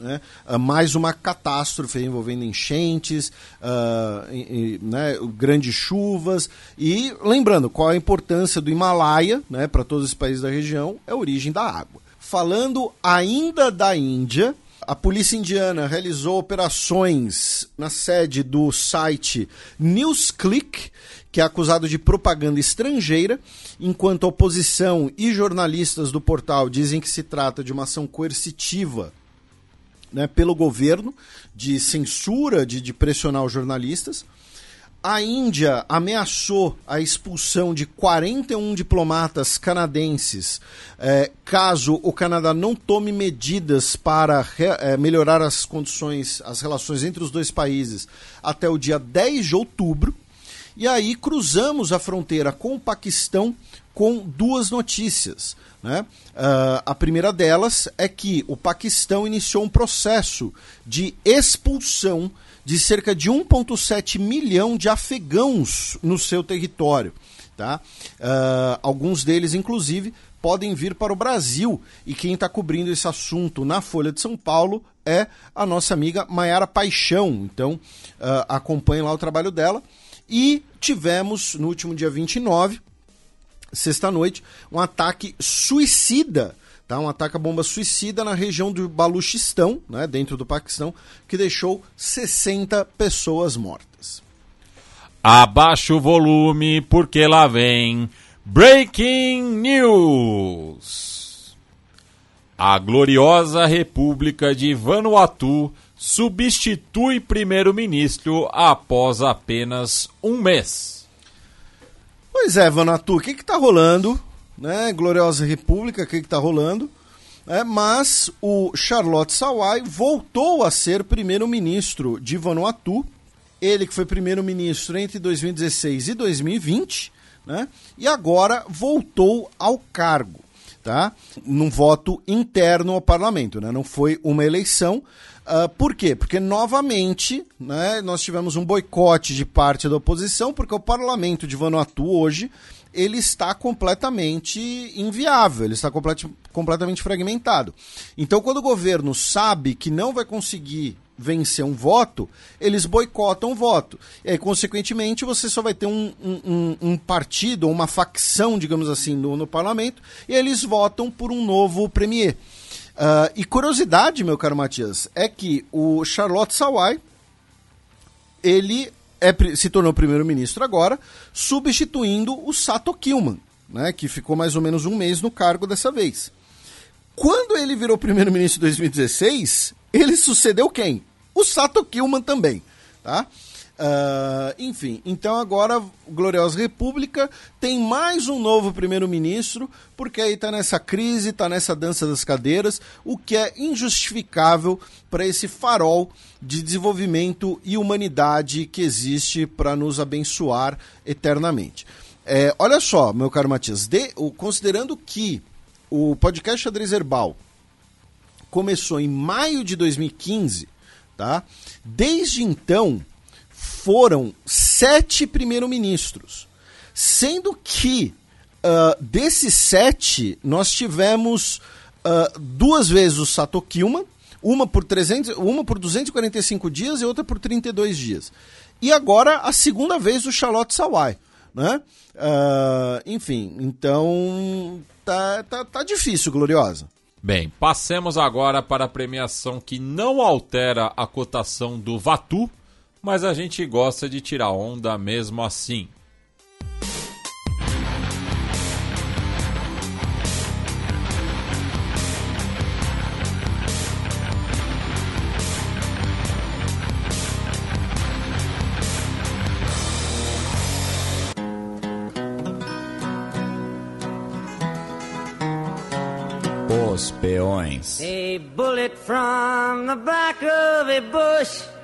né? Uh, mais uma catástrofe envolvendo enchentes, uh, e, e, né? grandes chuvas. E lembrando, qual a importância do Himalaia né? para todos os países da região? É a origem da água. Falando ainda da Índia, a polícia indiana realizou operações na sede do site NewsClick, que é acusado de propaganda estrangeira, enquanto a oposição e jornalistas do portal dizem que se trata de uma ação coercitiva né, pelo governo, de censura, de, de pressionar os jornalistas. A Índia ameaçou a expulsão de 41 diplomatas canadenses eh, caso o Canadá não tome medidas para eh, melhorar as condições, as relações entre os dois países até o dia 10 de outubro. E aí cruzamos a fronteira com o Paquistão com duas notícias. Né? Uh, a primeira delas é que o Paquistão iniciou um processo de expulsão de cerca de 1,7 milhão de afegãos no seu território. Tá? Uh, alguns deles, inclusive, podem vir para o Brasil. E quem está cobrindo esse assunto na Folha de São Paulo é a nossa amiga Maiara Paixão. Então, uh, acompanhe lá o trabalho dela. E tivemos, no último dia 29, sexta-noite, um ataque suicida Tá? Um ataque a bomba suicida na região do Baluchistão, né, dentro do Paquistão, que deixou 60 pessoas mortas. Abaixa o volume, porque lá vem Breaking News. A gloriosa República de Vanuatu substitui primeiro-ministro após apenas um mês. Pois é, Vanuatu, o que está rolando? Né? Gloriosa República, o que está rolando? É, mas o Charlotte Sawai voltou a ser primeiro-ministro de Vanuatu. Ele que foi primeiro-ministro entre 2016 e 2020, né? E agora voltou ao cargo, tá? Num voto interno ao parlamento, né? Não foi uma eleição. Uh, por quê? Porque novamente né, nós tivemos um boicote de parte da oposição, porque o parlamento de Vanuatu hoje ele está completamente inviável, ele está complet completamente fragmentado. Então, quando o governo sabe que não vai conseguir vencer um voto, eles boicotam o voto. E aí, consequentemente, você só vai ter um, um, um partido, uma facção, digamos assim, no, no, parlamento, e eles votam por um novo premier. Uh, e curiosidade, meu caro Matias, é que o Charlotte Sawai, ele é, se tornou primeiro-ministro agora, substituindo o Sato Kilman, né, que ficou mais ou menos um mês no cargo dessa vez. Quando ele virou primeiro-ministro em 2016, ele sucedeu quem? O Sato Kilman também. Tá? Uh, enfim, então agora Gloriosa República tem mais um novo primeiro-ministro, porque aí está nessa crise, está nessa dança das cadeiras, o que é injustificável para esse farol de desenvolvimento e humanidade que existe para nos abençoar eternamente. É, olha só, meu caro Matias, de, considerando que o podcast Xadrez Herbal começou em maio de 2015, tá? Desde então foram sete primeiros-ministros, sendo que uh, desses sete nós tivemos uh, duas vezes o Sato Kilman, uma por, 300, uma por 245 dias e outra por 32 dias. E agora a segunda vez o Charlotte Sawai. Né? Uh, enfim, então tá, tá, tá difícil, Gloriosa. Bem, passemos agora para a premiação que não altera a cotação do Vatu, mas a gente gosta de tirar onda mesmo assim. Os peões. A bullet from the back of a bush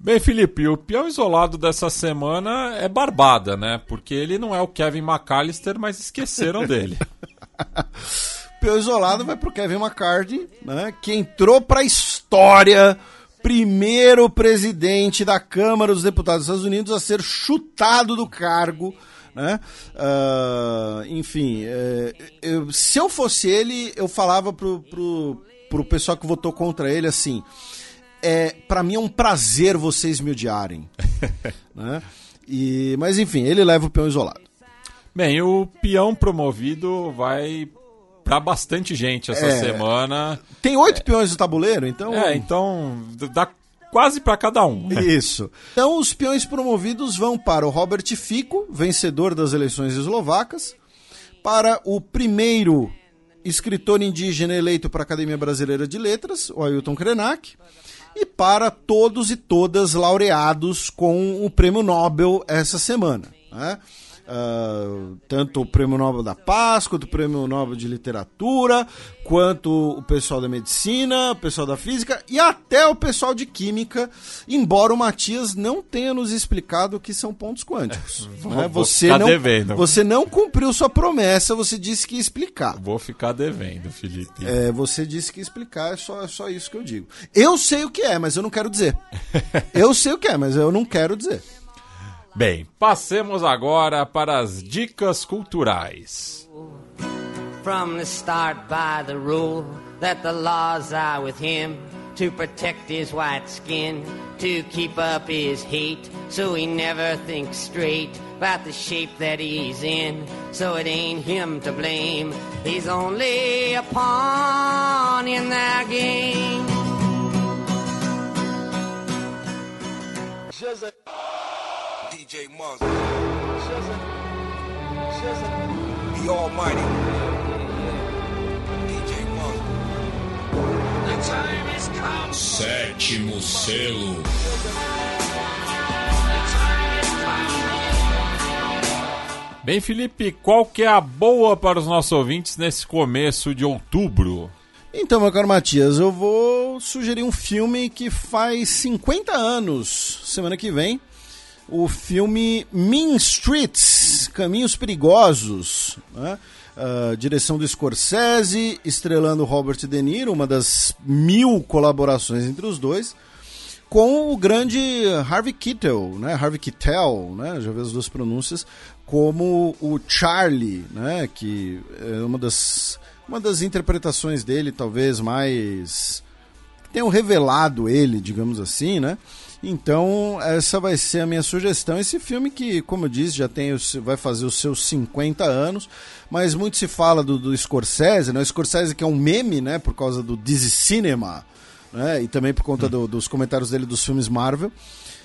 Bem, Felipe, o peão isolado dessa semana é Barbada, né? Porque ele não é o Kevin McAllister, mas esqueceram dele. peão isolado vai pro Kevin McCarthy, né? Que entrou pra história primeiro presidente da Câmara dos Deputados dos Estados Unidos a ser chutado do cargo. Né? Uh, enfim, é, eu, se eu fosse ele, eu falava pro, pro, pro pessoal que votou contra ele assim: é, para mim é um prazer vocês me odiarem. né? e, mas enfim, ele leva o peão isolado. Bem, o peão promovido vai para bastante gente essa é, semana. Tem oito é, peões no tabuleiro, então. É, então dá quase para cada um. Né? Isso. Então os peões promovidos vão para o Robert Fico, vencedor das eleições eslovacas, para o primeiro escritor indígena eleito para a Academia Brasileira de Letras, o Ailton Krenak, e para todos e todas laureados com o Prêmio Nobel essa semana. Né? Uh, tanto o Prêmio Nobel da Paz, quanto o Prêmio Nobel de Literatura, quanto o pessoal da Medicina, o pessoal da Física e até o pessoal de Química, embora o Matias não tenha nos explicado o que são pontos quânticos. É, né? você, não, devendo. você não cumpriu sua promessa, você disse que ia explicar. Vou ficar devendo, Felipe. É, você disse que ia explicar, é só, é só isso que eu digo. Eu sei o que é, mas eu não quero dizer. eu sei o que é, mas eu não quero dizer. Bem, passemos agora para as dicas culturais. From the start by the rule that the laws are with him to protect his white skin, to keep up his hate, so he never thinks straight about the shape that he's in. So it ain't him to blame, he's only a pawn in their game. DJ. The Almighty. DJ. The time has come. Sétimo selo. Bem, Felipe, qual que é a boa para os nossos ouvintes nesse começo de outubro? Então, meu caro Matias, eu vou sugerir um filme que faz 50 anos, semana que vem, o filme Mean Streets, Caminhos Perigosos, né? Uh, direção do Scorsese, estrelando Robert De Niro, uma das mil colaborações entre os dois, com o grande Harvey Keitel, né? Harvey Keitel, né? Já vi as duas pronúncias, como o Charlie, né? Que é uma das, uma das interpretações dele, talvez mais tenham revelado ele, digamos assim, né? Então, essa vai ser a minha sugestão. Esse filme que, como eu disse, já tem, vai fazer os seus 50 anos, mas muito se fala do, do Scorsese, né? O Scorsese que é um meme, né? Por causa do Dizzy Cinema, né? E também por conta hum. do, dos comentários dele dos filmes Marvel.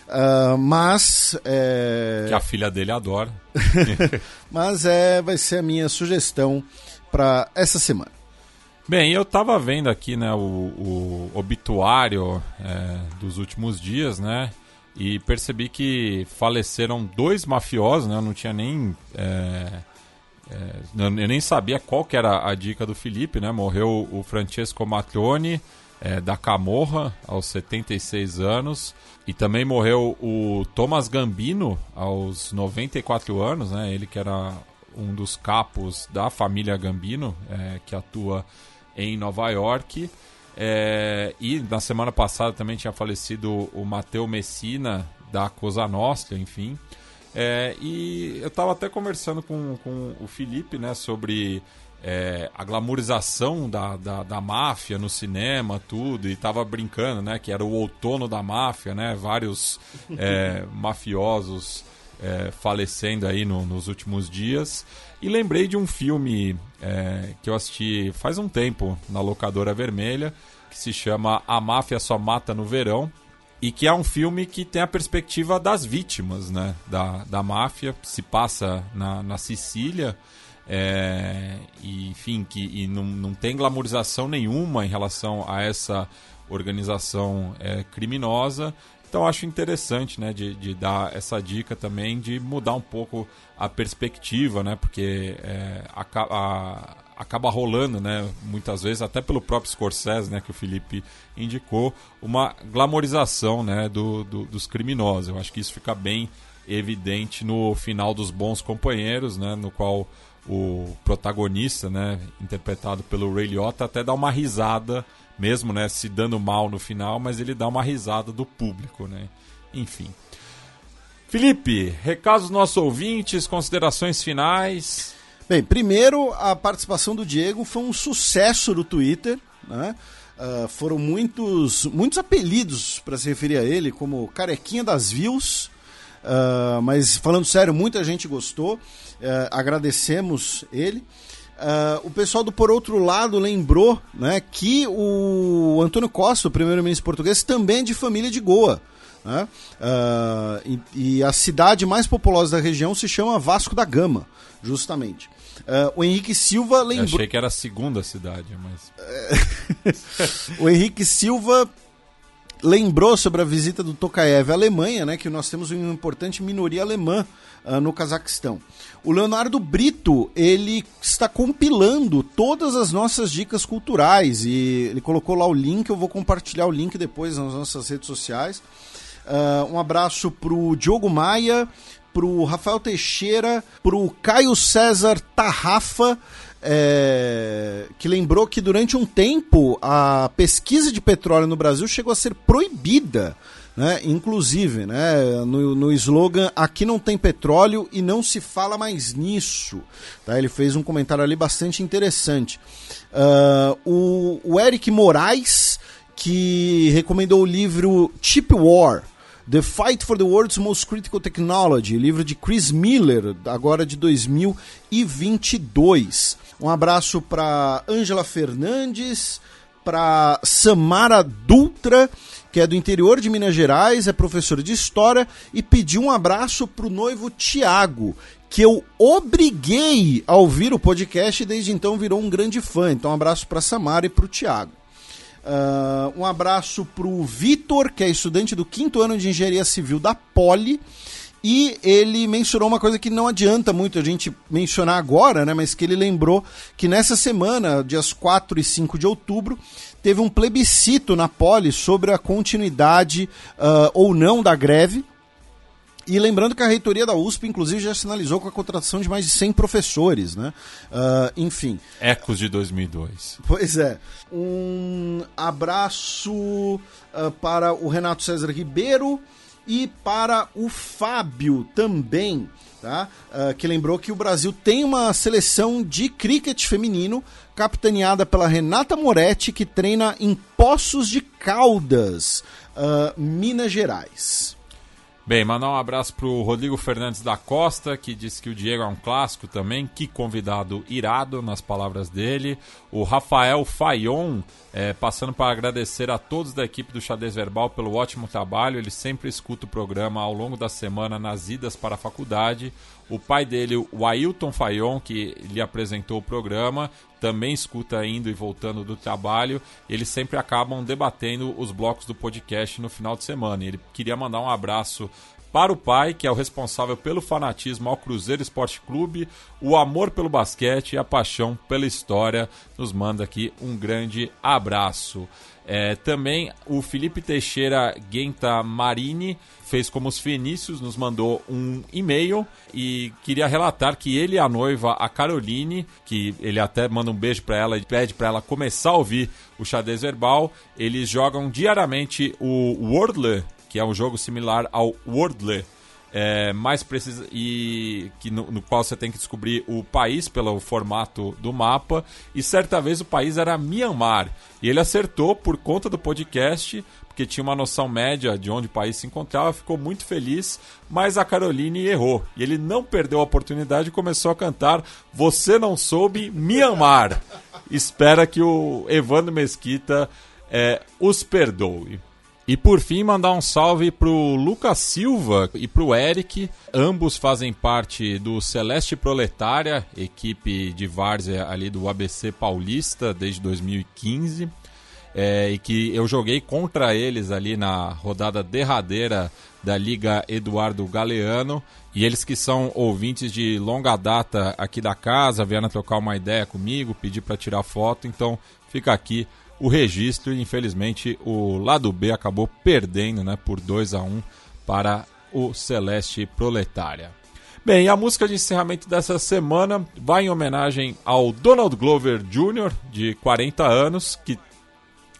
Uh, mas. É... Que a filha dele adora. mas é, vai ser a minha sugestão para essa semana. Bem, eu tava vendo aqui, né, o, o obituário é, dos últimos dias, né, e percebi que faleceram dois mafiosos, né, eu não tinha nem... É, é, eu nem sabia qual que era a dica do Felipe, né, morreu o Francesco Matrioni, é, da Camorra, aos 76 anos, e também morreu o Thomas Gambino, aos 94 anos, né, ele que era um dos capos da família Gambino, é, que atua em Nova York. É, e na semana passada também tinha falecido o Matteo Messina, da Cosa Nostra, enfim. É, e eu estava até conversando com, com o Felipe né, sobre é, a glamorização da, da, da, máfia no cinema, tudo, e tava brincando, né, que era o outono da máfia, né, vários é, mafiosos é, falecendo aí no, nos últimos dias. E lembrei de um filme é, que eu assisti faz um tempo na locadora vermelha, que se chama A Máfia Só Mata no Verão. E que é um filme que tem a perspectiva das vítimas né, da, da máfia, se passa na, na Sicília. É, e, enfim, que não, não tem glamorização nenhuma em relação a essa organização é, criminosa. Então acho interessante né, de, de dar essa dica também de mudar um pouco a perspectiva, né? Porque é, a, acaba rolando, né? Muitas vezes, até pelo próprio Scorsese, né? Que o Felipe indicou, uma glamorização né, do, do, dos criminosos. Eu acho que isso fica bem evidente no final dos Bons Companheiros, né? No qual o protagonista, né? Interpretado pelo Ray Liotta, até dá uma risada mesmo né, se dando mal no final, mas ele dá uma risada do público, né? Enfim. Felipe, recados dos nossos ouvintes, considerações finais. Bem, primeiro, a participação do Diego foi um sucesso no Twitter, né? Uh, foram muitos, muitos apelidos para se referir a ele, como Carequinha das Views, uh, mas falando sério, muita gente gostou, uh, agradecemos ele. Uh, o pessoal do Por Outro Lado lembrou né, que o Antônio Costa, o primeiro-ministro português, também é de família de Goa. Né? Uh, e, e, a cidade mais populosa da região se chama Vasco da Gama, justamente. Uh, o Henrique Silva lembrou. Eu achei que era a segunda cidade, mas. o Henrique Silva lembrou sobre a visita do Tokayev à Alemanha, né, que nós temos uma importante minoria alemã no Cazaquistão. O Leonardo Brito, ele está compilando todas as nossas dicas culturais e ele colocou lá o link, eu vou compartilhar o link depois nas nossas redes sociais. Uh, um abraço pro Diogo Maia, pro Rafael Teixeira, pro Caio César Tarrafa, é, que lembrou que durante um tempo a pesquisa de petróleo no Brasil chegou a ser proibida né? Inclusive, né, no, no slogan aqui não tem petróleo e não se fala mais nisso. Tá? Ele fez um comentário ali bastante interessante. Uh, o, o Eric Moraes, que recomendou o livro Chip War, The Fight for the World's Most Critical Technology, livro de Chris Miller, agora de 2022. Um abraço para Angela Fernandes, para Samara Dutra que é do interior de Minas Gerais, é professor de história e pediu um abraço pro noivo Tiago, que eu obriguei a ouvir o podcast e desde então virou um grande fã. Então, um abraço para Samara e para o Tiago. Uh, um abraço para o Vitor, que é estudante do quinto ano de engenharia civil da Poli. E ele mencionou uma coisa que não adianta muito a gente mencionar agora, né? Mas que ele lembrou que nessa semana, dias 4 e 5 de outubro, teve um plebiscito na Poli sobre a continuidade uh, ou não da greve. E lembrando que a reitoria da USP, inclusive, já sinalizou com a contratação de mais de 100 professores, né? Uh, enfim. Ecos de 2002. Pois é. Um abraço uh, para o Renato César Ribeiro e para o Fábio também, tá? Uh, que lembrou que o Brasil tem uma seleção de cricket feminino capitaneada pela Renata Moretti, que treina em Poços de Caldas, uh, Minas Gerais. Bem, mandar um abraço pro Rodrigo Fernandes da Costa, que disse que o Diego é um clássico também. Que convidado irado, nas palavras dele. O Rafael Fayon, é, passando para agradecer a todos da equipe do Xadrez Verbal pelo ótimo trabalho. Ele sempre escuta o programa ao longo da semana nas idas para a faculdade. O pai dele, o Ailton Fayon, que lhe apresentou o programa, também escuta indo e voltando do trabalho. Eles sempre acabam debatendo os blocos do podcast no final de semana. Ele queria mandar um abraço para o pai, que é o responsável pelo fanatismo ao Cruzeiro Esporte Clube, o amor pelo basquete e a paixão pela história. Nos manda aqui um grande abraço. É, também o Felipe Teixeira Genta Marini fez como os Fenícios, nos mandou um e-mail e queria relatar que ele e a noiva, a Caroline, que ele até manda um beijo para ela e pede para ela começar a ouvir o xadrez verbal, eles jogam diariamente o Wordle, que é um jogo similar ao Wordle, é, mais precisa e que no, no, qual você tem que descobrir o país pelo formato do mapa. E certa vez o país era Myanmar e ele acertou por conta do podcast porque tinha uma noção média de onde o país se encontrava ficou muito feliz mas a Caroline errou e ele não perdeu a oportunidade e começou a cantar você não soube Myanmar espera que o Evandro Mesquita é, os perdoe e por fim, mandar um salve pro Lucas Silva e pro Eric. Ambos fazem parte do Celeste Proletária, equipe de várzea ali do ABC Paulista desde 2015. É, e que eu joguei contra eles ali na rodada derradeira da Liga Eduardo Galeano. E eles que são ouvintes de longa data aqui da casa, vieram trocar uma ideia comigo, pedir para tirar foto. Então fica aqui o registro infelizmente o lado B acabou perdendo né, por 2 a 1 para o Celeste Proletária. Bem, a música de encerramento dessa semana vai em homenagem ao Donald Glover Jr., de 40 anos, que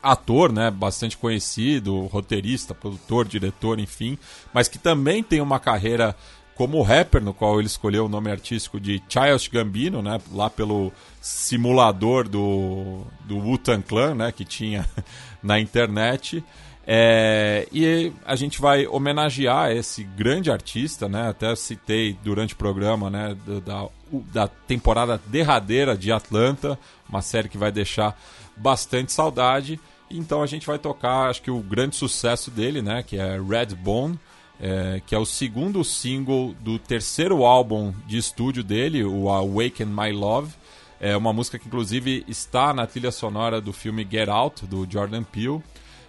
ator, né, bastante conhecido, roteirista, produtor, diretor, enfim, mas que também tem uma carreira como rapper, no qual ele escolheu o nome artístico de Childish Gambino, né, lá pelo simulador do, do Wu-Tang Clan, né, que tinha na internet. É, e a gente vai homenagear esse grande artista, né? Até citei durante o programa, né? Da, da temporada derradeira de Atlanta, uma série que vai deixar bastante saudade. Então a gente vai tocar, acho que o grande sucesso dele, né? Que é Red Bone é, que é o segundo single do terceiro álbum de estúdio dele, o Awaken My Love. É uma música que inclusive está na trilha sonora do filme Get Out, do Jordan Peele,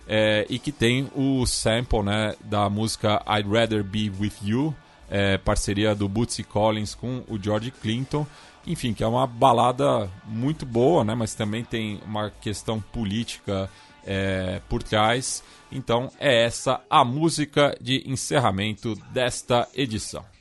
é, e que tem o sample né, da música I'd Rather Be With You, é, parceria do Bootsy Collins com o George Clinton. Enfim, que é uma balada muito boa, né, mas também tem uma questão política é, por trás. Então é essa a música de encerramento desta edição.